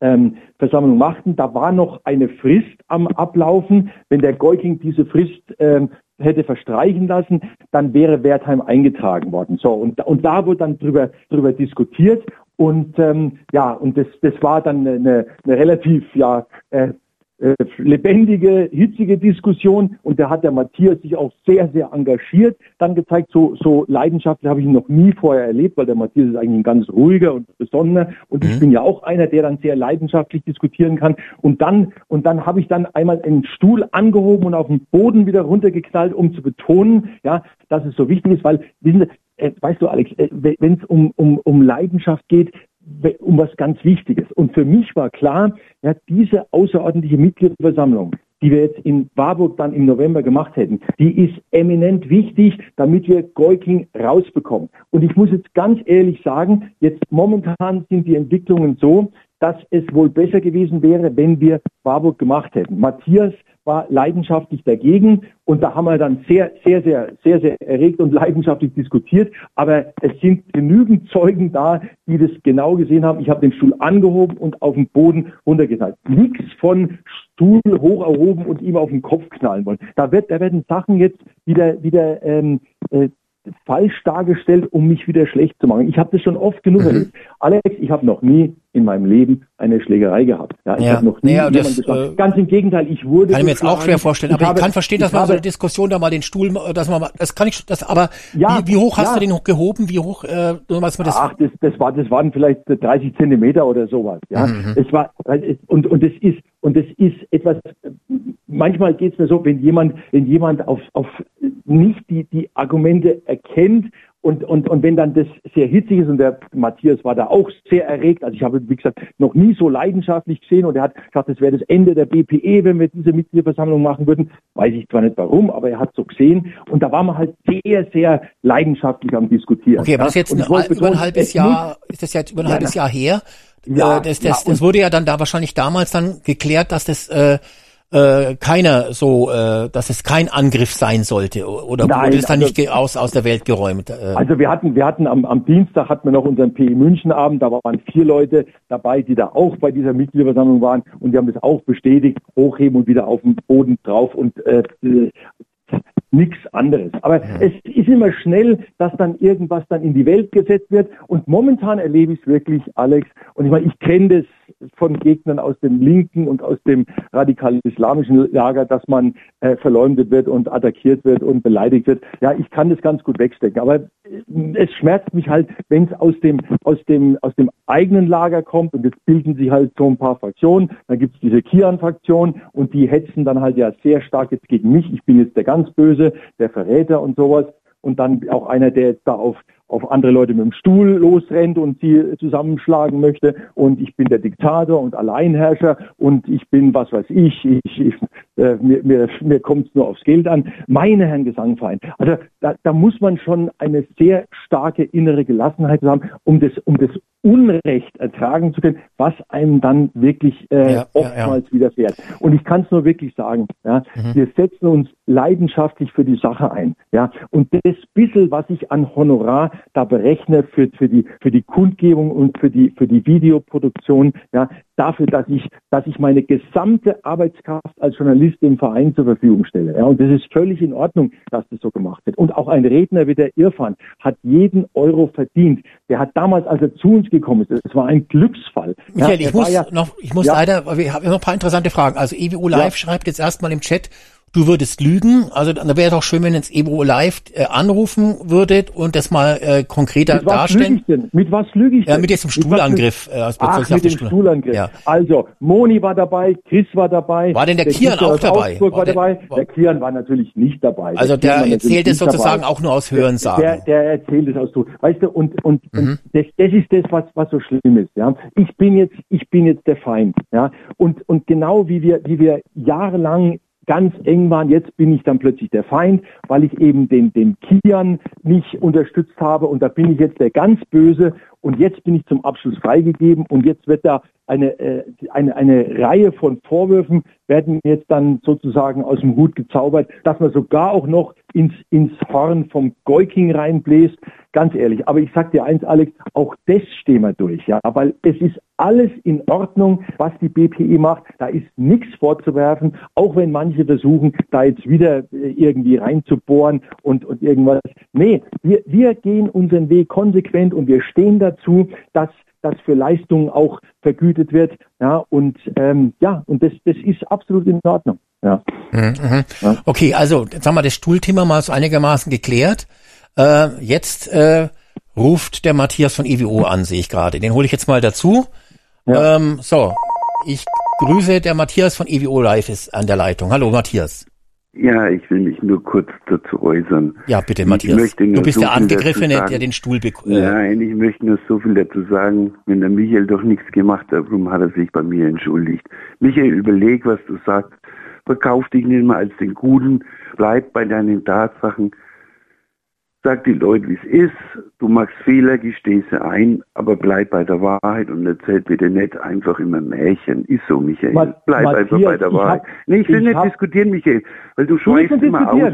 ähm, Versammlung machten, da war noch eine Frist am Ablaufen. Wenn der Goiking diese Frist ähm, hätte verstreichen lassen, dann wäre Wertheim eingetragen worden. So und, und da wurde dann drüber drüber diskutiert und ähm, ja und das das war dann eine, eine relativ ja äh, äh, lebendige, hitzige Diskussion. Und da hat der Matthias sich auch sehr, sehr engagiert dann gezeigt. So, so leidenschaftlich habe ich ihn noch nie vorher erlebt, weil der Matthias ist eigentlich ein ganz ruhiger und besonderer und ich bin ja auch einer, der dann sehr leidenschaftlich diskutieren kann. Und dann, und dann habe ich dann einmal einen Stuhl angehoben und auf den Boden wieder runtergeknallt, um zu betonen, ja, dass es so wichtig ist, weil, wissen Sie, äh, weißt du, Alex, äh, wenn es um, um, um Leidenschaft geht, um was ganz Wichtiges. Und für mich war klar, ja, diese außerordentliche Mitgliederversammlung, die wir jetzt in Warburg dann im November gemacht hätten, die ist eminent wichtig, damit wir Goiking rausbekommen. Und ich muss jetzt ganz ehrlich sagen, jetzt momentan sind die Entwicklungen so, dass es wohl besser gewesen wäre, wenn wir Warburg gemacht hätten. Matthias war leidenschaftlich dagegen und da haben wir dann sehr, sehr, sehr, sehr, sehr erregt und leidenschaftlich diskutiert. Aber es sind genügend Zeugen da, die das genau gesehen haben. Ich habe den Stuhl angehoben und auf den Boden runtergeknallt. Nichts von Stuhl hoch erhoben und ihm auf den Kopf knallen wollen. Da wird, da werden Sachen jetzt wieder, wieder ähm, äh, falsch dargestellt, um mich wieder schlecht zu machen. Ich habe das schon oft genug mhm. erlebt. Alex, ich habe noch nie in meinem Leben eine Schlägerei gehabt. Ja, ich ja. habe noch nie ja, das, äh, Ganz im Gegenteil, ich wurde. Kann ich mir jetzt auch schwer vorstellen, aber ich, habe, ich kann verstehen, dass man habe, so eine Diskussion da mal den Stuhl, dass man mal, das kann ich, das, aber ja, wie, wie hoch hast ja. du den gehoben? Wie hoch, äh, was man das? Ach, das, das war, das waren vielleicht 30 Zentimeter oder sowas. Ja, Mhm. es war und und es ist und es ist etwas. Manchmal geht es mir so, wenn jemand, wenn jemand auf auf nicht die die Argumente erkennt und, und, und wenn dann das sehr hitzig ist und der Matthias war da auch sehr erregt, also ich habe, wie gesagt, noch nie so leidenschaftlich gesehen und er hat gesagt, es wäre das Ende der BPE, wenn wir diese Mitgliederversammlung machen würden. Weiß ich zwar nicht warum, aber er hat so gesehen und da waren wir halt sehr, sehr leidenschaftlich am Diskutieren. Okay, aber das ist jetzt ein, über ein halbes es Jahr, ist das jetzt über ein Ja, halbes Jahr her? Ja, äh, das, das, ja, das wurde ja dann da wahrscheinlich damals dann geklärt, dass das äh, äh, keiner so, äh, dass es kein Angriff sein sollte oder Nein, wurde das dann also- nicht aus aus der Welt geräumt? Äh, Also wir hatten, wir hatten am, am Dienstag hatten wir noch unseren PE München Abend, da waren vier Leute dabei, die da auch bei dieser Mitgliederversammlung waren und die haben das auch bestätigt, hochheben und wieder auf den Boden drauf und äh, äh, nichts anderes. Aber es ist immer schnell, dass dann irgendwas dann in die Welt gesetzt wird. Und momentan erlebe ich es wirklich, Alex, und ich meine, ich kenne das von Gegnern aus dem linken und aus dem radikal-islamischen Lager, dass man äh, verleumdet wird und attackiert wird und beleidigt wird. Ja, ich kann das ganz gut wegstecken, aber äh, es schmerzt mich halt, wenn es aus dem, aus dem, aus dem eigenen Lager kommt und jetzt bilden sich halt so ein paar Fraktionen, dann gibt es diese Kian-Fraktion und die hetzen dann halt ja sehr stark jetzt gegen mich. Ich bin jetzt der ganz Böse, der Verräter und sowas und dann auch einer, der jetzt da auf, auf andere Leute mit dem Stuhl losrennt und sie zusammenschlagen möchte und ich bin der Diktator und Alleinherrscher und ich bin was weiß ich, ich, ich äh, mir, mir, mir kommt es nur aufs Geld an. Meine Herren Gesangverein. Also da, da muss man schon eine sehr starke innere Gelassenheit haben, um das, um das Unrecht ertragen zu können, was einem dann wirklich äh, Ja, ja, oftmals widerfährt. Und ich kann es nur wirklich sagen, ja, wir setzen uns leidenschaftlich für die Sache ein. Ja, und das bisschen, was ich an Honorar da berechne für, für die für die Kundgebung und für die für die Videoproduktion, ja, dafür, dass ich dass ich meine gesamte Arbeitskraft als Journalist dem Verein zur Verfügung stelle. Ja, und das ist völlig in Ordnung, dass das so gemacht wird. Und auch ein Redner wie der Irfan hat jeden Euro verdient. Der hat damals, als er zu uns gekommen ist, es war ein Glücksfall. Michael, ja, ich muss ja, noch, ich muss ja, leider, wir haben noch ein paar interessante Fragen. Also EWO Live schreibt jetzt erstmal im Chat, du würdest lügen. Also da wäre doch schön, wenn ihr ins EWO Live äh, anrufen würdet und das mal äh, konkreter Mit was lüge darstellen. ich denn? Mit was lüge ich denn? Ja, mit diesem lüge- Stuhlangriff. Äh, aus Ach, mit dem Stuhl- Stuhlangriff. Ja. Also, Moni war dabei, Chris war dabei. War denn der Kian Christian auch dabei? War, War der- dabei. Der Kian war natürlich nicht dabei. Also Kian der war natürlich erzählt es sozusagen dabei. auch nur aus Hörensagen. Der, der erzählt es aus so. Weißt du, und, und, Mhm. und das, das ist das, was, was so schlimm ist, ja. Ich bin jetzt, ich bin jetzt der Feind, ja. Und, und genau wie wir, wie wir jahrelang ganz eng waren, jetzt bin ich dann plötzlich der Feind, weil ich eben den, den Kian nicht unterstützt habe. Und da bin ich jetzt der ganz Böse. Und jetzt bin ich zum Abschluss freigegeben. Und jetzt wird da eine, äh, eine, eine Reihe von Vorwürfen werden jetzt dann sozusagen aus dem Hut gezaubert, dass man sogar auch noch ins, ins Horn vom Goiking reinbläst. Ganz ehrlich, aber ich sag dir eins, Alex, auch das stehen wir durch, ja, weil es ist alles in Ordnung, was die BPE macht. Da ist nichts vorzuwerfen, auch wenn manche versuchen, da jetzt wieder äh, irgendwie reinzubohren und, und irgendwas. Nee, wir, wir gehen unseren Weg konsequent und wir stehen dazu, dass dass für Leistungen auch vergütet wird. Ja, und ähm, ja, und das, das ist absolut in Ordnung. Ja. Mhm, mhm. Okay, also jetzt haben wir das Stuhlthema mal so einigermaßen geklärt. Äh, jetzt äh, ruft der Matthias von EWO an, sehe ich gerade. Den hole ich jetzt mal dazu. Ähm, so, ich grüße der Matthias von EWO Live ist an der Leitung. Hallo Matthias. Ja, ich will mich nur kurz dazu äußern. Ja, bitte, Matthias. Du bist so der Angegriffene, der den Stuhl bekommt. Äh, Nein, ich möchte nur so viel dazu sagen. Wenn der Michael doch nichts gemacht hat, warum hat er sich bei mir entschuldigt? Michael, überleg, was du sagst. Verkauf dich nicht mehr als den Guten. Bleib bei deinen Tatsachen. Sag die Leute, wie es ist. Du machst Fehler, gesteh sie ein, aber bleib bei der Wahrheit und erzähl bitte nicht einfach immer Märchen. Ist so, Michael. Ma- bleib Matthias, einfach bei der ich Wahrheit. hab- nee, ich will ich nicht hab- diskutieren, Michael, weil du schweifst immer aus.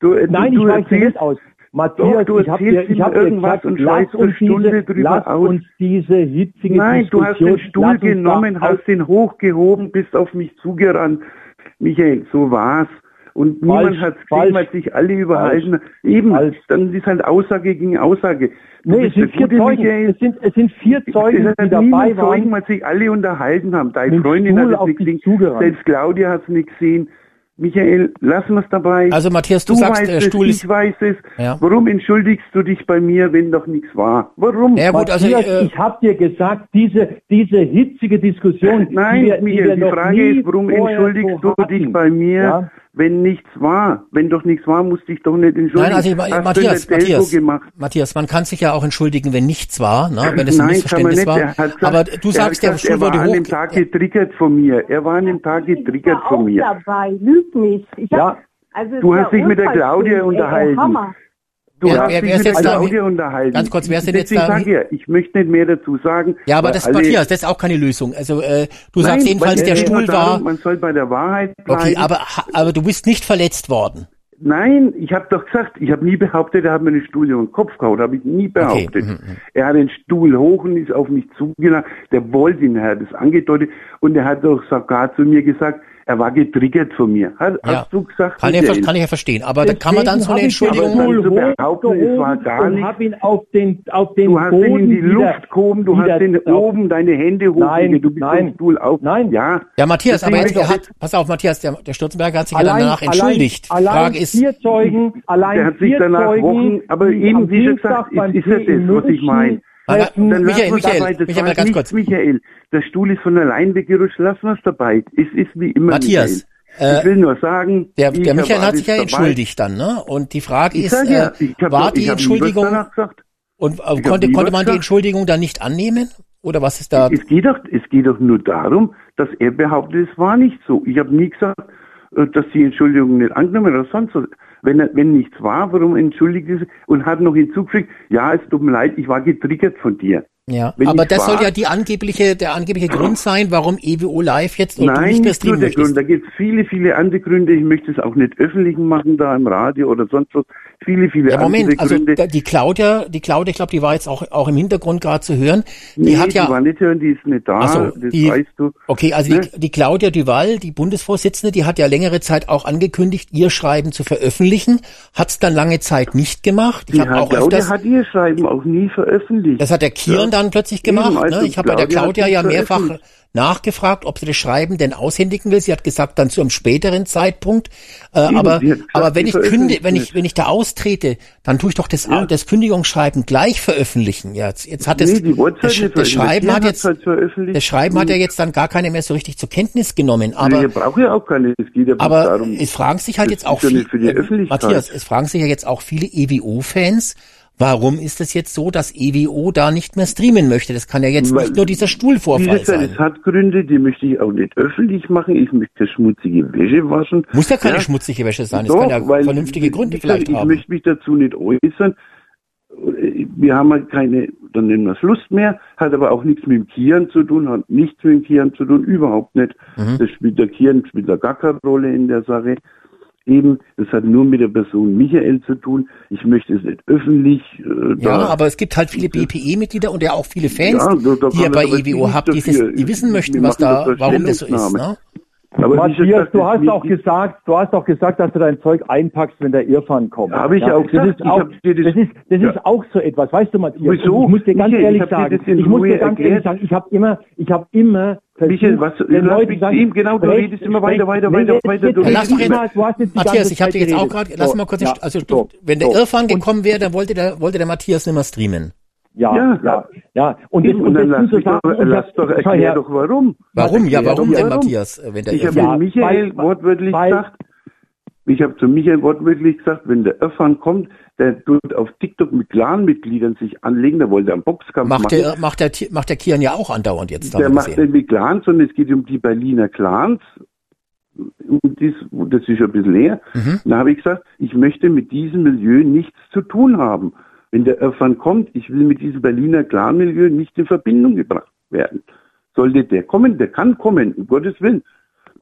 Du, äh, Nein, du, ich du weiche erzählst, nicht aus. Matthias, Doch, du ich habe dir, erzählst ich hab irgendwas gesagt, und lass uns, eine Stunde diese, drüber lass aus. uns diese hitzige Nein, du hast Diskussion, den Stuhl genommen, hast den hochgehoben, bist auf mich zugerannt. Michael, so war's. Und niemand hat gesehen, weil sich alle überhalten. Eben, dann ist halt Aussage gegen Aussage. Du Nee, es sind vier Zeugen. Michael. Es sind, es sind vier Zeugen, es die hat dabei niemand waren. Zeugen, weil sich alle unterhalten haben. Deine Mit Freundin Stuhl hat es nicht gesehen. zugerannt. Selbst Claudia hat es nicht gesehen. Michael, lassen wir es dabei. Also, Matthias, du sagst, weißt der es, Stuhl ich ist- weiß es. Ja. Warum entschuldigst du dich bei mir, wenn doch nichts war? Warum? also, Matthias, äh, ich habe dir gesagt, diese, diese hitzige Diskussion, Nein, die wir, die Michael, wir die noch Frage ist, warum entschuldigst so du hatten. dich bei mir, Ja? Wenn nichts war? Wenn doch nichts war, musst du dich doch nicht entschuldigen. Nein, also ich, Matthias, Matthias, gemacht? Matthias, man kann sich ja auch entschuldigen, wenn nichts war, ne? wenn es ein Nein, kann man Missverständnis nicht. war. Hat gesagt, Aber du er sagst, hat der gesagt, Stuhl er war wurde an hoch. dem Tag getriggert von mir. Er war an dem Tag getriggert war von auch mir. dabei, lüg nicht. Ich Ja. hab, also Du hast dich mit der Claudia ey, ey, unterhalten. Hammer. Du Wer- hast wer- dich mit jetzt da- Claudia unterhalten. Ganz kurz, wer ist denn jetzt da- sag ich möchte nicht mehr dazu sagen. Ja, aber das, Matthias, das ist auch keine Lösung. Also äh, du sagst Nein, jedenfalls, weil der geht Stuhl war. Man soll bei der Wahrheit bleiben. Okay, aber aber du bist nicht verletzt worden. Nein, ich habe doch gesagt, ich habe nie behauptet, er hat mir eine Stuhl über den Kopf gehauen, habe ich nie behauptet. mhm, Er hat den Stuhl hoch und ist auf mich zugelangt. Der wollte ihn, er hat es angedeutet und er hat doch sogar zu mir gesagt, er war getriggert von mir. Hat, Ja. Hast du gesagt? Kann ich, Michael? kann ich ja verstehen. Aber da kann man dann so eine Entschuldigung. Dann zu behaupten, es war hochgehoben gar und nichts. hab ihn auf den, auf den Du hast Boden ihn in die Luft gehoben, du hast ihn oben deine Hände hochgelegt, Nein, du bist nein. vom Stuhl auf. Nein. Ja. Ja, Matthias, aber jetzt, er hat, pass auf, Matthias, der, der Stürzenberger hat sich ja Allein, dann danach entschuldigt. Allein, Frage ist, vier Zeugen, allein Der hat sich vier danach Zeugen, Wochen, aber eben, wie gesagt, ist, ja das, was ich meine. Treffen. Dann Michael, Michael, dabei. Das Michael, ganz kurz. Michael, der Stuhl ist von allein weggerutscht, lassen wir es dabei. Es ist wie immer, Matthias, Michael. Ich äh, will nur sagen, der, der Michael hat sich ja dabei. entschuldigt dann, ne? Und die Frage ist, sag ja, äh, war doch- die Entschuldigung danach gesagt. und äh, konnte, konnte man die. Entschuldigung dann nicht annehmen? Oder was ist da? Es geht doch, es geht doch nur darum, dass er behauptet, es war nicht so. Ich habe nie gesagt, äh, dass die Entschuldigung nicht angenommen oder sonst was. Wenn, wenn nichts war, warum entschuldigt er sich und hat noch hinzugefügt, ja, es tut mir leid, ich war getriggert von dir. Ja, Wenn aber das soll war- ja die angebliche, der angebliche Grund sein, warum EWO Live jetzt und Nein, nicht mehr nicht nur streamen der möchtest. Grund. Da gibt es viele, viele andere Gründe. Ich möchte es auch nicht öffentlich machen, da im Radio oder sonst was. Viele, viele Ja, Moment, andere also Gründe. da- die Claudia, die Claudia, ich glaube, die war jetzt auch, auch im Hintergrund gerade zu hören. Die nee, hat ja, die war nicht hören, die ist nicht da, so, das die- weißt du. okay, also Ne? die, die Claudia Duval, die Bundesvorsitzende, die hat ja längere Zeit auch angekündigt, ihr Schreiben zu veröffentlichen, hat es dann lange Zeit nicht gemacht. Ich Die habe auch Claudia öfters, hat ihr Schreiben auch nie veröffentlicht. das hat der Kieren dann plötzlich gemacht. Eben, also ne? Ich habe bei der Claudia ja mehrfach. Nachgefragt, ob sie das Schreiben denn aushändigen will. Sie hat gesagt, dann zu einem späteren Zeitpunkt. Äh, Eben, aber gesagt, aber wenn ich künde, veröffentlicht wenn ich wenn ich da austrete, dann tue ich doch das, Ja. das Kündigungsschreiben gleich veröffentlichen. Jetzt, jetzt hat es Nee, das, halt nicht das Schreiben hat jetzt halt das Schreiben hat ja jetzt dann gar keine mehr so richtig zur Kenntnis genommen. Aber nee, braucht ja auch keine. Es geht ja aber darum. es fragen sich halt das jetzt auch viele, äh. Matthias, es fragen sich ja jetzt auch viele EWO-Fans, warum ist es jetzt so, dass EWO da nicht mehr streamen möchte? Das kann ja jetzt Weil- nicht nur dieser Stuhlvorfall gesagt, sein. es hat Gründe, die möchte ich auch nicht öffentlich machen. Ich möchte schmutzige Wäsche waschen. Muss ja keine schmutzige Wäsche sein. Es Doch, kann ja vernünftige Gründe vielleicht ich haben. möchte mich dazu nicht äußern. Wir haben halt keine, dann nennen wir es Lust mehr, hat aber auch nichts mit dem Kieren zu tun, hat nichts mit dem Kieren zu tun, überhaupt nicht. Mhm. Das spielt der Kieren spielt da gar keine Rolle in der Sache. Eben, das hat nur mit der Person Michael zu tun. Ich möchte es nicht öffentlich. Äh, Ja, aber es gibt halt viele BPE-Mitglieder und ja auch viele Fans, Ja, da- da die ihr bei EWO habt, die, die wissen möchten, was da, warum das so ist. Ne? Aber wie Matthias, gesagt, du das hast auch gesagt, du hast auch gesagt, dass du dein Zeug einpackst, wenn der Irrfan kommt. Habe ich auch das gesagt. Ist Ich auch, das- das ist, das Ja. ist auch so etwas, weißt du, Matthias? Wieso? Ich muss dir ganz Michael, ehrlich ich hab dir sagen, das ich muss dir ganz ehrlich erklärt. sagen, ich habe immer, ich habe immer versucht, Michael, was- den Leuten mich sagen, eben, genau, du sprech- redest immer weiter, weiter, nee, weiter, jetzt- weiter, jetzt- du jetzt Lass mal, eben, du hast jetzt Matthias, ich habe dir jetzt auch gerade, lass mal kurz, ja, also wenn der Und- gekommen wäre, dann wollte der, wollte der Matthias nicht mehr streamen. Ja, Ja. ja, ja. Und, Eben, und und dann lass, mich doch, und lass das- doch, erklär her. doch warum. Warum? Ja, warum denn, Matthias, äh, wenn der Ich habe ja, Michael weil- wortwörtlich weil- gesagt, ich habe zu Michael wortwörtlich gesagt, wenn der Irrfan kommt, der tut auf TikTok mit Clan-Mitgliedern sich anlegen, der wollte einen Boxkampf Macht machen. der, macht der, macht der Kian ja auch andauernd jetzt. der macht nicht mit Clans, sondern es geht um die Berliner Clans. Und das, das ist ein bisschen leer. Mhm. Da habe ich gesagt, ich möchte mit diesem Milieu nichts zu tun haben. Wenn der Irfan kommt, ich will mit diesem Berliner Clan-Milieu nicht in Verbindung gebracht werden. Sollte der kommen, der kann kommen, um Gottes Willen.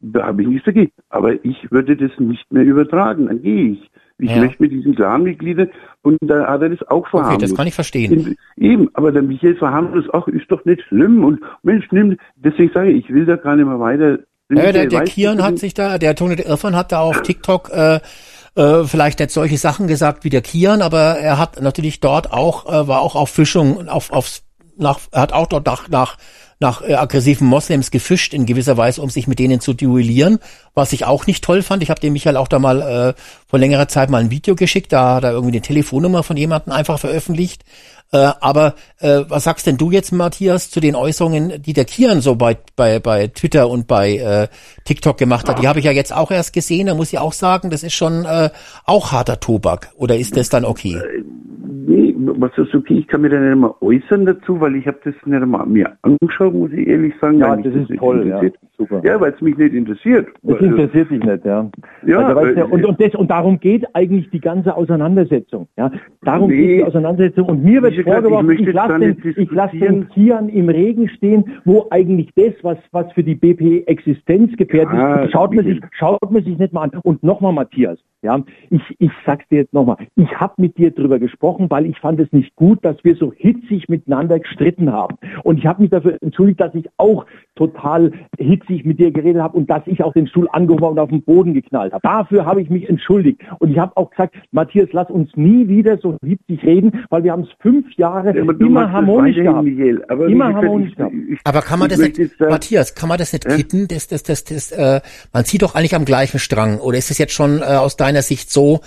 Da habe ich nichts dagegen. Aber ich würde das nicht mehr übertragen. Dann gehe ich. Ich Ja. möchte mit diesen Clan-Mitgliedern und da hat er das auch Okay, verharmlost. das kann ich verstehen. Eben, aber der Michael verharmlost, ach, ist doch nicht schlimm und Mensch, nimm, deswegen sage ich, ich will da gar nicht mehr weiter. Ja, der, der Kian hat sich da, der Tone der Irrfan hat da auf TikTok äh, äh, vielleicht nicht solche Sachen gesagt wie der Kian, aber er hat natürlich dort auch, äh, war auch auf Fischung, auf, auf, nach, er hat auch dort nach, nach, nach äh, aggressiven Moslems gefischt in gewisser Weise, um sich mit denen zu duellieren, was ich auch nicht toll fand. Ich habe dem Michael auch da mal äh, vor längerer Zeit mal ein Video geschickt, da hat er irgendwie die Telefonnummer von jemandem einfach veröffentlicht. Äh, aber äh, was sagst denn du jetzt, Matthias, zu den Äußerungen, die der Kian so bei, bei, bei Twitter und bei äh, TikTok gemacht hat? Die habe ich ja jetzt auch erst gesehen. Da muss ich auch sagen, das ist schon äh, auch harter Tobak. Oder ist das dann okay? Nee, was ist okay, ich kann mir da nicht mal äußern dazu, weil ich habe das nicht mal mir angeschaut, muss ich ehrlich sagen. Ja, das ist toll, ja. Super. Ja, weil es mich nicht interessiert. Das Also, interessiert dich nicht, ja. Ja, also, weißt du, äh, und, und, das, und darum geht eigentlich die ganze Auseinandersetzung. Ja, darum Nee. geht die Auseinandersetzung. Und mir wird Gesagt, vorgeworfen, ich ich, lasse den, ich diskutieren. den Kian im Regen stehen, wo eigentlich das, was, was für die BP Existenz gefährdet Ja, ist, schaut man, sich, schaut man sich nicht mal an. Und nochmal, Matthias, ja, ich, ich sag's dir jetzt nochmal, ich habe mit dir drüber gesprochen, weil ich fand es nicht gut, dass wir so hitzig miteinander gestritten haben. Und ich habe mich dafür entschuldigt, dass ich auch total hitzig mit dir geredet habe und dass ich auch den Stuhl angehoben und auf den Boden geknallt habe. Dafür habe ich mich entschuldigt. Und ich habe auch gesagt, Matthias, lass uns nie wieder so hitzig reden, weil wir haben es fünf Jahre Ja, immer harmonisch gehabt. Michael. Aber immer harmonisch ich- gehabt. ich- Aber kann man das nicht, jetzt sagen- Matthias, kann man das nicht Ja? kitten? Das, das, das, das, äh, man zieht doch eigentlich am gleichen Strang. Oder ist es jetzt schon äh, aus deiner Sicht so,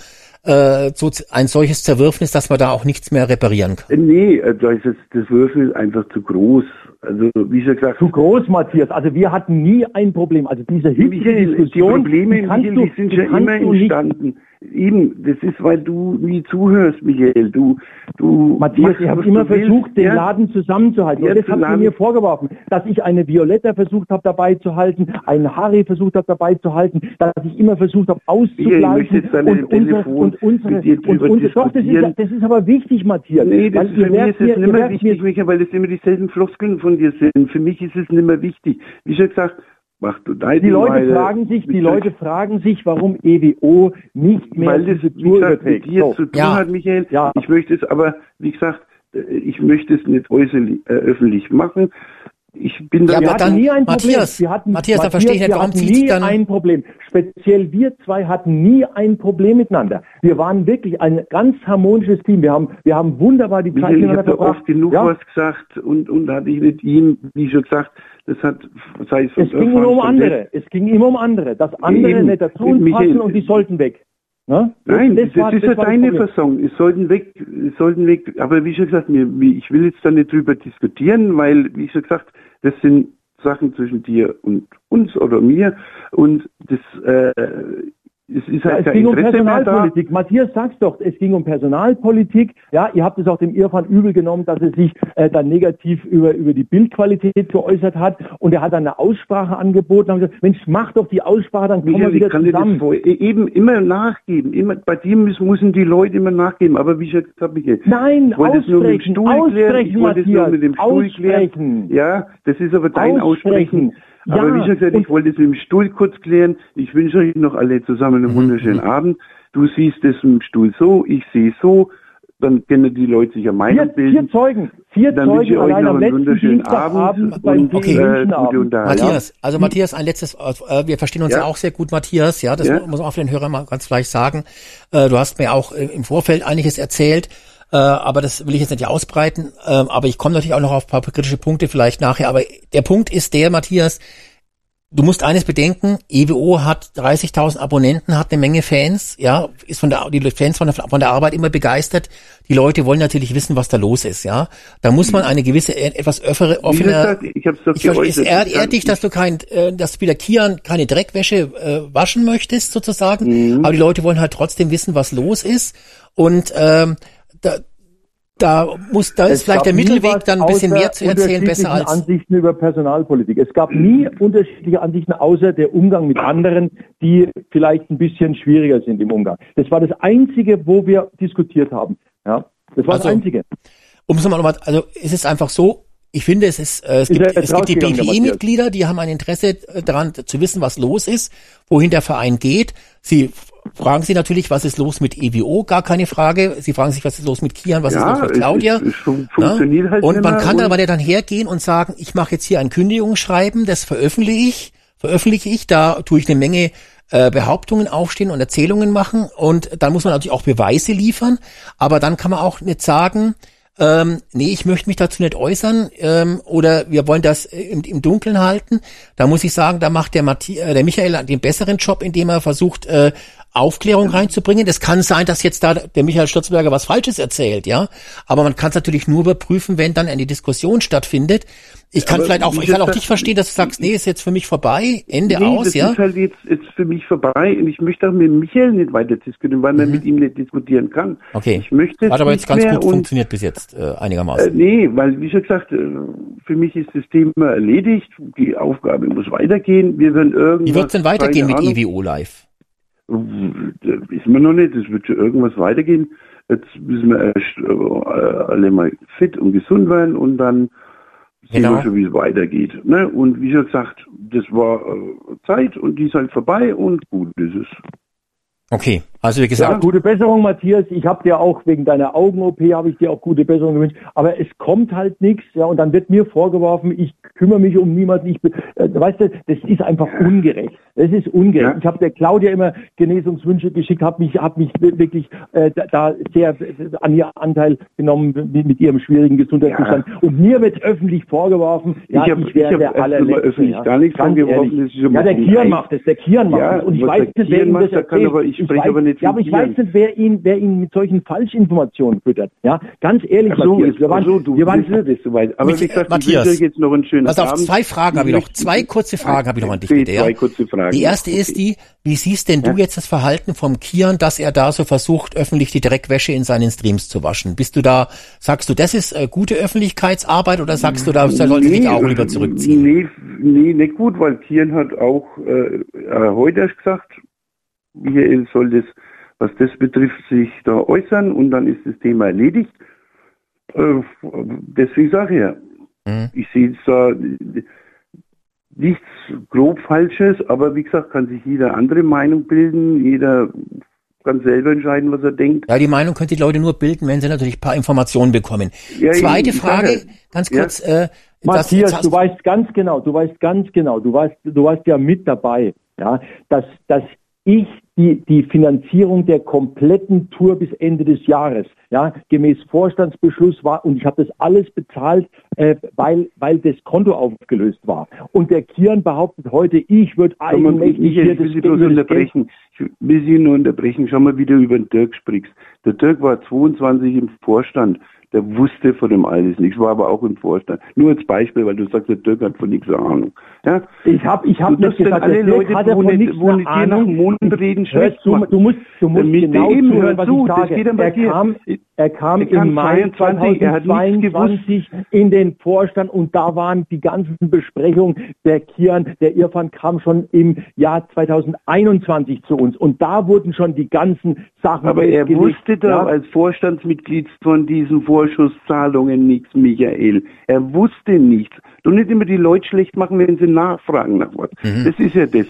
äh, so ein solches Zerwürfnis, dass man da auch nichts mehr reparieren kann? Nee, äh, da ist das, das Würfel ist einfach zu groß. Also, wie schon gesagt, Zu groß, Matthias. Also wir hatten nie ein Problem. Also diese Michael, die Diskussion, Probleme, die kannst Michael, du, die sind die schon kannst immer du nicht entstanden. Eben, das ist, weil du nie zuhörst, Michael. Du, du. Matthias, ich habe immer du willst, versucht, den ja? Laden zusammenzuhalten. Ja, und das habt ihr zusammen- mir vorgeworfen, dass ich eine Violetta versucht habe dabei zu halten, einen Harry versucht habe dabei zu halten, dass ich immer versucht habe Michael, ich möchte auszugleichen nicht und, Telefon und unsere mit dir und unsere doch, das ist, das ist aber wichtig, Matthias. Nee, das ist, für mich ist es nicht mehr wichtig, Michael, weil das immer dieselben Floskeln von dir sind. Für mich ist es nicht mehr wichtig. Wie schon gesagt, Die Leute fragen sich, die Leute fragen sich, warum EWO nicht mehr weil das, wie gesagt, mit dir So. zu tun Ja. hat, Michael. Ja. Ich möchte es aber, wie gesagt, äh, ich möchte es nicht äußerlich, äh, öffentlich machen. Ich bin da Ja, Wir aber hatten dann- nie ein Matthias, Problem. Wir hatten, Matthias, da verstehe ich nicht, wir warum nie dann- ein Problem. Speziell wir zwei hatten nie ein Problem miteinander. Wir waren wirklich ein ganz harmonisches Team. Wir haben, wir haben wunderbar die Zeit Michael, ich miteinander habe da verbracht. oft genug Ja? was gesagt und, und hatte ich nicht ihm, wie schon gesagt, das hat, sei es von Es ging immer um andere. Es ging immer um andere. Dass andere Eben. nicht dazu uns Michael, passen und die sollten weg. Ne? Nein, das, war- ist ja das deine. Fassung. Es sollten weg, es sollten weg. Aber wie schon gesagt, mir, ich will jetzt da nicht drüber diskutieren, weil, wie schon gesagt, das sind Sachen zwischen dir und uns oder mir und das, äh, es ist Ja, halt es kein ging um. Personalpolitik. Matthias sag's doch, es ging um Personalpolitik. Ja, ihr habt es auch dem Irfan übel genommen, dass er sich äh, dann negativ über, über die Bildqualität geäußert hat und er hat dann eine Aussprache angeboten und haben gesagt, Mensch, mach doch die Aussprache, dann kommen Michael, wir ich wieder kann dir das zusammen. vor, e- eben immer nachgeben. Immer, bei dir müssen, müssen die Leute immer nachgeben. Aber wie schon gesagt, Michael, Nein, ich es aussprechen, Stuhl klären. Ich aussprechen, wollte es nur mit dem Stuhl klären. aussprechen. Ja, das ist aber dein Aussprechen. Aussprechen. Aber Ja, wie schon gesagt, ich wollte es mit dem Stuhl kurz klären. Ich wünsche euch noch alle zusammen einen wunderschönen Abend. Du siehst es im Stuhl so, ich sehe so. dann können die Leute sich ja Meinung Vier, bilden. vier Zeugen, vier Dann wünsche ich Zeugen euch allein noch am einen letzten wunderschönen Dienstagabend Abend beim und, okay. äh. Matthias, also Matthias, ein letztes, äh, wir verstehen uns ja, Ja. auch sehr gut, Matthias, ja, das Ja. muss man auch für den Hörer mal ganz vielleicht sagen. Äh, du hast mir auch äh, im Vorfeld einiges erzählt, äh, aber das will ich jetzt nicht ausbreiten, ähm, aber ich komme natürlich auch noch auf ein paar kritische Punkte vielleicht nachher, aber der Punkt ist der, Matthias, Du musst eines bedenken, EWO hat 30.000 Abonnenten, hat eine Menge Fans, ja, ist von der, die Fans von der, von der Arbeit immer begeistert. Die Leute wollen natürlich wissen, was da los ist, ja. Da muss man eine gewisse, äh, etwas Wie offene, ich hab's doch ich verstehe, es ehrt, dich, dass du kein, äh, dass du wieder Kian keine Dreckwäsche äh, waschen möchtest, sozusagen. Mhm. Aber die Leute wollen halt trotzdem wissen, was los ist. Und ähm, da, da muss, da ist Es vielleicht gab der Mittelweg dann ein bisschen mehr zu erzählen, besser als. Ansichten über Personalpolitik. Es gab nie unterschiedliche Ansichten, außer der Umgang mit anderen, die vielleicht ein bisschen schwieriger sind im Umgang. Das war das Einzige, wo wir diskutiert haben. Ja, das war Also, das Einzige. um es nochmal, also es ist einfach so, ich finde, es ist, äh, es Ist gibt, es gibt die? BPI-Mitglieder, die haben ein Interesse äh, daran zu wissen, was los ist, wohin der Verein geht. Sie fragen sich natürlich, was ist los mit EWO, gar keine Frage. Sie fragen sich, was ist los mit Kian, was Ja, ist los mit Claudia. es- es fun- funktioniert halt und man kann und- aber ja dann hergehen und sagen, ich mache jetzt hier ein Kündigungsschreiben, das veröffentliche ich, veröffentliche ich, da tue ich eine Menge äh, Behauptungen aufstehen und Erzählungen machen und dann muss man natürlich auch Beweise liefern, aber dann kann man auch nicht sagen, ähm, nee, ich möchte mich dazu nicht äußern ähm, oder wir wollen das im, im Dunkeln halten. Da muss ich sagen, da macht der, Mathi äh, der Michael den besseren Job, indem er versucht, äh, Aufklärung reinzubringen. Das kann sein, dass jetzt da der Michael Sturzberger was Falsches erzählt, ja. Aber man kann es natürlich nur überprüfen, wenn dann eine Diskussion stattfindet. Ich kann Aber vielleicht auch, ich kann auch dich verstehen, dass du sagst, nee, ist jetzt für mich vorbei, Ende nee, aus, das ja. ist halt jetzt, jetzt für mich vorbei und ich möchte auch mit Michael nicht weiter diskutieren, weil man mit ihm nicht diskutieren kann. Mhm. Okay. Ich möchte Hat aber jetzt ganz gut funktioniert bis jetzt, äh, Äh, einigermaßen. nee, weil wie schon gesagt, äh, für mich ist das Thema erledigt. Die Aufgabe muss weitergehen. Wir werden irgendwas. Wie wird's denn weitergehen mit EWO Live? Wissen wir noch nicht. Es wird schon irgendwas weitergehen. Jetzt müssen wir erst äh, alle mal fit und gesund werden und dann sehen Genau. wir schon, wie es weitergeht. Ne? Und wie schon gesagt, das war äh, Zeit und die ist halt vorbei und gut ist es. Okay, also wie Ja, gesagt, gute Besserung, Matthias. Ich habe dir auch wegen deiner Augen-OP habe ich dir auch gute Besserung gewünscht. Aber es kommt halt nichts, ja. Und dann wird mir vorgeworfen, ich kümmere mich um niemanden. Ich, bin- äh, weißt du, das ist einfach ungerecht. Das ist ungerecht. Ja. Ich habe der Claudia immer Genesungswünsche geschickt, habe mich, habe mich wirklich äh, da- sehr äh, an ihr Anteil genommen mit, mit ihrem schwierigen Gesundheitszustand. Und mir wird öffentlich vorgeworfen, ja, Ich hab- ich wäre ich hab der allerletzte. öffentlich ja. gar nichts Ganz vorgeworfen, ist Ja, der eins. macht es, der Kian macht Ja, es. Und ich weiß nicht, wer ihm das erzählt. aber- ich spreche weiß, aber nicht Ja, aber ich weiß nicht, wer ihn, wer ihn mit solchen Falschinformationen füttert. Ja, ganz ehrlich, so, Matthias, wir waren, so, du wir waren, bist nicht so weit. Aber wie gesagt, Matthias, ich wünsche jetzt noch einen schönen Pass auf, zwei Fragen habe ich noch. Zwei kurze Fragen habe ich noch an dich. Ja? Zwei kurze Fragen. Die erste ist die, wie siehst denn du jetzt das Verhalten vom Kian, dass er da so versucht, öffentlich die Dreckwäsche in seinen Streams zu waschen? Bist du da, sagst du, das ist äh, gute Öffentlichkeitsarbeit oder sagst du, da sollte sich auch lieber zurückziehen? Nee, nee, nicht gut, weil Kian hat auch äh, äh, heute erst gesagt, Michael soll das, was das betrifft, sich da äußern und dann ist das Thema erledigt. Äh, deswegen sage ich ja, Mhm. ich sehe da nichts grob Falsches, aber wie gesagt, kann sich jeder andere Meinung bilden, jeder kann selber entscheiden, was er denkt. Ja, die Meinung können die Leute nur bilden, wenn sie natürlich ein paar Informationen bekommen. Ja, Zweite Frage, sage- ganz Ja. kurz, äh, das, Matthias, hast- du weißt ganz genau, du weißt ganz genau, du weißt, du warst ja mit dabei, ja, dass, dass ich die, die Finanzierung der kompletten Tour bis Ende des Jahres, ja, gemäß Vorstandsbeschluss war und ich habe das alles bezahlt, äh, weil, weil das Konto aufgelöst war. Und der Kian behauptet heute, ich würde Michael, hier ich will das, Sie bloß unterbrechen. Ich will Sie nur unterbrechen. Schau mal, wie du über den Dirk sprichst. Der Dirk war 22 im Vorstand. Der wusste von dem alles nichts, war aber auch im Vorstand. Nur als Beispiel, weil du sagst, der Dirk hat von nichts Ahnung. Ja? Ich habe ich hab Du nicht gesagt, alle Leute, hat wo von nicht- nichts wo nicht dir nach reden, schlecht machen. du musst, du musst Damit genau du eben zuhören, hör was zu, ich sage. geht Er kam, er kam Er kam im Mai 22, er hat nichts 2022 in den Vorstand und da waren die ganzen Besprechungen. Der Kian, der Irfan kam schon im Jahr 2021 zu uns und da wurden schon die ganzen Sachen Aber er wusste doch Ja, als Vorstandsmitglied von diesen Vorschusszahlungen nichts, Michael. Er wusste nichts. Du nicht immer die Leute schlecht machen, wenn sie nachfragen nach was. Mhm. Das ist ja das.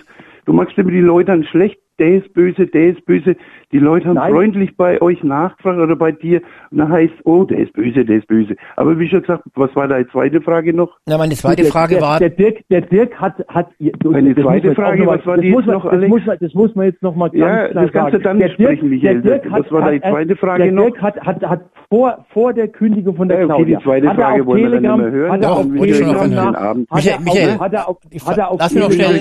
Du machst immer die Leute dann schlecht, der ist böse, der ist böse. Die Leute haben Nein. freundlich bei euch nachgefragt oder bei dir und dann heißt, oh, der ist böse, der ist böse. Aber wie schon gesagt, was war deine zweite Frage noch? Na, meine zweite der, Frage der, war, Der Dirk, der Dirk hat, hat Meine das muss zweite man jetzt auch Frage, noch mal- was war das die muss jetzt man, noch, das Alex? muss man, das muss man jetzt noch mal ganz Ja, klar das kannst du sagen. dann der sprechen, Michael. Der Dirk hat, Was war deine zweite Frage der noch? Dirk hat, hat, hat vor, vor der Kündigung von der Ja, okay, Claudia, die zweite hat Frage wollen wir dann nicht mehr hören. hat er auf Telegram nach, Michael, hat er auf, hat er auf lass noch schnell-.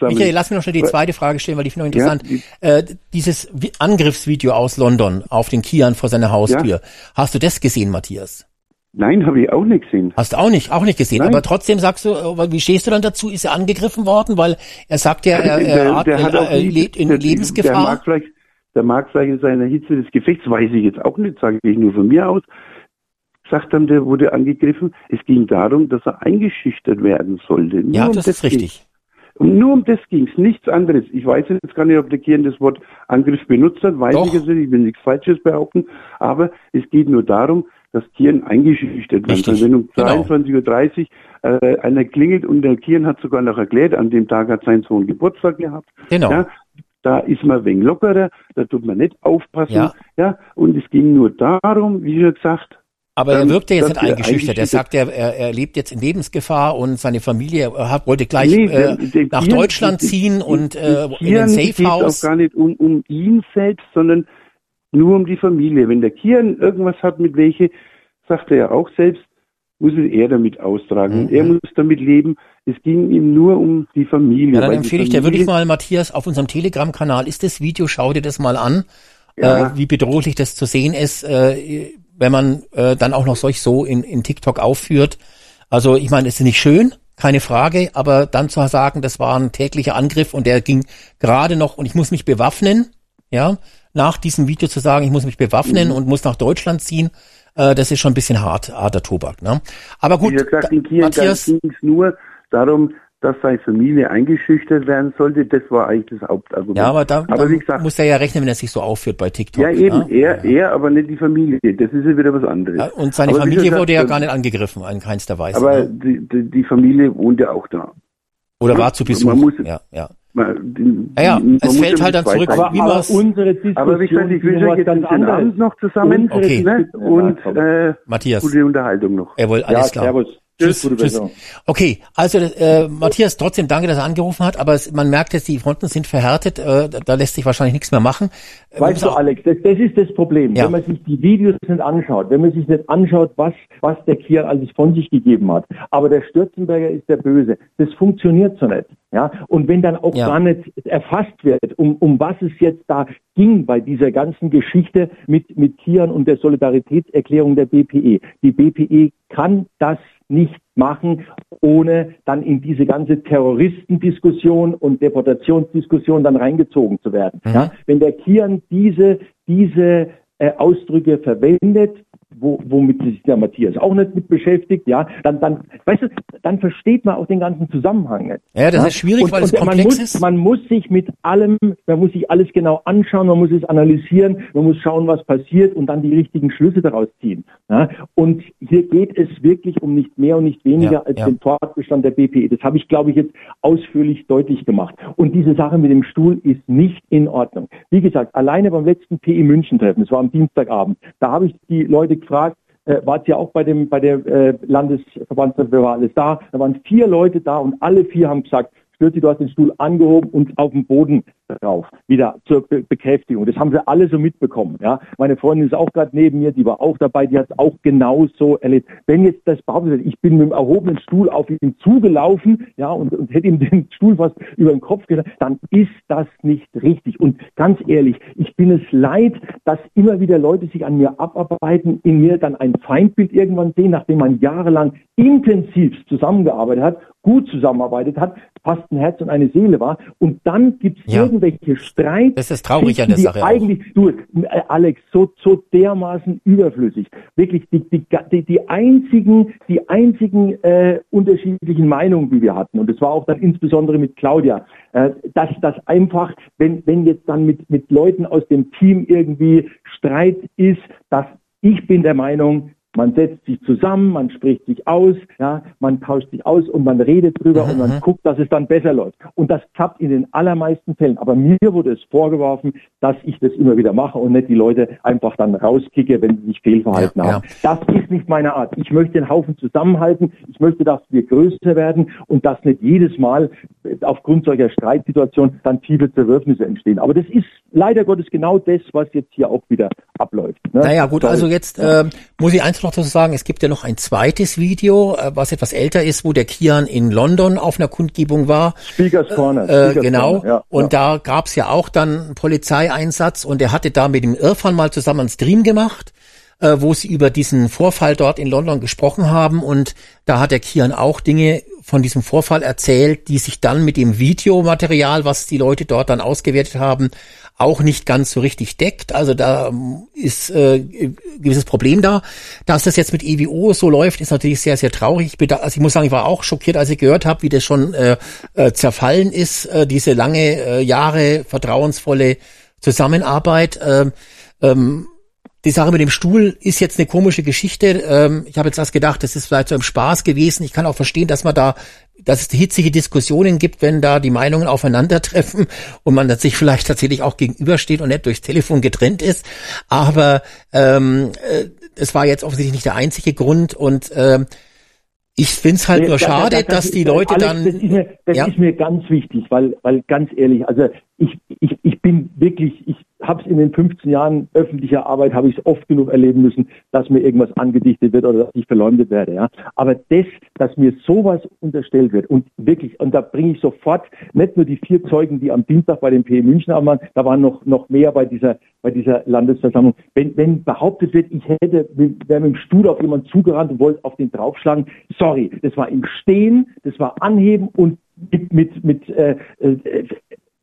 Michael, lass mir noch schnell die zweite Frage stellen, weil die finde ich interessant. äh, dieses Vi- Angriffsvideo aus London auf den Kian vor seiner Haustür. Hast du das gesehen, Matthias? Nein, habe ich auch nicht gesehen. Hast du auch nicht, auch nicht gesehen. Nein. Aber trotzdem sagst du, äh, wie stehst du dann dazu? Ist er angegriffen worden? Weil er sagt ja, er, er, hat- er, lebt in der, Der Lebensgefahr. mag vielleicht, der mag vielleicht in seiner Hitze des Gefechts, weiß ich jetzt auch nicht, sage ich nur von mir aus. Sagt dann, der wurde angegriffen. Es ging darum, dass er eingeschüchtert werden sollte. Nur Ja, um das ist ging's. richtig. Und nur um das ging's, nichts anderes. Ich weiß jetzt gar nicht, ob der Kian das Wort Angriff benutzt hat, weiß Doch. ich jetzt nicht, ich will nichts Falsches behaupten, aber es geht nur darum, dass Kian eingeschüchtert soll. Richtig. Wenn um Genau. 22.30 Uhr äh, einer klingelt und der Kian hat sogar noch erklärt, an dem Tag hat sein Sohn Geburtstag gehabt. Genau. Ja, da ist man wenig lockerer, da tut man nicht aufpassen. Ja. Ja, und es ging nur darum, wie schon gesagt, Aber er ähm, wirkte jetzt nicht er eingeschüchtert. Er sagt, er, er, er lebt jetzt in Lebensgefahr und seine Familie er hat, wollte gleich Nee, äh, der nach Kian- Deutschland die- ziehen und äh, in ein Safe geht House. auch gar nicht um, um ihn selbst, sondern nur um die Familie. Wenn der Kian irgendwas hat mit welche, sagt er ja auch selbst, muss es er damit austragen. Und er muss damit leben. Es ging ihm nur um die Familie. Mhm. Ja, dann empfehle ich dir wirklich mal, Matthias, auf unserem Telegram-Kanal ist das Video, schau dir das mal an, Ja. äh, wie bedrohlich das zu sehen ist, äh, wenn man äh, dann auch noch solch so in, in TikTok aufführt. Also ich meine, es ist nicht schön, keine Frage, aber dann zu sagen, das war ein täglicher Angriff und der ging gerade noch und ich muss mich bewaffnen, ja, nach diesem Video zu sagen, ich muss mich bewaffnen Mhm. und muss nach Deutschland ziehen, äh, das ist schon ein bisschen hart, harter Tobak. Ne? Aber gut, Wie gesagt, in Kiel Matthias, ging es nur darum, dass seine Familie eingeschüchtert werden sollte. Das war eigentlich das Hauptargument. ja, aber da, aber da wie gesagt, muss er ja rechnen, wenn er sich so aufführt bei TikTok. ja eben, ne? er, er, aber nicht die Familie. Das ist ja wieder was anderes. Ja, und seine Aber Familie gesagt, wurde ja gar nicht angegriffen, in keinster Weise. Aber ne? die, die, die Familie wohnt ja auch da. Oder war zu Besuch. Man muss, ja, ja. man, die, Ja, ja, man es fällt ja halt dann zurück, zwei wie es- unsere Diskussion Aber wie gesagt, ich wünsche euch jetzt einen schönen. Abend noch zusammen Okay. ne? und äh, Matthias. gute Unterhaltung noch. Jawohl, alles klar. Tschüss, tschüss. Besserung. Okay, also äh, Matthias, trotzdem danke, dass er angerufen hat, aber es, man merkt jetzt, die Fronten sind verhärtet, äh, da, lässt sich wahrscheinlich nichts mehr machen. Äh, Weißt du, Alex, das, das ist das Problem. Ja. Wenn man sich die Videos nicht anschaut, wenn man sich nicht anschaut, was, was der Kier alles von sich gegeben hat. Aber der Stürzenberger ist der Böse. Das funktioniert so nicht. Ja? Und wenn dann auch Ja. gar nicht erfasst wird, um, um was es jetzt da ging bei dieser ganzen Geschichte mit, mit Kian und der Solidaritätserklärung der BPE. Die BPE kann das nicht machen, ohne dann in diese ganze Terroristendiskussion und Deportationsdiskussion dann reingezogen zu werden. Mhm. Ja? Wenn der Kian diese, diese äh, Ausdrücke verwendet, wo, womit sich der Matthias auch nicht mit beschäftigt, ja, dann, dann, weißt du, dann versteht man auch den ganzen Zusammenhang nicht. Ja, das ist schwierig, weil es man komplex muss, ist. Man muss sich mit allem, man muss sich alles genau anschauen, man muss es analysieren, man muss schauen, was passiert und dann die richtigen Schlüsse daraus ziehen. Ja? Und hier geht es wirklich um nicht mehr und nicht weniger Ja, als ja. den Fortbestand der BPE. Das habe ich, glaube ich, jetzt ausführlich deutlich gemacht. Und diese Sache mit dem Stuhl ist nicht in Ordnung. Wie gesagt, alleine beim letzten PE München-Treffen, das war am Dienstagabend, da habe ich die Leute gefragt, äh, wart ihr auch bei dem bei der äh, Landesverbandstreffen, wer war alles da? Da waren vier Leute da und alle vier haben gesagt, Stürzi, du hast den Stuhl angehoben und auf den Boden drauf, wieder zur Be Bekräftigung. Das haben sie alle so mitbekommen. Ja, meine Freundin ist auch gerade neben mir, die war auch dabei, die hat auch genauso erlebt. Wenn jetzt das behauptet wird, ich bin mit dem erhobenen Stuhl auf ihn zugelaufen, ja, und, und hätte ihm den Stuhl fast über den Kopf getan, dann ist das nicht richtig. Und ganz ehrlich, ich bin es leid, dass immer wieder Leute sich an mir abarbeiten, in mir dann ein Feindbild irgendwann sehen, nachdem man jahrelang intensiv zusammengearbeitet hat, gut zusammenarbeitet hat, fast ein Herz und eine Seele war. Und dann gibt es Ja. Irgendwelche Streit. Das ist traurig an der Sache auch. Eigentlich, du, äh, Alex, so, so dermaßen überflüssig. Wirklich die, die, die, die einzigen, die einzigen äh, unterschiedlichen Meinungen, die wir hatten. Und das war auch dann insbesondere mit Claudia, äh, dass das einfach, wenn, wenn jetzt dann mit, mit Leuten aus dem Team irgendwie Streit ist, dass ich bin der Meinung, Man setzt sich zusammen, man spricht sich aus, ja, man tauscht sich aus und man redet drüber und man guckt, dass es dann besser läuft. Und das klappt in den allermeisten Fällen. Aber mir wurde es vorgeworfen, dass ich das immer wieder mache und nicht die Leute einfach dann rauskicke, wenn sie sich fehlverhalten Ja, haben. Das ist nicht meine Art. Ich möchte den Haufen zusammenhalten. Ich möchte, dass wir größer werden und dass nicht jedes Mal aufgrund solcher Streitsituationen dann tiefe Zerwürfnisse entstehen. Aber das ist leider Gottes genau das, was jetzt hier auch wieder abläuft. Ne? Naja, gut, Sorry. also jetzt äh, muss ich eins noch dazu sagen, es gibt ja noch ein zweites Video, äh, was etwas älter ist, wo der Kian in London auf einer Kundgebung war. Speakers Corner. Äh, Speakers genau. Corner, ja, und da gab's ja auch dann einen Polizeieinsatz und er hatte da mit dem Irfan mal zusammen einen Stream gemacht, äh, wo sie über diesen Vorfall dort in London gesprochen haben und da hat der Kian auch Dinge von diesem Vorfall erzählt, die sich dann mit dem Videomaterial, was die Leute dort dann ausgewertet haben, auch nicht ganz so richtig deckt. Also da ähm, ist äh, ein gewisses Problem da. Dass das jetzt mit EWO so läuft, ist natürlich sehr, sehr traurig. Ich, beda- also ich muss sagen, ich war auch schockiert, als ich gehört habe, wie das schon äh, äh, zerfallen ist, äh, diese lange äh, Jahre vertrauensvolle Zusammenarbeit. Ähm, ähm, die Sache mit dem Stuhl ist jetzt eine komische Geschichte. Ähm, ich habe jetzt erst gedacht, das ist vielleicht so ein Spaß gewesen. Ich kann auch verstehen, dass man da, dass es hitzige Diskussionen gibt, wenn da die Meinungen aufeinandertreffen und man sich vielleicht tatsächlich auch gegenübersteht und nicht durchs Telefon getrennt ist. Aber ähm, äh, es war jetzt offensichtlich nicht der einzige Grund und ähm, ich find's halt Nee, nur da- da- schade, da- dass die Leute Alex, dann Das, ist mir, das Ja. ist mir ganz wichtig, weil, weil ganz ehrlich, also ich, ich, ich bin wirklich, ich habe es in den 15 Jahren öffentlicher Arbeit, habe ich es oft genug erleben müssen, dass mir irgendwas angedichtet wird oder dass ich verleumdet werde. Ja. Aber das, dass mir sowas unterstellt wird und wirklich, und da bringe ich sofort nicht nur die vier Zeugen, die am Dienstag bei dem PE München waren, da waren noch, noch mehr bei dieser, bei dieser Landesversammlung. Wenn, wenn behauptet wird, ich hätte, wäre mit dem Stuhl auf jemanden zugerannt und wollte auf den draufschlagen, sorry, das war im Stehen, das war Anheben und mit, mit, mit äh,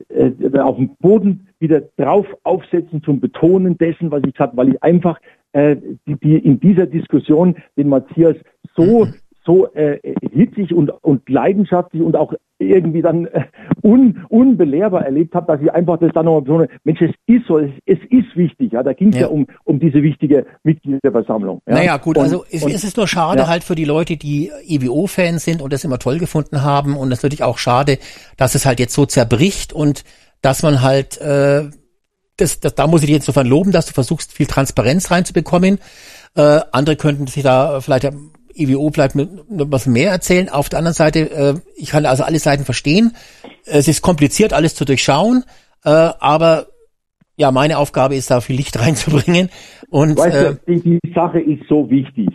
äh, auf dem Boden wieder drauf aufsetzen zum Betonen dessen, was ich hatte, weil ich einfach äh, die, die in dieser Diskussion den Matthias so so äh, hitzig und, und leidenschaftlich und auch irgendwie dann äh, un, unbelehrbar erlebt habe, dass ich einfach das dann nochmal betone, Mensch, es ist so, es, es ist wichtig, ja, da ging es ja. Ja. um, um diese wichtige Mitgliederversammlung. Ja? Naja, gut, Und- also es, und- es ist nur schade ja. halt für die Leute, die EWO-Fans sind und das immer toll gefunden haben und natürlich auch schade, dass es halt jetzt so zerbricht und dass man halt, äh, das, das, da muss ich dir insofern loben, dass du versuchst, viel Transparenz reinzubekommen. Äh, andere könnten sich da vielleicht ja, EWO vielleicht mit, was mehr erzählen. Auf der anderen Seite, äh, ich kann also alle Seiten verstehen. Es ist kompliziert, alles zu durchschauen, äh, aber ja, meine Aufgabe ist da viel Licht reinzubringen. Und Weißt äh, du, die, die Sache ist so wichtig.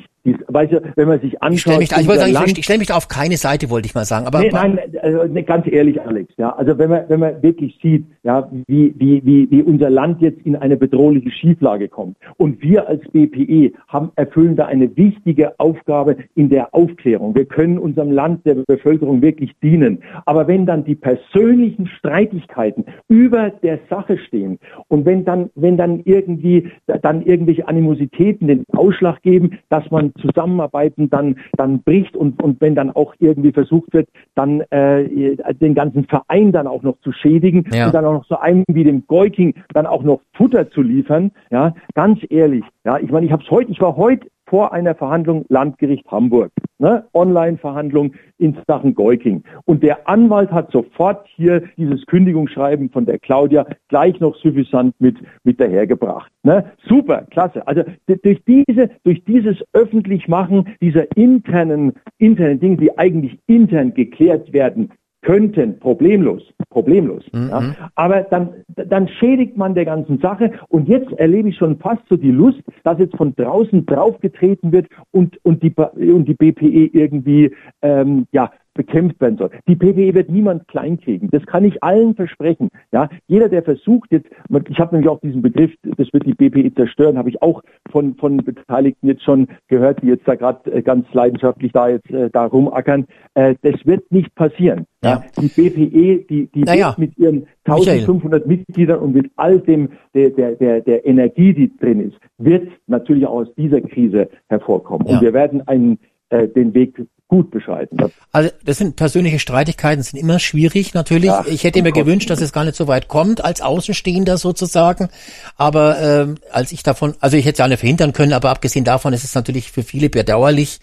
Weißt du, wenn man sich anschaut, Ich stelle mich, da, ich sagen, ich, Land- ich stelle mich da auf keine Seite, wollte ich mal sagen. Aber nee, nein, also, ganz ehrlich, Alex, ja, also wenn man, wenn man wirklich sieht, ja, wie, wie, wie, wie unser Land jetzt in eine bedrohliche Schieflage kommt und wir als BPE haben, erfüllen da eine wichtige Aufgabe in der Aufklärung. Wir können unserem Land, der Bevölkerung wirklich dienen. Aber wenn dann die persönlichen Streitigkeiten über der Sache stehen und wenn dann, wenn dann irgendwie, dann irgendwelche Animositäten den Ausschlag geben, dass man zusammenarbeiten dann, dann bricht und, und wenn dann auch irgendwie versucht wird, dann äh, den ganzen Verein dann auch noch zu schädigen Ja. und dann auch noch so einem wie dem Goiking dann auch noch Futter zu liefern, ja, ganz ehrlich, ja, ich meine, ich habe es heute, ich war heute vor einer Verhandlung Landgericht Hamburg, ne, Online-Verhandlung in Sachen Goiking. Und der Anwalt hat sofort hier dieses Kündigungsschreiben von der Claudia gleich noch suffisant mit, mit dahergebracht. Ne? Super, klasse. Also durch diese, durch dieses Öffentlichmachen dieser internen, internen Dinge, die eigentlich intern geklärt werden könnten, problemlos, problemlos. Ja. Aber dann, dann schädigt man der ganzen Sache und jetzt erlebe ich schon fast so die Lust, dass jetzt von draußen draufgetreten wird und, und, die, und die BPE irgendwie ähm, ja, bekämpft werden soll. Die BPE wird niemand kleinkriegen. Das kann ich allen versprechen. Ja, jeder, der versucht jetzt, ich habe nämlich auch diesen Begriff, das wird die BPE zerstören, habe ich auch von von Beteiligten jetzt schon gehört, die jetzt da gerade äh, ganz leidenschaftlich da jetzt äh, da rumackern. Äh, das wird nicht passieren. Ja. Die BPE, die die Naja, mit ihren Michael. 1500 Mitgliedern und mit all dem der der der, der Energie, die drin ist, wird natürlich auch aus dieser Krise hervorkommen. Ja. Und wir werden einen äh, den Weg gut beschreiben. Das Also das sind persönliche Streitigkeiten, sind immer schwierig natürlich. Ja, ich hätte mir Gottes gewünscht, dass es gar nicht so weit kommt als Außenstehender sozusagen. Aber ähm, als ich davon, also ich hätte es ja nicht verhindern können, aber abgesehen davon ist es natürlich für viele bedauerlich.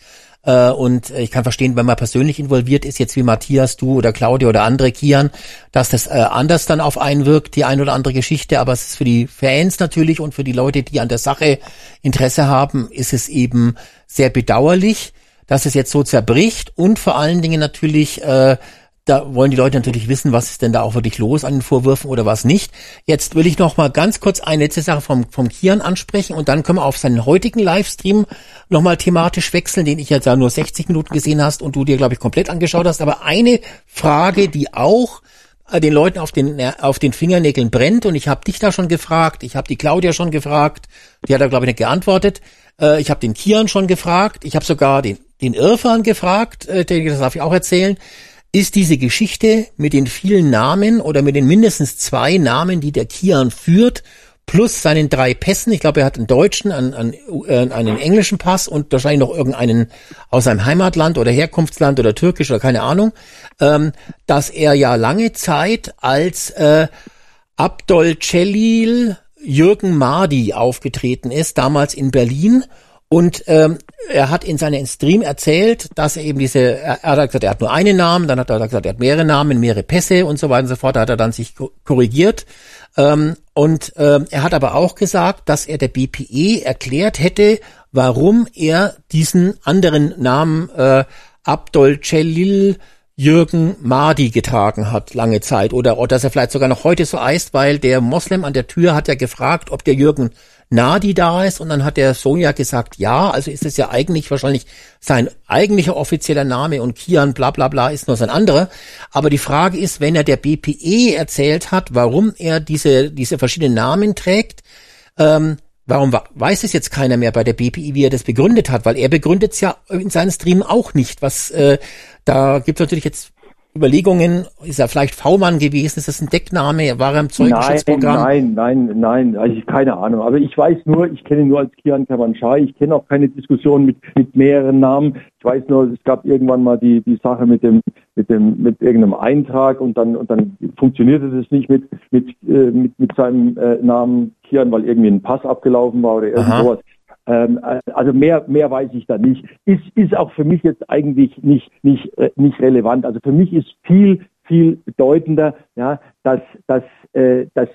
Äh, und ich kann verstehen, wenn man persönlich involviert ist, jetzt wie Matthias, du oder Claudia oder andere Kian, dass das äh, anders dann auf einen wirkt, die ein oder andere Geschichte. Aber es ist für die Fans natürlich und für die Leute, die an der Sache Interesse haben, ist es eben sehr bedauerlich dass es jetzt so zerbricht und vor allen Dingen natürlich, äh, da wollen die Leute natürlich wissen, was ist denn da auch wirklich los an den Vorwürfen oder was nicht. Jetzt will ich noch mal ganz kurz eine letzte Sache vom, vom Kian ansprechen und dann können wir auf seinen heutigen Livestream noch mal thematisch wechseln, den ich jetzt ja nur 60 Minuten gesehen hast und du dir, glaube ich, komplett angeschaut hast. Aber eine Frage, die auch äh, den Leuten auf den, äh, auf den Fingernägeln brennt und ich habe dich da schon gefragt, ich habe die Claudia schon gefragt, die hat da, glaube ich, nicht geantwortet. Äh, ich habe den Kian schon gefragt, ich habe sogar den den Irrfahren gefragt, äh, das darf ich auch erzählen, ist diese Geschichte mit den vielen Namen oder mit den mindestens zwei Namen, die der Kian führt, plus seinen drei Pässen, ich glaube, er hat einen deutschen, einen, einen, äh, einen englischen Pass und wahrscheinlich noch irgendeinen aus seinem Heimatland oder Herkunftsland oder türkisch oder keine Ahnung, ähm, dass er ja lange Zeit als äh, Abdol Celil Jürgen Mahdi aufgetreten ist, damals in Berlin und ähm, er hat in seinem Stream erzählt, dass er eben diese, er, er hat gesagt, er hat nur einen Namen, dann hat er gesagt, er hat mehrere Namen, mehrere Pässe und so weiter und so fort. Da hat er dann sich korrigiert. Ähm, und ähm, er hat aber auch gesagt, dass er der BPE erklärt hätte, warum er diesen anderen Namen äh, Abdol Celil Jürgen Mahdi getragen hat lange Zeit oder, oder dass er vielleicht sogar noch heute so heißt, weil der Moslem an der Tür hat ja gefragt, ob der Jürgen Nadi da ist und dann hat der Sonja gesagt, ja, also ist es ja eigentlich wahrscheinlich sein eigentlicher offizieller Name und Kian bla bla bla ist nur sein anderer. Aber die Frage ist, wenn er der BPE erzählt hat, warum er diese, diese verschiedenen Namen trägt, ähm, warum weiß es jetzt keiner mehr bei der BPI, wie er das begründet hat? Weil er begründet es ja in seinen Streamen auch nicht. Was äh, da gibt es natürlich jetzt Überlegungen, ist er vielleicht V-Mann gewesen? Ist das ein Deckname? War er im Zeugenschutzprogramm? Nein, nein, nein, nein, also ich keine Ahnung. Aber ich weiß nur, ich kenne ihn nur als Kian Kamanschai. Ich kenne auch keine Diskussion mit, mit mehreren Namen. Ich weiß nur, es gab irgendwann mal die, die Sache mit dem, mit dem, mit irgendeinem Eintrag und dann, und dann funktionierte das nicht mit, mit, äh, mit, mit seinem äh, Namen Kian, weil irgendwie ein Pass abgelaufen war oder irgend sowas. Ähm, also mehr, mehr weiß ich da nicht. Ist, ist auch für mich jetzt eigentlich nicht, nicht, äh, nicht relevant. Also für mich ist viel, viel bedeutender, ja, dass, dass, äh, dass,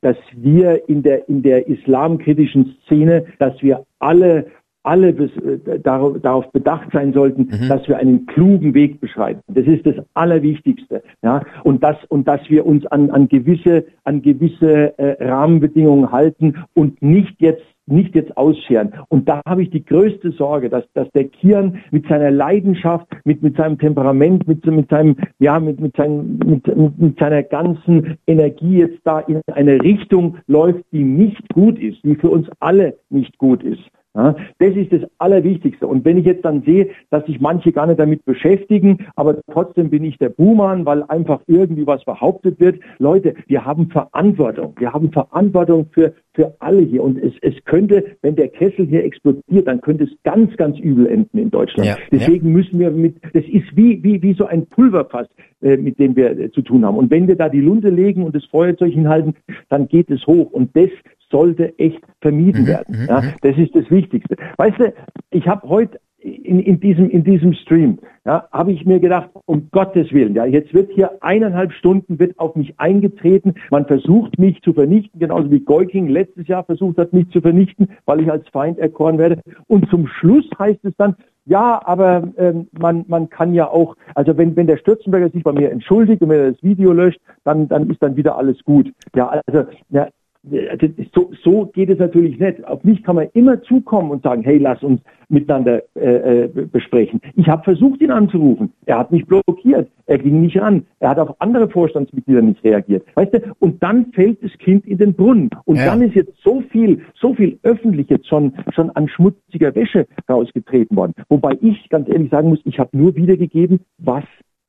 dass wir in der, in der islamkritischen Szene, dass wir alle alle bis, äh, darauf, darauf bedacht sein sollten, mhm. dass wir einen klugen Weg beschreiten. Das ist das Allerwichtigste. Ja? Und, das, und dass wir uns an, an gewisse, an gewisse äh, Rahmenbedingungen halten und nicht jetzt nicht jetzt ausscheren. Und da habe ich die größte Sorge, dass, dass der Kian mit seiner Leidenschaft, mit, mit seinem Temperament, mit, mit seinem, ja, mit, mit, seinem, mit, mit seiner ganzen Energie jetzt da in eine Richtung läuft, die nicht gut ist, die für uns alle nicht gut ist. Ja, das ist das Allerwichtigste. Und wenn ich jetzt dann sehe, dass sich manche gar nicht damit beschäftigen, aber trotzdem bin ich der Buhmann, weil einfach irgendwie was behauptet wird. Leute, wir haben Verantwortung. Wir haben Verantwortung für, für alle hier. Und es, es könnte, wenn der Kessel hier explodiert, dann könnte es ganz, ganz übel enden in Deutschland. Ja, Deswegen ja. müssen wir mit, das ist wie, wie, wie so ein Pulverfass, äh, mit dem wir äh, zu tun haben. Und wenn wir da die Lunte legen und das Feuerzeug hinhalten, dann geht es hoch. Und das sollte echt vermieden mhm, werden. Mhm, ja, mhm. das ist das Wichtigste. Weißt du, ich habe heute in, in, diesem, in diesem Stream, ja, habe ich mir gedacht, um Gottes Willen, ja, jetzt wird hier eineinhalb Stunden wird auf mich eingetreten. Man versucht mich zu vernichten, genauso wie Goiking letztes Jahr versucht hat, mich zu vernichten, weil ich als Feind erkoren werde. Und zum Schluss heißt es dann, ja, aber ähm, man, man kann ja auch, also wenn, wenn der Stürzenberger sich bei mir entschuldigt und wenn er das Video löscht, dann, dann ist dann wieder alles gut. Ja, also ja, so, so geht es natürlich nicht. Auf mich kann man immer zukommen und sagen, hey, lass uns miteinander äh, äh besprechen. Ich habe versucht, ihn anzurufen. Er hat mich blockiert. Er ging nicht ran. Er hat auf andere Vorstandsmitglieder nicht reagiert. Weißt du? Und dann fällt das Kind in den Brunnen. Und ja. dann ist jetzt so viel, so viel öffentlich jetzt schon, schon an schmutziger Wäsche rausgetreten worden. Wobei ich ganz ehrlich sagen muss, ich habe nur wiedergegeben, was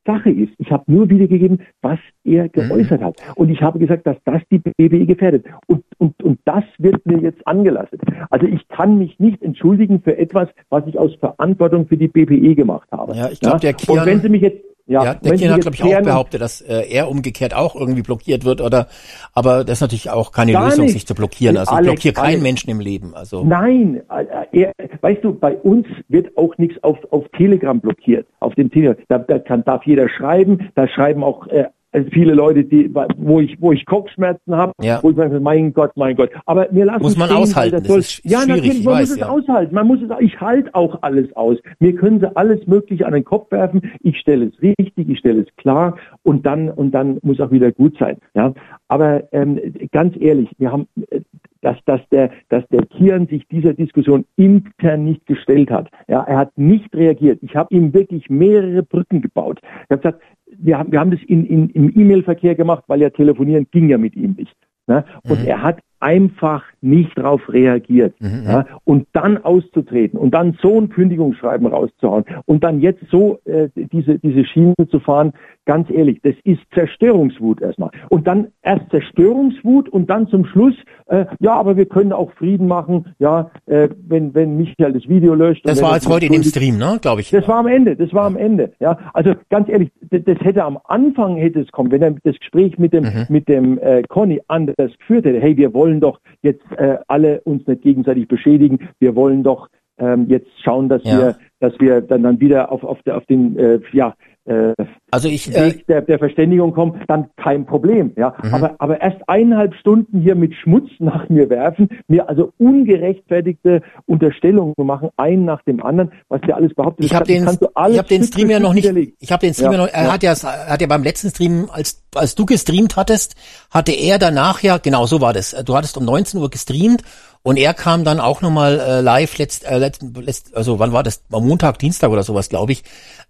Sache ist. Ich habe nur wiedergegeben, was er geäußert hat. Und ich habe gesagt, dass das die BBE gefährdet. Und, und, und das wird mir jetzt angelastet. Also ich kann mich nicht entschuldigen für etwas, was ich aus Verantwortung für die BBE gemacht habe. Ja, ich glaube, der Kian, Und wenn Sie mich jetzt ja, ja, der Kian hat, glaube ich, auch behauptet, dass äh, er umgekehrt auch irgendwie blockiert wird, oder? Aber das ist natürlich auch keine Lösung, nicht. sich zu blockieren. Also ich Alex, blockiere keinen Alex. Menschen im Leben. Also Nein, äh, er, weißt du, bei uns wird auch nichts auf, auf Telegram blockiert. Auf dem Telegram, da, da kann, darf jeder schreiben, da schreiben auch äh, viele Leute, die, wo ich, wo ich Kopfschmerzen habe, Ja. wo ich sage, mein Gott, mein Gott. Aber mir lassen Muss man stehen, aushalten, das soll, ist- ja, natürlich, ich man weiß, muss es ja. aushalten. Man muss es, ich halte auch alles aus. Mir können sie alles Mögliche an den Kopf werfen. Ich stelle es richtig, ich stelle es klar und dann, und dann muss auch wieder gut sein. Ja, aber ähm, ganz ehrlich, wir haben, äh, dass, dass der, dass der Kian sich dieser Diskussion intern nicht gestellt hat. Ja, er hat nicht reagiert. Ich habe ihm wirklich mehrere Brücken gebaut. Ich habe gesagt, wir haben, wir haben das in, in, im E-Mail-Verkehr gemacht, weil ja telefonieren ging ja mit ihm nicht. Ne? Und er hat einfach nicht darauf reagiert. Ja? Und dann auszutreten und dann so ein Kündigungsschreiben rauszuhauen und dann jetzt so äh, diese, diese Schiene zu fahren, ganz ehrlich, das ist Zerstörungswut erstmal. Und dann erst Zerstörungswut und dann zum Schluss, äh, ja, aber wir können auch Frieden machen, ja, äh, wenn, wenn Michael das Video löscht. das war jetzt heute in dem. Stream, ne? Glaube ich. Das war am Ende, das war am Ende. Ja, also ganz ehrlich, das, das hätte am Anfang hätte es kommen, wenn er das Gespräch mit dem mit dem äh, Conny anders geführt hätte. Hey, wir wollen doch jetzt äh, alle uns nicht gegenseitig beschädigen. Wir wollen doch ähm, jetzt schauen, dass Ja. wir dass wir dann dann wieder auf auf, der, auf den äh, ja äh, also ich, äh, Weg der, der Verständigung kommen, dann kein Problem. Ja, Mhm. aber aber erst eineinhalb Stunden hier mit Schmutz nach mir werfen, mir also ungerechtfertigte Unterstellungen machen, einen nach dem anderen, was der alles behauptet. Ich habe den, ich hab den Stream ja noch nicht. Ich habe den Stream ja, noch. Er ja. hat ja, er hat ja beim letzten Stream, als als du gestreamt hattest, hatte er danach ja genau so war das. Du hattest um 19 Uhr gestreamt und er kam dann auch nochmal äh, live letzt, äh, letzt, letzt, also wann war das? Am Montag, Dienstag oder sowas, glaube ich.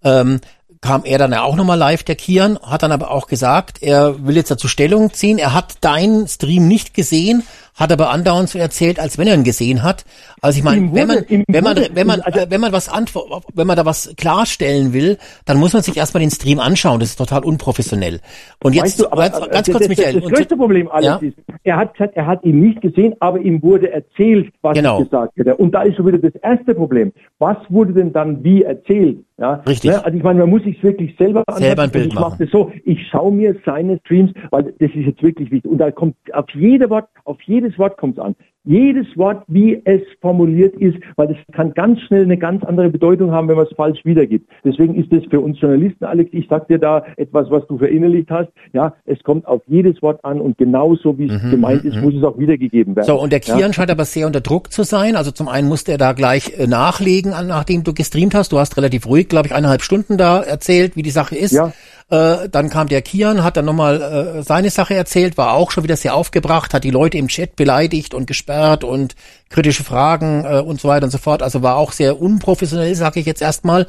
Ähm, kam er dann ja auch nochmal live, der Kian, hat dann aber auch gesagt, er will jetzt dazu Stellung ziehen. Er hat deinen Stream nicht gesehen, hat aber andauernd so erzählt, als wenn er ihn gesehen hat. Also ich meine, wenn man, wenn man, wenn man, also- äh, wenn man was antwort, wenn man da was klarstellen will, dann muss man sich erstmal den Stream anschauen. Das ist total unprofessionell. Und jetzt, Weißt du, aber, ganz, aber ganz das, kurz, das, Michael. Das, und- größte Problem alles Ja? ist, er hat gesagt, er hat ihn nicht gesehen, aber ihm wurde erzählt, was Genau. ich gesagt hätte. Und da ist schon wieder das erste Problem. Was wurde denn dann wie erzählt? Ja, Richtig. Ne? Also ich meine, man muss sich wirklich selber Selber ein. Bild ich machen. mache das so, ich schaue mir seine Streams, weil das ist jetzt wirklich wichtig. Und da kommt auf jede Wort, auf jedes Wort kommt es an. Jedes Wort, wie es formuliert ist, weil das kann ganz schnell eine ganz andere Bedeutung haben, wenn man es falsch wiedergibt. Deswegen ist es für uns Journalisten, Alex, ich sag dir da etwas, was du verinnerlicht hast. Ja, es kommt auf jedes Wort an und genauso wie es gemeint ist, muss es auch wiedergegeben werden. Mhm, So, und der Kian ja? scheint aber sehr unter Druck zu sein. Also zum einen musste er da gleich äh, nachlegen, nachdem du gestreamt hast. Du hast relativ ruhig, glaube ich, eineinhalb Stunden da erzählt, wie die Sache ist. Ja. Äh, dann kam der Kian, hat dann nochmal äh, seine Sache erzählt, war auch schon wieder sehr aufgebracht, hat die Leute im Chat beleidigt und gesperrt und kritische Fragen äh, und so weiter und so fort. Also war auch sehr unprofessionell, sage ich jetzt erstmal.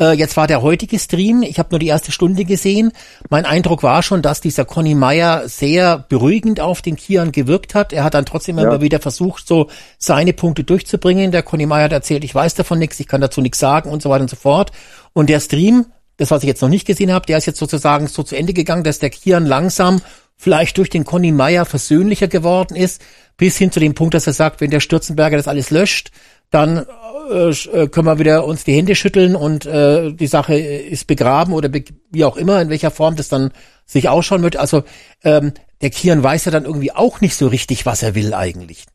Äh, jetzt war der heutige Stream, ich habe nur die erste Stunde gesehen. Mein Eindruck war schon, dass dieser Conny Meyer sehr beruhigend auf den Kian gewirkt hat. Er hat dann trotzdem Ja. immer wieder versucht, so seine Punkte durchzubringen. Der Conny Meyer hat erzählt, ich weiß davon nichts, ich kann dazu nichts sagen und so weiter und so fort. Und der Stream, das, was ich jetzt noch nicht gesehen habe, der ist jetzt sozusagen so zu Ende gegangen, dass der Kian langsam vielleicht durch den Conny Meyer versöhnlicher geworden ist, bis hin zu dem Punkt, dass er sagt, wenn der Stürzenberger das alles löscht, dann äh, äh, können wir wieder uns die Hände schütteln und äh, die Sache ist begraben oder be wie auch immer, in welcher Form das dann sich ausschauen wird. Also ähm, der Kian weiß ja dann irgendwie auch nicht so richtig, was er will eigentlich.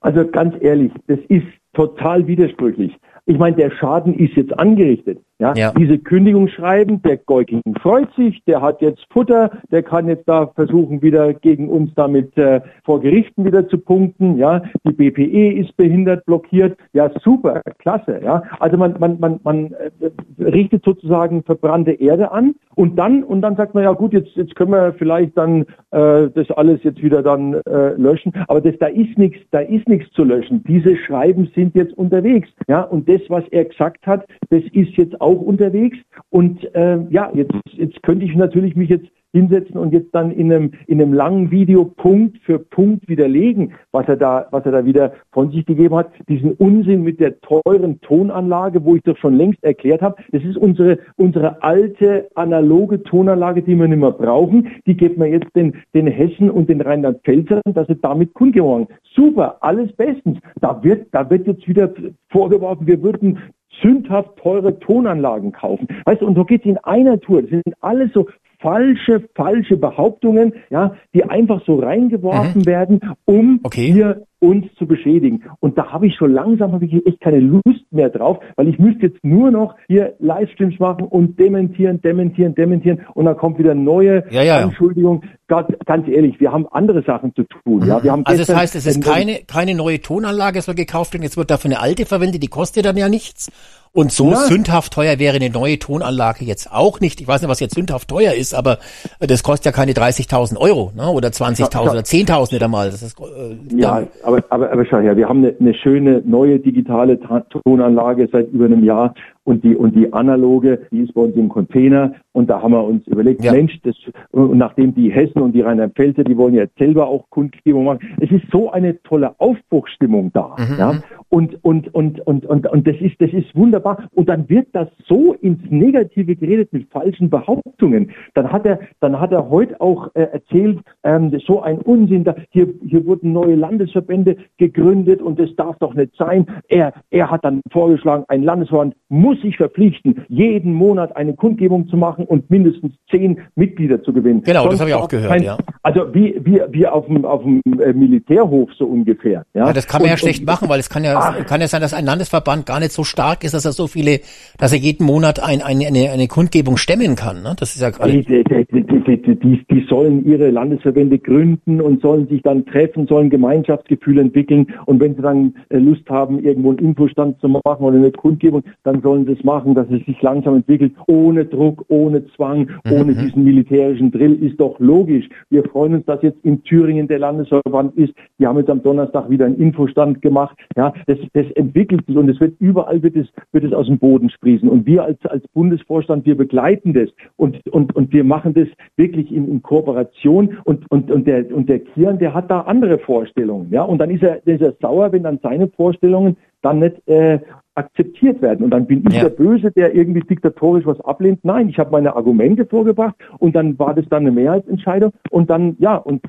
Also ganz ehrlich, das ist total widersprüchlich. Ich meine, der Schaden ist jetzt angerichtet. Ja, Ja. diese Kündigungsschreiben, der Geuking freut sich, der hat jetzt Futter, der kann jetzt da versuchen, wieder gegen uns damit äh, vor Gerichten wieder zu punkten. Ja, die BPE ist behindert, blockiert. Ja, super, klasse. Ja, also man man man man äh, richtet sozusagen verbrannte Erde an und dann und dann sagt man ja gut, jetzt jetzt können wir vielleicht dann äh, das alles jetzt wieder dann äh, löschen. Aber das da ist nichts, da ist nichts zu löschen. Diese Schreiben sind jetzt unterwegs. Ja, und das, was er gesagt hat, das ist jetzt auch unterwegs. Und äh, ja, jetzt, jetzt könnte ich natürlich mich jetzt hinsetzen und jetzt dann in einem, in einem langen Video Punkt für Punkt widerlegen, was er da, was er da wieder von sich gegeben hat. Diesen Unsinn mit der teuren Tonanlage, wo ich doch schon längst erklärt habe, das ist unsere, unsere alte analoge Tonanlage, die wir nicht mehr brauchen. Die geben wir jetzt den, den Hessen und den Rheinland-Pfälzern, dass sie damit kundgeworden. Super, alles bestens. Da wird, da wird jetzt wieder vorgeworfen, wir würden sündhaft teure Tonanlagen kaufen. Weißt du, und so geht's in einer Tour. Das sind alles so falsche, falsche Behauptungen, ja, die einfach so reingeworfen Mhm. werden, um hier uns zu beschädigen. Und da habe ich schon langsam habe ich echt keine Lust mehr drauf, weil ich müsste jetzt nur noch hier Livestreams machen und dementieren, dementieren, dementieren und dann kommt wieder neue Ja, ja. Anschuldigung. Ganz, ganz ehrlich, wir haben andere Sachen zu tun. Ja, wir haben Also das heißt, es ist keine, keine neue Tonanlage, es soll gekauft werden, jetzt wird dafür eine alte verwendet, die kostet dann ja nichts. Und so Ja. sündhaft teuer wäre eine neue Tonanlage jetzt auch nicht. Ich weiß nicht, was jetzt sündhaft teuer ist, aber äh, das kostet ja keine 30.000 Euro, ne? oder 20.000 Ja, ja. oder 10.000 nicht einmal. Das ist, äh, Ja, aber, aber, aber schau her, wir haben eine, eine schöne neue digitale Ta- Tonanlage seit über einem Jahr und die, und die analoge, die ist bei uns im Container. Und da haben wir uns überlegt, Mensch, das, und nachdem die Hessen und die Rheinland-Pfälzer, die wollen ja jetzt selber auch Kundgebung machen, es ist so eine tolle Aufbruchsstimmung da, ja, und, und, und, und, und, und das ist, das ist wunderbar. Und dann wird das so ins Negative geredet mit falschen Behauptungen, dann hat er, dann hat er heute auch äh, erzählt, ähm, so ein Unsinn, da, hier, hier wurden neue Landesverbände gegründet und das darf doch nicht sein. Er, er hat dann vorgeschlagen, ein Landesverband muss sich verpflichten, jeden Monat eine Kundgebung zu machen und mindestens zehn Mitglieder zu gewinnen. Genau, das Sonst habe ich auch gehört, kein- ja. Also wie, wie, wie auf dem, auf dem äh, Militärhof so ungefähr. Ja, Ja, das kann man ja Und- schlecht und- machen, weil es kann ja, Ach. kann ja sein, dass ein Landesverband gar nicht so stark ist, dass er so viele, dass er jeden Monat ein, eine, eine, eine Kundgebung stemmen kann. Ne? Das ist ja gerade. Die, die, die, die, die, die, die sollen ihre Landesverbände gründen und sollen sich dann treffen, sollen Gemeinschaftsgefühl entwickeln und wenn sie dann äh, Lust haben, irgendwo einen Infostand zu machen oder eine Kundgebung, dann sollen sie es machen, dass es sich langsam entwickelt, ohne Druck, ohne Zwang, ohne diesen militärischen Drill, ist doch logisch. Wir freuen uns, dass jetzt in Thüringen der Landesverband ist. Die haben jetzt am Donnerstag wieder einen Infostand gemacht. Ja, das, das entwickelt sich und es wird überall wird es, wird es aus dem Boden sprießen. Und wir als, als Bundesvorstand, wir begleiten das und, und, und wir machen das wirklich in, in Kooperation und, und, und der, und der Kian, der hat da andere Vorstellungen. Ja, und dann ist er, ist er sauer, wenn dann seine Vorstellungen dann nicht, äh, akzeptiert werden. Und dann bin ich der Böse, der irgendwie diktatorisch was ablehnt. Nein, ich habe meine Argumente vorgebracht und dann war das dann eine Mehrheitsentscheidung und dann, ja, und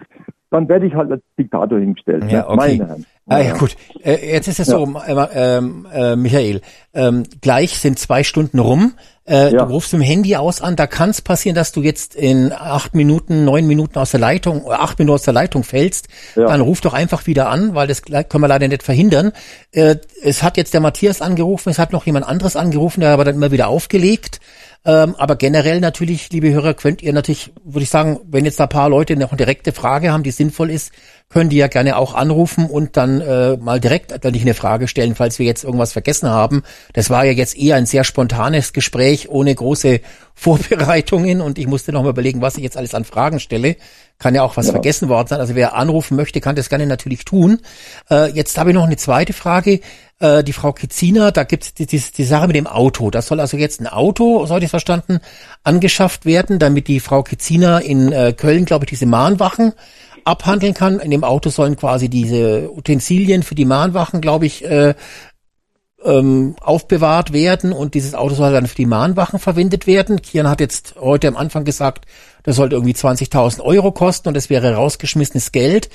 dann werde ich halt als Diktator hingestellt. Ja, ne? okay. Meine Herren. Ah, ja, gut. Äh, jetzt ist es Ja. so, äh, äh, Michael, ähm, gleich sind zwei Stunden rum. Äh, Ja. Du rufst mit dem Handy aus an, da kann es passieren, dass du jetzt in acht Minuten, neun Minuten aus der Leitung, oder acht Minuten aus der Leitung fällst. Ja. Dann ruf doch einfach wieder an, weil das können wir leider nicht verhindern. Äh, es hat jetzt der Matthias angerufen, es hat noch jemand anderes angerufen, der hat aber dann immer wieder aufgelegt. Ähm, aber generell natürlich, liebe Hörer, könnt ihr natürlich, würde ich sagen, wenn jetzt da ein paar Leute noch eine direkte Frage haben, die sinnvoll ist, können die ja gerne auch anrufen und dann äh, mal direkt nicht eine Frage stellen, falls wir jetzt irgendwas vergessen haben. Das war ja jetzt eher ein sehr spontanes Gespräch ohne große Vorbereitungen und ich musste noch mal überlegen, was ich jetzt alles an Fragen stelle. Kann ja auch was Ja. vergessen worden sein. Also wer anrufen möchte, kann das gerne natürlich tun. Äh, jetzt habe ich noch eine zweite Frage. Äh, die Frau Kizina, da gibt es die, die, die Sache mit dem Auto. Das soll also jetzt ein Auto, so hatte ich verstanden, angeschafft werden, damit die Frau Kizina in äh, Köln, glaube ich, diese Mahnwachen abhandeln kann. In dem Auto sollen quasi diese Utensilien für die Mahnwachen, glaube ich, äh, ähm, aufbewahrt werden und dieses Auto soll dann für die Mahnwachen verwendet werden. Kian hat jetzt heute am Anfang gesagt, das sollte irgendwie 20.000 Euro kosten und das wäre rausgeschmissenes Geld.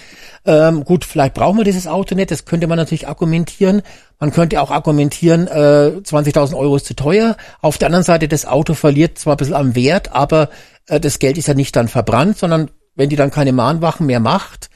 Ähm, gut, vielleicht brauchen wir dieses Auto nicht, das könnte man natürlich argumentieren. Man könnte auch argumentieren, äh, 20.000 Euro ist zu teuer. Auf der anderen Seite, das Auto verliert zwar ein bisschen am Wert, aber äh, das Geld ist ja nicht dann verbrannt, sondern wenn die dann keine Mahnwachen mehr macht,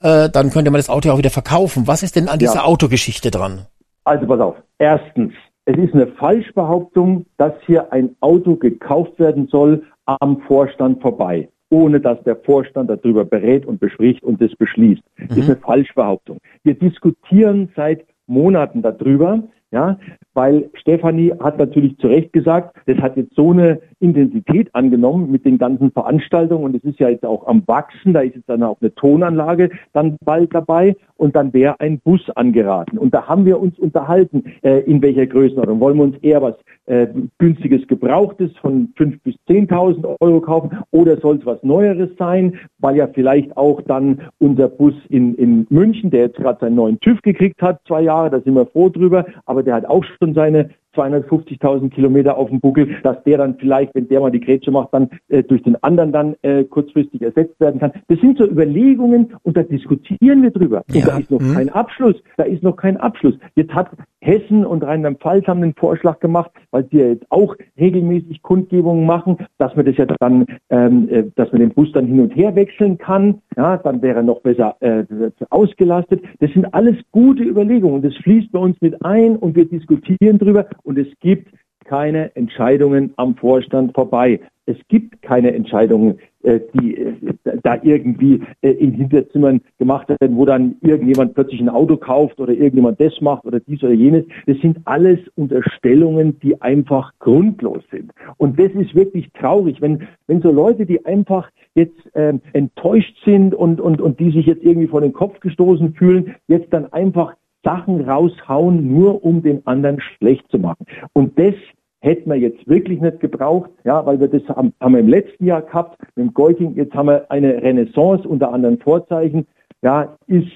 äh, dann könnte man das Auto ja auch wieder verkaufen. Was ist denn an dieser Ja. Autogeschichte dran? Also pass auf. Erstens, es ist eine Falschbehauptung, dass hier ein Auto gekauft werden soll am Vorstand vorbei, ohne dass der Vorstand darüber berät und bespricht und das beschließt. Das ist eine Falschbehauptung. Wir diskutieren seit Monaten darüber, ja, weil Stefanie hat natürlich zu Recht gesagt, das hat jetzt so eine Intensität angenommen mit den ganzen Veranstaltungen und es ist ja jetzt auch am Wachsen, da ist jetzt dann auch eine Tonanlage dann bald dabei und dann wäre ein Bus angeraten. Und da haben wir uns unterhalten, äh, in welcher Größenordnung. Wollen wir uns eher was äh, günstiges Gebrauchtes von 5.000 bis 10.000 Euro kaufen oder soll es was Neueres sein, weil ja vielleicht auch dann unser Bus in, in München, der jetzt gerade seinen neuen TÜV gekriegt hat, zwei Jahre, da sind wir froh drüber, aber der hat auch schon seine 250.000 Kilometer auf dem Buckel, dass der dann vielleicht, wenn der mal die Grätsche macht, dann äh, durch den anderen dann äh, kurzfristig ersetzt werden kann. Das sind so Überlegungen und da diskutieren wir drüber. Und da ist noch Mhm. kein Abschluss. Da ist noch kein Abschluss. Jetzt hat Hessen und Rheinland-Pfalz haben den Vorschlag gemacht, weil sie ja jetzt auch regelmäßig Kundgebungen machen, dass man das ja dann, ähm, äh, dass man den Bus dann hin und her wechseln kann. Ja, dann wäre er noch besser äh, ausgelastet. Das sind alles gute Überlegungen. Das fließt bei uns mit ein und wir diskutieren drüber und es gibt keine Entscheidungen am Vorstand vorbei. Es gibt keine Entscheidungen, äh, die äh, da irgendwie äh, in Hinterzimmern gemacht werden, wo dann irgendjemand plötzlich ein Auto kauft oder irgendjemand das macht oder dies oder jenes. Das sind alles Unterstellungen, die einfach grundlos sind. Und das ist wirklich traurig, wenn, wenn so Leute, die einfach jetzt ähm, enttäuscht sind und, und, und die sich jetzt irgendwie vor den Kopf gestoßen fühlen, jetzt dann einfach Sachen raushauen, nur um den anderen schlecht zu machen. Und das hätten wir jetzt wirklich nicht gebraucht, ja, weil wir das haben, haben wir im letzten Jahr gehabt mit dem Goiking, jetzt haben wir eine Renaissance unter anderen Vorzeichen, ja, ist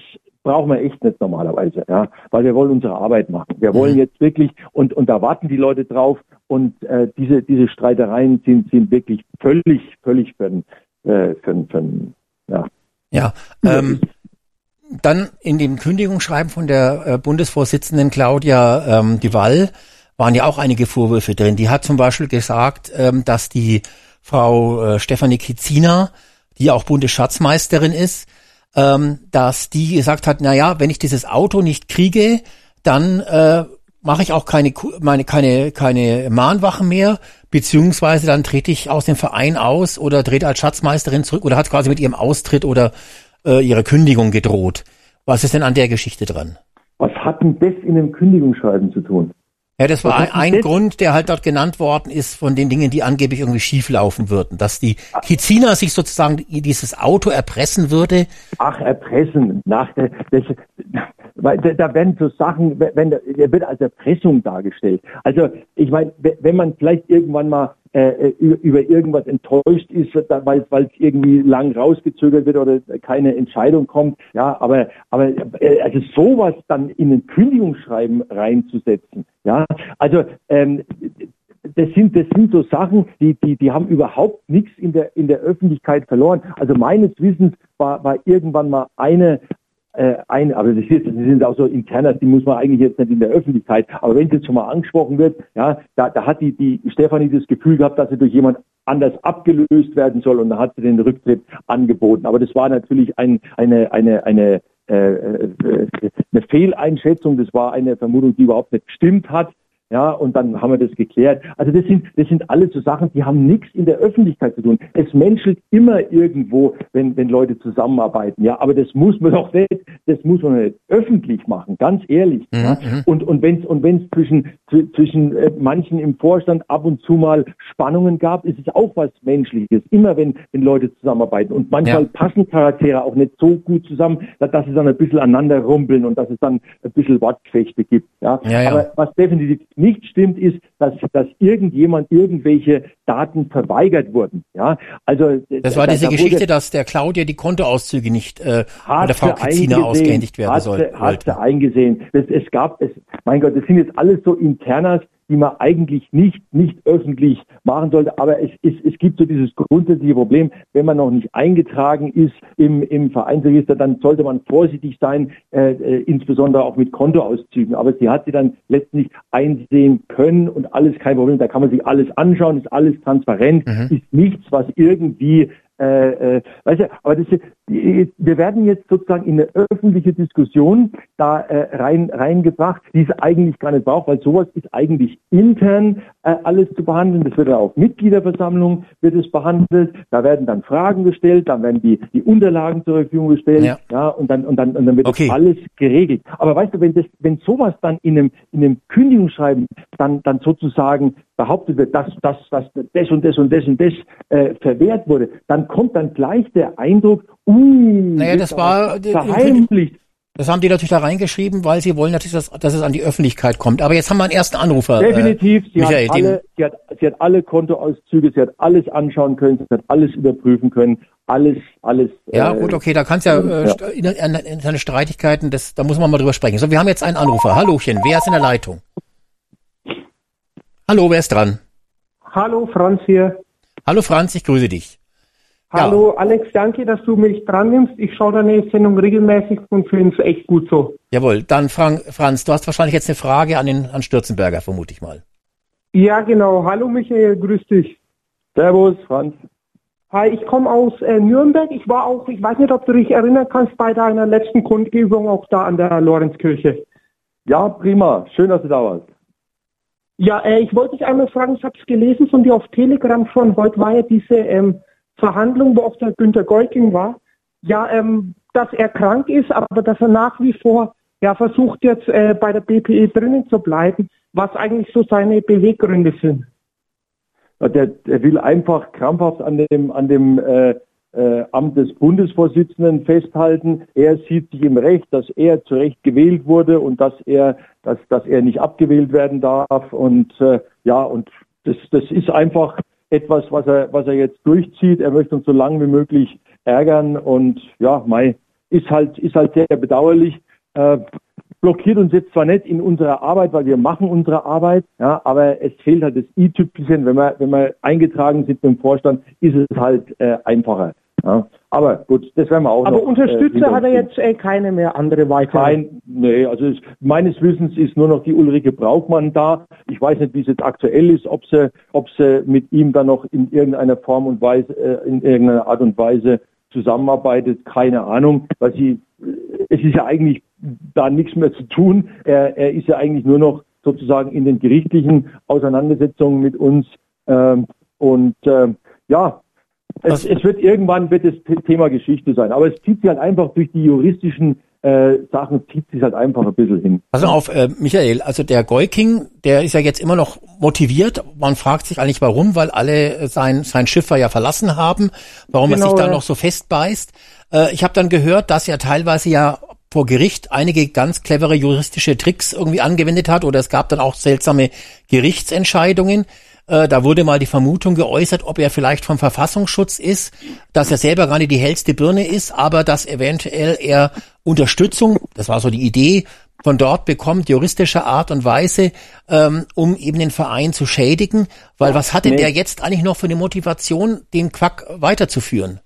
brauchen wir echt nicht normalerweise, ja, weil wir wollen unsere Arbeit machen. Wir wollen jetzt wirklich und und da warten die Leute drauf. Und äh, diese diese Streitereien sind sind wirklich völlig völlig für den, äh, für, den- für den, ja. Ja, ähm, dann in dem Kündigungsschreiben von der äh, Bundesvorsitzenden Claudia ähm, Duval waren ja auch einige Vorwürfe drin. Die hat zum Beispiel gesagt, ähm, dass die Frau äh, Stefanie Kizina, die auch Bundesschatzmeisterin ist, ähm, dass die gesagt hat, na ja, wenn ich dieses Auto nicht kriege, dann äh, mache ich auch keine meine keine keine Mahnwachen mehr, beziehungsweise dann trete ich aus dem Verein aus oder trete als Schatzmeisterin zurück oder hat quasi mit ihrem Austritt oder äh, ihrer Kündigung gedroht. Was ist denn an der Geschichte dran? Was hat denn das in einem Kündigungsschreiben zu tun? Ja, das war ein, ein Grund, der halt dort genannt worden ist von den Dingen, die angeblich irgendwie schief laufen würden. Dass die Kizina sich sozusagen dieses Auto erpressen würde. Ach, erpressen. Nach der, das, weil da, da werden so Sachen, wenn der der wird als Erpressung dargestellt. Also ich meine, we- wenn man vielleicht irgendwann mal äh, über, irgendwas enttäuscht ist, weil es irgendwie lang rausgezögert wird oder keine Entscheidung kommt, ja, aber aber äh, also sowas dann in ein Kündigungsschreiben reinzusetzen, ja, also ähm, das sind, das sind so Sachen, die, die, die haben überhaupt nichts in der, in der Öffentlichkeit verloren. Also meines Wissens war, war irgendwann mal eine, äh, eine, aber das, ist, das sind auch so interner, die muss man eigentlich jetzt nicht in der Öffentlichkeit, aber wenn jetzt schon mal angesprochen wird, ja, da, da hat die, die Stefanie das Gefühl gehabt, dass sie durch jemand anders abgelöst werden soll und da hat sie den Rücktritt angeboten. Aber das war natürlich ein, eine, eine, eine, äh, äh, eine Fehleinschätzung, das war eine Vermutung, die überhaupt nicht gestimmt hat. Ja, und dann haben wir das geklärt. Also das sind, das sind alles so Sachen, die haben nichts in der Öffentlichkeit zu tun. Es menschelt immer irgendwo, wenn, wenn Leute zusammenarbeiten. Ja, aber das muss man doch nicht, das muss man nicht öffentlich machen, ganz ehrlich. Ja. Und, und wenn es und wenn's zwischen, zw- zwischen äh, manchen im Vorstand ab und zu mal Spannungen gab, ist es auch was Menschliches. Immer wenn, wenn Leute zusammenarbeiten. Und manchmal Ja. passen Charaktere auch nicht so gut zusammen, dass, dass sie dann ein bisschen aneinander rumpeln und dass es dann ein bisschen Wortgefechte gibt. Ja, ja. Aber was definitiv nicht stimmt, ist, dass, dass irgendjemand irgendwelche Daten verweigert wurden. Ja, also Das war diese da Geschichte, dass der Claudia die Kontoauszüge nicht äh, bei der Frau Kizina ausgehändigt werden hat soll. hat sie eingesehen. Das, es gab, es, mein Gott, das sind jetzt alles so Internas, die man eigentlich nicht, nicht öffentlich machen sollte. Aber es, es, es gibt so dieses grundsätzliche Problem, wenn man noch nicht eingetragen ist im, im Vereinsregister, dann sollte man vorsichtig sein, äh, äh, insbesondere auch mit Kontoauszügen. Aber sie hat sie dann letztlich einsehen können und alles kein Problem. Da kann man sich alles anschauen, ist alles transparent, ist nichts, was irgendwie äh, äh, weißt du, aber das, wir werden jetzt sozusagen in eine öffentliche Diskussion da äh, rein reingebracht, die es eigentlich gar nicht braucht, weil sowas ist eigentlich intern äh, alles zu behandeln. Das wird dann auf Mitgliederversammlung wird es behandelt. Da werden dann Fragen gestellt, dann werden die die Unterlagen zur Verfügung gestellt, ja, ja und dann und dann und dann wird Okay. das alles geregelt. Aber weißt du, wenn das wenn sowas dann in einem in einem Kündigungsschreiben dann dann sozusagen behauptet wird, dass das was das und das und das und das äh, verwehrt wurde, dann kommt dann gleich der Eindruck, uh, Naja, das da war was verheimlicht. Das haben die natürlich da reingeschrieben, weil sie wollen natürlich, dass, dass es an die Öffentlichkeit kommt. Aber jetzt haben wir einen ersten Anrufer. Definitiv, äh, sie, Michael, hat alle, sie, hat, sie hat alle Kontoauszüge, sie hat alles anschauen können, sie hat alles überprüfen können, alles, alles. Ja, äh, gut, okay, da ja, äh, ja. st- in, in, in seine Streitigkeiten, das, da muss man mal drüber sprechen. So, wir haben jetzt einen Anrufer. Hallochen, wer ist in der Leitung? Hallo, wer ist dran? Hallo Franz hier. Hallo Franz, ich grüße dich. Hallo Alex, danke, dass du mich dran nimmst. Ich schaue deine Sendung regelmäßig und finde es echt gut so. Jawohl, dann Frank, Franz, du hast wahrscheinlich jetzt eine Frage an den an Stürzenberger, vermute ich mal. Ja, genau. Hallo Michael, grüß dich. Servus, Franz. Hi, ich komme aus äh, Nürnberg. Ich war auch, ich weiß nicht, ob du dich erinnern kannst, bei deiner letzten Kundgebung auch da an der Lorenzkirche. Ja, prima. Schön, dass du da warst. Ja, äh, ich wollte dich einmal fragen, ich habe es gelesen von dir auf Telegram schon. Heute war ja diese ähm, Verhandlung, wo auch der Günter Geuking war. Ja, ähm, dass er krank ist, aber dass er nach wie vor ja versucht jetzt äh, bei der BPE drinnen zu bleiben, was eigentlich so seine Beweggründe sind. Ja, Der, der will einfach krampfhaft an dem, an dem äh, äh, Amt des Bundesvorsitzenden festhalten. Er sieht sich im Recht, dass er zu Recht gewählt wurde und dass er, dass, dass er nicht abgewählt werden darf. Und äh, ja, und das, das ist einfach etwas, was er, was er jetzt durchzieht. Er möchte uns so lange wie möglich ärgern und ja, Mai ist halt, ist halt sehr bedauerlich. Äh, blockiert uns jetzt zwar nicht in unserer Arbeit, weil wir machen unsere Arbeit, ja, aber es fehlt halt das i-Tüpfelchen. Wenn wir, wenn wir eingetragen sind im Vorstand, ist es halt äh, einfacher. Ja. Aber gut, das werden wir auch Aber noch. Unterstützer äh, hat er jetzt äh, keine mehr andere weiter. Kein, nee, also es, meines Wissens ist nur noch die Ulrike Braukmann da. Ich weiß nicht, wie es jetzt aktuell ist, ob sie, ob sie mit ihm dann noch in irgendeiner Form und Weise, äh, in irgendeiner Art und Weise zusammenarbeitet. Keine Ahnung, weil sie, es ist ja eigentlich da nichts mehr zu tun. Er, er ist ja eigentlich nur noch sozusagen in den gerichtlichen Auseinandersetzungen mit uns. Ähm, und ähm, ja, es, es wird irgendwann wird das The- Thema Geschichte sein. Aber es zieht sich halt einfach durch die juristischen äh, Sachen, zieht sich halt einfach ein bisschen hin. Pass auf, äh, Michael, also der Geuking, der ist ja jetzt immer noch motiviert. Man fragt sich eigentlich warum, weil alle äh, sein, sein Schiffer ja verlassen haben, warum er Genau, sich da ja. noch so festbeißt. Äh, ich habe dann gehört, dass er teilweise ja vor Gericht einige ganz clevere juristische Tricks irgendwie angewendet hat oder es gab dann auch seltsame Gerichtsentscheidungen. Äh, da wurde mal die Vermutung geäußert, ob er vielleicht vom Verfassungsschutz ist, dass er selber gar nicht die hellste Birne ist, aber dass eventuell er Unterstützung, das war so die Idee, von dort bekommt, juristischer Art und Weise, ähm, um eben den Verein zu schädigen. Weil was hat denn Nee. der jetzt eigentlich noch für eine Motivation, den Quack weiterzuführen?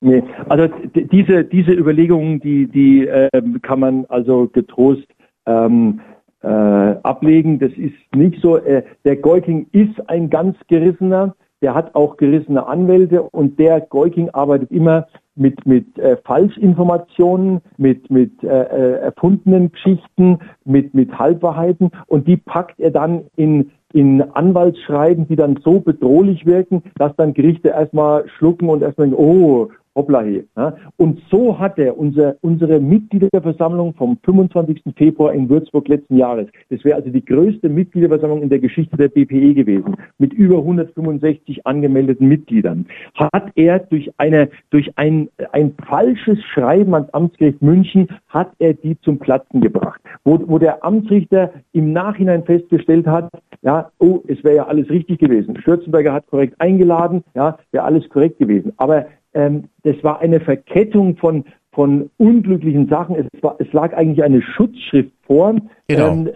Nee, also diese, diese Überlegungen, die, die ähm, kann man also getrost ähm, äh, ablegen. Das ist nicht so. Äh, der Geuking ist ein ganz gerissener, der hat auch gerissene Anwälte und der Geuking arbeitet immer mit, mit äh, Falschinformationen, mit, mit äh, äh, erfundenen Geschichten, mit, mit Halbwahrheiten und die packt er dann in, in Anwaltsschreiben, die dann so bedrohlich wirken, dass dann Gerichte erstmal schlucken und erstmal oh, hoppla he. Ja. Und so hat er unser, unsere Mitgliederversammlung vom 25. Februar in Würzburg letzten Jahres, das wäre also die größte Mitgliederversammlung in der Geschichte der BPE gewesen, mit über 165 angemeldeten Mitgliedern, hat er durch eine, durch ein, ein falsches Schreiben ans Amtsgericht München, hat er die zum Platzen gebracht, wo, wo der Amtsrichter im Nachhinein festgestellt hat, ja, oh, es wäre ja alles richtig gewesen. Stürzenberger hat korrekt eingeladen, ja, wäre alles korrekt gewesen. Aber ähm, das war eine Verkettung von, von unglücklichen Sachen. Es, war, es lag eigentlich eine Schutzschrift vor. Genau. Ähm,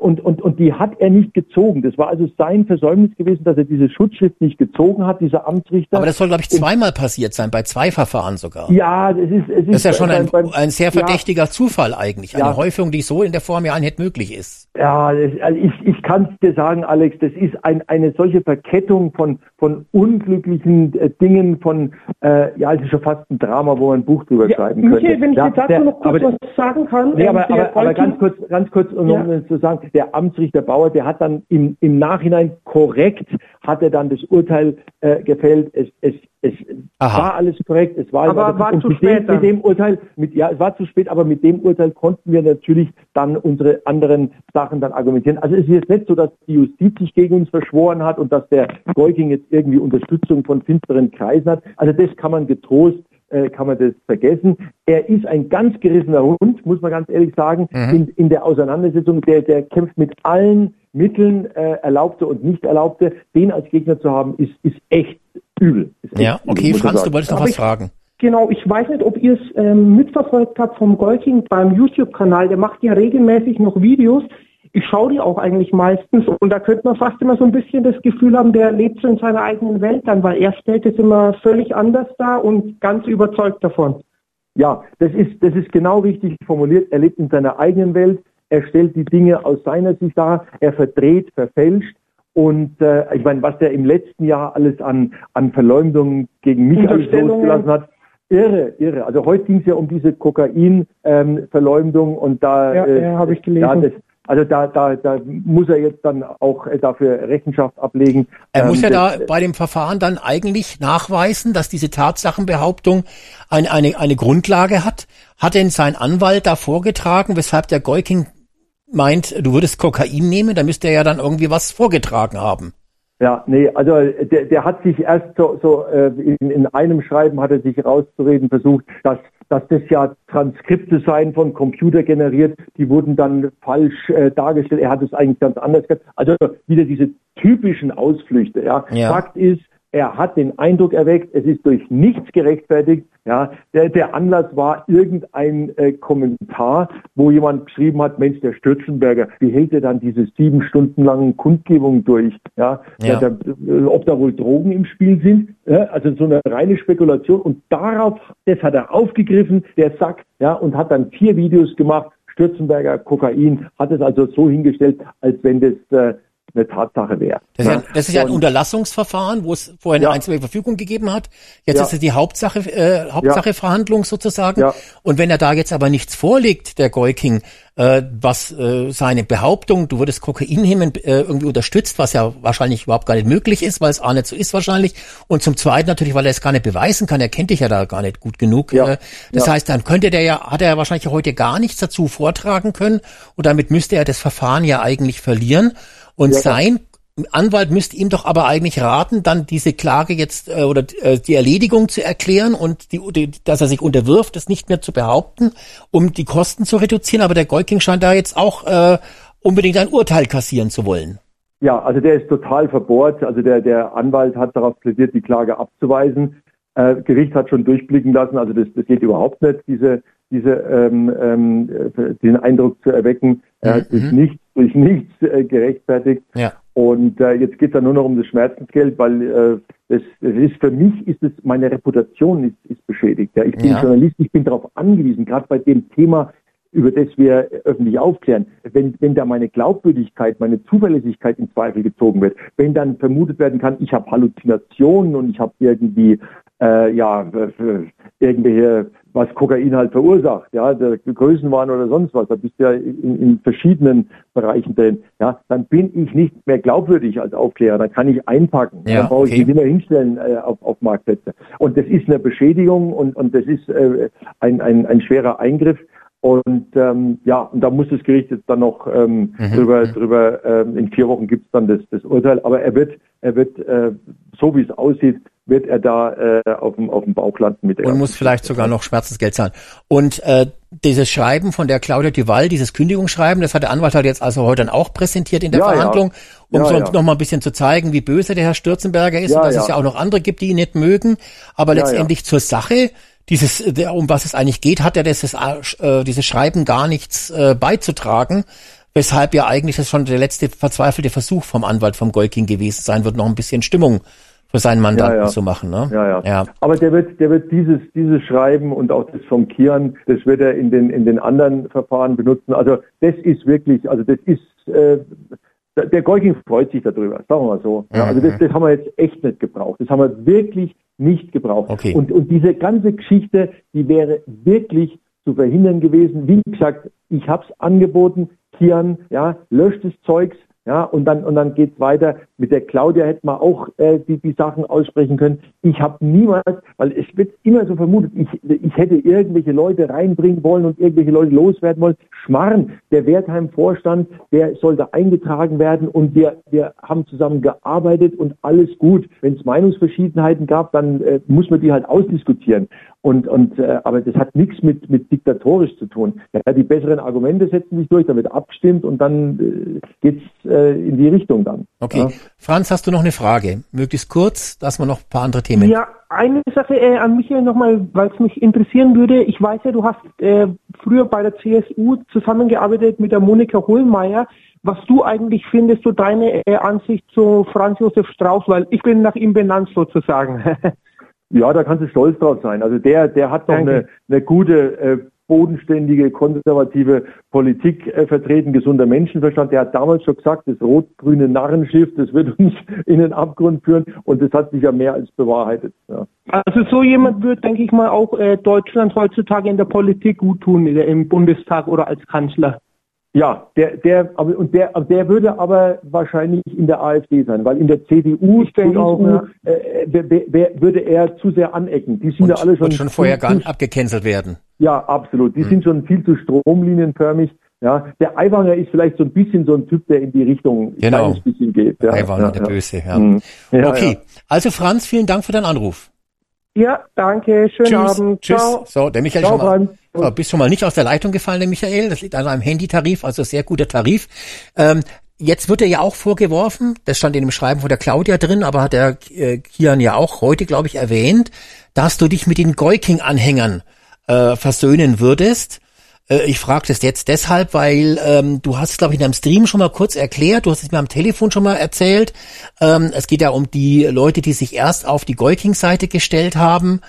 und, und, und die hat er nicht gezogen. Das war also sein Versäumnis gewesen, dass er diese Schutzschrift nicht gezogen hat, dieser Amtsrichter. Aber das soll, glaube ich, zweimal passiert sein, bei zwei Verfahren sogar. ja, das ist, es ist, Das ist ja schon ein, beim- beim- ein sehr ja, verdächtiger Zufall eigentlich. Eine Ja. Häufung, die so in der Form ja nicht möglich ist. Ja, das, also ich, ich kann es dir sagen, Alex, das ist ein, eine solche Verkettung von, von unglücklichen äh, Dingen, von, äh, ja, es ist schon fast ein Drama, wo man ein Buch drüber schreiben könnte. Michael, wenn ich ja, jetzt dazu der- noch kurz aber- was sagen kann. Nee, ähm, aber, der aber, aber ganz kurz, ganz kurz, um Ja. zu sagen, der Amtsrichter Bauer, der hat dann im, im Nachhinein korrekt, hat er dann das Urteil äh, gefällt. Es, es, es Aha. war alles korrekt, es war, Aber alles- war und zu mit spät dem, mit dem Urteil, mit, ja, es war zu spät, aber mit dem Urteil konnten wir natürlich dann unsere anderen Sachen dann argumentieren. Also es ist jetzt nicht so, dass die Justiz sich gegen uns verschworen hat und dass der Golking jetzt irgendwie Unterstützung von finsteren Kreisen hat. Also das kann man getrost äh, kann man das vergessen. Er ist ein ganz gerissener Hund, muss man ganz ehrlich sagen, Mhm. in, in der Auseinandersetzung. Der, der kämpft mit allen Mitteln, äh, erlaubte und nicht erlaubte. Den als Gegner zu haben, ist, ist echt übel. Ist echt Ja, übel, okay, ich Franz, du wolltest noch was ich- fragen. Genau, ich weiß nicht, ob ihr es ähm, mitverfolgt habt vom Golking beim YouTube-Kanal. Der macht ja regelmäßig noch Videos. Ich schaue die auch eigentlich meistens und da könnte man fast immer so ein bisschen das Gefühl haben, der lebt so in seiner eigenen Welt dann, weil er stellt es immer völlig anders dar und ganz überzeugt davon. Ja, das ist, das ist genau richtig formuliert. Er lebt in seiner eigenen Welt. Er stellt die Dinge aus seiner Sicht dar. Er verdreht, verfälscht. Und äh, ich meine, was der im letzten Jahr alles an, an Verleumdungen gegen mich alles losgelassen hat, irre, irre. Also heute ging es ja um diese Kokain-Verleumdung und da, Ja, ja, habe ich gelesen. Ja, das, also da, da, da muss er jetzt dann auch äh, dafür Rechenschaft ablegen. Er muss Ähm, ja da bei dem Verfahren dann eigentlich nachweisen, dass diese Tatsachenbehauptung eine, eine, eine Grundlage hat. Hat denn sein Anwalt da vorgetragen, weshalb der Golking meint, du würdest Kokain nehmen, da müsste er ja dann irgendwie was vorgetragen haben. Ja, nee, also der, der hat sich erst so, so äh, in, in einem Schreiben hat er sich rauszureden versucht, dass, dass das ja Transkripte seien von Computer generiert, die wurden dann falsch äh, dargestellt. Er hat es eigentlich ganz anders gehabt. Also wieder diese typischen Ausflüchte. Ja. Ja. Fakt ist, er hat den Eindruck erweckt, es ist durch nichts gerechtfertigt. Ja, der, der Anlass war irgendein äh, Kommentar, wo jemand geschrieben hat, Mensch, der Stürzenberger, wie hält er dann diese sieben Stunden langen Kundgebungen durch? Ja, Ja. Der, äh, ob da wohl Drogen im Spiel sind? Ja, also so eine reine Spekulation. Und darauf, das hat er aufgegriffen, der Sack, ja, und hat dann vier Videos gemacht. Stürzenberger, Kokain, hat es also so hingestellt, als wenn das äh, eine Tatsache wäre. Das ist ja, das ist ja ein Unterlassungsverfahren, wo es vorher eine Ja. einzige Verfügung gegeben hat. Jetzt Ja. ist es die Hauptsache, äh, Hauptsache Verhandlung sozusagen. Ja. Und wenn er da jetzt aber nichts vorlegt, der Goiking, äh, was äh, seine Behauptung, du würdest Kokain nehmen, äh, irgendwie unterstützt, was ja wahrscheinlich überhaupt gar nicht möglich ist, weil es A nicht so ist wahrscheinlich. Und zum Zweiten natürlich, weil er es gar nicht beweisen kann, er kennt dich ja da gar nicht gut genug. Ja. Äh, das Ja. heißt, dann könnte der ja, hat er ja wahrscheinlich heute gar nichts dazu vortragen können und damit müsste er das Verfahren ja eigentlich verlieren. Und Ja. sein Anwalt müsste ihm doch aber eigentlich raten, dann diese Klage jetzt äh, oder äh, die Erledigung zu erklären und die, die, dass er sich unterwirft, das nicht mehr zu behaupten, um die Kosten zu reduzieren. Aber der Golking scheint da jetzt auch äh, unbedingt ein Urteil kassieren zu wollen. Ja, also der ist total verbohrt. Also der, der Anwalt hat darauf plädiert, die Klage abzuweisen. Äh, Gericht hat schon durchblicken lassen, also das, das geht überhaupt nicht, diese, diese, ähm, ähm, äh, den Eindruck zu erwecken. Er hat durch nichts, durch nichts äh, gerechtfertigt. Ja. Und äh, jetzt geht es ja nur noch um das Schmerzensgeld, weil äh, das, das ist für mich ist es meine Reputation ist, ist beschädigt. Ja, ich bin Ja. Journalist, ich bin darauf angewiesen, gerade bei dem Thema, über das wir öffentlich aufklären. Wenn, wenn da meine Glaubwürdigkeit, meine Zuverlässigkeit in Zweifel gezogen wird, wenn dann vermutet werden kann, ich habe Halluzinationen und ich habe irgendwie äh, ja irgendwelche was Kokain halt verursacht, ja, der Größenwahn oder sonst was, da bist du ja in, in verschiedenen Bereichen drin, ja, dann bin ich nicht mehr glaubwürdig als Aufklärer, dann kann ich einpacken, Ja, dann brauche ich okay. mich nicht mehr hinstellen äh, auf, auf Marktplätze. Und das ist eine Beschädigung und, und das ist äh, ein, ein, ein schwerer Eingriff. Und ähm, ja, und da muss das Gericht jetzt dann noch ähm, Mhm. drüber, drüber ähm, in vier Wochen gibt's dann das, das Urteil. Aber er wird, er wird, äh, so wie es aussieht, wird er da äh, auf, dem, auf dem Bauch landen mit der Und muss vielleicht sogar noch Schmerzensgeld zahlen. Und äh, dieses Schreiben von der Claudia Duval, dieses Kündigungsschreiben, das hat der Anwalt halt jetzt also heute dann auch präsentiert in der Ja. Verhandlung, um Ja, so ja. noch mal ein bisschen zu zeigen, wie böse der Herr Stürzenberger ist Ja, und dass es ja auch noch andere gibt, die ihn nicht mögen. Aber letztendlich zur Sache, dieses, um was es eigentlich geht, hat er dieses, äh, dieses Schreiben gar nichts äh, beizutragen, weshalb ja eigentlich das schon der letzte verzweifelte Versuch vom Anwalt vom Golking gewesen sein wird, noch ein bisschen Stimmung für seinen Mandanten Ja, ja. zu machen. Ne? Ja, ja. ja. Aber der wird, der wird dieses, dieses Schreiben und auch das vom Kian, das wird er in den, in den anderen Verfahren benutzen. Also das ist wirklich, also das ist, äh, der Golking freut sich darüber, sagen wir mal so. Ja, also das, das haben wir jetzt echt nicht gebraucht. Das haben wir wirklich nicht gebraucht. Okay. Und, und diese ganze Geschichte, die wäre wirklich zu verhindern gewesen. Wie gesagt, ich habe es angeboten, Kian, ja, löscht das Zeugs, ja, und dann und dann geht's weiter. Mit der Claudia hätte man auch äh, die, die Sachen aussprechen können. Ich habe niemals, weil es wird immer so vermutet, ich, ich hätte irgendwelche Leute reinbringen wollen und irgendwelche Leute loswerden wollen. Schmarrn, der Wertheim-Vorstand, der sollte eingetragen werden und wir, wir haben zusammen gearbeitet und alles gut. Wenn es Meinungsverschiedenheiten gab, dann äh, muss man die halt ausdiskutieren. Und, und äh, aber das hat nichts mit, mit diktatorisch zu tun. Ja, die besseren Argumente setzen sich durch, da wird abgestimmt und dann äh, geht's äh, in die Richtung dann. Okay. Ja. Franz, hast du noch eine Frage? Möglichst kurz, dass wir noch ein paar andere Themen. Ja, eine Sache äh, an Michael nochmal, weil es mich interessieren würde. Ich weiß ja, du hast äh, früher bei der CSU zusammengearbeitet mit der Monika Hohlmeier. Was du eigentlich findest, so deine äh, Ansicht zu Franz Josef Strauß, weil ich bin nach ihm benannt sozusagen. Ja, da kannst du stolz drauf sein. Also der, der hat doch Danke. eine, eine gute, äh, bodenständige, konservative Politik äh, vertreten, gesunder Menschenverstand. Der hat damals schon gesagt, das rot-grüne Narrenschiff, das wird uns in den Abgrund führen. Und das hat sich ja mehr als bewahrheitet. Ja. Also so jemand wird, denke ich mal, auch äh, Deutschland heutzutage in der Politik gut tun, im Bundestag oder als Kanzler. Ja, der, der, aber, und der, aber der würde aber wahrscheinlich in der AfD sein, weil in der CDU, denke CDU auch, ja. äh, wer- wer- würde er zu sehr anecken. Die sind ja alle schon, Und schon vorher gar zu- abgecancelt werden. Ja, absolut. Hm. Die sind schon viel zu stromlinienförmig. Ja, der Aiwanger ist vielleicht so ein bisschen so ein Typ, der in die Richtung ein Genau. kleines bisschen geht. Ja, Aiwanger, ja, der ja. Böse, ja. Ja, okay. ja. Also Franz, vielen Dank für deinen Anruf. Ja, danke, schönen Tschüss. Abend. Tschüss. Ciao. So, der Michael Ciao, schon mal, Franz. So, bist schon mal nicht aus der Leitung gefallen, der Michael. Das liegt an einem Handytarif, also sehr guter Tarif. Ähm, jetzt wird er ja auch vorgeworfen, das stand in dem Schreiben von der Claudia drin, aber hat der äh, Kian ja auch heute, glaube ich, erwähnt, dass du dich mit den Goiking-Anhängern äh, versöhnen würdest. Äh, Ich frage das jetzt deshalb, weil ähm, du hast es, glaube ich, in deinem Stream schon mal kurz erklärt, du hast es mir am Telefon schon mal erzählt. Ähm, es geht ja um die Leute, die sich erst auf die Goiking-Seite gestellt haben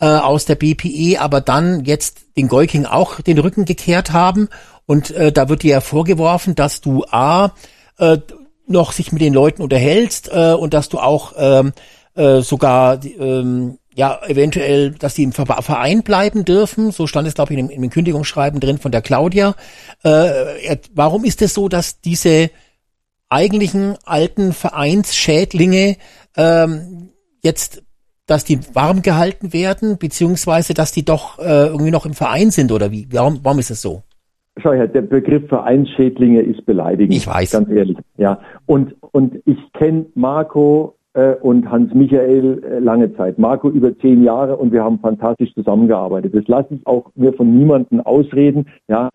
äh, aus der BPE, aber dann jetzt den Goiking auch den Rücken gekehrt haben. Und äh, da wird dir ja vorgeworfen, dass du A, äh, noch sich mit den Leuten unterhältst äh, und dass du auch ähm, äh, sogar ähm, ja eventuell, dass die im Ver- Verein bleiben dürfen. So stand es glaube ich in dem, Kündigungsschreiben drin von der Claudia. Äh, warum ist es so, dass diese eigentlichen alten Vereinsschädlinge ähm, jetzt, dass die warm gehalten werden, beziehungsweise dass die doch äh, irgendwie noch im Verein sind oder wie? Warum, warum ist es so? Schau her, der Begriff Vereinsschädlinge ist beleidigend. Ich weiß. Ganz ehrlich. Ja. Und, und ich kenne Marco äh, und Hans Michael äh, lange Zeit. Marco über zehn Jahre und wir haben fantastisch zusammengearbeitet. Das lasse ich auch mir von niemandem ausreden. Ja.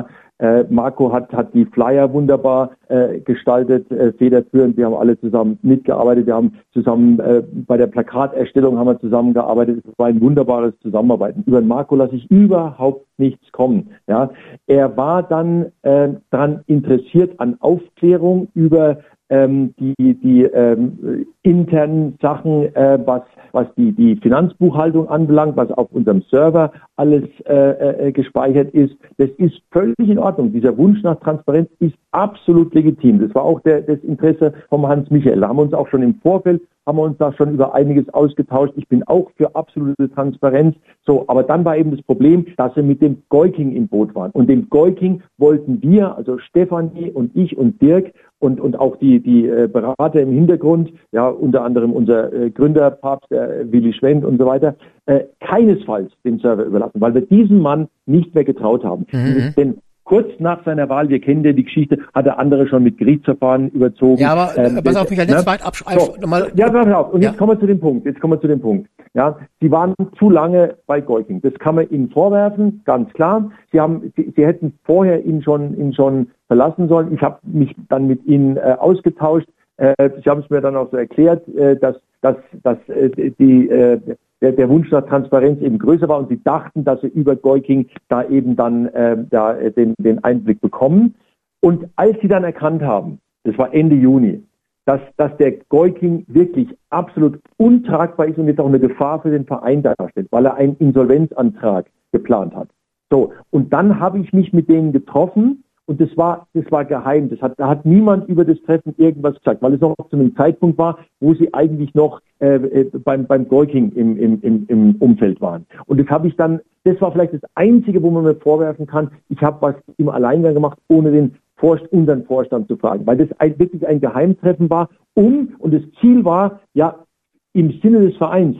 Äh, Marco hat, hat die Flyer wunderbar äh, gestaltet, äh, federführend. Wir haben alle zusammen mitgearbeitet. Wir haben zusammen äh, bei der Plakaterstellung haben wir zusammengearbeitet. Es war ein wunderbares Zusammenarbeiten. Über Marco lasse ich überhaupt nichts kommen. Ja, er war dann äh, daran interessiert an Aufklärung über ähm, die, die ähm, internen Sachen, äh, was, was die, die Finanzbuchhaltung anbelangt, was auf unserem Server alles äh, äh, gespeichert ist. Das ist völlig in Ordnung. Dieser Wunsch nach Transparenz ist absolut legitim. Das war auch der, das Interesse vom Hans Michael. Da haben wir uns auch schon im Vorfeld haben wir uns da schon über einiges ausgetauscht. Ich bin auch für absolute Transparenz. So, aber dann war eben das Problem, dass wir mit dem Goiking im Boot waren. Und dem Goiking wollten wir, also Stefanie und ich und Dirk und, und auch die, die äh, Berater im Hintergrund, ja, unter anderem unser äh, Gründerpapst, der Willi Schwendt und so weiter, äh, keinesfalls den Server überlassen, weil wir diesem Mann nicht mehr getraut haben. Mhm. Denn kurz nach seiner Wahl, wir kennen ja die Geschichte, hat er andere schon mit Gerichtsverfahren überzogen. Ja, aber äh, Ähm, pass auf, Michael, ne? jetzt weit absch einfach So, nochmal. ja, pass auf. Und Ja. jetzt kommen wir zu dem Punkt. Jetzt kommen wir zu dem Punkt. Ja, Sie waren zu lange bei Goiking. Das kann man Ihnen vorwerfen, ganz klar. Sie haben, Sie, Sie hätten vorher ihn schon, ihn schon verlassen sollen. Ich habe mich dann mit Ihnen äh, ausgetauscht. Äh, Sie haben es mir dann auch so erklärt, äh, dass, dass, dass äh, die, äh, der, der Wunsch nach Transparenz eben größer war und sie dachten, dass sie über Goiking da eben dann äh, da äh, den, den Einblick bekommen. Und als sie dann erkannt haben, das war Ende Juni, dass, dass der Goiking wirklich absolut untragbar ist und jetzt auch eine Gefahr für den Verein darstellt, weil er einen Insolvenzantrag geplant hat. So, und dann habe ich mich mit denen getroffen und das war, das war geheim. Das hat, da hat niemand über das Treffen irgendwas gesagt, weil es noch zu einem Zeitpunkt war, wo sie eigentlich noch äh, äh, beim, beim Goiking im, im, im, im Umfeld waren. Und das habe ich dann, das war vielleicht das Einzige, wo man mir vorwerfen kann, ich habe was im Alleingang gemacht, ohne den Vorst unseren Vorstand zu fragen, weil das ein, wirklich ein Geheimtreffen war, um, und das Ziel war, ja, im Sinne des Vereins,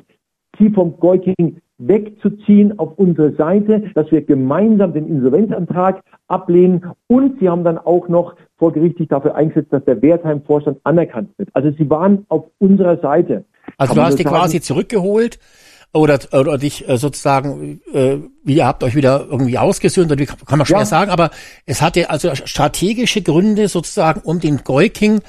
sie vom Goiking wegzuziehen auf unsere Seite, dass wir gemeinsam den Insolvenzantrag ablehnen und sie haben dann auch noch vorgerichtlich dafür eingesetzt, dass der Wertheim-Vorstand anerkannt wird. Also sie waren auf unserer Seite. Also du hast die quasi zurückgeholt oder, oder dich äh, sozusagen, äh, wie ihr habt euch wieder irgendwie ausgesöhnt, oder wie kann man schwer ja. sagen, aber es hatte also strategische Gründe sozusagen, um den Goiking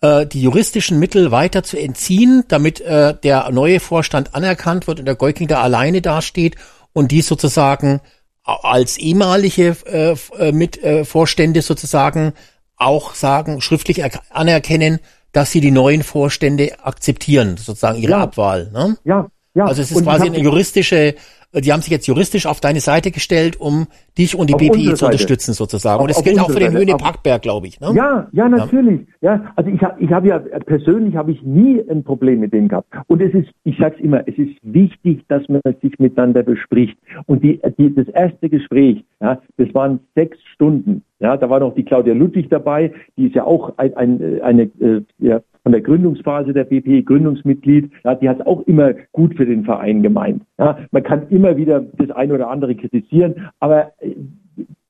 äh, die juristischen Mittel weiter zu entziehen, damit äh, der neue Vorstand anerkannt wird und der Goiking da alleine dasteht und die sozusagen als ehemalige äh, äh, mit äh, Vorstände sozusagen auch sagen, schriftlich anerkennen, dass sie die neuen Vorstände akzeptieren, sozusagen ihre ja. Abwahl. Ne? Ja, ja. Also es ist quasi eine juristische die haben sich jetzt juristisch auf deine Seite gestellt, um dich und die Auf BPI zu unterstützen sozusagen. Und Auf- das auf gilt auch für den. Höhne Packberg, glaube ich. Ne? Ja, ja, natürlich. Ja, also ich habe ich hab ja äh, persönlich habe ich nie ein Problem mit denen gehabt. Und es ist, ich sag's immer, es ist wichtig, dass man sich miteinander bespricht. Und die, die das erste Gespräch, ja, das waren sechs Stunden. Ja, da war noch die Claudia Ludwig dabei, die ist ja auch ein, ein, äh, eine äh, ja, von der Gründungsphase der BP, Gründungsmitglied, ja, die hat es auch immer gut für den Verein gemeint. Ja, man kann immer wieder das eine oder andere kritisieren, aber äh,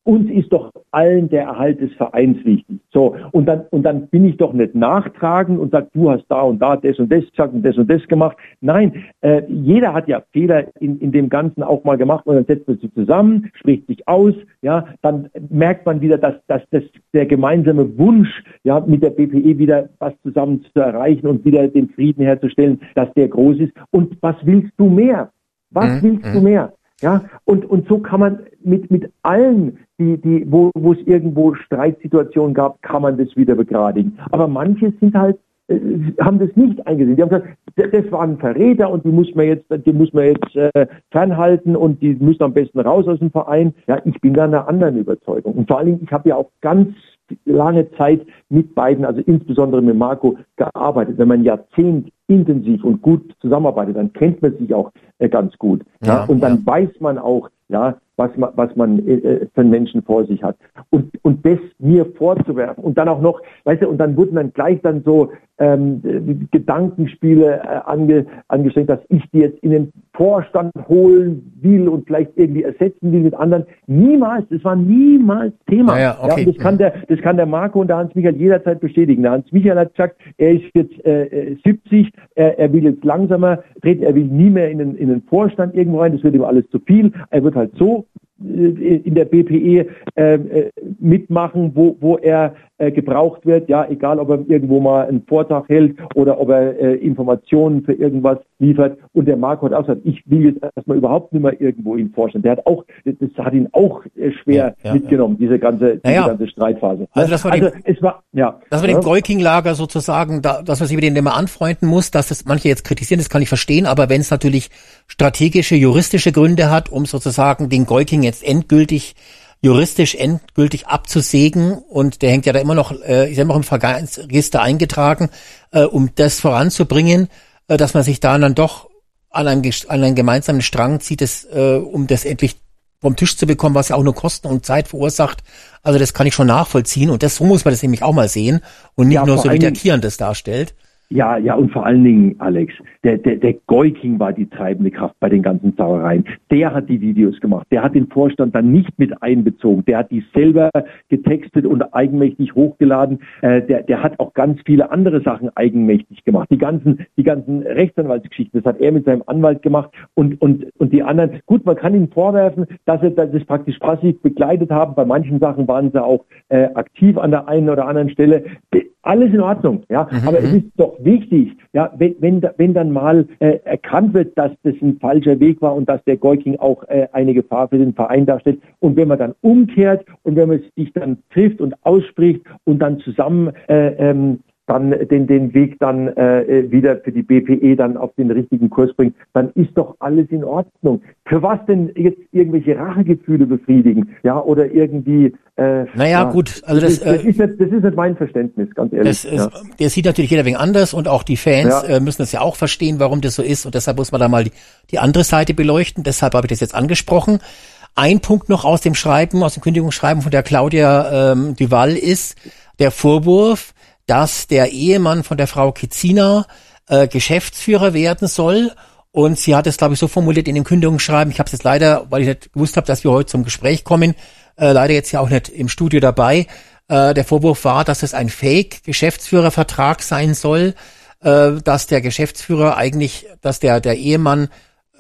uns ist doch allen der Erhalt des Vereins wichtig. So, und dann, und dann bin ich doch nicht nachtragend und sag, du hast da und da das und das gesagt und das und das gemacht. Nein, äh, jeder hat ja Fehler in, in dem Ganzen auch mal gemacht und dann setzt man sich zusammen, spricht sich aus, ja, dann merkt man wieder, dass, dass das, der gemeinsame Wunsch, ja, mit der BPE wieder was zusammen zu erreichen und wieder den Frieden herzustellen, dass der groß ist. Und was willst du mehr? Was Mhm, willst du mhm. mehr? Ja, und, und so kann man mit, mit allen, die, die, wo, wo es irgendwo Streitsituationen gab, kann man das wieder begradigen. Aber manche sind halt, äh, haben das nicht eingesehen. Die haben gesagt, das waren Verräter und die muss man jetzt, die muss man jetzt äh, fernhalten und die müssen am besten raus aus dem Verein. Ja, ich bin da einer anderen Überzeugung. Und vor allen Dingen, ich habe ja auch ganz lange Zeit mit beiden, also insbesondere mit Marco, gearbeitet. Wenn man Jahrzehnt intensiv und gut zusammenarbeitet, dann kennt man sich auch äh, ganz gut. Ja, Ja, und dann weiß man auch, ja, was man, was man äh, äh, für einen Menschen vor sich hat. Und, und das mir vorzuwerfen und dann auch noch, weißt du, und dann wurden dann gleich dann so ähm, äh, Gedankenspiele äh, ange, angestrengt, dass ich die jetzt in den Vorstand holen will und vielleicht irgendwie ersetzen will mit anderen. Niemals, das war niemals Thema. Ja, ja, okay. und das kann der, das kann der Marco und der Hans-Michael jederzeit bestätigen. Der Hans-Michael hat gesagt, er ist jetzt äh, äh, 70, er, er will jetzt langsamer treten, er will nie mehr in den, in den Vorstand irgendwo rein, das wird ihm alles zu viel. Er wird halt so äh, in der BPE äh, äh, mitmachen, wo, wo er äh, gebraucht wird, ja, egal ob er irgendwo mal einen Vortrag hält oder ob er äh, Informationen für irgendwas liefert. Und der Marco hat auch gesagt, ich will jetzt erstmal überhaupt nicht mehr irgendwo ihn vorstellen. Der hat auch, das hat ihn auch äh, schwer Ja, ja, mitgenommen, diese ganze, diese Naja. ganze Streitphase. Also das war also die- es war, ja. Dass man ja. dem Goiking-Lager sozusagen, da, dass man sich mit denen immer anfreunden muss, dass das manche jetzt kritisieren, das kann ich verstehen, aber wenn es natürlich strategische, juristische Gründe hat, um sozusagen den Goiking jetzt endgültig, juristisch endgültig abzusägen und der hängt ja da immer noch, äh, ist ja immer noch im Vergangenheitsregister eingetragen, äh, um das voranzubringen, äh, dass man sich da dann doch an einen, ges- an einen gemeinsamen Strang zieht, das, äh, um das endlich vom Tisch zu bekommen, was ja auch nur Kosten und Zeit verursacht. Also das kann ich schon nachvollziehen und das so muss man das nämlich auch mal sehen und nicht Ja, nur so wie der Kian das darstellt. Ja, ja, und vor allen Dingen, Alex, der, der, der Goiking war die treibende Kraft bei den ganzen Sauereien. Der hat die Videos gemacht. Der hat den Vorstand dann nicht mit einbezogen. Der hat die selber getextet und eigenmächtig hochgeladen. Äh, der, der hat auch ganz viele andere Sachen eigenmächtig gemacht. Die ganzen, die ganzen Rechtsanwaltsgeschichten, das hat er mit seinem Anwalt gemacht und, und, und die anderen. Gut, man kann ihm vorwerfen, dass er das praktisch passiv begleitet haben. Bei manchen Sachen waren sie auch äh, aktiv an der einen oder anderen Stelle. alles in Ordnung, ja. Mhm, Aber es mhm. ist doch wichtig, ja, wenn, wenn, wenn dann mal äh, erkannt wird, dass das ein falscher Weg war und dass der Goiking auch äh, eine Gefahr für den Verein darstellt. Und wenn man dann umkehrt und wenn man sich dann trifft und ausspricht und dann zusammen äh, ähm, dann den, den Weg dann äh, wieder für die BPE dann auf den richtigen Kurs bringt, dann ist doch alles in Ordnung. Für was denn jetzt irgendwelche Rachegefühle befriedigen, ja, oder irgendwie äh, Naja, gut, also das, ist, das, äh, ist nicht, das ist nicht mein Verständnis, ganz ehrlich. Das, ist, ja. das sieht natürlich jeder wegen anders und auch die Fans Ja. äh, müssen das ja auch verstehen, warum das so ist und deshalb muss man da mal die, die andere Seite beleuchten. Deshalb habe ich das jetzt angesprochen. Ein Punkt noch aus dem Schreiben, aus dem Kündigungsschreiben von der Claudia ähm, Duval ist der Vorwurf, dass der Ehemann von der Frau Kizina äh, Geschäftsführer werden soll. Und sie hat es, glaube ich, so formuliert in dem Kündigungsschreiben. Ich habe es jetzt leider, weil ich nicht gewusst habe, dass wir heute zum Gespräch kommen, äh, leider jetzt ja auch nicht im Studio dabei. Äh, der Vorwurf war, dass es ein Fake-Geschäftsführervertrag sein soll, äh, dass der Geschäftsführer eigentlich, dass der, der Ehemann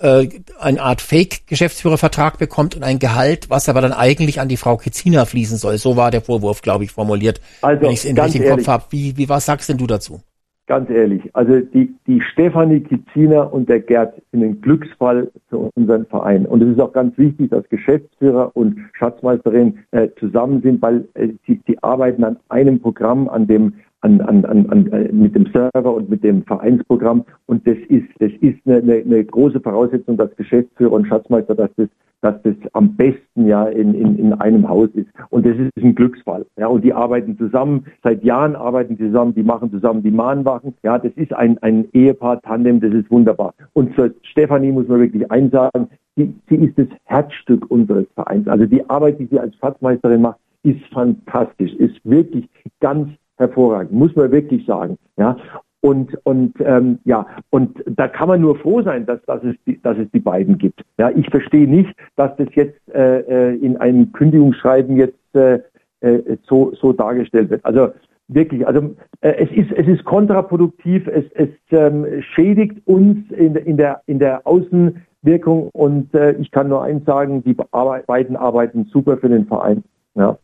äh, eine Art Fake-Geschäftsführervertrag bekommt und ein Gehalt, was aber dann eigentlich an die Frau Kizina fließen soll. So war der Vorwurf, glaube ich, formuliert. Also, wenn ich es in richtigen Kopf habe. Wie, wie, was sagst denn du dazu? Ganz ehrlich, also die, die Stefanie Kiziner und der Gerd sind ein Glücksfall für unseren Verein. Und es ist auch ganz wichtig, dass Geschäftsführer und Schatzmeisterin äh, zusammen sind, weil äh, sie, sie arbeiten an einem Programm, an dem an, an, an, an, äh, mit dem Server und mit dem Vereinsprogramm. Und das ist, das ist eine, eine, eine große Voraussetzung, dass Geschäftsführer und Schatzmeister, dass das, dass das am besten ja in, in, in einem Haus ist. Und das ist ein Glücksfall. Ja, und die arbeiten zusammen, seit Jahren arbeiten sie zusammen, die machen zusammen die Mahnwachen. Ja, das ist ein, ein Ehepaar, Tandem, das ist wunderbar. Und für Stefanie muss man wirklich eins sagen, sie, sie ist das Herzstück unseres Vereins. Also die Arbeit, die sie als Schatzmeisterin macht, ist fantastisch, ist wirklich ganz hervorragend, muss man wirklich sagen. Ja, und und ähm, ja, und da kann man nur froh sein, dass, dass, es, die, dass es die beiden gibt. Ja, ich verstehe nicht, dass das jetzt äh, äh, in einem Kündigungsschreiben jetzt äh, äh, so, so dargestellt wird. Also wirklich, also äh, es ist es ist kontraproduktiv, es, es ähm, schädigt uns in, in der in der Außenwirkung und äh, ich kann nur eins sagen, die Arbeit, beiden arbeiten super für den Verein. Ja.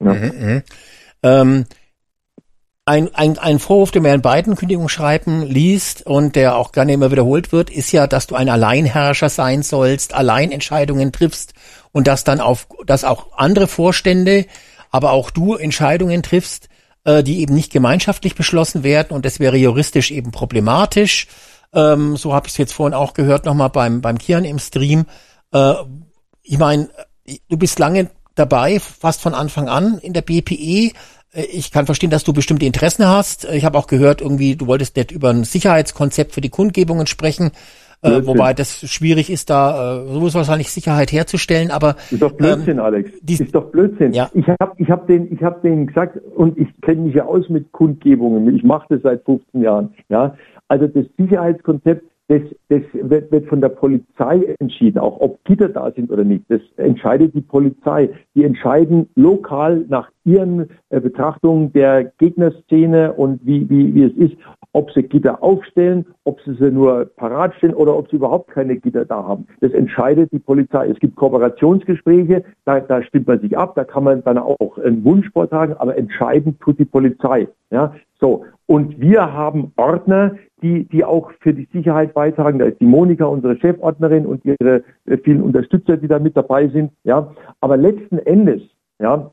ja. Mhm, mhm. Ähm, ein, ein, ein Vorwurf, den man in beiden Kündigungsschreiben liest und der auch gerne immer wiederholt wird, ist ja, dass du ein Alleinherrscher sein sollst, allein Entscheidungen triffst und dass dann auf, dass auch andere Vorstände, aber auch du Entscheidungen triffst, äh, die eben nicht gemeinschaftlich beschlossen werden und das wäre juristisch eben problematisch. Ähm, so habe ich es jetzt vorhin auch gehört nochmal beim beim Kian im Stream. Äh, ich meine, du bist lange dabei, fast von Anfang an in der BPE. Äh, Ich kann verstehen, dass du bestimmte Interessen hast. Äh, Ich habe auch gehört, irgendwie, du wolltest nicht über ein Sicherheitskonzept für die Kundgebungen sprechen, äh, wobei das schwierig ist, da äh, so wahrscheinlich Sicherheit herzustellen. Aber Ist doch Blödsinn, Alex. ist doch Blödsinn. Ähm, Ja. Ich habe ich hab den, ich hab denen gesagt, und ich kenne mich ja aus mit Kundgebungen. Ich mache das seit 15 Jahren. Ja, also das Sicherheitskonzept, das, das wird, wird von der Polizei entschieden, auch ob Gitter da sind oder nicht. Das entscheidet die Polizei. Die entscheiden lokal nach ihren äh, Betrachtungen der Gegnerszene und wie, wie, wie es ist, ob sie Gitter aufstellen, ob sie sie nur parat stellen oder ob sie überhaupt keine Gitter da haben. Das entscheidet die Polizei. Es gibt Kooperationsgespräche, da, da stimmt man sich ab, da kann man dann auch einen Wunsch vortragen, aber entscheidend tut die Polizei. Ja, so. Und wir haben Ordner, die, die auch für die Sicherheit beitragen. Da ist die Monika, unsere Chefordnerin und ihre äh, vielen Unterstützer, die da mit dabei sind. Ja, aber letzten Endes, ja,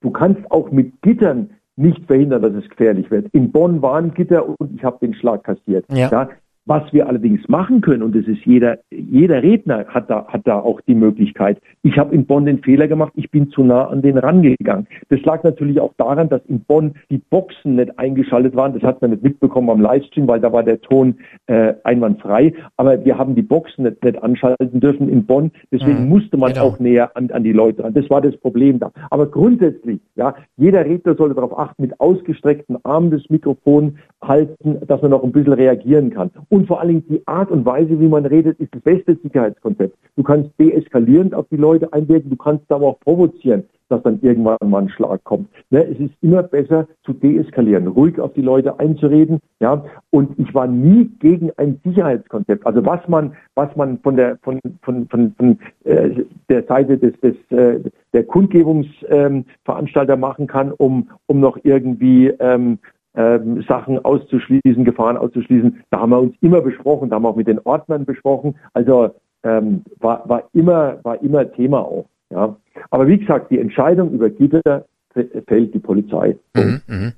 du kannst auch mit Gittern nicht verhindern, dass es gefährlich wird. In Bonn waren Gitter und ich habe den Schlag kassiert. Ja. Was wir allerdings machen können, und das ist jeder, jeder Redner hat da, hat da auch die Möglichkeit. Ich habe in Bonn den Fehler gemacht, ich bin zu nah an den rangegangen. Das lag natürlich auch daran, dass in Bonn die Boxen nicht eingeschaltet waren. Das hat man nicht mitbekommen am Livestream, weil da war der Ton äh, einwandfrei. Aber wir haben die Boxen nicht, nicht anschalten dürfen in Bonn. Deswegen Mhm, musste man genau. auch näher an, an die Leute ran. Das war das Problem da. Aber grundsätzlich, ja, jeder Redner sollte darauf achten, mit ausgestreckten Armen das Mikrofon halten, dass man noch ein bisschen reagieren kann. Und und vor allen Dingen die Art und Weise, wie man redet, ist das beste Sicherheitskonzept. Du kannst deeskalierend auf die Leute einwirken, du kannst aber auch provozieren, dass dann irgendwann mal ein Schlag kommt. Ne, es ist immer besser zu deeskalieren, ruhig auf die Leute einzureden. Ja, und ich war nie gegen ein Sicherheitskonzept. Also was man, was man von der von von von, von äh, der Seite des, des äh, der Kundgebungsveranstalter ähm, machen kann, um um noch irgendwie ähm, ähm, Sachen auszuschließen, Gefahren auszuschließen. Da haben wir uns immer besprochen, da haben wir auch mit den Ordnern besprochen. Also ähm, war, war immer war immer Thema auch. Ja, aber wie gesagt, die Entscheidung über Gitter fällt die Polizei. Mhm, mh.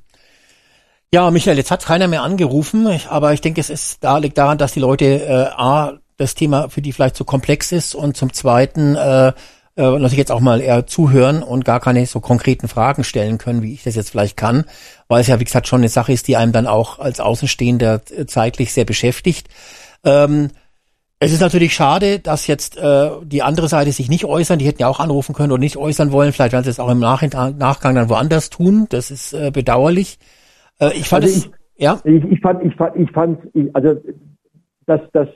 Ja, Michael, jetzt hat keiner mehr angerufen, aber ich denke, es ist da liegt daran, dass die Leute äh, a das Thema für die vielleicht zu komplex ist und zum Zweiten äh, äh, natürlich jetzt auch mal eher zuhören und gar keine so konkreten Fragen stellen können, wie ich das jetzt vielleicht kann, weil es ja, wie gesagt, schon eine Sache ist, die einem dann auch als Außenstehender äh, zeitlich sehr beschäftigt. Ähm, es ist natürlich schade, dass jetzt äh, die andere Seite sich nicht äußern. Die hätten ja auch anrufen können oder nicht äußern wollen. Vielleicht werden sie es auch im Nachhinein, Nachgang dann woanders tun. Das ist äh, bedauerlich. Äh, ich fand also es, ich, ja. Ich, ich fand, ich fand, ich fand, ich, also das, das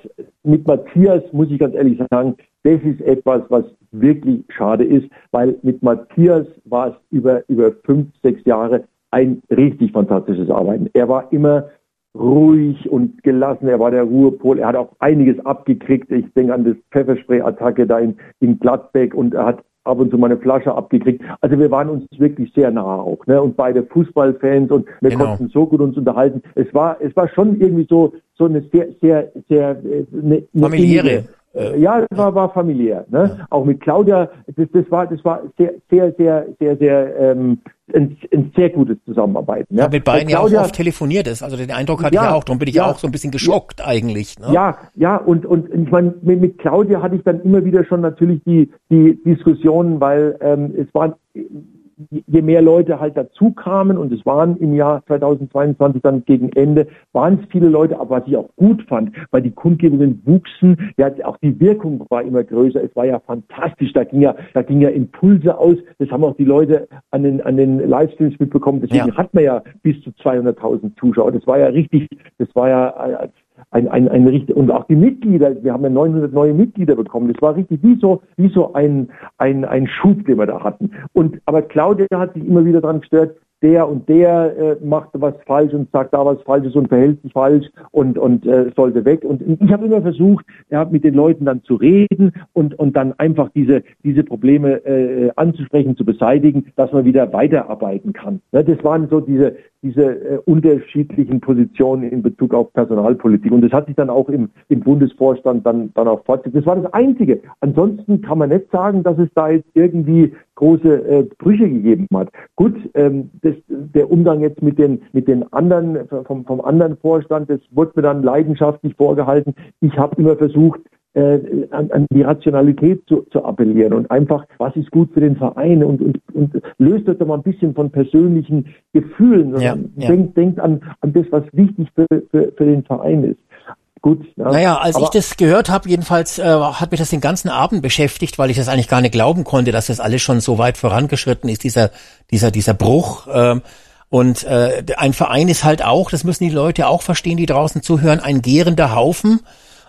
mit Matthias muss ich ganz ehrlich sagen, das ist etwas, was wirklich schade ist, weil mit Matthias war es über, über fünf, sechs Jahre ein richtig fantastisches Arbeiten. Er war immer ruhig und gelassen. Er war der Ruhepol. Er hat auch einiges abgekriegt. Ich denke an das Pfefferspray-Attacke da in, in Gladbeck und er hat ab und zu mal eine Flasche abgekriegt. Also wir waren uns wirklich sehr nah auch, ne? Und beide Fußballfans und wir Genau. konnten so gut uns unterhalten. Es war, es war schon irgendwie so, so eine sehr, sehr, sehr, äh, eine, eine Familiäre. Äh, Ja, das war, war familiär. Ne? Auch mit Claudia, das, das war, das war sehr, sehr, sehr, sehr, sehr ähm, ein, ein sehr gutes Zusammenarbeiten. Ich Ja? mit beiden ja auch oft telefoniert ist. Also den Eindruck hatte ich Ja, ja auch. Darum bin ich ja. auch so ein bisschen geschockt eigentlich. Ne? Ja, ja, und, und ich meine, mit, mit Claudia hatte ich dann immer wieder schon natürlich die, die Diskussionen, weil ähm, es waren, je mehr Leute halt dazu kamen, und es waren im Jahr 2022 dann gegen Ende, waren es viele Leute, aber was ich auch gut fand, weil die Kundgebungen wuchsen, ja, auch die Wirkung war immer größer, es war ja fantastisch, da ging ja, da ging ja Impulse aus, das haben auch die Leute an den, an den Livestreams mitbekommen, deswegen Ja. hat man ja bis zu 200.000 Zuschauer, das war ja richtig, das war ja äh, ein, ein, ein richtig, und auch die Mitglieder, wir haben ja 900 neue Mitglieder bekommen. Das war richtig wie so, wie so ein, ein, ein Schub, den wir da hatten. Und, aber Claudia hat sich immer wieder daran gestört, der und der äh, macht was falsch und sagt da was Falsches und verhält sich falsch und, und äh, sollte weg. Und ich habe immer versucht, ja, mit den Leuten dann zu reden und, und dann einfach diese, diese Probleme äh, anzusprechen, zu beseitigen, dass man wieder weiterarbeiten kann. Ne, das waren so diese, diese äh, unterschiedlichen Positionen in Bezug auf Personalpolitik. Und das hat sich dann auch im, im Bundesvorstand dann, dann auch fortgesetzt. Das war das Einzige. Ansonsten kann man nicht sagen, dass es da jetzt irgendwie große äh, Brüche gegeben hat. Gut, ähm, das, der Umgang jetzt mit den, mit den anderen, vom, vom anderen Vorstand, das wurde mir dann leidenschaftlich vorgehalten. Ich habe immer versucht, äh, an, an die Rationalität zu, zu appellieren und einfach, was ist gut für den Verein und, und, und löst das doch mal ein bisschen von persönlichen Gefühlen, Ja, ja. denkt, denkt an, an das, was wichtig für, für, für den Verein ist. Gut. Ja, Naja, als aber- ich das gehört habe, jedenfalls äh, hat mich das den ganzen Abend beschäftigt, weil ich das eigentlich gar nicht glauben konnte, dass das alles schon so weit vorangeschritten ist, dieser, dieser, dieser Bruch. Ähm, und äh, ein Verein ist halt auch, das müssen die Leute auch verstehen, die draußen zuhören, ein gärender Haufen.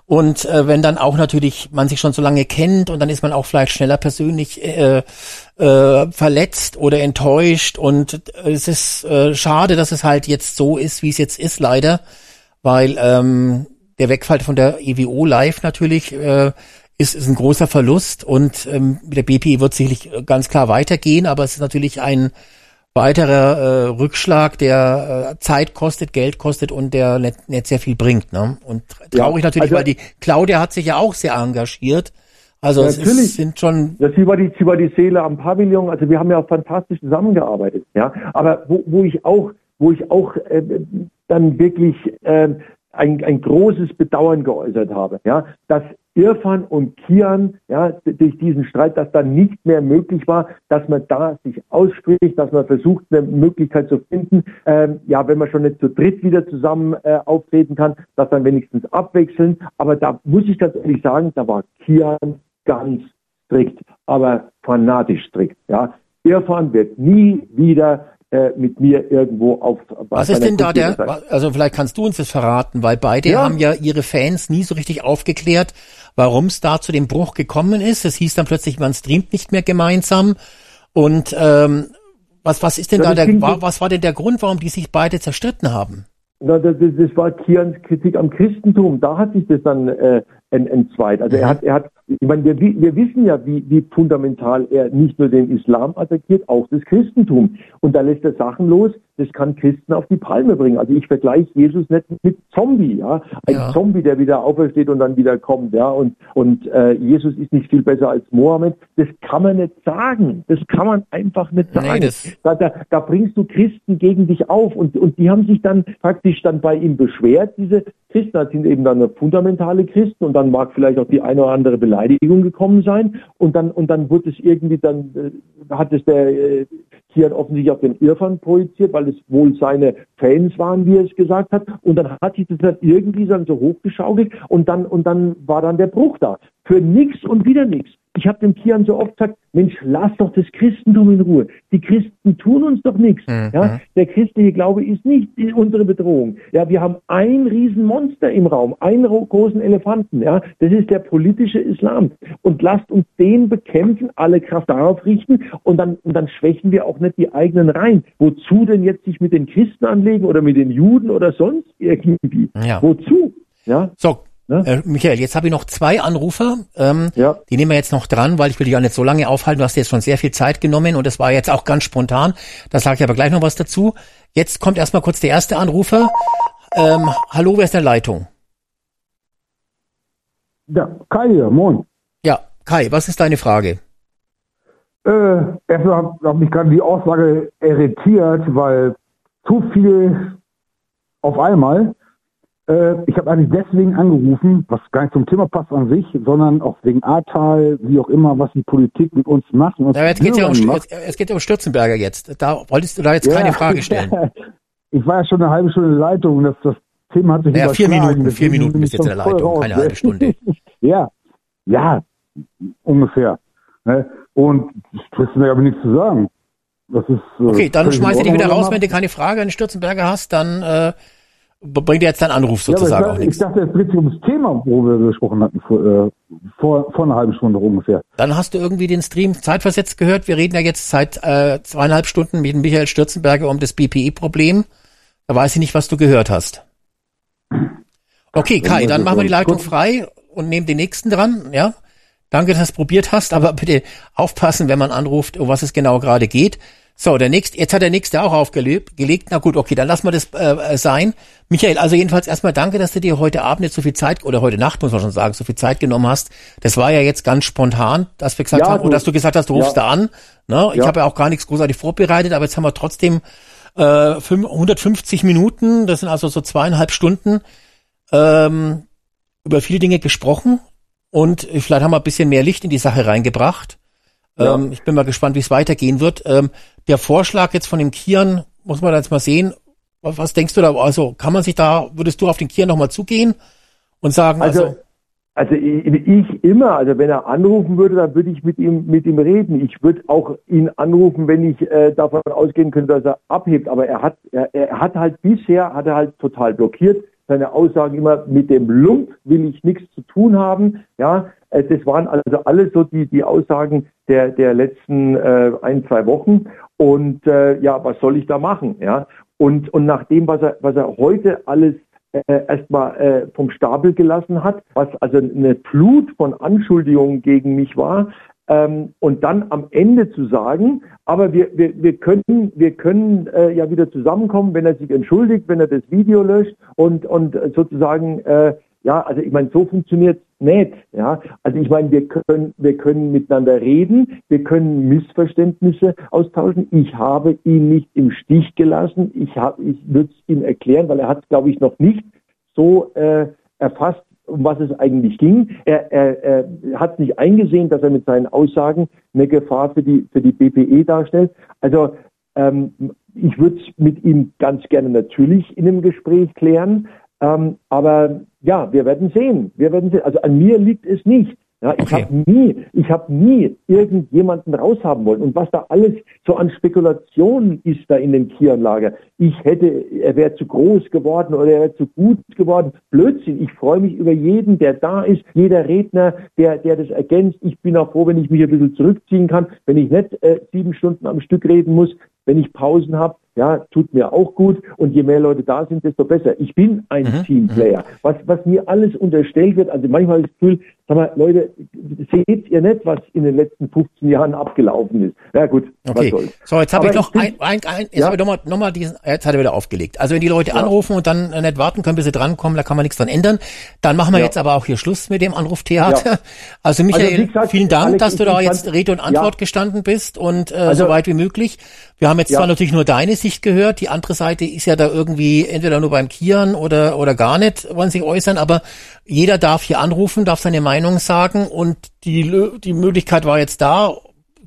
Und äh, wenn dann auch natürlich man sich schon so lange kennt und dann ist man auch vielleicht schneller persönlich äh, äh, verletzt oder enttäuscht. Und äh, es ist äh, schade, dass es halt jetzt so ist, wie es jetzt ist, leider, weil ähm, der Wegfall von der EWO Live natürlich äh, ist, ist ein großer Verlust. Und ähm, mit der BPI wird sicherlich ganz klar weitergehen, aber es ist natürlich ein weiterer äh, Rückschlag, der äh, Zeit kostet, Geld kostet und der nicht, nicht sehr viel bringt. Ne? Und traurig Ja, natürlich, also- weil die Claudia hat sich ja auch sehr engagiert. Also es Natürlich. ist, sind schon Das war die, war die Seele am Pavillon. Also wir haben ja auch fantastisch zusammengearbeitet. Ja, aber wo, wo ich auch, wo ich auch äh, dann wirklich äh, ein, ein großes Bedauern geäußert habe, ja, dass Irfan und Kian, ja, durch diesen Streit, dass dann nicht mehr möglich war, dass man da sich ausspricht, dass man versucht, eine Möglichkeit zu finden, ähm, ja, wenn man schon nicht zu dritt wieder zusammen äh, auftreten kann, dass dann wenigstens abwechseln. Aber da muss ich ganz ehrlich sagen, da war Kian ganz strikt, aber fanatisch strikt. Ja, Irfan wird nie wieder äh, mit mir irgendwo auf. Was ist denn da der, also vielleicht kannst du uns das verraten, weil beide ja. haben ja ihre Fans nie so richtig aufgeklärt, warum es da zu dem Bruch gekommen ist. Es hieß dann plötzlich, man streamt nicht mehr gemeinsam. Und ähm, was, was ist denn ja, da der, war, was war denn der Grund, warum die sich beide zerstritten haben? Na, das, das war Kians Kritik am Christentum. Da hat sich das dann äh, entzweit. Also mhm. er hat, er hat, ich meine, wir, wir wissen ja, wie, wie fundamental er nicht nur den Islam attackiert, auch das Christentum. Und da lässt er Sachen los, das kann Christen auf die Palme bringen. Also ich vergleiche Jesus nicht mit Zombie, ja. Ein ja. Zombie, der wieder aufersteht und dann wieder kommt, ja. Und, und äh, Jesus ist nicht viel besser als Mohammed. Das kann man nicht sagen. Das kann man einfach nicht sagen. Nee, da, da, da bringst du Christen gegen dich auf und, und die haben sich dann praktisch dann bei ihm beschwert, diese Christen. Das sind eben dann fundamentale Christen und dann mag vielleicht auch die eine oder andere Beleidigung gekommen sein und dann und dann wird es irgendwie dann äh, hat es der äh, Kian offensichtlich auf den Irrfan projiziert, weil es wohl seine Fans waren, wie er es gesagt hat und dann hat sich das dann irgendwie dann so hochgeschaukelt und dann und dann war dann der Bruch da für nichts und wieder nichts. Ich habe dem Kian so oft gesagt, Mensch, lass doch das Christentum in Ruhe. Die Christen tun uns doch nichts. Mhm. Ja? Der christliche Glaube ist nicht unsere Bedrohung. Ja, wir haben ein Riesenmonster im Raum, einen großen Elefanten. Ja, das ist der politische Islam. Und lasst uns den bekämpfen, alle Kraft darauf richten und dann, und dann schwächen wir auch nicht die eigenen Reihen. Wozu denn jetzt sich mit den Christen anlegen oder mit den Juden oder sonst irgendwie? Ja. Wozu? Ja. So, Ne? Äh, Michael, jetzt habe ich noch zwei Anrufer. Ähm, ja. Die nehmen wir jetzt noch dran, weil ich will dich auch nicht so lange aufhalten. Du hast dir jetzt schon sehr viel Zeit genommen und das war jetzt auch ganz spontan. Da sage ich aber gleich noch was dazu. Jetzt kommt erstmal kurz der erste Anrufer. Ähm, hallo, wer ist der Leitung? Ja, Kai hier, moin. Ja, Kai, was ist deine Frage? Äh, erstmal hat mich gerade die Aussage irritiert, weil zu viel auf einmal. Äh, ich habe eigentlich deswegen angerufen, was gar nicht zum Thema passt an sich, sondern auch wegen Ahrtal, wie auch immer, was die Politik mit uns macht. Uns ja, jetzt geht's ja um, macht. es geht ja um Stürzenberger jetzt. Da wolltest du da jetzt ja. keine Frage stellen. ich war ja schon eine halbe Stunde in der Leitung, das, das Thema hat sich ja, vier Minuten, vier Minuten bist jetzt in der Leitung, keine halbe Stunde. ja, ja, ungefähr. Ne? Und Stürzenberger habe ich nichts zu sagen. Das ist, äh, okay, dann schmeiße dich wieder raus, wenn du keine Frage an Stürzenberger hast, dann äh, bringt jetzt deinen Anruf sozusagen ja, auch nichts. Ich dachte, es dreht sich ums Thema, wo wir gesprochen hatten, vor, äh, vor, vor einer halben Stunde ungefähr. Dann hast du irgendwie den Stream zeitversetzt gehört. Wir reden ja jetzt seit äh, zweieinhalb Stunden mit Michael Stürzenberger um das BPI-Problem. Da weiß ich nicht, was du gehört hast. Okay, Kai, dann machen wir die Leitung frei und nehmen den nächsten dran, ja? Danke, dass du es probiert hast, aber bitte aufpassen, wenn man anruft, um was es genau gerade geht. So, der nächste, jetzt hat der nächste auch aufgelegt. Na gut, okay, dann lassen wir das äh, sein. Michael, also jedenfalls erstmal danke, dass du dir heute Abend jetzt so viel Zeit, oder heute Nacht muss man schon sagen, so viel Zeit genommen hast. Das war ja jetzt ganz spontan, dass wir gesagt ja, haben, oder dass du gesagt hast, du rufst ja. da an. Ne? Ich ja. habe ja auch gar nichts großartig vorbereitet, aber jetzt haben wir trotzdem äh, 150 Minuten, das sind also so zweieinhalb Stunden, ähm, über viele Dinge gesprochen. Und vielleicht haben wir ein bisschen mehr Licht in die Sache reingebracht. Ja. Ähm, ich bin mal gespannt, wie es weitergehen wird. Ähm, der Vorschlag jetzt von dem Kian, muss man jetzt mal sehen. Was, was, denkst du da? Also kann man sich da, würdest du auf den Kian nochmal zugehen und sagen, also, also also ich, immer, also wenn er anrufen würde, dann würde ich mit ihm mit ihm reden. Ich würde auch ihn anrufen, wenn ich äh, davon ausgehen könnte, dass er abhebt. Aber er hat er, er hat halt bisher hat er halt total blockiert. Seine Aussagen immer mit dem Lump will ich nichts zu tun haben. Ja, das waren also alles so die die Aussagen der der letzten äh, ein zwei Wochen. Und äh, ja, was soll ich da machen? Ja, und und nach dem, was er was er heute alles äh, erstmal äh, vom Stapel gelassen hat, was also eine Flut von Anschuldigungen gegen mich war. Ähm, und dann am Ende zu sagen, aber wir, wir, wir können, wir können äh, ja wieder zusammenkommen, wenn er sich entschuldigt, wenn er das Video löscht und, und sozusagen äh, ja, also ich meine, so funktioniert nicht. Ja, also ich meine, wir können, wir können miteinander reden, wir können Missverständnisse austauschen. Ich habe ihn nicht im Stich gelassen. Ich habe, ich würde es ihm erklären, weil er hat, glaube ich, noch nicht so äh, erfasst, um was es eigentlich ging. Er, er, er hat nicht eingesehen, dass er mit seinen Aussagen eine Gefahr für die für die BPE darstellt. Also ähm, ich würde es mit ihm ganz gerne natürlich in einem Gespräch klären. Ähm, aber ja, wir werden sehen. Wir werden sehen. Also an mir liegt es nicht. Ja, ich Okay. habe nie, ich habe nie irgendjemanden raushaben wollen. Und was da alles so an Spekulationen ist da in dem Kieranlager. Ich hätte, er wäre zu groß geworden oder er wäre zu gut geworden. Blödsinn. Ich freue mich über jeden, der da ist, jeder Redner, der, der das ergänzt. Ich bin auch froh, wenn ich mich ein bisschen zurückziehen kann, wenn ich nicht äh, sieben Stunden am Stück reden muss, wenn ich Pausen habe. Ja, tut mir auch gut. Und je mehr Leute da sind, desto besser. Ich bin ein Mhm. Teamplayer. Was, was mir alles unterstellt wird, also manchmal das Gefühl, sag mal, Leute, seht ihr nicht, was in den letzten 15 Jahren abgelaufen ist? Ja gut, Okay. was soll's. So, jetzt habe ich noch ein, ein, ein jetzt Ja. habe ich noch mal, noch mal diesen, jetzt hat er wieder aufgelegt. Also wenn die Leute Ja. anrufen und dann nicht warten können, bis sie drankommen, da kann man nichts dran ändern. Dann machen wir Ja. jetzt aber auch hier Schluss mit dem Anruftheater. Also Michael, Also, gesagt, vielen Dank, Alex, dass du da jetzt Rede und Antwort gestanden bist und äh, Also- so weit wie möglich. Wir haben jetzt zwar natürlich nur deine Sicht gehört, die andere Seite ist ja da irgendwie entweder nur beim Kieren oder oder gar nicht, wollen sich äußern, aber jeder darf hier anrufen, darf seine Meinung sagen. Und die die Möglichkeit war jetzt da.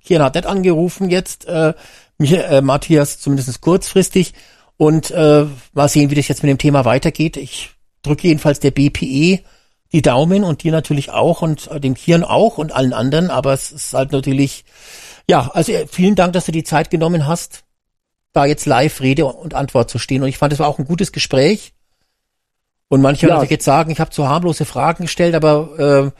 Kian hat nicht angerufen jetzt, äh, mich, äh, Matthias zumindest kurzfristig. Und äh, mal sehen, wie das jetzt mit dem Thema weitergeht. Ich drücke jedenfalls der BPE die Daumen und dir natürlich auch und äh, dem Kian auch und allen anderen, aber es ist halt natürlich, ja, also äh, vielen Dank, dass du die Zeit genommen hast, da jetzt live Rede und Antwort zu stehen und ich fand, es war auch ein gutes Gespräch. Und manche Ja. natürlich jetzt sagen, ich habe zu harmlose Fragen gestellt, aber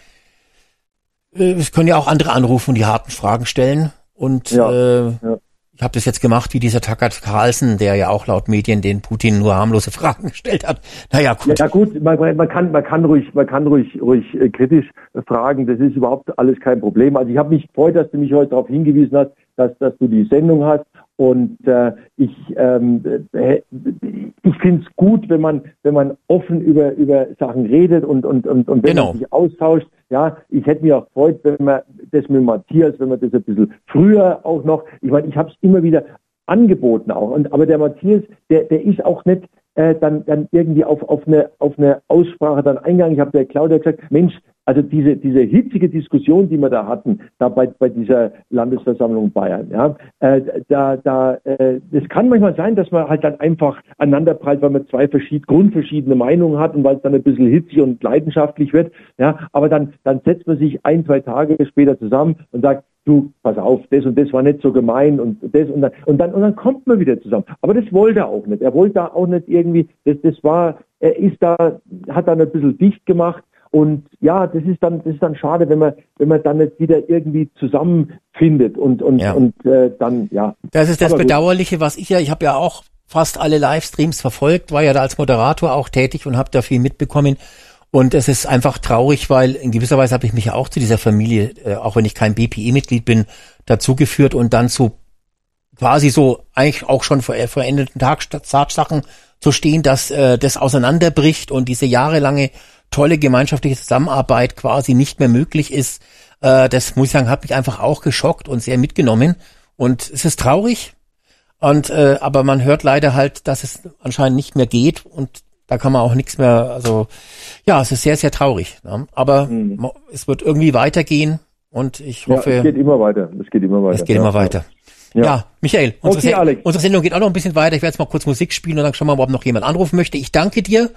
äh, äh, es können ja auch andere anrufen und die harten Fragen stellen. Und Ja, äh, ja. ich habe das jetzt gemacht, wie dieser Tucker Carlson, der ja auch laut Medien den Putin nur harmlose Fragen gestellt hat. Naja, gut. Ja, ja gut, man, man, man kann, man kann ruhig, man kann ruhig, ruhig äh, kritisch äh, fragen. Das ist überhaupt alles kein Problem. Also ich habe mich gefreut, dass du mich heute darauf hingewiesen hast, dass, dass du die Sendung hast. Und äh, ich, ähm, äh, ich finde es gut, wenn man, wenn man offen über, über Sachen redet und, und, und, und wenn Genau. man sich austauscht. Ja, ich hätte mich auch gefreut, wenn man das mit Matthias, wenn man das ein bisschen früher auch noch, ich meine, ich habe es immer wieder angeboten auch. Und aber der Matthias, der, der ist auch nicht äh, dann, dann irgendwie auf, auf, eine, auf eine Aussprache dann eingegangen. Ich habe der Claudia gesagt, Mensch, also diese, diese hitzige Diskussion, die wir da hatten, da bei, bei dieser Landesversammlung Bayern, ja, äh, da, da, äh, das kann manchmal sein, dass man halt dann einfach aneinanderprallt, weil man zwei verschied grundverschiedene Meinungen hat und weil es dann ein bisschen hitzig und leidenschaftlich wird, ja, aber dann, dann setzt man sich ein, zwei Tage später zusammen und sagt, du, pass auf, das und das war nicht so gemein und das und dann, und dann, und dann kommt man wieder zusammen. Aber das wollte er auch nicht. Er wollte da auch nicht irgendwie, das, das war, er ist da, hat dann ein bisschen dicht gemacht und ja, das ist dann, das ist dann schade, wenn man, wenn man dann nicht wieder irgendwie zusammenfindet und, und, Ja. und äh, dann, ja. Das ist das Aber gut. Bedauerliche, was ich ja, ich habe ja auch fast alle Livestreams verfolgt, war ja da als Moderator auch tätig und habe da viel mitbekommen. Und es ist einfach traurig, weil in gewisser Weise habe ich mich ja auch zu dieser Familie, äh, auch wenn ich kein BPE-Mitglied bin, dazugeführt und dann zu quasi so eigentlich auch schon vor verendeten Tatsachen zu stehen, dass äh, das auseinanderbricht und diese jahrelange tolle gemeinschaftliche Zusammenarbeit quasi nicht mehr möglich ist. Äh, das muss ich sagen, hat mich einfach auch geschockt und sehr mitgenommen. Und es ist traurig. Und äh, aber man hört leider halt, dass es anscheinend nicht mehr geht und da kann man auch nichts mehr. Also ja, es ist sehr sehr traurig. Ne? Aber mo- es wird irgendwie weitergehen und ich Mhm. Ja, hoffe, es geht immer weiter. Es geht immer weiter. es geht ja. immer weiter. Ja. Ja, Michael, unsere, Okay, Se- Alex. unsere Sendung geht auch noch ein bisschen weiter. Ich werde jetzt mal kurz Musik spielen und dann schauen wir mal, ob noch jemand anrufen möchte. Ich danke dir,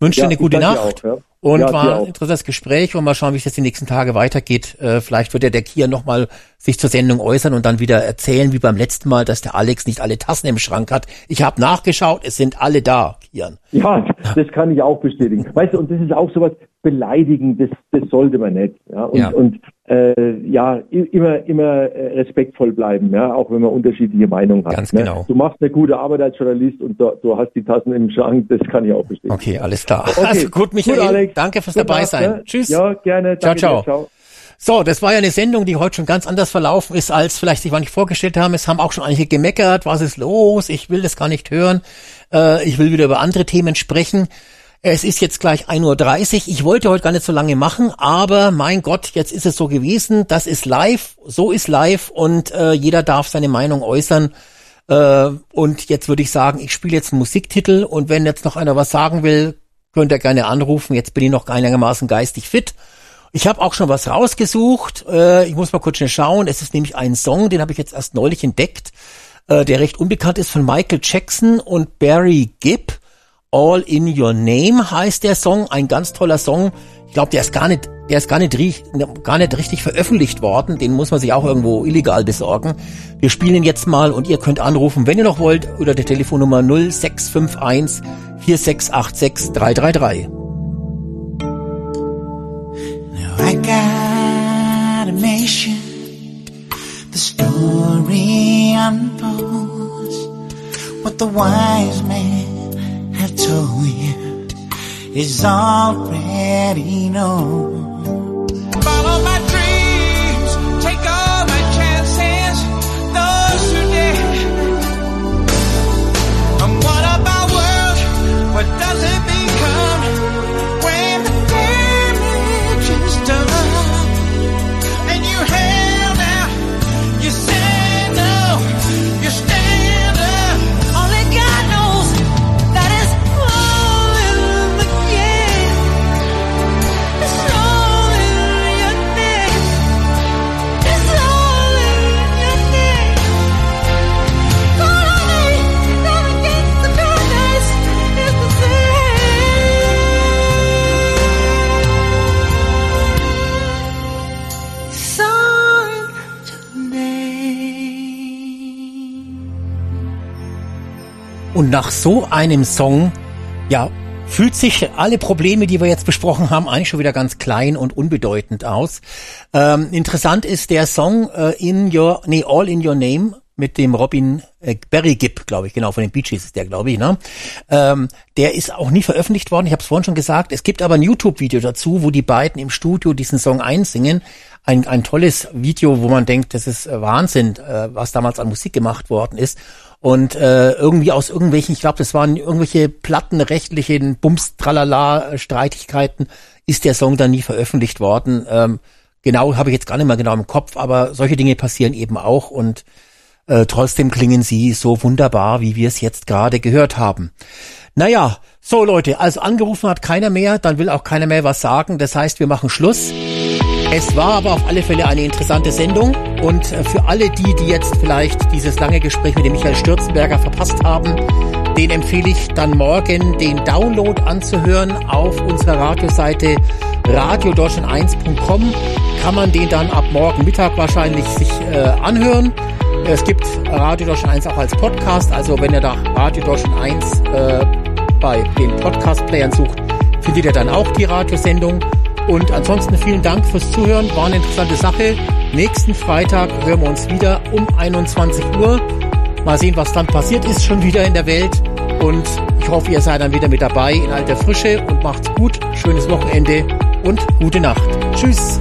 wünsche dir eine gute Nacht auch, ja. und Ja, war ein interessantes Gespräch und mal schauen, wie es jetzt die nächsten Tage weitergeht. Äh, vielleicht wird ja der Kier nochmal sich zur Sendung äußern und dann wieder erzählen, wie beim letzten Mal, dass der Alex nicht alle Tassen im Schrank hat. Ich habe nachgeschaut, es sind alle da, Kian. Ja, das kann ich auch bestätigen. Weißt du, und das ist auch sowas beleidigend, das, das sollte man nicht. Ja, und, Ja. und äh, ja, immer, immer äh, respektvoll bleiben, ja, auch wenn man unterschiedliche Meinungen hat. Ganz ne? genau. Du machst eine gute Arbeit als Journalist und du, du hast die Tassen im Schrank, das kann ich auch bestätigen. Okay, alles klar. Okay. Also gut, Michael, Alex. danke fürs dabei Nacht, sein. ne? Tschüss. Ja, gerne. Ciao, ciao. dir. ciao. So, das war ja eine Sendung, die heute schon ganz anders verlaufen ist, als vielleicht sich manche vorgestellt haben. Es haben auch schon einige gemeckert, was ist los? Ich will das gar nicht hören. Äh, ich will wieder über andere Themen sprechen. Es ist jetzt gleich 1.30 Uhr. Ich wollte heute gar nicht so lange machen, aber mein Gott, jetzt ist es so gewesen. Das ist live, so ist live und äh, jeder darf seine Meinung äußern. Äh, und jetzt würde ich sagen, ich spiele jetzt einen Musiktitel und wenn jetzt noch einer was sagen will, könnt ihr gerne anrufen. Jetzt bin ich noch einigermaßen geistig fit. Ich habe auch schon was rausgesucht. Äh, ich muss mal kurz schnell schauen. Es ist nämlich ein Song, den habe ich jetzt erst neulich entdeckt, äh, der recht unbekannt ist von Michael Jackson und Barry Gibb. All in Your Name heißt der Song. Ein ganz toller Song. Ich glaube, der ist gar nicht der ist gar nicht, gar nicht richtig veröffentlicht worden. Den muss man sich auch irgendwo illegal besorgen. Wir spielen ihn jetzt mal und ihr könnt anrufen, wenn ihr noch wollt, unter der Telefonnummer 0651 4686 333. Now I got a mission. The story unfolds. What the wise men told you is already known. Follow my Und nach so einem Song, ja, fühlt sich alle Probleme, die wir jetzt besprochen haben, eigentlich schon wieder ganz klein und unbedeutend aus. Ähm, interessant ist der Song äh, In Your, nee, All in Your Name mit dem Robin äh, Barry Gibb, glaube ich, genau, von den Bee ist der, glaube ich, ne? Ähm, der ist auch nie veröffentlicht worden, ich habe es vorhin schon gesagt. Es gibt aber ein YouTube-Video dazu, wo die beiden im Studio diesen Song einsingen. Ein, ein tolles Video, wo man denkt, das ist äh, Wahnsinn, äh, was damals an Musik gemacht worden ist. Und äh, irgendwie aus irgendwelchen, ich glaube, das waren irgendwelche plattenrechtlichen Bums, Tralala, äh, ist der Song dann nie veröffentlicht worden. Ähm, genau, habe ich jetzt gar nicht mehr genau im Kopf, aber solche Dinge passieren eben auch und äh, trotzdem klingen sie so wunderbar, wie wir es jetzt gerade gehört haben. Naja, so Leute, also angerufen hat keiner mehr, dann will auch keiner mehr was sagen. Das heißt, wir machen Schluss. Es war aber auf alle Fälle eine interessante Sendung und äh, für alle die, die jetzt vielleicht dieses lange Gespräch mit dem Michael Stürzenberger verpasst haben, den empfehle ich dann morgen den Download anzuhören auf unserer Radioseite radiodeutschland1.com kann man den dann ab morgen Mittag wahrscheinlich sich äh, anhören. Es gibt Radio Deutschland 1 auch als Podcast, also wenn ihr da Radio Deutschland 1 äh, bei den Podcast-Playern sucht, findet ihr dann auch die Radiosendung. Und ansonsten vielen Dank fürs Zuhören, war eine interessante Sache. Nächsten Freitag hören wir uns wieder um 21 Uhr. Mal sehen, was dann passiert ist schon wieder in der Welt. Und ich hoffe, ihr seid dann wieder mit dabei in alter Frische und macht's gut. Schönes Wochenende und gute Nacht. Tschüss.